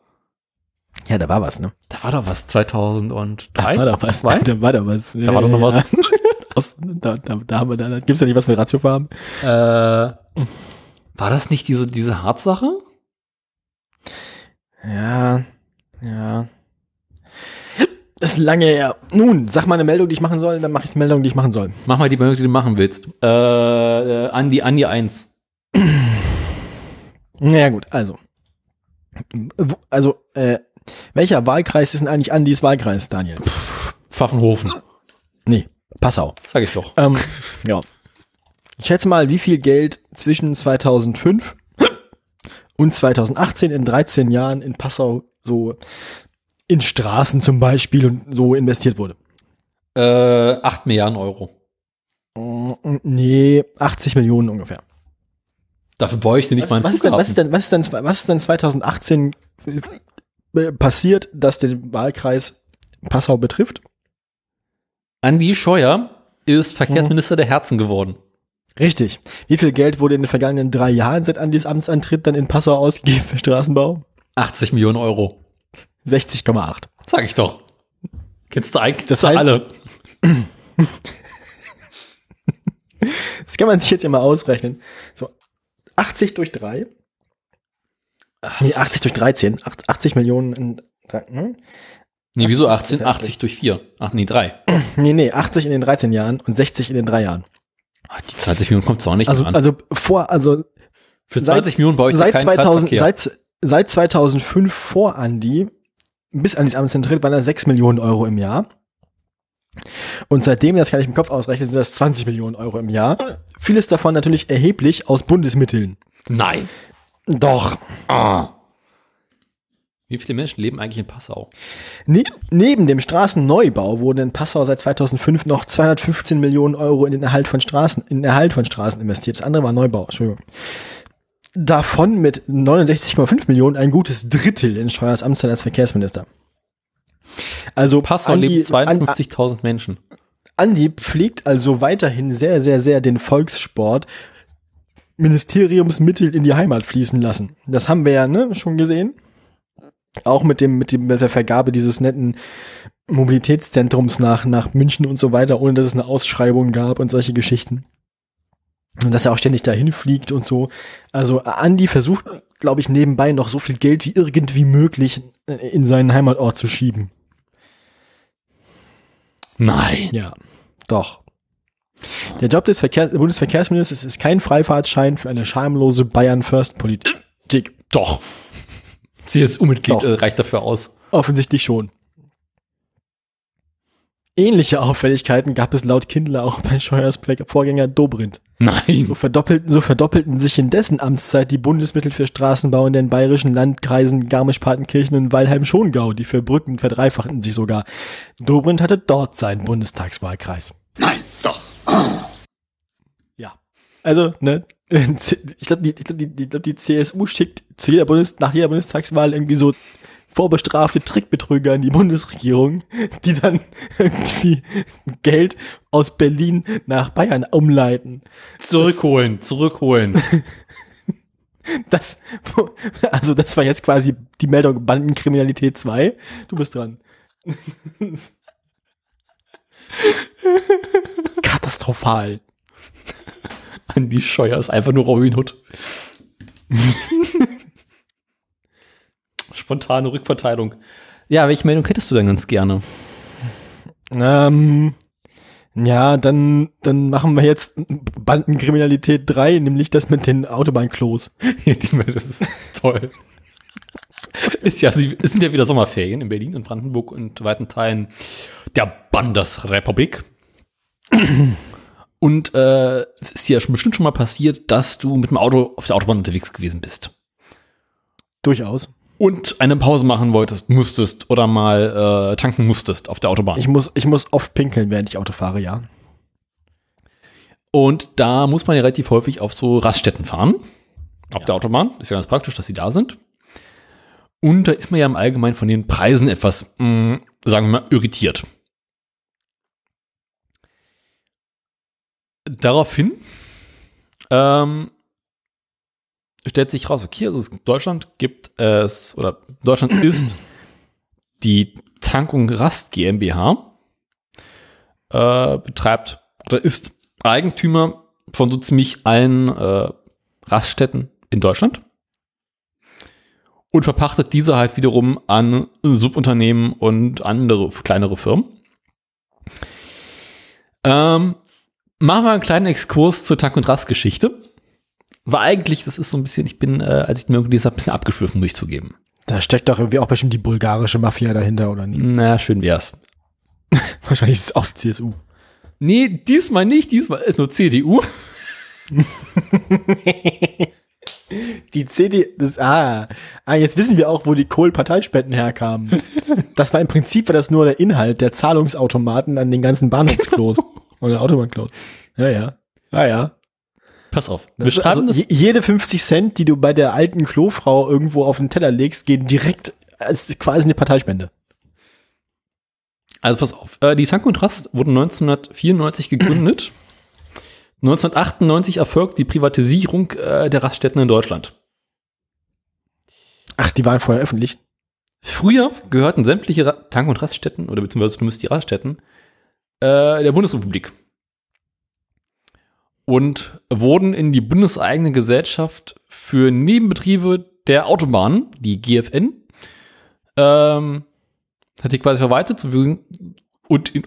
Speaker 2: Ja, da war was, ne?
Speaker 1: Da war doch was 2003.
Speaker 2: Da war doch was.
Speaker 1: Zwei?
Speaker 2: Da war doch was.
Speaker 1: Da war doch noch was. <laughs>
Speaker 2: Aus, da, da, da, haben wir, da, da gibt's ja nicht was für Ratiofarben.
Speaker 1: Äh, war das nicht diese, diese Harzsache?
Speaker 2: Ja, ja. Das ist lange her. Nun, sag mal eine Meldung, die ich machen soll, dann mache ich eine Meldung, die ich machen soll.
Speaker 1: Mach mal die Meldung, die du machen willst. Äh, äh Andi, Andi 1.
Speaker 2: Naja, gut, also. Also, äh, welcher Wahlkreis ist denn eigentlich Andis Wahlkreis, Daniel?
Speaker 1: Pfaffenhofen.
Speaker 2: Nee, Passau.
Speaker 1: Sag ich doch.
Speaker 2: Ähm, ja. Ich schätze mal, wie viel Geld zwischen 2005 und 2018 in 13 Jahren in Passau so in Straßen zum Beispiel und so investiert wurde.
Speaker 1: Äh, 8 Milliarden Euro.
Speaker 2: Mm, Nee, 80 Millionen ungefähr.
Speaker 1: Dafür bräuchte ich nicht
Speaker 2: Was,
Speaker 1: mal
Speaker 2: was, ist denn, was, ist denn, was, ist denn, was ist denn 2018 äh, passiert, dass den Wahlkreis Passau betrifft?
Speaker 1: Andi Scheuer
Speaker 2: Mhm.
Speaker 1: ist Verkehrsminister der Herzen geworden.
Speaker 2: Richtig. Wie viel Geld wurde in den vergangenen drei Jahren seit Andis Amtsantritt dann in Passau ausgegeben für Straßenbau?
Speaker 1: 80 Millionen Euro.
Speaker 2: 60,8.
Speaker 1: Sag ich doch. Kennst du eigentlich
Speaker 2: Das heißt-
Speaker 1: alle? <laughs>
Speaker 2: Das kann man sich jetzt ja mal ausrechnen. So, 80 durch 3. Nee, 80 durch 13. Acht- 80 Millionen in drei, hm?
Speaker 1: Nee, wieso 18?
Speaker 2: Ja,
Speaker 1: 80 durch 4. Ach nee, 3.
Speaker 2: Nee, nee, 80 in den 13 Jahren und 60 in den drei Jahren.
Speaker 1: Ach, die 20 Millionen kommt auch nicht
Speaker 2: Also,
Speaker 1: an.
Speaker 2: also vor, also
Speaker 1: Für
Speaker 2: seit-
Speaker 1: 20 Millionen baue ich
Speaker 2: seit
Speaker 1: keinen
Speaker 2: 2000,
Speaker 1: Kreisverkehr.
Speaker 2: seit, seit 2005 vor Andi, bis Andis Amtsantritt, waren das 6 Millionen Euro im Jahr. Und seitdem, das kann ich im Kopf ausrechnen, sind das 20 Millionen Euro im Jahr. Vieles davon natürlich erheblich aus Bundesmitteln.
Speaker 1: Nein.
Speaker 2: Doch.
Speaker 1: Ah. Wie viele Menschen leben eigentlich in Passau?
Speaker 2: Ne neben dem Straßenneubau wurden in Passau seit 2005 noch 215 Millionen Euro in den Erhalt von Straßen, in Erhalt von Straßen investiert. Das andere war Neubau, Entschuldigung. Davon mit 69,5 Millionen ein gutes Drittel in Scheuers Amtszeit als Verkehrsminister. Also
Speaker 1: Passau
Speaker 2: Andi,
Speaker 1: leben 52.000 Menschen.
Speaker 2: Andi pflegt also weiterhin sehr, sehr, sehr den Volkssport Ministeriumsmittel in die Heimat fließen lassen. Das haben wir ja ne, schon gesehen. Auch mit dem, mit dem, mit der Vergabe dieses netten Mobilitätszentrums nach, nach München und so weiter, ohne dass es eine Ausschreibung gab und solche Geschichten. Und dass er auch ständig dahin fliegt und so. Also Andi versucht, glaube ich, nebenbei noch so viel Geld wie irgendwie möglich in seinen Heimatort zu schieben.
Speaker 1: Nein.
Speaker 2: Ja, doch. Der Job des Verkehr Bundesverkehrsministers ist kein Freifahrtschein für eine schamlose Bayern-First-Politik.
Speaker 1: Doch. CSU-Mitglied äh, reicht dafür aus.
Speaker 2: Offensichtlich schon. Ähnliche Auffälligkeiten gab es laut Kindler auch bei Scheuers Vorgänger Dobrindt.
Speaker 1: Nein.
Speaker 2: So verdoppelten, so verdoppelten sich in dessen Amtszeit die Bundesmittel für Straßenbau in den bayerischen Landkreisen Garmisch-Partenkirchen und Weilheim-Schongau. Die für Brücken verdreifachten sich sogar. Dobrindt hatte dort seinen Bundestagswahlkreis.
Speaker 3: Nein, doch.
Speaker 2: Ja. Also, ne, <laughs> ich glaube, die, glaub, die, glaub, die CSU schickt zu jeder Bundes nach jeder Bundestagswahl irgendwie so vorbestrafte Trickbetrüger in die Bundesregierung, die dann <laughs> irgendwie Geld aus Berlin nach Bayern umleiten.
Speaker 1: Zurückholen, zurückholen. <laughs>
Speaker 2: Das, also das war jetzt quasi die Meldung Bandenkriminalität 2. Du bist dran. Katastrophal.
Speaker 1: Andi Scheuer ist einfach nur Robin Hood. <laughs> Spontane Rückverteilung. Ja, welche Meldung hättest du denn ganz gerne?
Speaker 2: Ähm, ja, dann, dann machen wir jetzt Bandenkriminalität 3, nämlich das mit den Autobahnklos. <laughs>
Speaker 1: Ja, die Meldung ist toll. Ist ja, es sind ja wieder Sommerferien in Berlin und Brandenburg und weiten Teilen der Bundesrepublik. Und äh, es ist dir ja schon bestimmt schon mal passiert, dass du mit dem Auto auf der Autobahn unterwegs gewesen bist.
Speaker 2: Durchaus.
Speaker 1: Und eine Pause machen wolltest, musstest oder mal äh, tanken musstest auf der Autobahn.
Speaker 2: Ich muss, ich muss oft pinkeln, während ich Auto fahre, ja.
Speaker 1: Und da muss man ja relativ häufig auf so Raststätten fahren. Auf der Autobahn. Ist ja ganz praktisch, dass sie da sind. Und da ist man ja im Allgemeinen von den Preisen etwas, mh, sagen wir mal, irritiert. Daraufhin ähm, stellt sich raus, okay, also in Deutschland gibt es, oder Deutschland <clears throat> ist die Tankung Rast GmbH, äh, betreibt oder ist Eigentümer von so ziemlich allen äh, Raststätten in Deutschland und verpachtet diese halt wiederum an Subunternehmen und andere kleinere Firmen. Ähm, machen wir einen kleinen Exkurs zur Tank- und Rastgeschichte. War eigentlich, das ist so ein bisschen, ich bin, äh, als ich mir irgendwie ein bisschen abgeschliffen, muss ich zugeben.
Speaker 2: Da steckt doch irgendwie auch bestimmt die bulgarische Mafia dahinter, oder nicht?
Speaker 1: Na, schön wär's. <laughs>
Speaker 2: Wahrscheinlich ist es auch die CSU.
Speaker 1: Nee, diesmal nicht, diesmal ist nur CDU. <laughs>
Speaker 2: Die CD, das, ah, ah, jetzt wissen wir auch, wo die Kohl-Parteispenden herkamen. <laughs> Das war im Prinzip war das nur der Inhalt der Zahlungsautomaten an den ganzen Bahnhofsklos oder Autobahnklos. Ja, ja. Ah, ja.
Speaker 1: Pass auf. Wir
Speaker 2: Das,
Speaker 1: schreiben
Speaker 2: also, jede 50 Cent, die du bei der alten Klofrau irgendwo auf den Teller legst, gehen direkt als quasi eine Parteispende.
Speaker 1: Also pass auf. Äh, die Tank und Rast wurden 1994 gegründet. <clears throat> 1998 erfolgt die Privatisierung äh, der Raststätten in Deutschland.
Speaker 2: Ach, die waren vorher öffentlich.
Speaker 1: Früher gehörten sämtliche Tank- und Raststätten, oder beziehungsweise zumindest die Raststätten, äh, der Bundesrepublik. Und wurden in die bundeseigene Gesellschaft für Nebenbetriebe der Autobahnen, die GFN, ähm, hat die quasi verwaltet, und in,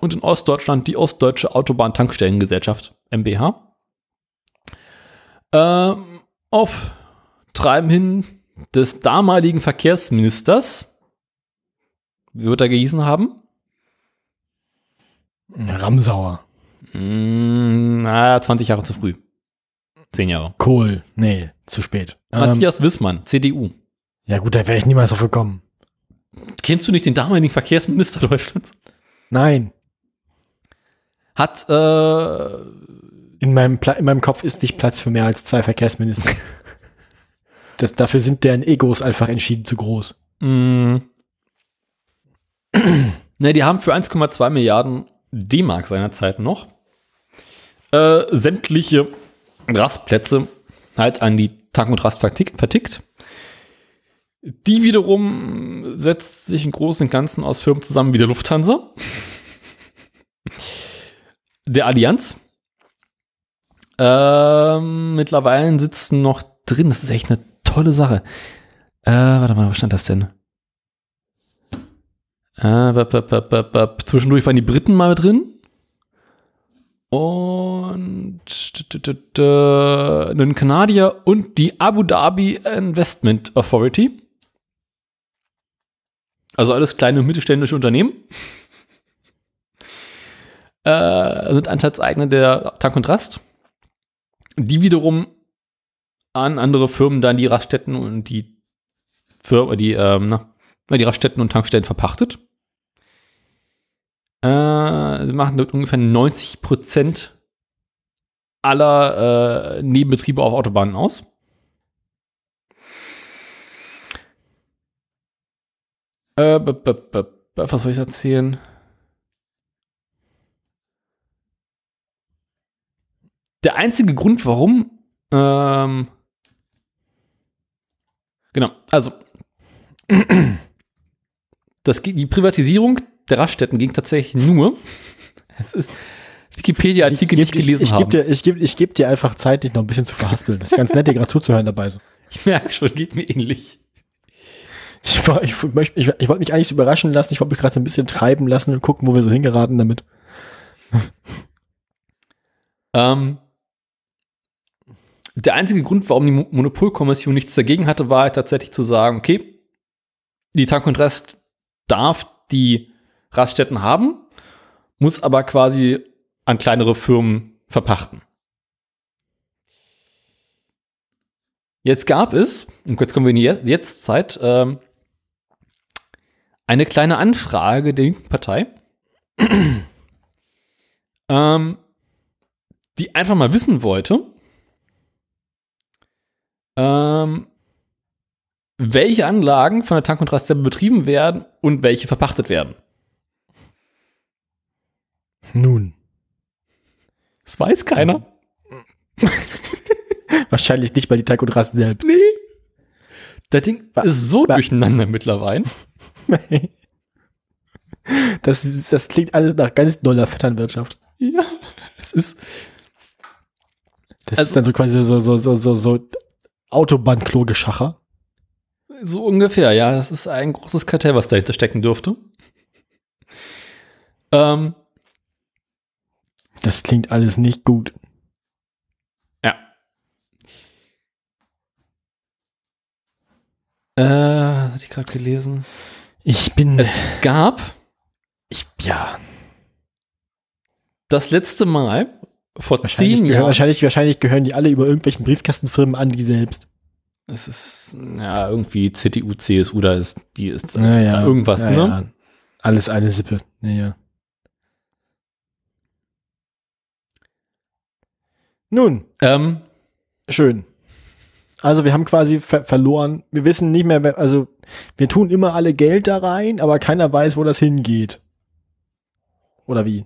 Speaker 1: und in Ostdeutschland die Ostdeutsche Autobahn-Tankstellengesellschaft, MBH. Ähm, auf Treiben hin des damaligen Verkehrsministers, wie wird er gehießen haben?
Speaker 2: Ramsauer.
Speaker 1: Mm, na, 20 Jahre zu früh. 10 Jahre.
Speaker 2: Kohl. Nee, zu spät. Ähm,
Speaker 1: Matthias Wissmann, CDU.
Speaker 2: ja gut, da wäre ich niemals drauf gekommen.
Speaker 1: Kennst du nicht den damaligen Verkehrsminister <laughs> Deutschlands?
Speaker 2: Nein.
Speaker 1: Hat, äh,
Speaker 2: In meinem, Pla in meinem Kopf ist nicht Platz für mehr als zwei Verkehrsminister. <laughs> das, dafür sind deren Egos einfach entschieden zu groß.
Speaker 1: mh, <clears throat> ne, die haben für 1,2 Milliarden D-Mark seinerzeit noch äh, sämtliche Rastplätze halt an die Tank und Rast vertick- vertickt. Die wiederum setzt sich im Großen und Ganzen aus Firmen zusammen wie der Lufthansa, <laughs> der Allianz. Ähm, mittlerweile sitzen noch drin, das ist echt eine tolle Sache. Äh, warte mal, wo stand das denn? Äh, bap, bap, bap. Zwischendurch waren die Briten mal drin. Und t- t- t- t- ein Kanadier und die Abu Dhabi Investment Authority. Also alles kleine und mittelständische Unternehmen. <laughs> Äh, sind Anteilseigner der Tank und Rast. Die wiederum an andere Firmen dann die Raststätten und die Firmen, die, ähm, na, die Raststätten und Tankstellen verpachtet. Äh, sie machen dort ungefähr 90 Prozent aller äh, Nebenbetriebe auf Autobahnen aus. Äh, b- b- b- was soll ich erzählen? Der einzige Grund, warum, ähm, genau, also <clears throat> das, die Privatisierung der Raststätten ging tatsächlich nur, <laughs> es ist Wikipedia-Artikel, ich gelesen
Speaker 2: ich, ich,
Speaker 1: habe.
Speaker 2: geb dir, ich gebe ich geb dir einfach Zeit, dich noch ein bisschen zu verhaspeln. Das ist ganz nett, dir gerade zuzuhören dabei. So. <laughs>
Speaker 1: Ich merke schon, geht mir ähnlich.
Speaker 2: Ich, war- ich, ich, ich wollte mich eigentlich so überraschen lassen. Ich wollte mich gerade so ein bisschen treiben lassen und gucken, wo wir so hingeraten damit.
Speaker 1: Ähm, der einzige Grund, warum die Mo- Monopolkommission nichts dagegen hatte, war halt tatsächlich zu sagen, okay, die Tank und Rest darf die Raststätten haben, muss aber quasi an kleinere Firmen verpachten. Jetzt gab es, und jetzt kommen wir in die Je- Jetztzeit, ähm, eine kleine Anfrage der linken Partei, <clears throat> ähm, die einfach mal wissen wollte, ähm, welche Anlagen von der Tank und Rast selber betrieben werden und welche verpachtet werden.
Speaker 2: Nun.
Speaker 1: Das weiß keiner. <laughs>
Speaker 2: Wahrscheinlich nicht bei die Tank und Rast selbst.
Speaker 1: Nee. Das Ding ist so
Speaker 2: wa-
Speaker 1: durcheinander mittlerweile. <laughs>
Speaker 2: Das, das klingt alles nach ganz doller Vetternwirtschaft.
Speaker 1: Ja, es ist.
Speaker 2: Das
Speaker 1: Also-
Speaker 2: ist dann so quasi so, so, so, so, so Autobahnklo-Geschacher.
Speaker 1: So ungefähr, ja. Das ist ein großes Kartell, was dahinter stecken dürfte. Ähm,
Speaker 2: das klingt alles nicht gut.
Speaker 1: Ja. Äh, hatte ich gerade gelesen.
Speaker 2: Ich bin.
Speaker 1: Es gab.
Speaker 2: Ich, ja.
Speaker 1: Das letzte Mal, vor zehn Jahren.
Speaker 2: Wahrscheinlich, wahrscheinlich gehören die alle über irgendwelchen Briefkastenfirmen an die selbst.
Speaker 1: Es ist ja irgendwie CDU, CSU, da ist die ist
Speaker 2: Naja,
Speaker 1: irgendwas,
Speaker 2: naja.
Speaker 1: ne?
Speaker 2: Alles eine Sippe. Naja. Nun,
Speaker 1: Ähm,
Speaker 2: schön. Also wir haben quasi ver verloren. Wir wissen nicht mehr, also wir tun immer alle Geld da rein, aber keiner weiß, wo das hingeht. Oder wie?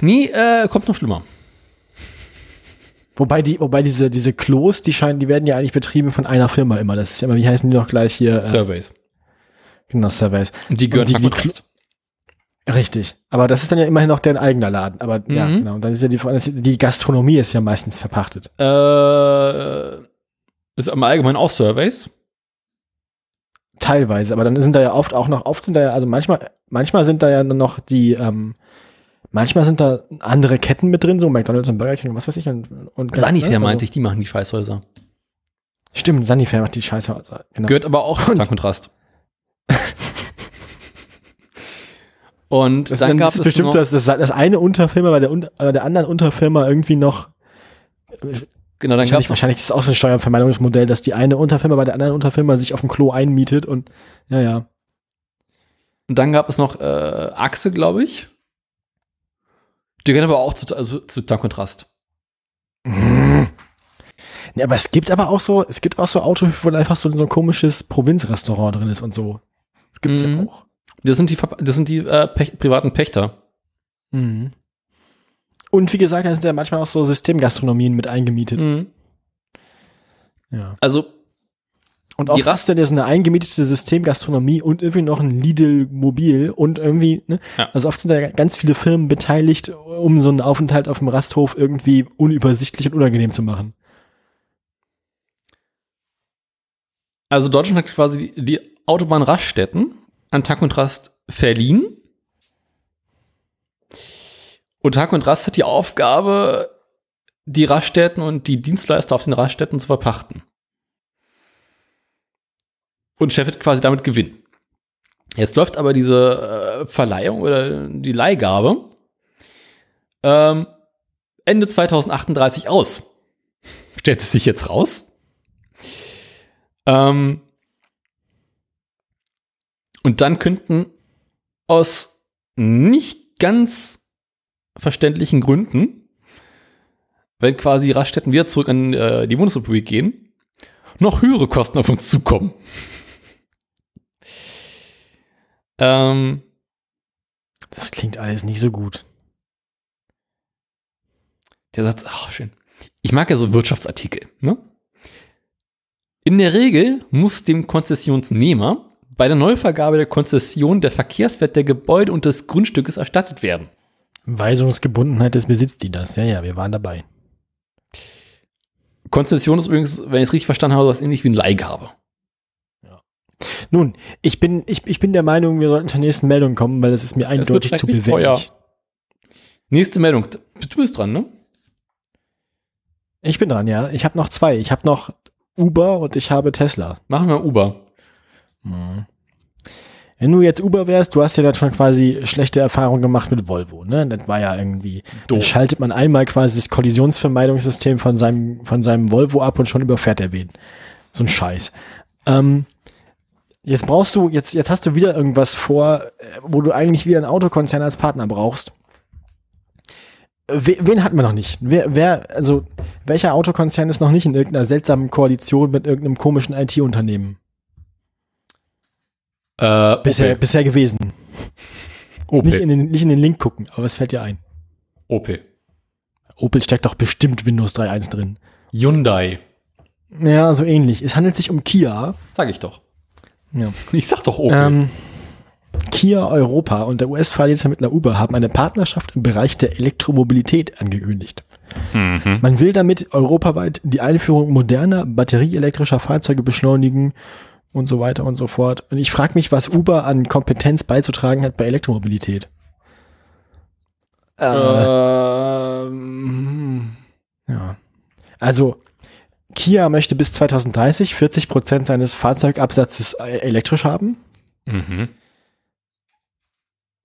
Speaker 1: nee, äh, kommt noch schlimmer.
Speaker 2: Wobei die, wobei diese, diese Klos, die scheinen, die werden ja eigentlich betrieben von einer Firma immer. Das ist ja immer, wie heißen die noch gleich hier? Äh,
Speaker 1: Surveys.
Speaker 2: genau, Surveys.
Speaker 1: Und die gehören
Speaker 2: die- die
Speaker 1: und
Speaker 2: Klo-
Speaker 1: Rast.
Speaker 2: Richtig. Aber das ist dann ja immerhin noch deren eigener Laden. Aber ja,
Speaker 1: Mhm.
Speaker 2: genau. Und dann ist ja die Frage, die Gastronomie ist ja meistens verpachtet.
Speaker 1: Äh, ist im Allgemeinen auch Surveys.
Speaker 2: Teilweise, aber dann sind da ja oft auch noch, oft sind da ja, also manchmal, manchmal sind da ja noch die, ähm, manchmal sind da andere Ketten mit drin, so McDonalds und Burger King und was weiß ich. Und, und
Speaker 1: Sanifair
Speaker 2: ne?
Speaker 1: meinte ich, die machen die Scheißhäuser.
Speaker 2: Stimmt, Sanifair macht die Scheiße. Also, genau.
Speaker 1: Gehört aber auch zu Tag und
Speaker 2: Das,
Speaker 1: dann gab
Speaker 2: ist
Speaker 1: es
Speaker 2: bestimmt so, dass das, das eine Unterfirma bei der, äh, der anderen Unterfirma irgendwie noch
Speaker 1: genau, dann gab
Speaker 2: Wahrscheinlich,
Speaker 1: es
Speaker 2: wahrscheinlich ist es auch so ein Steuervermeidungsmodell, dass die eine Unterfirma bei der anderen Unterfirma sich auf dem Klo einmietet und ja, ja.
Speaker 1: und dann gab es noch äh, Achse, glaube ich. Die gehören aber auch zu, also, zu Rast. <laughs>
Speaker 2: Nee, aber es gibt aber auch so, es gibt auch so Autos, wo einfach so, so ein komisches Provinzrestaurant drin ist und so. Gibt's
Speaker 1: Mhm.
Speaker 2: ja auch.
Speaker 1: Das sind die, das sind die äh, Pech, privaten Pächter.
Speaker 2: Mhm. Und wie gesagt, da sind ja manchmal auch so Systemgastronomien mit eingemietet.
Speaker 1: Mhm.
Speaker 2: Ja.
Speaker 1: Also,
Speaker 2: Und auch hast du ja so eine eingemietete Systemgastronomie und irgendwie noch ein Lidl Mobil und irgendwie, ne?
Speaker 1: Ja.
Speaker 2: Also oft sind da ja ganz viele Firmen beteiligt, um so einen Aufenthalt auf dem Rasthof irgendwie unübersichtlich und unangenehm zu machen.
Speaker 1: also Deutschland hat quasi die, die Autobahnraststätten an Tag und Rast verliehen. Und Tag und Rast hat die Aufgabe, die Raststätten und die Dienstleister auf den Raststätten zu verpachten. Und scheffelt quasi damit Gewinn. Jetzt läuft aber diese äh, Verleihung oder die Leihgabe ähm, Ende 2038 aus. <laughs> Stellt es sich jetzt raus. Ähm, und dann könnten aus nicht ganz verständlichen Gründen, wenn quasi Raststätten wieder zurück an äh, die Bundesrepublik gehen, noch höhere Kosten auf uns zukommen. Ähm,
Speaker 2: Das klingt alles nicht so gut.
Speaker 1: Der Satz, ach, schön. Ich mag ja so Wirtschaftsartikel, ne? In der Regel muss dem Konzessionsnehmer bei der Neuvergabe der Konzession der Verkehrswert der Gebäude und des Grundstückes erstattet werden.
Speaker 2: Weisungsgebundenheit des Besitzdieners. Ja, ja, wir waren dabei.
Speaker 1: Konzession ist übrigens, wenn ich es richtig verstanden habe, was ähnlich wie eine Leihgabe.
Speaker 2: Nun, ich bin, ich, ich bin der Meinung, wir sollten zur nächsten Meldung kommen, weil das ist mir eindeutig zu beweglich.
Speaker 1: teuer. Nächste Meldung. Du bist dran, ne?
Speaker 2: Ich bin dran, ja. Ich habe noch zwei. Ich habe noch Uber und ich habe Tesla.
Speaker 1: Machen wir Uber.
Speaker 2: Wenn du jetzt Uber wärst, du hast ja dann schon quasi schlechte Erfahrungen gemacht mit Volvo, ne? Das war ja irgendwie, dann
Speaker 1: Doof.
Speaker 2: schaltet man einmal quasi das Kollisionsvermeidungssystem von seinem, von seinem Volvo ab und schon überfährt er wen. So ein Scheiß. Ähm, jetzt brauchst du, jetzt, jetzt hast du wieder irgendwas vor, äh, wo du eigentlich wieder einen Autokonzern als Partner brauchst. We- Wen hatten wir noch nicht? Wer, wer, also, welcher Autokonzern ist noch nicht in irgendeiner seltsamen Koalition mit irgendeinem komischen IT-Unternehmen?
Speaker 1: Äh,
Speaker 2: Bisher,
Speaker 1: Opel.
Speaker 2: bisher gewesen.
Speaker 1: Opel.
Speaker 2: Nicht in, den, nicht in den Link gucken, aber was fällt dir ein?
Speaker 1: Opel.
Speaker 2: Opel steckt doch bestimmt Windows 3.1 drin.
Speaker 1: Hyundai.
Speaker 2: Ja, so ähnlich. Es handelt sich um Kia.
Speaker 1: Sag ich doch.
Speaker 2: Ja. <laughs>
Speaker 1: Ich sag doch Opel.
Speaker 2: Ähm, Kia Europa und der US-Fahrdienstvermittler Uber haben eine Partnerschaft im Bereich der Elektromobilität angekündigt.
Speaker 1: Mhm.
Speaker 2: Man will damit europaweit die Einführung moderner batterieelektrischer Fahrzeuge beschleunigen und so weiter und so fort. Und ich frage mich, was Uber an Kompetenz beizutragen hat bei Elektromobilität. Äh,
Speaker 1: Ähm,
Speaker 2: Ja. Also, Kia möchte bis 2030 40 Prozent seines Fahrzeugabsatzes äh, elektrisch haben.
Speaker 1: Mhm.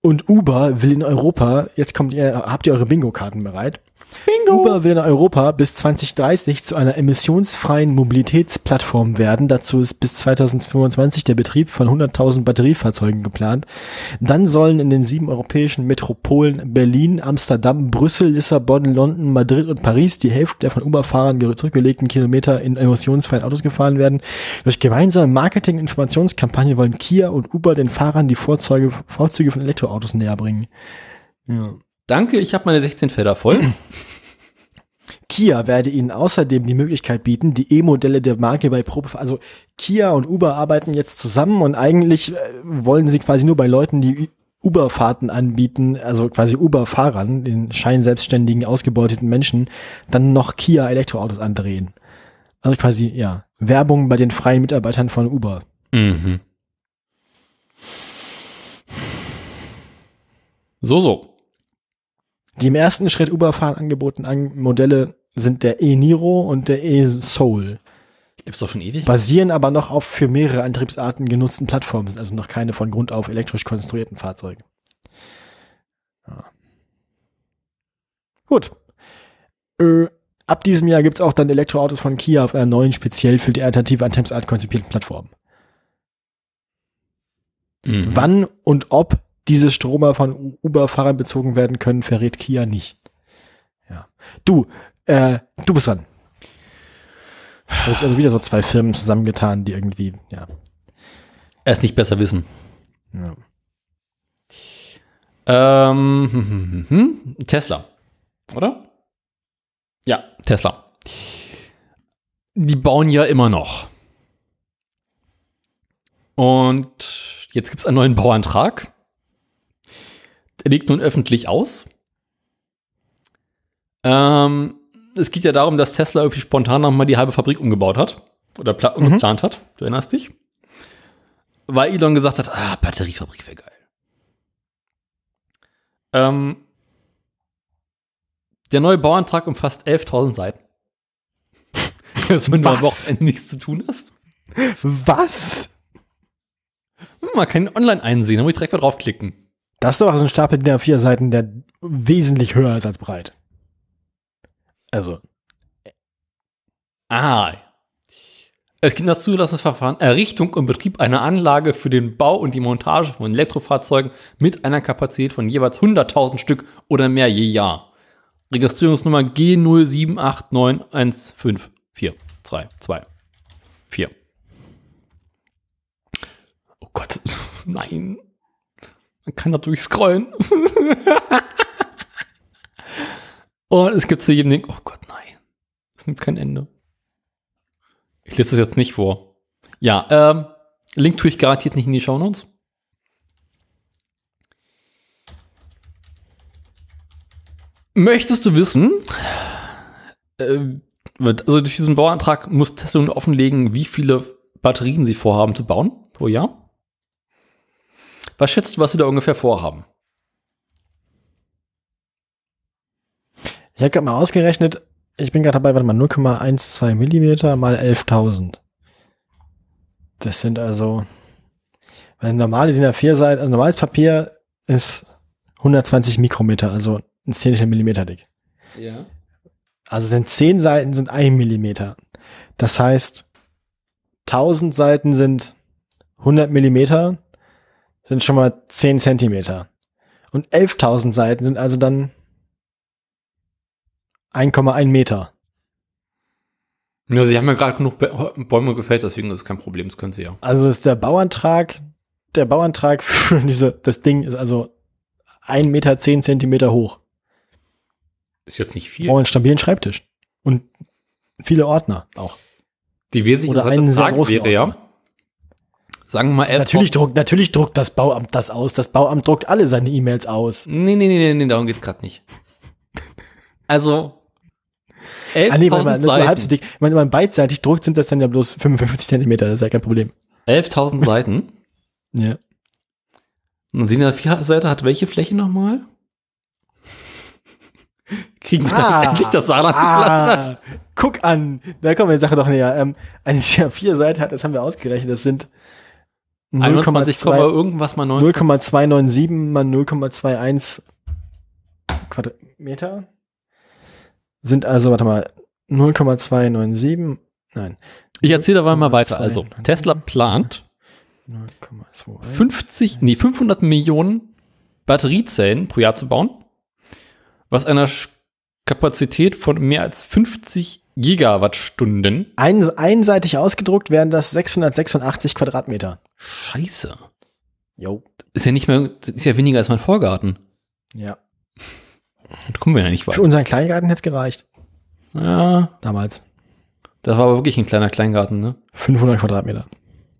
Speaker 2: Und Uber will in Europa, jetzt kommt ihr, habt ihr eure Bingo-Karten bereit? Bingo! Uber will in Europa bis 2030 zu einer emissionsfreien Mobilitätsplattform werden. Dazu ist bis 2025 der Betrieb von 100.000 Batteriefahrzeugen geplant. Dann sollen in den sieben europäischen Metropolen Berlin, Amsterdam, Brüssel, Lissabon, London, Madrid und Paris die Hälfte der von Uber-Fahrern zurückgelegten Kilometer in emissionsfreien Autos gefahren werden. Durch gemeinsame Marketing- und Informationskampagne wollen Kia und Uber den Fahrern die Vorzüge, Vorzüge von Elektroautos näher bringen.
Speaker 1: Ja. Danke, ich habe meine 16 Felder voll.
Speaker 2: Kia werde Ihnen außerdem die Möglichkeit bieten, die E-Modelle der Marke bei Probe, also Kia und Uber arbeiten jetzt zusammen und eigentlich äh, wollen sie quasi nur bei Leuten, die Uber-Fahrten anbieten, also quasi Uber-Fahrern, den scheinselbstständigen, ausgebeuteten Menschen, dann noch Kia Elektroautos andrehen. Also quasi, ja, Werbung bei den freien Mitarbeitern von Uber.
Speaker 1: Mhm. So, so.
Speaker 2: Die im ersten Schritt Uber-Fahren angebotenen Modelle sind der e-Niro und der e-Soul.
Speaker 1: Gibt's doch schon ewig.
Speaker 2: Basieren aber noch auf für mehrere Antriebsarten genutzten Plattformen, sind also noch keine von Grund auf elektrisch konstruierten Fahrzeuge. Ja. Gut. Äh, ab diesem Jahr gibt's auch dann Elektroautos von Kia auf einer neuen, speziell für die alternative Antriebsart konzipierten Plattform. Mhm. Wann und ob diese Stromer von Uber-Fahrern bezogen werden können, verrät Kia nicht. Ja. Du, äh, du bist dran. Du hast also wieder so zwei Firmen zusammengetan, die irgendwie, ja.
Speaker 1: Erst nicht besser wissen.
Speaker 2: ja.
Speaker 1: Ähm, hm, hm, hm, hm. Tesla, oder? Ja, Tesla. Die bauen ja immer noch. Und jetzt gibt es einen neuen Bauantrag. Liegt nun öffentlich aus. Ähm, es geht ja darum, dass Tesla irgendwie spontan nochmal die halbe Fabrik umgebaut hat. Oder
Speaker 2: Mhm.
Speaker 1: geplant hat. Du erinnerst dich? Weil Elon gesagt hat, ah, Batteriefabrik wäre geil. Ähm, der neue Bauantrag umfasst 11.000 Seiten. <laughs> <laughs> Wenn du am
Speaker 2: Was?
Speaker 1: Wochenende nichts zu tun hast.
Speaker 2: Was?
Speaker 1: Man kann ihn online einsehen, da muss ich direkt mal draufklicken.
Speaker 2: Das ist doch so ein Stapel DIN A4 Seiten, der wesentlich höher ist als breit. Also,
Speaker 1: Ah. Es gibt das Zulassungsverfahren Errichtung und Betrieb einer Anlage für den Bau und die Montage von Elektrofahrzeugen mit einer Kapazität von jeweils 100.000 Stück oder mehr je Jahr. Registrierungsnummer G078915422. Oh Gott, <laughs> nein. Man kann da durchscrollen. <laughs> und es gibt zu jedem Ding, oh Gott, nein. Es nimmt kein Ende. Ich lese das jetzt nicht vor. Ja, ähm, Link tue ich garantiert nicht in die Shownotes. Möchtest du wissen, äh, also durch diesen Bauantrag muss Tesla nun offenlegen, wie viele Batterien sie vorhaben zu bauen pro Jahr? Was schätzt du, was sie da ungefähr vorhaben?
Speaker 2: ich habe gerade mal ausgerechnet, ich bin gerade dabei, warte mal, 0,12 Millimeter mal 11.000. Das sind also, weil normale DIN A4 Seite, also normales Papier ist 120 Mikrometer, also ein Zehntel Millimeter dick.
Speaker 1: Ja.
Speaker 2: Also sind 10 Seiten sind ein Millimeter. Das heißt, 1000 Seiten sind 100 Millimeter, sind schon mal 10 Zentimeter. Und 11.000 Seiten sind also dann 1,1 Meter.
Speaker 1: Ja, sie haben ja gerade genug Bä- Bäume gefällt, deswegen ist es kein Problem, das können sie ja.
Speaker 2: Also ist der Bauantrag, der Bauantrag <laughs> für diese, das Ding ist also 1 Meter 10 Zentimeter hoch.
Speaker 1: Ist jetzt nicht viel.
Speaker 2: Brauchen einen stabilen Schreibtisch. Und viele Ordner auch.
Speaker 1: Die wesentliche
Speaker 2: Oder einen
Speaker 1: Frage wäre ja. Sagen wir mal, er
Speaker 2: Natürlich druckt, natürlich druckt das Bauamt das aus. Das Bauamt druckt alle seine E-Mails aus.
Speaker 1: Nee, nee, nee, nee, nee, darum geht's gerade nicht. Also, 11.000
Speaker 2: Ah, nee, warte mal, das ist mal halb so dick. Wenn man beidseitig druckt, sind das dann ja bloß 55 Zentimeter. Das ist ja kein Problem.
Speaker 1: 11.000 <laughs> Seiten.
Speaker 2: Ja.
Speaker 1: Und Sina Seite hat welche Fläche nochmal? Kriegen wir
Speaker 2: Ah.
Speaker 1: das endlich das Saarland
Speaker 2: Ah,
Speaker 1: gepflastert?
Speaker 2: Guck an, da kommen wir der Sache doch näher. Ähm, eine DIN-A4-Seite hat, das haben wir ausgerechnet, das sind
Speaker 1: 21, Komma
Speaker 2: 0,2
Speaker 1: irgendwas mal 9.
Speaker 2: 0,297 mal 0,21 Quadratmeter. Sind also, warte mal, 0,297, nein,
Speaker 1: Ich erzähle aber mal weiter.
Speaker 2: 0,2.
Speaker 1: Also, Tesla plant
Speaker 2: 0,21.
Speaker 1: 50, nee, 500 Millionen Batteriezellen pro Jahr zu bauen, was einer Kapazität von mehr als 50 Gigawattstunden.
Speaker 2: Ein, einseitig ausgedruckt wären das 686 Quadratmeter.
Speaker 1: Scheiße.
Speaker 2: Jo.
Speaker 1: Ist ja nicht mehr, ist ja weniger als mein Vorgarten.
Speaker 2: Ja.
Speaker 1: Da kommen wir ja nicht
Speaker 2: Für
Speaker 1: weiter.
Speaker 2: unseren Kleingarten hätte es gereicht.
Speaker 1: Ja,
Speaker 2: Damals.
Speaker 1: das war aber wirklich ein kleiner Kleingarten, ne?
Speaker 2: 500 Quadratmeter.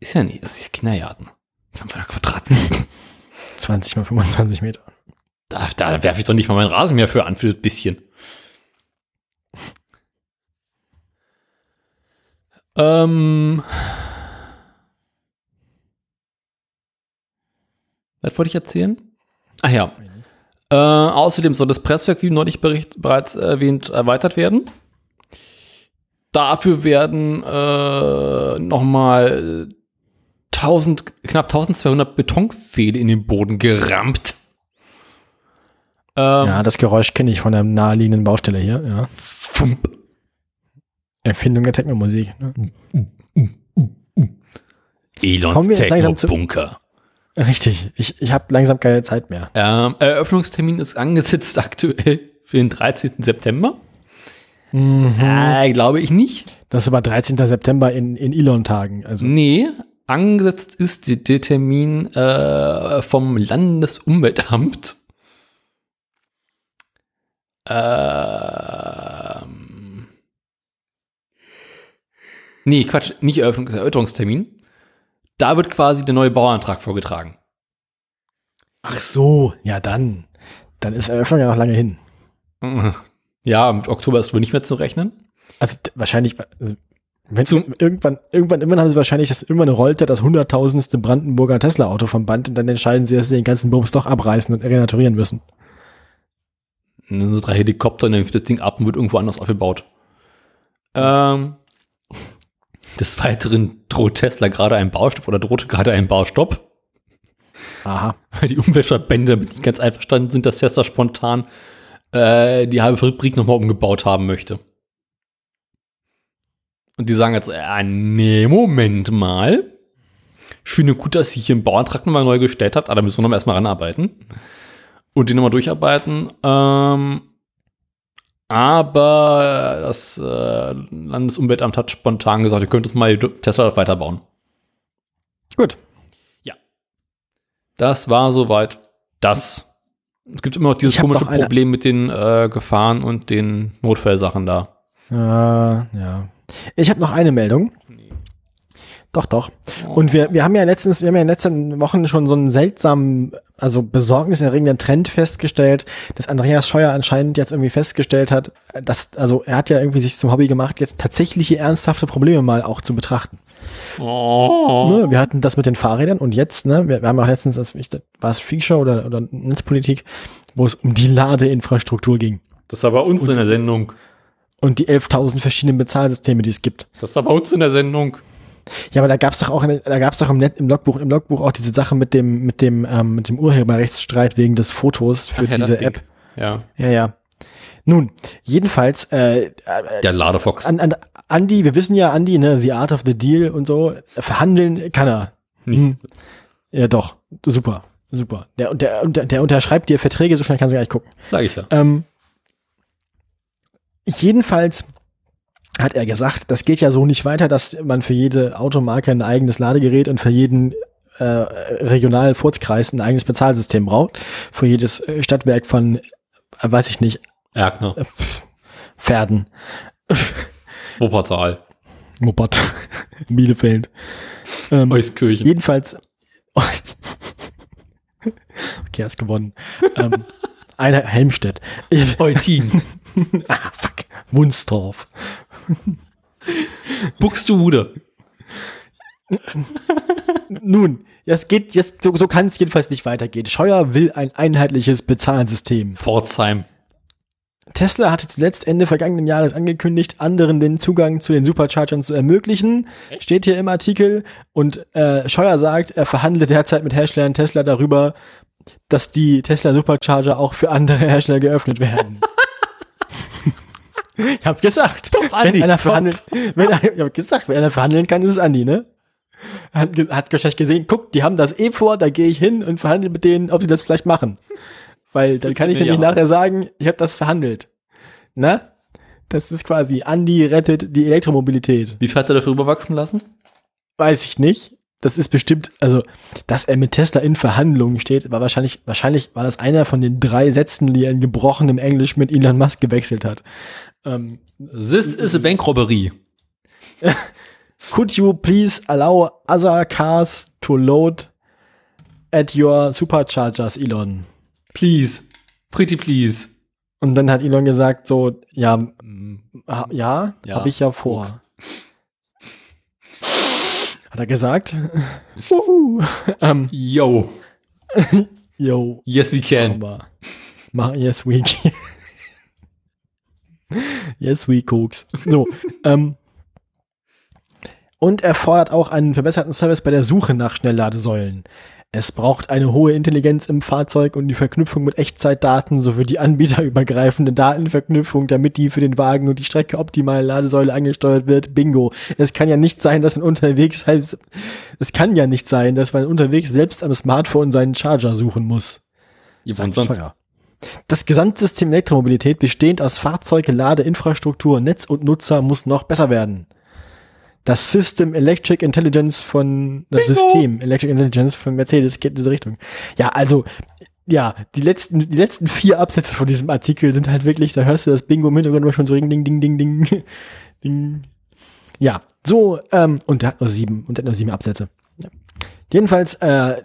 Speaker 1: Ist ja nicht, das ist ja Kindergarten. 500 Quadratmeter.
Speaker 2: 20 mal 25 Meter.
Speaker 1: Da, da werfe ich doch nicht mal meinen Rasenmäher für an, für das bisschen. Ähm. Was wollte ich erzählen? Ach ja. Äh, außerdem soll das Presswerk, wie neulich bericht, bereits erwähnt, erweitert werden. Dafür werden äh, nochmal 1000, knapp 1200 Betonpfähle in den Boden gerammt. Ähm,
Speaker 2: Ja, das Geräusch kenne ich von der naheliegenden Baustelle hier. Ja.
Speaker 1: Fump.
Speaker 2: Erfindung der Technomusik. Ne?
Speaker 1: Elons Techno-Bunker.
Speaker 2: Richtig. Ich, ich habe langsam keine Zeit mehr.
Speaker 1: Ähm, Eröffnungstermin ist angesetzt <laughs> aktuell für den 13. September.
Speaker 2: Mhm.
Speaker 1: Äh, glaube ich nicht.
Speaker 2: Das ist aber 13. September in, in Elon-Tagen. Also
Speaker 1: Nee, angesetzt ist der Termin äh, vom Landesumweltamt. Ähm, nee, Quatsch, nicht Eröffnungs Erörterungstermin. Da wird quasi der neue Bauantrag vorgetragen.
Speaker 2: Ach so, ja dann. Dann ist Eröffnung ja noch lange hin. <laughs>
Speaker 1: Ja, mit Oktober ist wohl nicht mehr zu rechnen.
Speaker 2: Also wahrscheinlich, also, wenn irgendwann, irgendwann, irgendwann haben sie wahrscheinlich das irgendwann rollt ja das hunderttausendste Brandenburger Tesla-Auto vom Band und dann entscheiden sie, dass sie den ganzen Bums doch abreißen und renaturieren müssen.
Speaker 1: Und dann so drei Helikopter und dann wird das Ding ab und wird irgendwo anders aufgebaut. Ähm, des Weiteren droht Tesla gerade einen Baustopp oder drohte gerade einen Baustopp,
Speaker 2: Aha.
Speaker 1: weil die Umweltverbände damit nicht ganz einverstanden sind, dass Tesla spontan äh, die halbe Fabrik nochmal umgebaut haben möchte. Und die sagen jetzt, äh, nee, Moment mal. Schön und gut, dass ihr hier einen Bauantrag nochmal neu gestellt habt, aber da müssen wir nochmal erstmal ranarbeiten. Und den nochmal durcharbeiten. Ähm, aber das äh, Landesumweltamt hat spontan gesagt, ihr könnt es mal Tesla weiterbauen.
Speaker 2: Gut.
Speaker 1: Das war soweit das. Es gibt immer noch dieses komische
Speaker 2: noch
Speaker 1: Problem mit den äh, Gefahren und den Notfallsachen da.
Speaker 2: Äh, ja. Ich habe noch eine Meldung. Doch, doch. Und wir, wir haben ja letztens, wir haben ja in den letzten Wochen schon so einen seltsamen, also besorgniserregenden Trend festgestellt, dass Andreas Scheuer anscheinend jetzt irgendwie festgestellt hat, dass, also er hat ja irgendwie sich zum Hobby gemacht, jetzt tatsächliche ernsthafte Probleme mal auch zu betrachten.
Speaker 1: Oh.
Speaker 2: Ne, wir hatten das mit den Fahrrädern und jetzt, ne, wir, wir haben auch letztens, das, war es Feature oder, oder Netzpolitik, wo es um die Ladeinfrastruktur ging
Speaker 1: Das war bei uns in der Sendung.
Speaker 2: und die 11.000 verschiedenen Bezahlsysteme, die es gibt.
Speaker 1: Das war bei uns in der Sendung.
Speaker 2: Ja, aber da gab's doch auch, da gab's doch im, Net, im Logbuch, im Logbuch auch diese Sache mit dem, mit dem, ähm, mit dem Urheberrechtsstreit wegen des Fotos für
Speaker 1: Ach ja,
Speaker 2: diese
Speaker 1: Ding.
Speaker 2: App.
Speaker 1: Ja.
Speaker 2: Ja, ja. Nun, jedenfalls, äh,
Speaker 1: Der Ladefox.
Speaker 2: an, an Andi, wir wissen ja, Andi, ne, The Art of the Deal und so, verhandeln kann er. Hm. Ja, doch, super, super. Der, und der, und der, der unterschreibt dir Verträge, so schnell kannst du gar nicht gucken.
Speaker 1: Sag ich ja.
Speaker 2: Ähm, jedenfalls hat er gesagt, das geht ja so nicht weiter, dass man für jede Automarke ein eigenes Ladegerät und für jeden äh, regionalen Furzkreis ein eigenes Bezahlsystem braucht. Für jedes äh, Stadtwerk von, äh, weiß ich nicht,
Speaker 1: Erkner.
Speaker 2: äh, pf, Pferden, <laughs>
Speaker 1: Wuppertal.
Speaker 2: Moped, <laughs> Bielefeld. Ähm,
Speaker 1: Euskirchen.
Speaker 2: jedenfalls, <laughs> okay, hast gewonnen. ähm, einer Helmstedt.
Speaker 1: Eutin.
Speaker 2: ah, fuck. Wunstorf. <laughs>
Speaker 1: Buxtehude.
Speaker 2: Nun, es geht jetzt, so, so kann es jedenfalls nicht weitergehen. Scheuer will ein einheitliches Bezahlsystem.
Speaker 1: Pforzheim.
Speaker 2: Tesla hatte zuletzt Ende vergangenen Jahres angekündigt, anderen den Zugang zu den Superchargern zu ermöglichen. Steht hier im Artikel. Und äh, Scheuer sagt, er verhandelt derzeit mit Herstellern Tesla darüber, dass die Tesla Supercharger auch für andere Hersteller geöffnet werden. <laughs> <laughs> ich habe gesagt,
Speaker 1: Andi,
Speaker 2: wenn einer
Speaker 1: top.
Speaker 2: verhandelt, <laughs> wenn einer, ich hab gesagt, wenn einer verhandeln kann, ist es Andi, ne? Hat, hat wahrscheinlich gesehen, guck, die haben das eh vor, da gehe ich hin und verhandle mit denen, ob die das vielleicht machen. Weil dann kann ich
Speaker 1: Ja.
Speaker 2: nämlich nachher sagen, ich habe das verhandelt. Ne? Das ist quasi, Andi rettet die Elektromobilität.
Speaker 1: Wie viel hat er dafür überwachsen lassen?
Speaker 2: Weiß ich nicht. Das ist bestimmt, also, dass er mit Tesla in Verhandlungen steht, war wahrscheinlich, wahrscheinlich war das einer von den drei Sätzen, die er in gebrochenem Englisch mit Elon Musk gewechselt hat. Ähm,
Speaker 1: This is a bank robbery. <laughs>
Speaker 2: could you please allow other cars to load at your superchargers, Elon?
Speaker 1: Please. Pretty please.
Speaker 2: Und dann hat Elon gesagt, so, ja,
Speaker 1: Mm,
Speaker 2: ha- ja,
Speaker 1: Ja,
Speaker 2: habe ich ja vor. <laughs> Hat er gesagt? <laughs> Wuhu. ähm,
Speaker 1: Yo.
Speaker 2: yo,
Speaker 1: Yes, we can.
Speaker 2: yes, we can. Yes, we cooks. So, ähm, und er fordert auch einen verbesserten Service bei der Suche nach Schnellladesäulen. Es braucht eine hohe Intelligenz im Fahrzeug und die Verknüpfung mit Echtzeitdaten sowie die anbieterübergreifende Datenverknüpfung, damit die für den Wagen und die Strecke optimale Ladesäule angesteuert wird. Bingo. Es kann ja nicht sein, dass man unterwegs halt, es kann ja nicht sein, dass man unterwegs selbst am Smartphone seinen Charger suchen muss.
Speaker 1: Ja, sonst?
Speaker 2: Scheuer. Das Gesamtsystem Elektromobilität, bestehend aus Fahrzeuge, Ladeinfrastruktur, Netz und Nutzer, muss noch besser werden. Das System Electric Intelligence von, das System Electric Intelligence von Mercedes geht in diese Richtung. Ja, also, ja, die letzten, die letzten vier Absätze von diesem Artikel sind halt wirklich, da hörst du das Bingo im Hintergrund immer schon so ring, ding, ding, ding, ding, <laughs> ding. Ja, so, ähm, und der hat nur sieben, und der hat nur sieben Absätze. Ja. Jedenfalls, äh,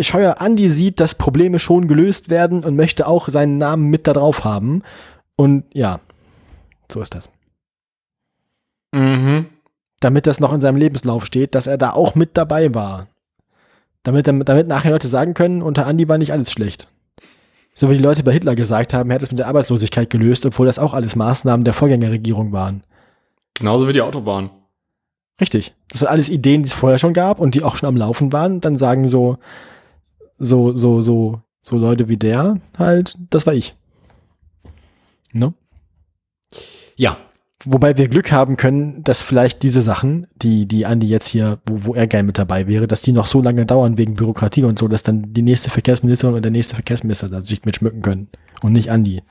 Speaker 2: Scheuer Andi sieht, dass Probleme schon gelöst werden und möchte auch seinen Namen mit da drauf haben. Und ja, so ist das.
Speaker 1: Mhm.
Speaker 2: Damit das noch in seinem Lebenslauf steht, dass er da auch mit dabei war. Damit, damit, nachher Leute sagen können, unter Andi war nicht alles schlecht. So wie die Leute bei Hitler gesagt haben, er hat es mit der Arbeitslosigkeit gelöst, obwohl das auch alles Maßnahmen der Vorgängerregierung waren.
Speaker 1: Genauso wie die Autobahn.
Speaker 2: Richtig. Das sind alles Ideen, die es vorher schon gab und die auch schon am Laufen waren. Dann sagen so, so, so, so, so Leute wie der halt, das war ich. Ne?
Speaker 1: Ja.
Speaker 2: Wobei wir Glück haben können, dass vielleicht diese Sachen, die, die Andi jetzt hier, wo, wo er gern mit dabei wäre, dass die noch so lange dauern wegen Bürokratie und so, dass dann die nächste Verkehrsministerin und der nächste Verkehrsminister da sich mitschmücken können. Und nicht Andi.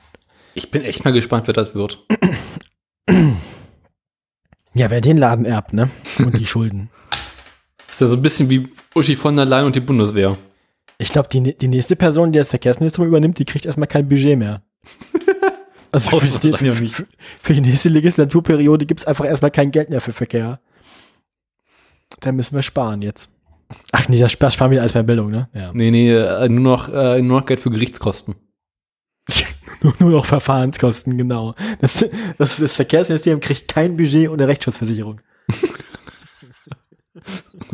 Speaker 1: Ich bin echt mal gespannt, wer das wird. <clears throat>
Speaker 2: Ja, wer den Laden erbt, ne? Und die <laughs> Schulden.
Speaker 1: Das ist ja so ein bisschen wie Uschi von der Leyen und die Bundeswehr.
Speaker 2: Ich glaube, die, die nächste Person, die das Verkehrsministerium übernimmt, die kriegt erstmal kein Budget mehr. <laughs> Also für, die, für, für, die nächste Legislaturperiode gibt's einfach erstmal kein Geld mehr für Verkehr. Da müssen wir sparen jetzt. Ach nee, das spar- sparen wir alles bei Bildung, ne? Ja.
Speaker 1: Nee, nee, äh, nur noch, äh, nur noch Geld für Gerichtskosten.
Speaker 2: Nur, nur noch Verfahrenskosten, genau. Das, das, das Verkehrsministerium kriegt kein Budget ohne Rechtsschutzversicherung. <laughs>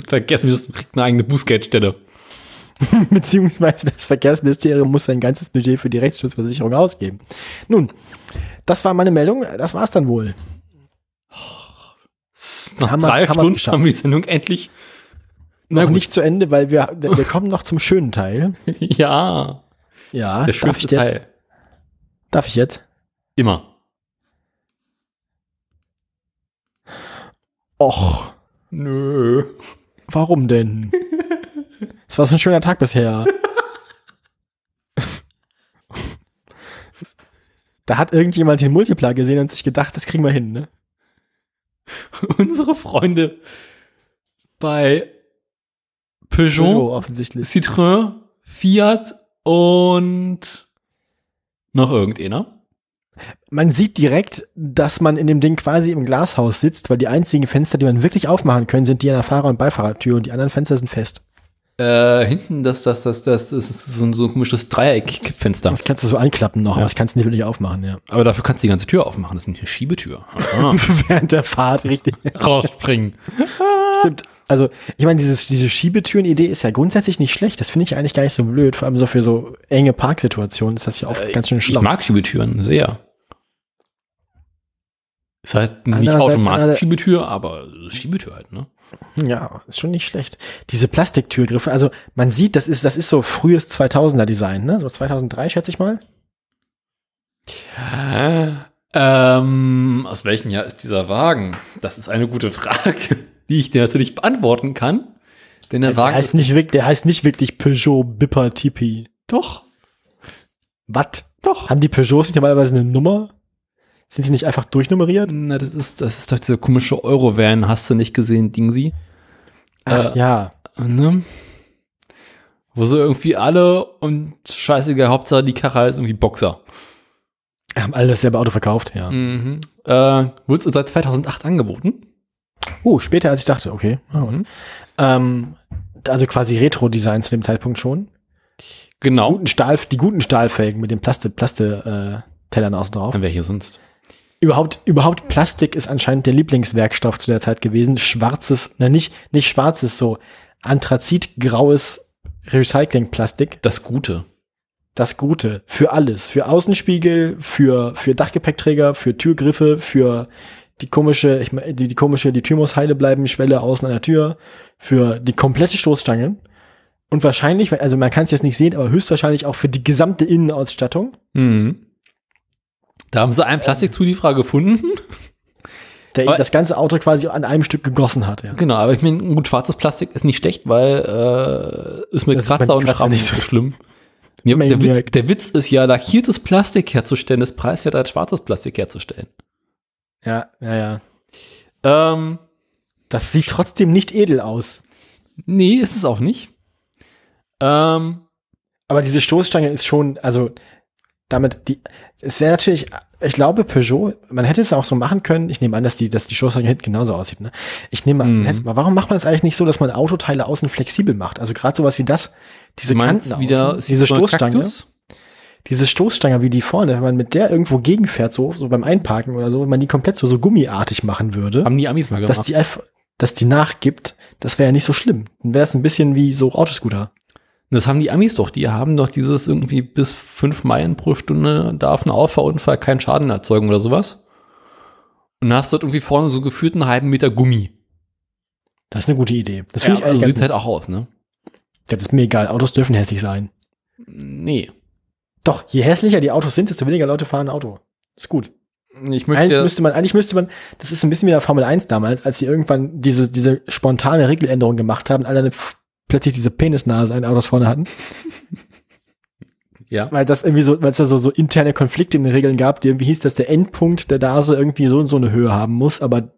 Speaker 1: Verkehrsministerium kriegt eine eigene Bußgeldstelle. <laughs>
Speaker 2: Beziehungsweise das Verkehrsministerium muss sein ganzes Budget für die Rechtsschutzversicherung ausgeben. Nun, das war meine Meldung. Das war's dann wohl.
Speaker 1: Nach
Speaker 2: Haben wir-
Speaker 1: drei
Speaker 2: wir's
Speaker 1: Stunden haben wir die Sendung endlich.
Speaker 2: Noch nicht zu Ende, weil wir, wir <laughs> kommen noch zum schönen Teil.
Speaker 1: Ja,
Speaker 2: Ja,
Speaker 1: der schönste? Teil.
Speaker 2: Darf ich jetzt?
Speaker 1: Immer.
Speaker 2: Och,
Speaker 1: Nö.
Speaker 2: warum denn? Es war so ein schöner Tag bisher. Da hat irgendjemand den Multipler gesehen und sich gedacht, das kriegen wir hin, ne?
Speaker 1: Unsere Freunde bei Peugeot,
Speaker 2: Peugeot offensichtlich.
Speaker 1: Citroën, Fiat und noch irgendeiner.
Speaker 2: Man sieht direkt, dass man in dem Ding quasi im Glashaus sitzt, weil die einzigen Fenster, die man wirklich aufmachen können, sind die an der Fahrer- und Beifahrertür und die anderen Fenster sind fest.
Speaker 1: Äh, hinten, das, das, das, das, das ist so ein, so ein komisches Dreieck-Kippfenster.
Speaker 2: Das kannst du so anklappen noch,
Speaker 1: Ja.
Speaker 2: aber das kannst du nicht wirklich aufmachen, ja.
Speaker 1: Aber dafür kannst du die ganze Tür aufmachen. Das ist eine Schiebetür. <laughs> Aha.
Speaker 2: Während der Fahrt, richtig.
Speaker 1: Rausspringen.
Speaker 2: Stimmt. Also, ich meine, dieses, diese Schiebetüren-Idee ist ja grundsätzlich nicht schlecht. Das finde ich eigentlich gar nicht so blöd. Vor allem so für so enge Parksituationen ist das ja oft
Speaker 1: Äh,
Speaker 2: ganz schön
Speaker 1: Ich
Speaker 2: schlau.
Speaker 1: mag Schiebetüren sehr. Ist halt nicht automatisch Schiebetür, aber Schiebetür halt, ne?
Speaker 2: Ja, ist schon nicht schlecht. Diese Plastiktürgriffe, also man sieht, das ist, das ist so frühes 2000er Design, ne? So 2003 schätze ich mal.
Speaker 1: Ähm, aus welchem Jahr ist dieser Wagen? Das ist eine gute Frage, die ich dir natürlich beantworten kann. Denn der,
Speaker 2: Der
Speaker 1: Wagen
Speaker 2: heißt nicht wirklich, der heißt nicht wirklich Peugeot Bipper Tipi.
Speaker 1: doch,
Speaker 2: Was?
Speaker 1: doch.
Speaker 2: Haben die Peugeots nicht normalerweise eine Nummer? Sind die nicht einfach durchnummeriert?
Speaker 1: Na, das ist, das ist doch diese komische Euro-Van, hast du nicht gesehen, Dingsi?
Speaker 2: Ach
Speaker 1: Äh,
Speaker 2: ja.
Speaker 1: Ne? Wo so irgendwie alle und scheißegal, Hauptsache die Karre ist irgendwie Boxer.
Speaker 2: Haben alle dasselbe Auto verkauft, ja.
Speaker 1: Mhm. Äh, wurde seit 2008 angeboten.
Speaker 2: Oh, später als ich dachte, okay.
Speaker 1: Mhm.
Speaker 2: Ähm, also quasi Retro-Design zu dem Zeitpunkt schon.
Speaker 1: Genau.
Speaker 2: Guten Stahl, die guten Stahlfelgen mit den Plaste, Plaste, äh, Tellern außen drauf.
Speaker 1: Wer hier sonst?
Speaker 2: Überhaupt, überhaupt Plastik ist anscheinend der Lieblingswerkstoff zu der Zeit gewesen. Schwarzes, na nicht, nicht schwarzes, so anthrazitgraues Recyclingplastik.
Speaker 1: Das Gute.
Speaker 2: Das Gute. Für alles. Für Außenspiegel, für, für Dachgepäckträger, für Türgriffe, für die komische, ich meine, die, die komische, die Tür muss heile bleiben, Schwelle außen an der Tür, für die komplette Stoßstange. Und wahrscheinlich, also man kann es jetzt nicht sehen, aber höchstwahrscheinlich auch für die gesamte Innenausstattung.
Speaker 1: Mhm. Da haben sie einen Plastikzulieferer gefunden. <laughs>
Speaker 2: Der
Speaker 1: Aber-
Speaker 2: das ganze Auto quasi an einem Stück gegossen hat. Ja.
Speaker 1: Genau, aber ich meine, gut, schwarzes Plastik ist nicht schlecht, weil äh, ist mit
Speaker 2: Das
Speaker 1: Kratzer und Schrammen
Speaker 2: nicht so
Speaker 1: schlimm. Ja, der, der Witz ist ja, lackiertes Plastik herzustellen, ist preiswert als schwarzes Plastik herzustellen.
Speaker 2: Ja, ja, ja.
Speaker 1: Ähm,
Speaker 2: Das sieht trotzdem nicht edel aus.
Speaker 1: nee, ist es auch nicht. Ähm,
Speaker 2: Aber diese Stoßstange ist schon, also damit die, es wäre natürlich, ich glaube Peugeot, man hätte es auch so machen können. Ich nehme an, dass die, dass die Stoßstange hinten genauso aussieht. Ne? Ich nehme an,
Speaker 1: Mhm.
Speaker 2: hätte- warum macht man das eigentlich nicht so, dass man Autoteile außen flexibel macht? Also gerade sowas wie das, diese
Speaker 1: meinst
Speaker 2: Kanten
Speaker 1: wieder,
Speaker 2: außen, diese Stoßstange,
Speaker 1: Kaktus?
Speaker 2: Diese Stoßstange wie die vorne, wenn man mit der irgendwo gegenfährt, so, so beim Einparken oder so, wenn man die komplett so, so gummiartig machen würde,
Speaker 1: Haben die Amis mal gemacht.
Speaker 2: dass die einfach, dass die nachgibt, das wäre ja nicht so schlimm. Dann wäre es ein bisschen wie so Autoscooter.
Speaker 1: Das haben die Amis doch. Die haben doch dieses irgendwie bis fünf Meilen pro Stunde darf ein Auffahrunfall keinen Schaden erzeugen oder sowas. Und dann hast du dort irgendwie vorne so gefühlt einen halben Meter Gummi.
Speaker 2: Das ist eine gute Idee. Das
Speaker 1: Ja,
Speaker 2: finde ich
Speaker 1: also sieht halt auch aus, ne?
Speaker 2: Ja, das ist mir egal. Autos dürfen hässlich sein.
Speaker 1: Nee.
Speaker 2: Doch, je hässlicher die Autos sind, desto weniger Leute fahren Auto. Ist gut.
Speaker 1: Ich
Speaker 2: Eigentlich
Speaker 1: möchte,
Speaker 2: müsste man, eigentlich müsste man, das ist ein bisschen wie der Formel 1 damals, als sie irgendwann diese, diese spontane Regeländerung gemacht haben, alle eine, plötzlich diese Penisnase den Autos vorne hatten. <laughs>
Speaker 1: ja.
Speaker 2: Weil das irgendwie so, weil es da so, so interne Konflikte in den Regeln gab, die irgendwie hieß, dass der Endpunkt der Nase irgendwie so und so eine Höhe haben muss, aber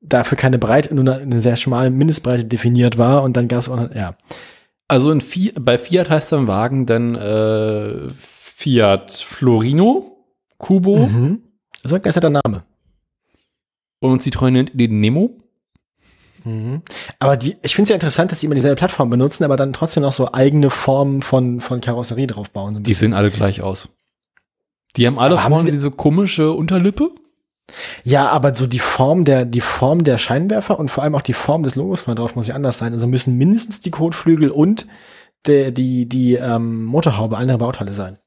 Speaker 2: dafür keine Breite, nur eine, sehr schmale Mindestbreite definiert war und dann gab es auch, noch- ja.
Speaker 1: Also in Fi bei Fiat heißt der Wagen dann äh, Fiat Florino, Kubo
Speaker 2: Mhm. Das ist ein geisterter Name.
Speaker 1: und Citroën nennt den Nemo.
Speaker 2: Mhm. Aber die, ich finde es ja interessant, dass sie immer dieselbe Plattform benutzen, aber dann trotzdem noch so eigene Formen von, von Karosserie draufbauen. So
Speaker 1: Die sehen alle gleich aus. Die haben alle
Speaker 2: Aber haben
Speaker 1: vorne
Speaker 2: sie-
Speaker 1: diese komische Unterlippe.
Speaker 2: Ja, aber so die Form der, die Form der Scheinwerfer und vor allem auch die Form des Logos von drauf muss ja anders sein. Also müssen mindestens die Kotflügel und der, die, die ähm, Motorhaube andere Bauteile sein.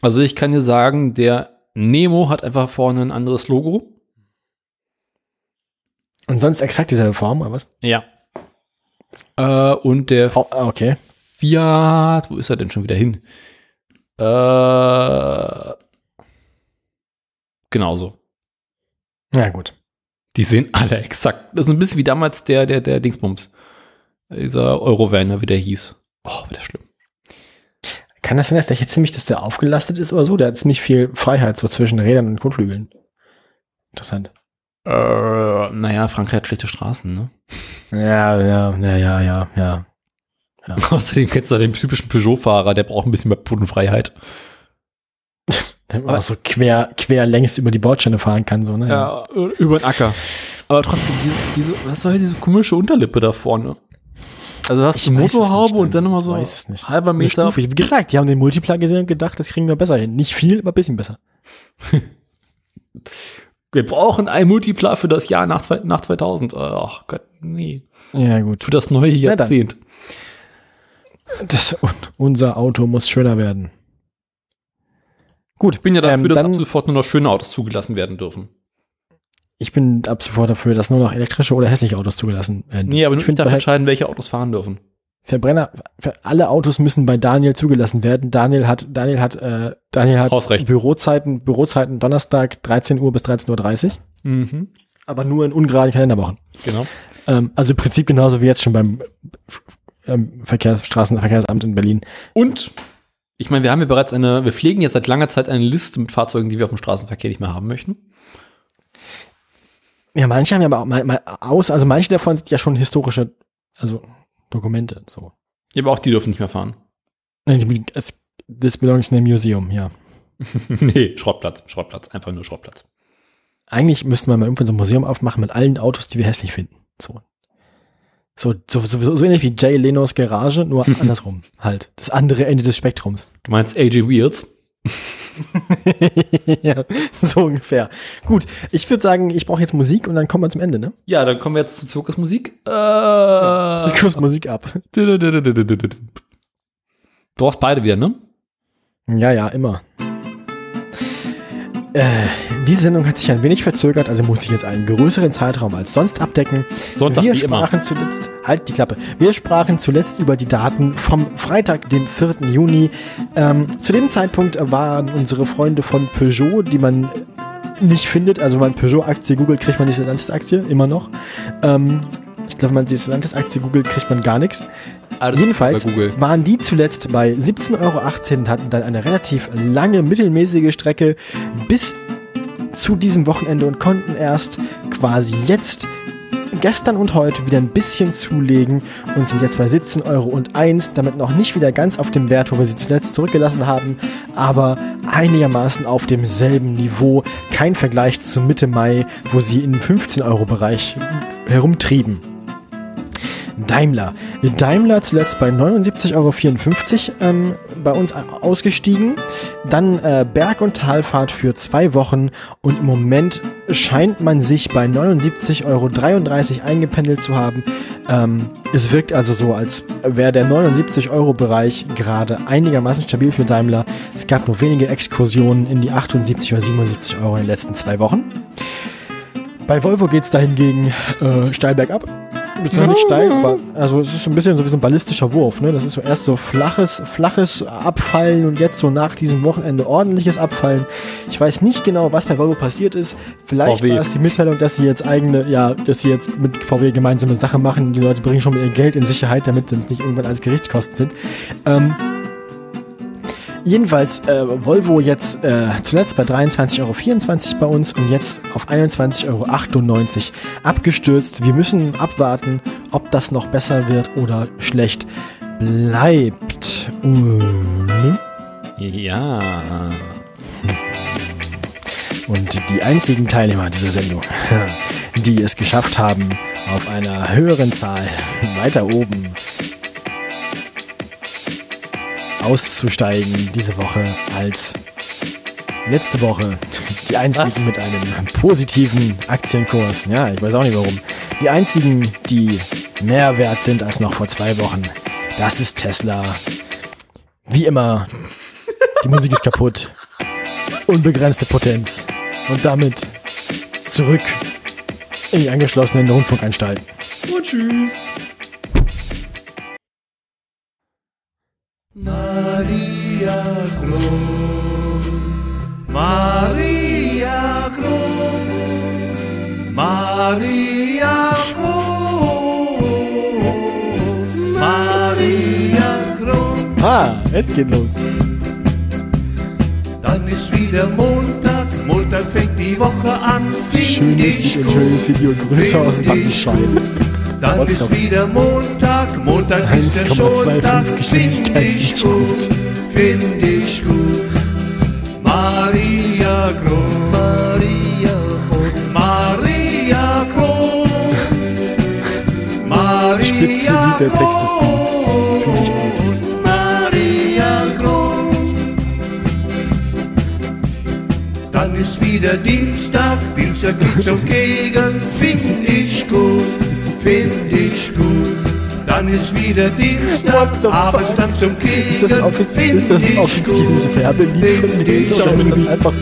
Speaker 1: Also ich kann dir sagen, der Nemo hat einfach vorne ein anderes Logo.
Speaker 2: Und sonst exakt dieselbe Form, oder was?
Speaker 1: Ja. Äh, und der
Speaker 2: Oh, ah, okay.
Speaker 1: Fiat, wo ist er denn schon wieder hin? Äh, genauso.
Speaker 2: Ja, gut.
Speaker 1: Die sehen <laughs> alle exakt. Das ist ein bisschen wie damals der, der, der Dingsbums. Dieser Eurovan, wie der hieß. Oh, wieder schlimm.
Speaker 2: Kann das sein, dass der hier ziemlich, dass der aufgelastet ist oder so? Der hat ziemlich viel Freiheit so zwischen Rädern und Kotflügeln. Interessant.
Speaker 1: Äh, naja, Frankreich hat schlechte Straßen, ne?
Speaker 2: Ja, ja, ja, ja, ja, ja. <laughs>
Speaker 1: Außerdem kennst du den typischen Peugeot-Fahrer, der braucht ein bisschen mehr Bodenfreiheit.
Speaker 2: Auch so quer, quer längs über die Bordsteine fahren kann, so, ne?
Speaker 1: Ja, über den Acker. Aber trotzdem, diese, diese, was soll diese komische Unterlippe da vorne? Also hast
Speaker 2: Ich
Speaker 1: du Motorhaube und dann nochmal
Speaker 2: ich
Speaker 1: so
Speaker 2: weiß es nicht.
Speaker 1: halber Meter.
Speaker 2: Stufe. Wie gesagt, die haben den Multipler gesehen und gedacht, das kriegen wir besser hin. Nicht viel, aber ein bisschen besser. <laughs>
Speaker 1: Wir brauchen ein Multipler für das Jahr nach, nach 2000. Ach Gott, nee.
Speaker 2: Ja, gut.
Speaker 1: Für das neue. Jahrzehnt.
Speaker 2: Das, unser Auto muss schöner werden. Gut,
Speaker 1: Ich bin ja dafür,
Speaker 2: ähm,
Speaker 1: dass
Speaker 2: dann-
Speaker 1: ab sofort nur noch schöne Autos zugelassen werden dürfen.
Speaker 2: ich bin ab sofort dafür, dass nur noch elektrische oder hässliche Autos zugelassen werden.
Speaker 1: Nee, aber
Speaker 2: ich
Speaker 1: ich
Speaker 2: finde,
Speaker 1: darf
Speaker 2: bei-
Speaker 1: entscheiden, welche Autos fahren dürfen.
Speaker 2: Verbrenner, alle Autos müssen bei Daniel zugelassen werden. Daniel hat, Daniel hat, äh, Daniel hat
Speaker 1: Hausrecht.
Speaker 2: Bürozeiten, Bürozeiten Donnerstag 13 Uhr bis 13.30 Uhr,
Speaker 1: Mhm.
Speaker 2: aber nur in ungeraden Kalenderwochen.
Speaker 1: Genau.
Speaker 2: Ähm, also im Prinzip genauso wie jetzt schon beim ähm, Verkehrs Straßenverkehrsamt in Berlin.
Speaker 1: Und ich meine, wir haben ja bereits eine, wir pflegen jetzt seit langer Zeit eine Liste mit Fahrzeugen, die wir auf dem Straßenverkehr nicht mehr haben möchten.
Speaker 2: Ja, manche haben ja aber auch mal, mal aus, also manche davon sind ja schon historische, also Dokumente, so.
Speaker 1: Ja, aber auch die dürfen nicht mehr fahren.
Speaker 2: Es- This belongs in a museum, ja. <laughs>
Speaker 1: nee, Schrottplatz, Schrottplatz, einfach nur Schrottplatz.
Speaker 2: Eigentlich müssten wir mal irgendwann so ein Museum aufmachen mit allen Autos, die wir hässlich finden. So. So, so, so, so, ähnlich wie Jay Lenos Garage, nur <laughs> andersrum halt. Das andere Ende des Spektrums.
Speaker 1: Du meinst AJ Wheels? <laughs>
Speaker 2: ja, so ungefähr. Gut, ich würde sagen, ich brauche jetzt Musik und dann kommen wir zum Ende, ne?
Speaker 1: Ja, dann kommen wir jetzt zu Zirkusmusik. Äh,
Speaker 2: Zirkus Musik ab.
Speaker 1: Du brauchst beide wieder, ne?
Speaker 2: Ja, ja, immer. Äh, diese Sendung hat sich ein wenig verzögert, also muss ich jetzt einen größeren Zeitraum als sonst abdecken.
Speaker 1: Sonntag
Speaker 2: wir
Speaker 1: wie immer.
Speaker 2: sprachen zuletzt, halt die Klappe, wir sprachen zuletzt über die Daten vom Freitag, dem 4. Juni. Ähm, zu dem Zeitpunkt waren unsere Freunde von Peugeot, die man nicht findet, also wenn man Peugeot-Aktie googelt, kriegt man die Stellantis-Aktie, immer noch. Ähm, ich glaube, wenn man die Stellantis-Aktie googelt, kriegt man gar nichts.
Speaker 1: Alles
Speaker 2: Jedenfalls waren die zuletzt bei 17,18 Euro und hatten dann eine relativ lange, mittelmäßige Strecke bis zu diesem Wochenende und konnten erst quasi jetzt gestern und heute wieder ein bisschen zulegen und sind jetzt bei 17,01 Euro, damit noch nicht wieder ganz auf dem Wert, wo wir sie zuletzt zurückgelassen haben, aber einigermaßen auf demselben Niveau. Kein Vergleich zu Mitte Mai, wo sie im 15-Euro-Bereich herumtrieben. Daimler. Daimler zuletzt bei 79,54 Euro ähm, bei uns ausgestiegen. Dann äh, Berg- und Talfahrt für zwei Wochen und im Moment scheint man sich bei 79,33 Euro eingependelt zu haben. Ähm, es wirkt also so, als wäre der 79-Euro-Bereich gerade einigermaßen stabil für Daimler. Es gab nur wenige Exkursionen in die 78 oder 77 Euro in den letzten zwei Wochen. Bei Volvo geht es dahingegen äh, steil bergab. Ist ja nicht steil, aber also es ist so ein bisschen so wie so ein ballistischer Wurf. Ne? Das ist so erst so flaches, flaches Abfallen und jetzt so nach diesem Wochenende ordentliches Abfallen. Ich weiß nicht genau, was bei Volvo passiert ist. Vielleicht
Speaker 1: VW.
Speaker 2: war es die Mitteilung, dass sie jetzt eigene, ja, dass sie jetzt mit VW gemeinsame Sache machen. Die Leute bringen schon mal ihr Geld in Sicherheit, damit es nicht irgendwann alles Gerichtskosten sind. Ähm, Jedenfalls äh, Volvo jetzt äh, zuletzt bei 23,24 Euro bei uns und jetzt auf 21,98 Euro abgestürzt. Wir müssen abwarten, ob das noch besser wird oder schlecht bleibt. Und
Speaker 1: Ja.
Speaker 2: Und die einzigen Teilnehmer dieser Sendung, <laughs> die es geschafft haben, auf einer höheren Zahl weiter oben auszusteigen diese Woche als letzte Woche. Die einzigen
Speaker 1: Was?
Speaker 2: mit einem positiven Aktienkurs. Ja, ich weiß auch nicht warum. Die einzigen, die mehr wert sind als noch vor zwei Wochen. Das ist Tesla. Wie immer, die Musik ist kaputt. Unbegrenzte Potenz. Und damit zurück in die angeschlossenen Rundfunkanstalten.
Speaker 1: Und tschüss.
Speaker 3: Maria Kron, Maria Kron, Maria Kron, Maria Kron.
Speaker 2: Ah, jetzt geht los.
Speaker 3: Dann ist wieder Montag, Montag fängt die Woche an.
Speaker 2: Schönes schönes Video. Grüße aus Wattenscheid.
Speaker 3: Dann ist wieder Montag, Montag ist der
Speaker 2: 1,25
Speaker 3: Schontag. Find ich gut, find ich gut. Maria Kron, Maria Kron, Maria Kron. Maria
Speaker 2: Spitze Lied, der Text ist. Finde ich.
Speaker 3: Dann ist wieder Dienstag, Dienstag geht's um Gegen, find ich gut, find ich gut. ist wieder Dienstag, abends dann zum
Speaker 2: Ist das ein, offi
Speaker 3: Kicken,
Speaker 2: ist das ein
Speaker 3: ich
Speaker 2: offizielles. Werbelied von denen
Speaker 3: ich
Speaker 2: oder ist das einfach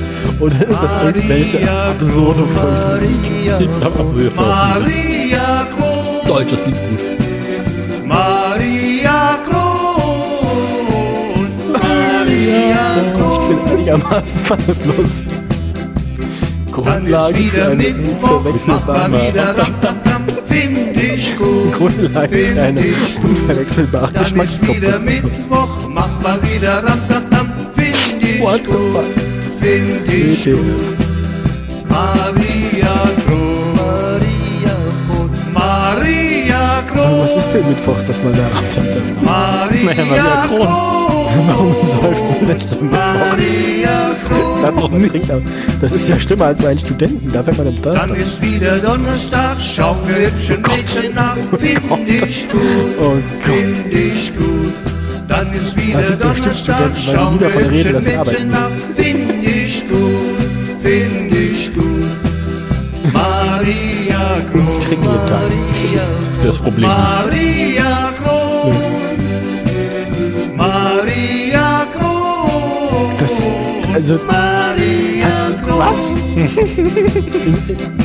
Speaker 2: oder ist das irgendwelche absurde Volksmusik?
Speaker 3: Maria,
Speaker 1: Ich auch sehr
Speaker 3: Maria Kron,
Speaker 1: Deutsches Lied gut.
Speaker 3: Maria Kron, <laughs> Maria
Speaker 2: Ich
Speaker 3: Kron.
Speaker 2: bin einigermaßen fassungslos. Grundlage für eine unverwechselbare,
Speaker 3: find ich gut.
Speaker 2: Grundlage für eine unverwechselbare Geschmackskomposition.
Speaker 3: Mittwoch, mach mal wieder ram, tam, tam, find ich
Speaker 2: What
Speaker 3: gut. Find ich gut. Maria Kron,
Speaker 2: Aber was ist denn mittwochs, dass man da abtappt?
Speaker 3: Maria,
Speaker 1: Naja, Maria Kron.
Speaker 2: Warum säuft man nicht am Mittwoch?
Speaker 3: Maria Kron.
Speaker 2: Nicht? Das ist ja schlimmer als bei einen Studenten. Da fängt man am
Speaker 3: Dann
Speaker 2: Donnerstag.
Speaker 3: ist wieder Donnerstag, schau mir hübsche Mädchen nach, find ich gut,
Speaker 2: Oh Gott.
Speaker 3: find ich gut. Dann ist wieder
Speaker 2: Das sind bestimmt
Speaker 3: Donnerstag,
Speaker 2: Studenten, weil
Speaker 3: schau
Speaker 2: die nie
Speaker 3: mir
Speaker 2: davon reden,
Speaker 3: hübsche Mädchen nach, find ich gut, find ich gut. Maria Kron,
Speaker 2: Und sie trinken jeden Tag.
Speaker 1: Das ist das Problem.
Speaker 3: Maria
Speaker 2: Das, also, das, was?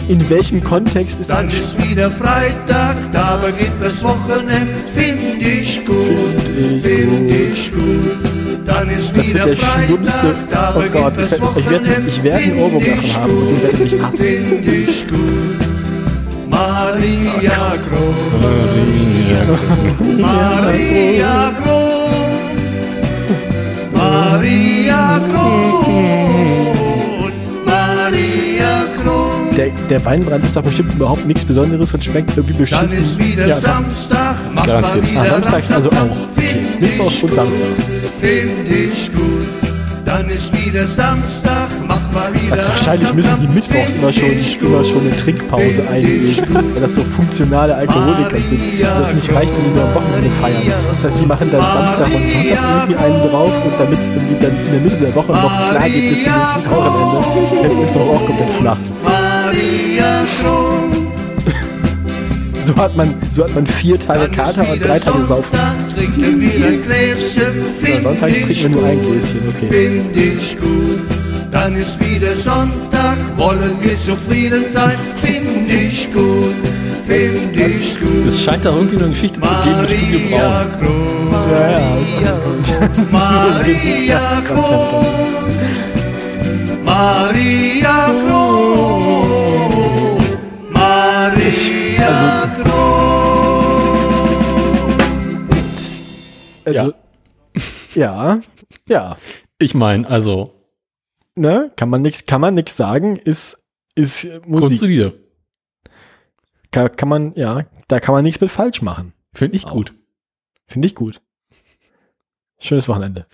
Speaker 2: In, in, welchem Kontext ist
Speaker 3: Dann
Speaker 2: das?
Speaker 3: ist wieder Freitag, da beginnt das Wochenende, find ich gut,
Speaker 2: Find ich
Speaker 3: find
Speaker 2: gut.
Speaker 3: ich gut. Dann ist
Speaker 2: Das
Speaker 3: wieder
Speaker 2: wird der schlimmste.
Speaker 3: Freitag, da
Speaker 2: Oh Gott, ich werde ich werd, einen Ohrwurm davon haben und ihr werdet mich hassen.
Speaker 3: Find ich gut. Maria Kron, Maria Kron, Maria Kron, Maria Kron.
Speaker 2: Der, der Weinbrand ist doch bestimmt überhaupt nichts Besonderes und schmeckt irgendwie
Speaker 3: Dann ist
Speaker 2: beschissen.
Speaker 3: wieder
Speaker 2: Ja,
Speaker 3: Samstag, mach mal wieder
Speaker 2: Ah, samstags also auch. Mittwochs
Speaker 3: ich
Speaker 2: und samstags.
Speaker 3: Find ich gut. Dann ist wieder Samstag,
Speaker 2: Also wahrscheinlich müssen die mittwochs immer schon, immer schon eine Trinkpause einlegen, weil das so funktionale Alkoholiker sind. Und das nicht reicht, wenn die nur am Wochenende feiern. Das heißt, die machen dann Samstag und Sonntag irgendwie einen drauf und damit es irgendwie dann in der Mitte der Woche noch klar geht bis zum nächsten Wochenende, fällt Mittwoch auch komplett flach. So hat man, so hat man vier Tage Kater und drei Tage Saufen.
Speaker 3: Find
Speaker 2: sonntags
Speaker 3: ich
Speaker 2: trinken wir nur ein Gläschen, okay.
Speaker 3: Dann ist wieder Sonntag, wollen wir zufrieden sein, find ich gut, find ich gut.
Speaker 1: Es scheint da irgendwie eine Geschichte zu geben mit Studio
Speaker 3: Maria
Speaker 1: Braun.
Speaker 3: Kron,
Speaker 2: Ja, ja.
Speaker 3: Maria <laughs> Kron, Maria Kron, Maria Kron.
Speaker 2: Also, ja, ja.
Speaker 1: Ich meine, also,
Speaker 2: Ne? Kann man nichts, kann man nix sagen, ist, ist Musik.
Speaker 1: grundsolide.
Speaker 2: Kann, kann man, ja, da kann man nichts mit falsch machen.
Speaker 1: Finde ich
Speaker 2: Auch.
Speaker 1: gut.
Speaker 2: Finde ich gut. Schönes Wochenende.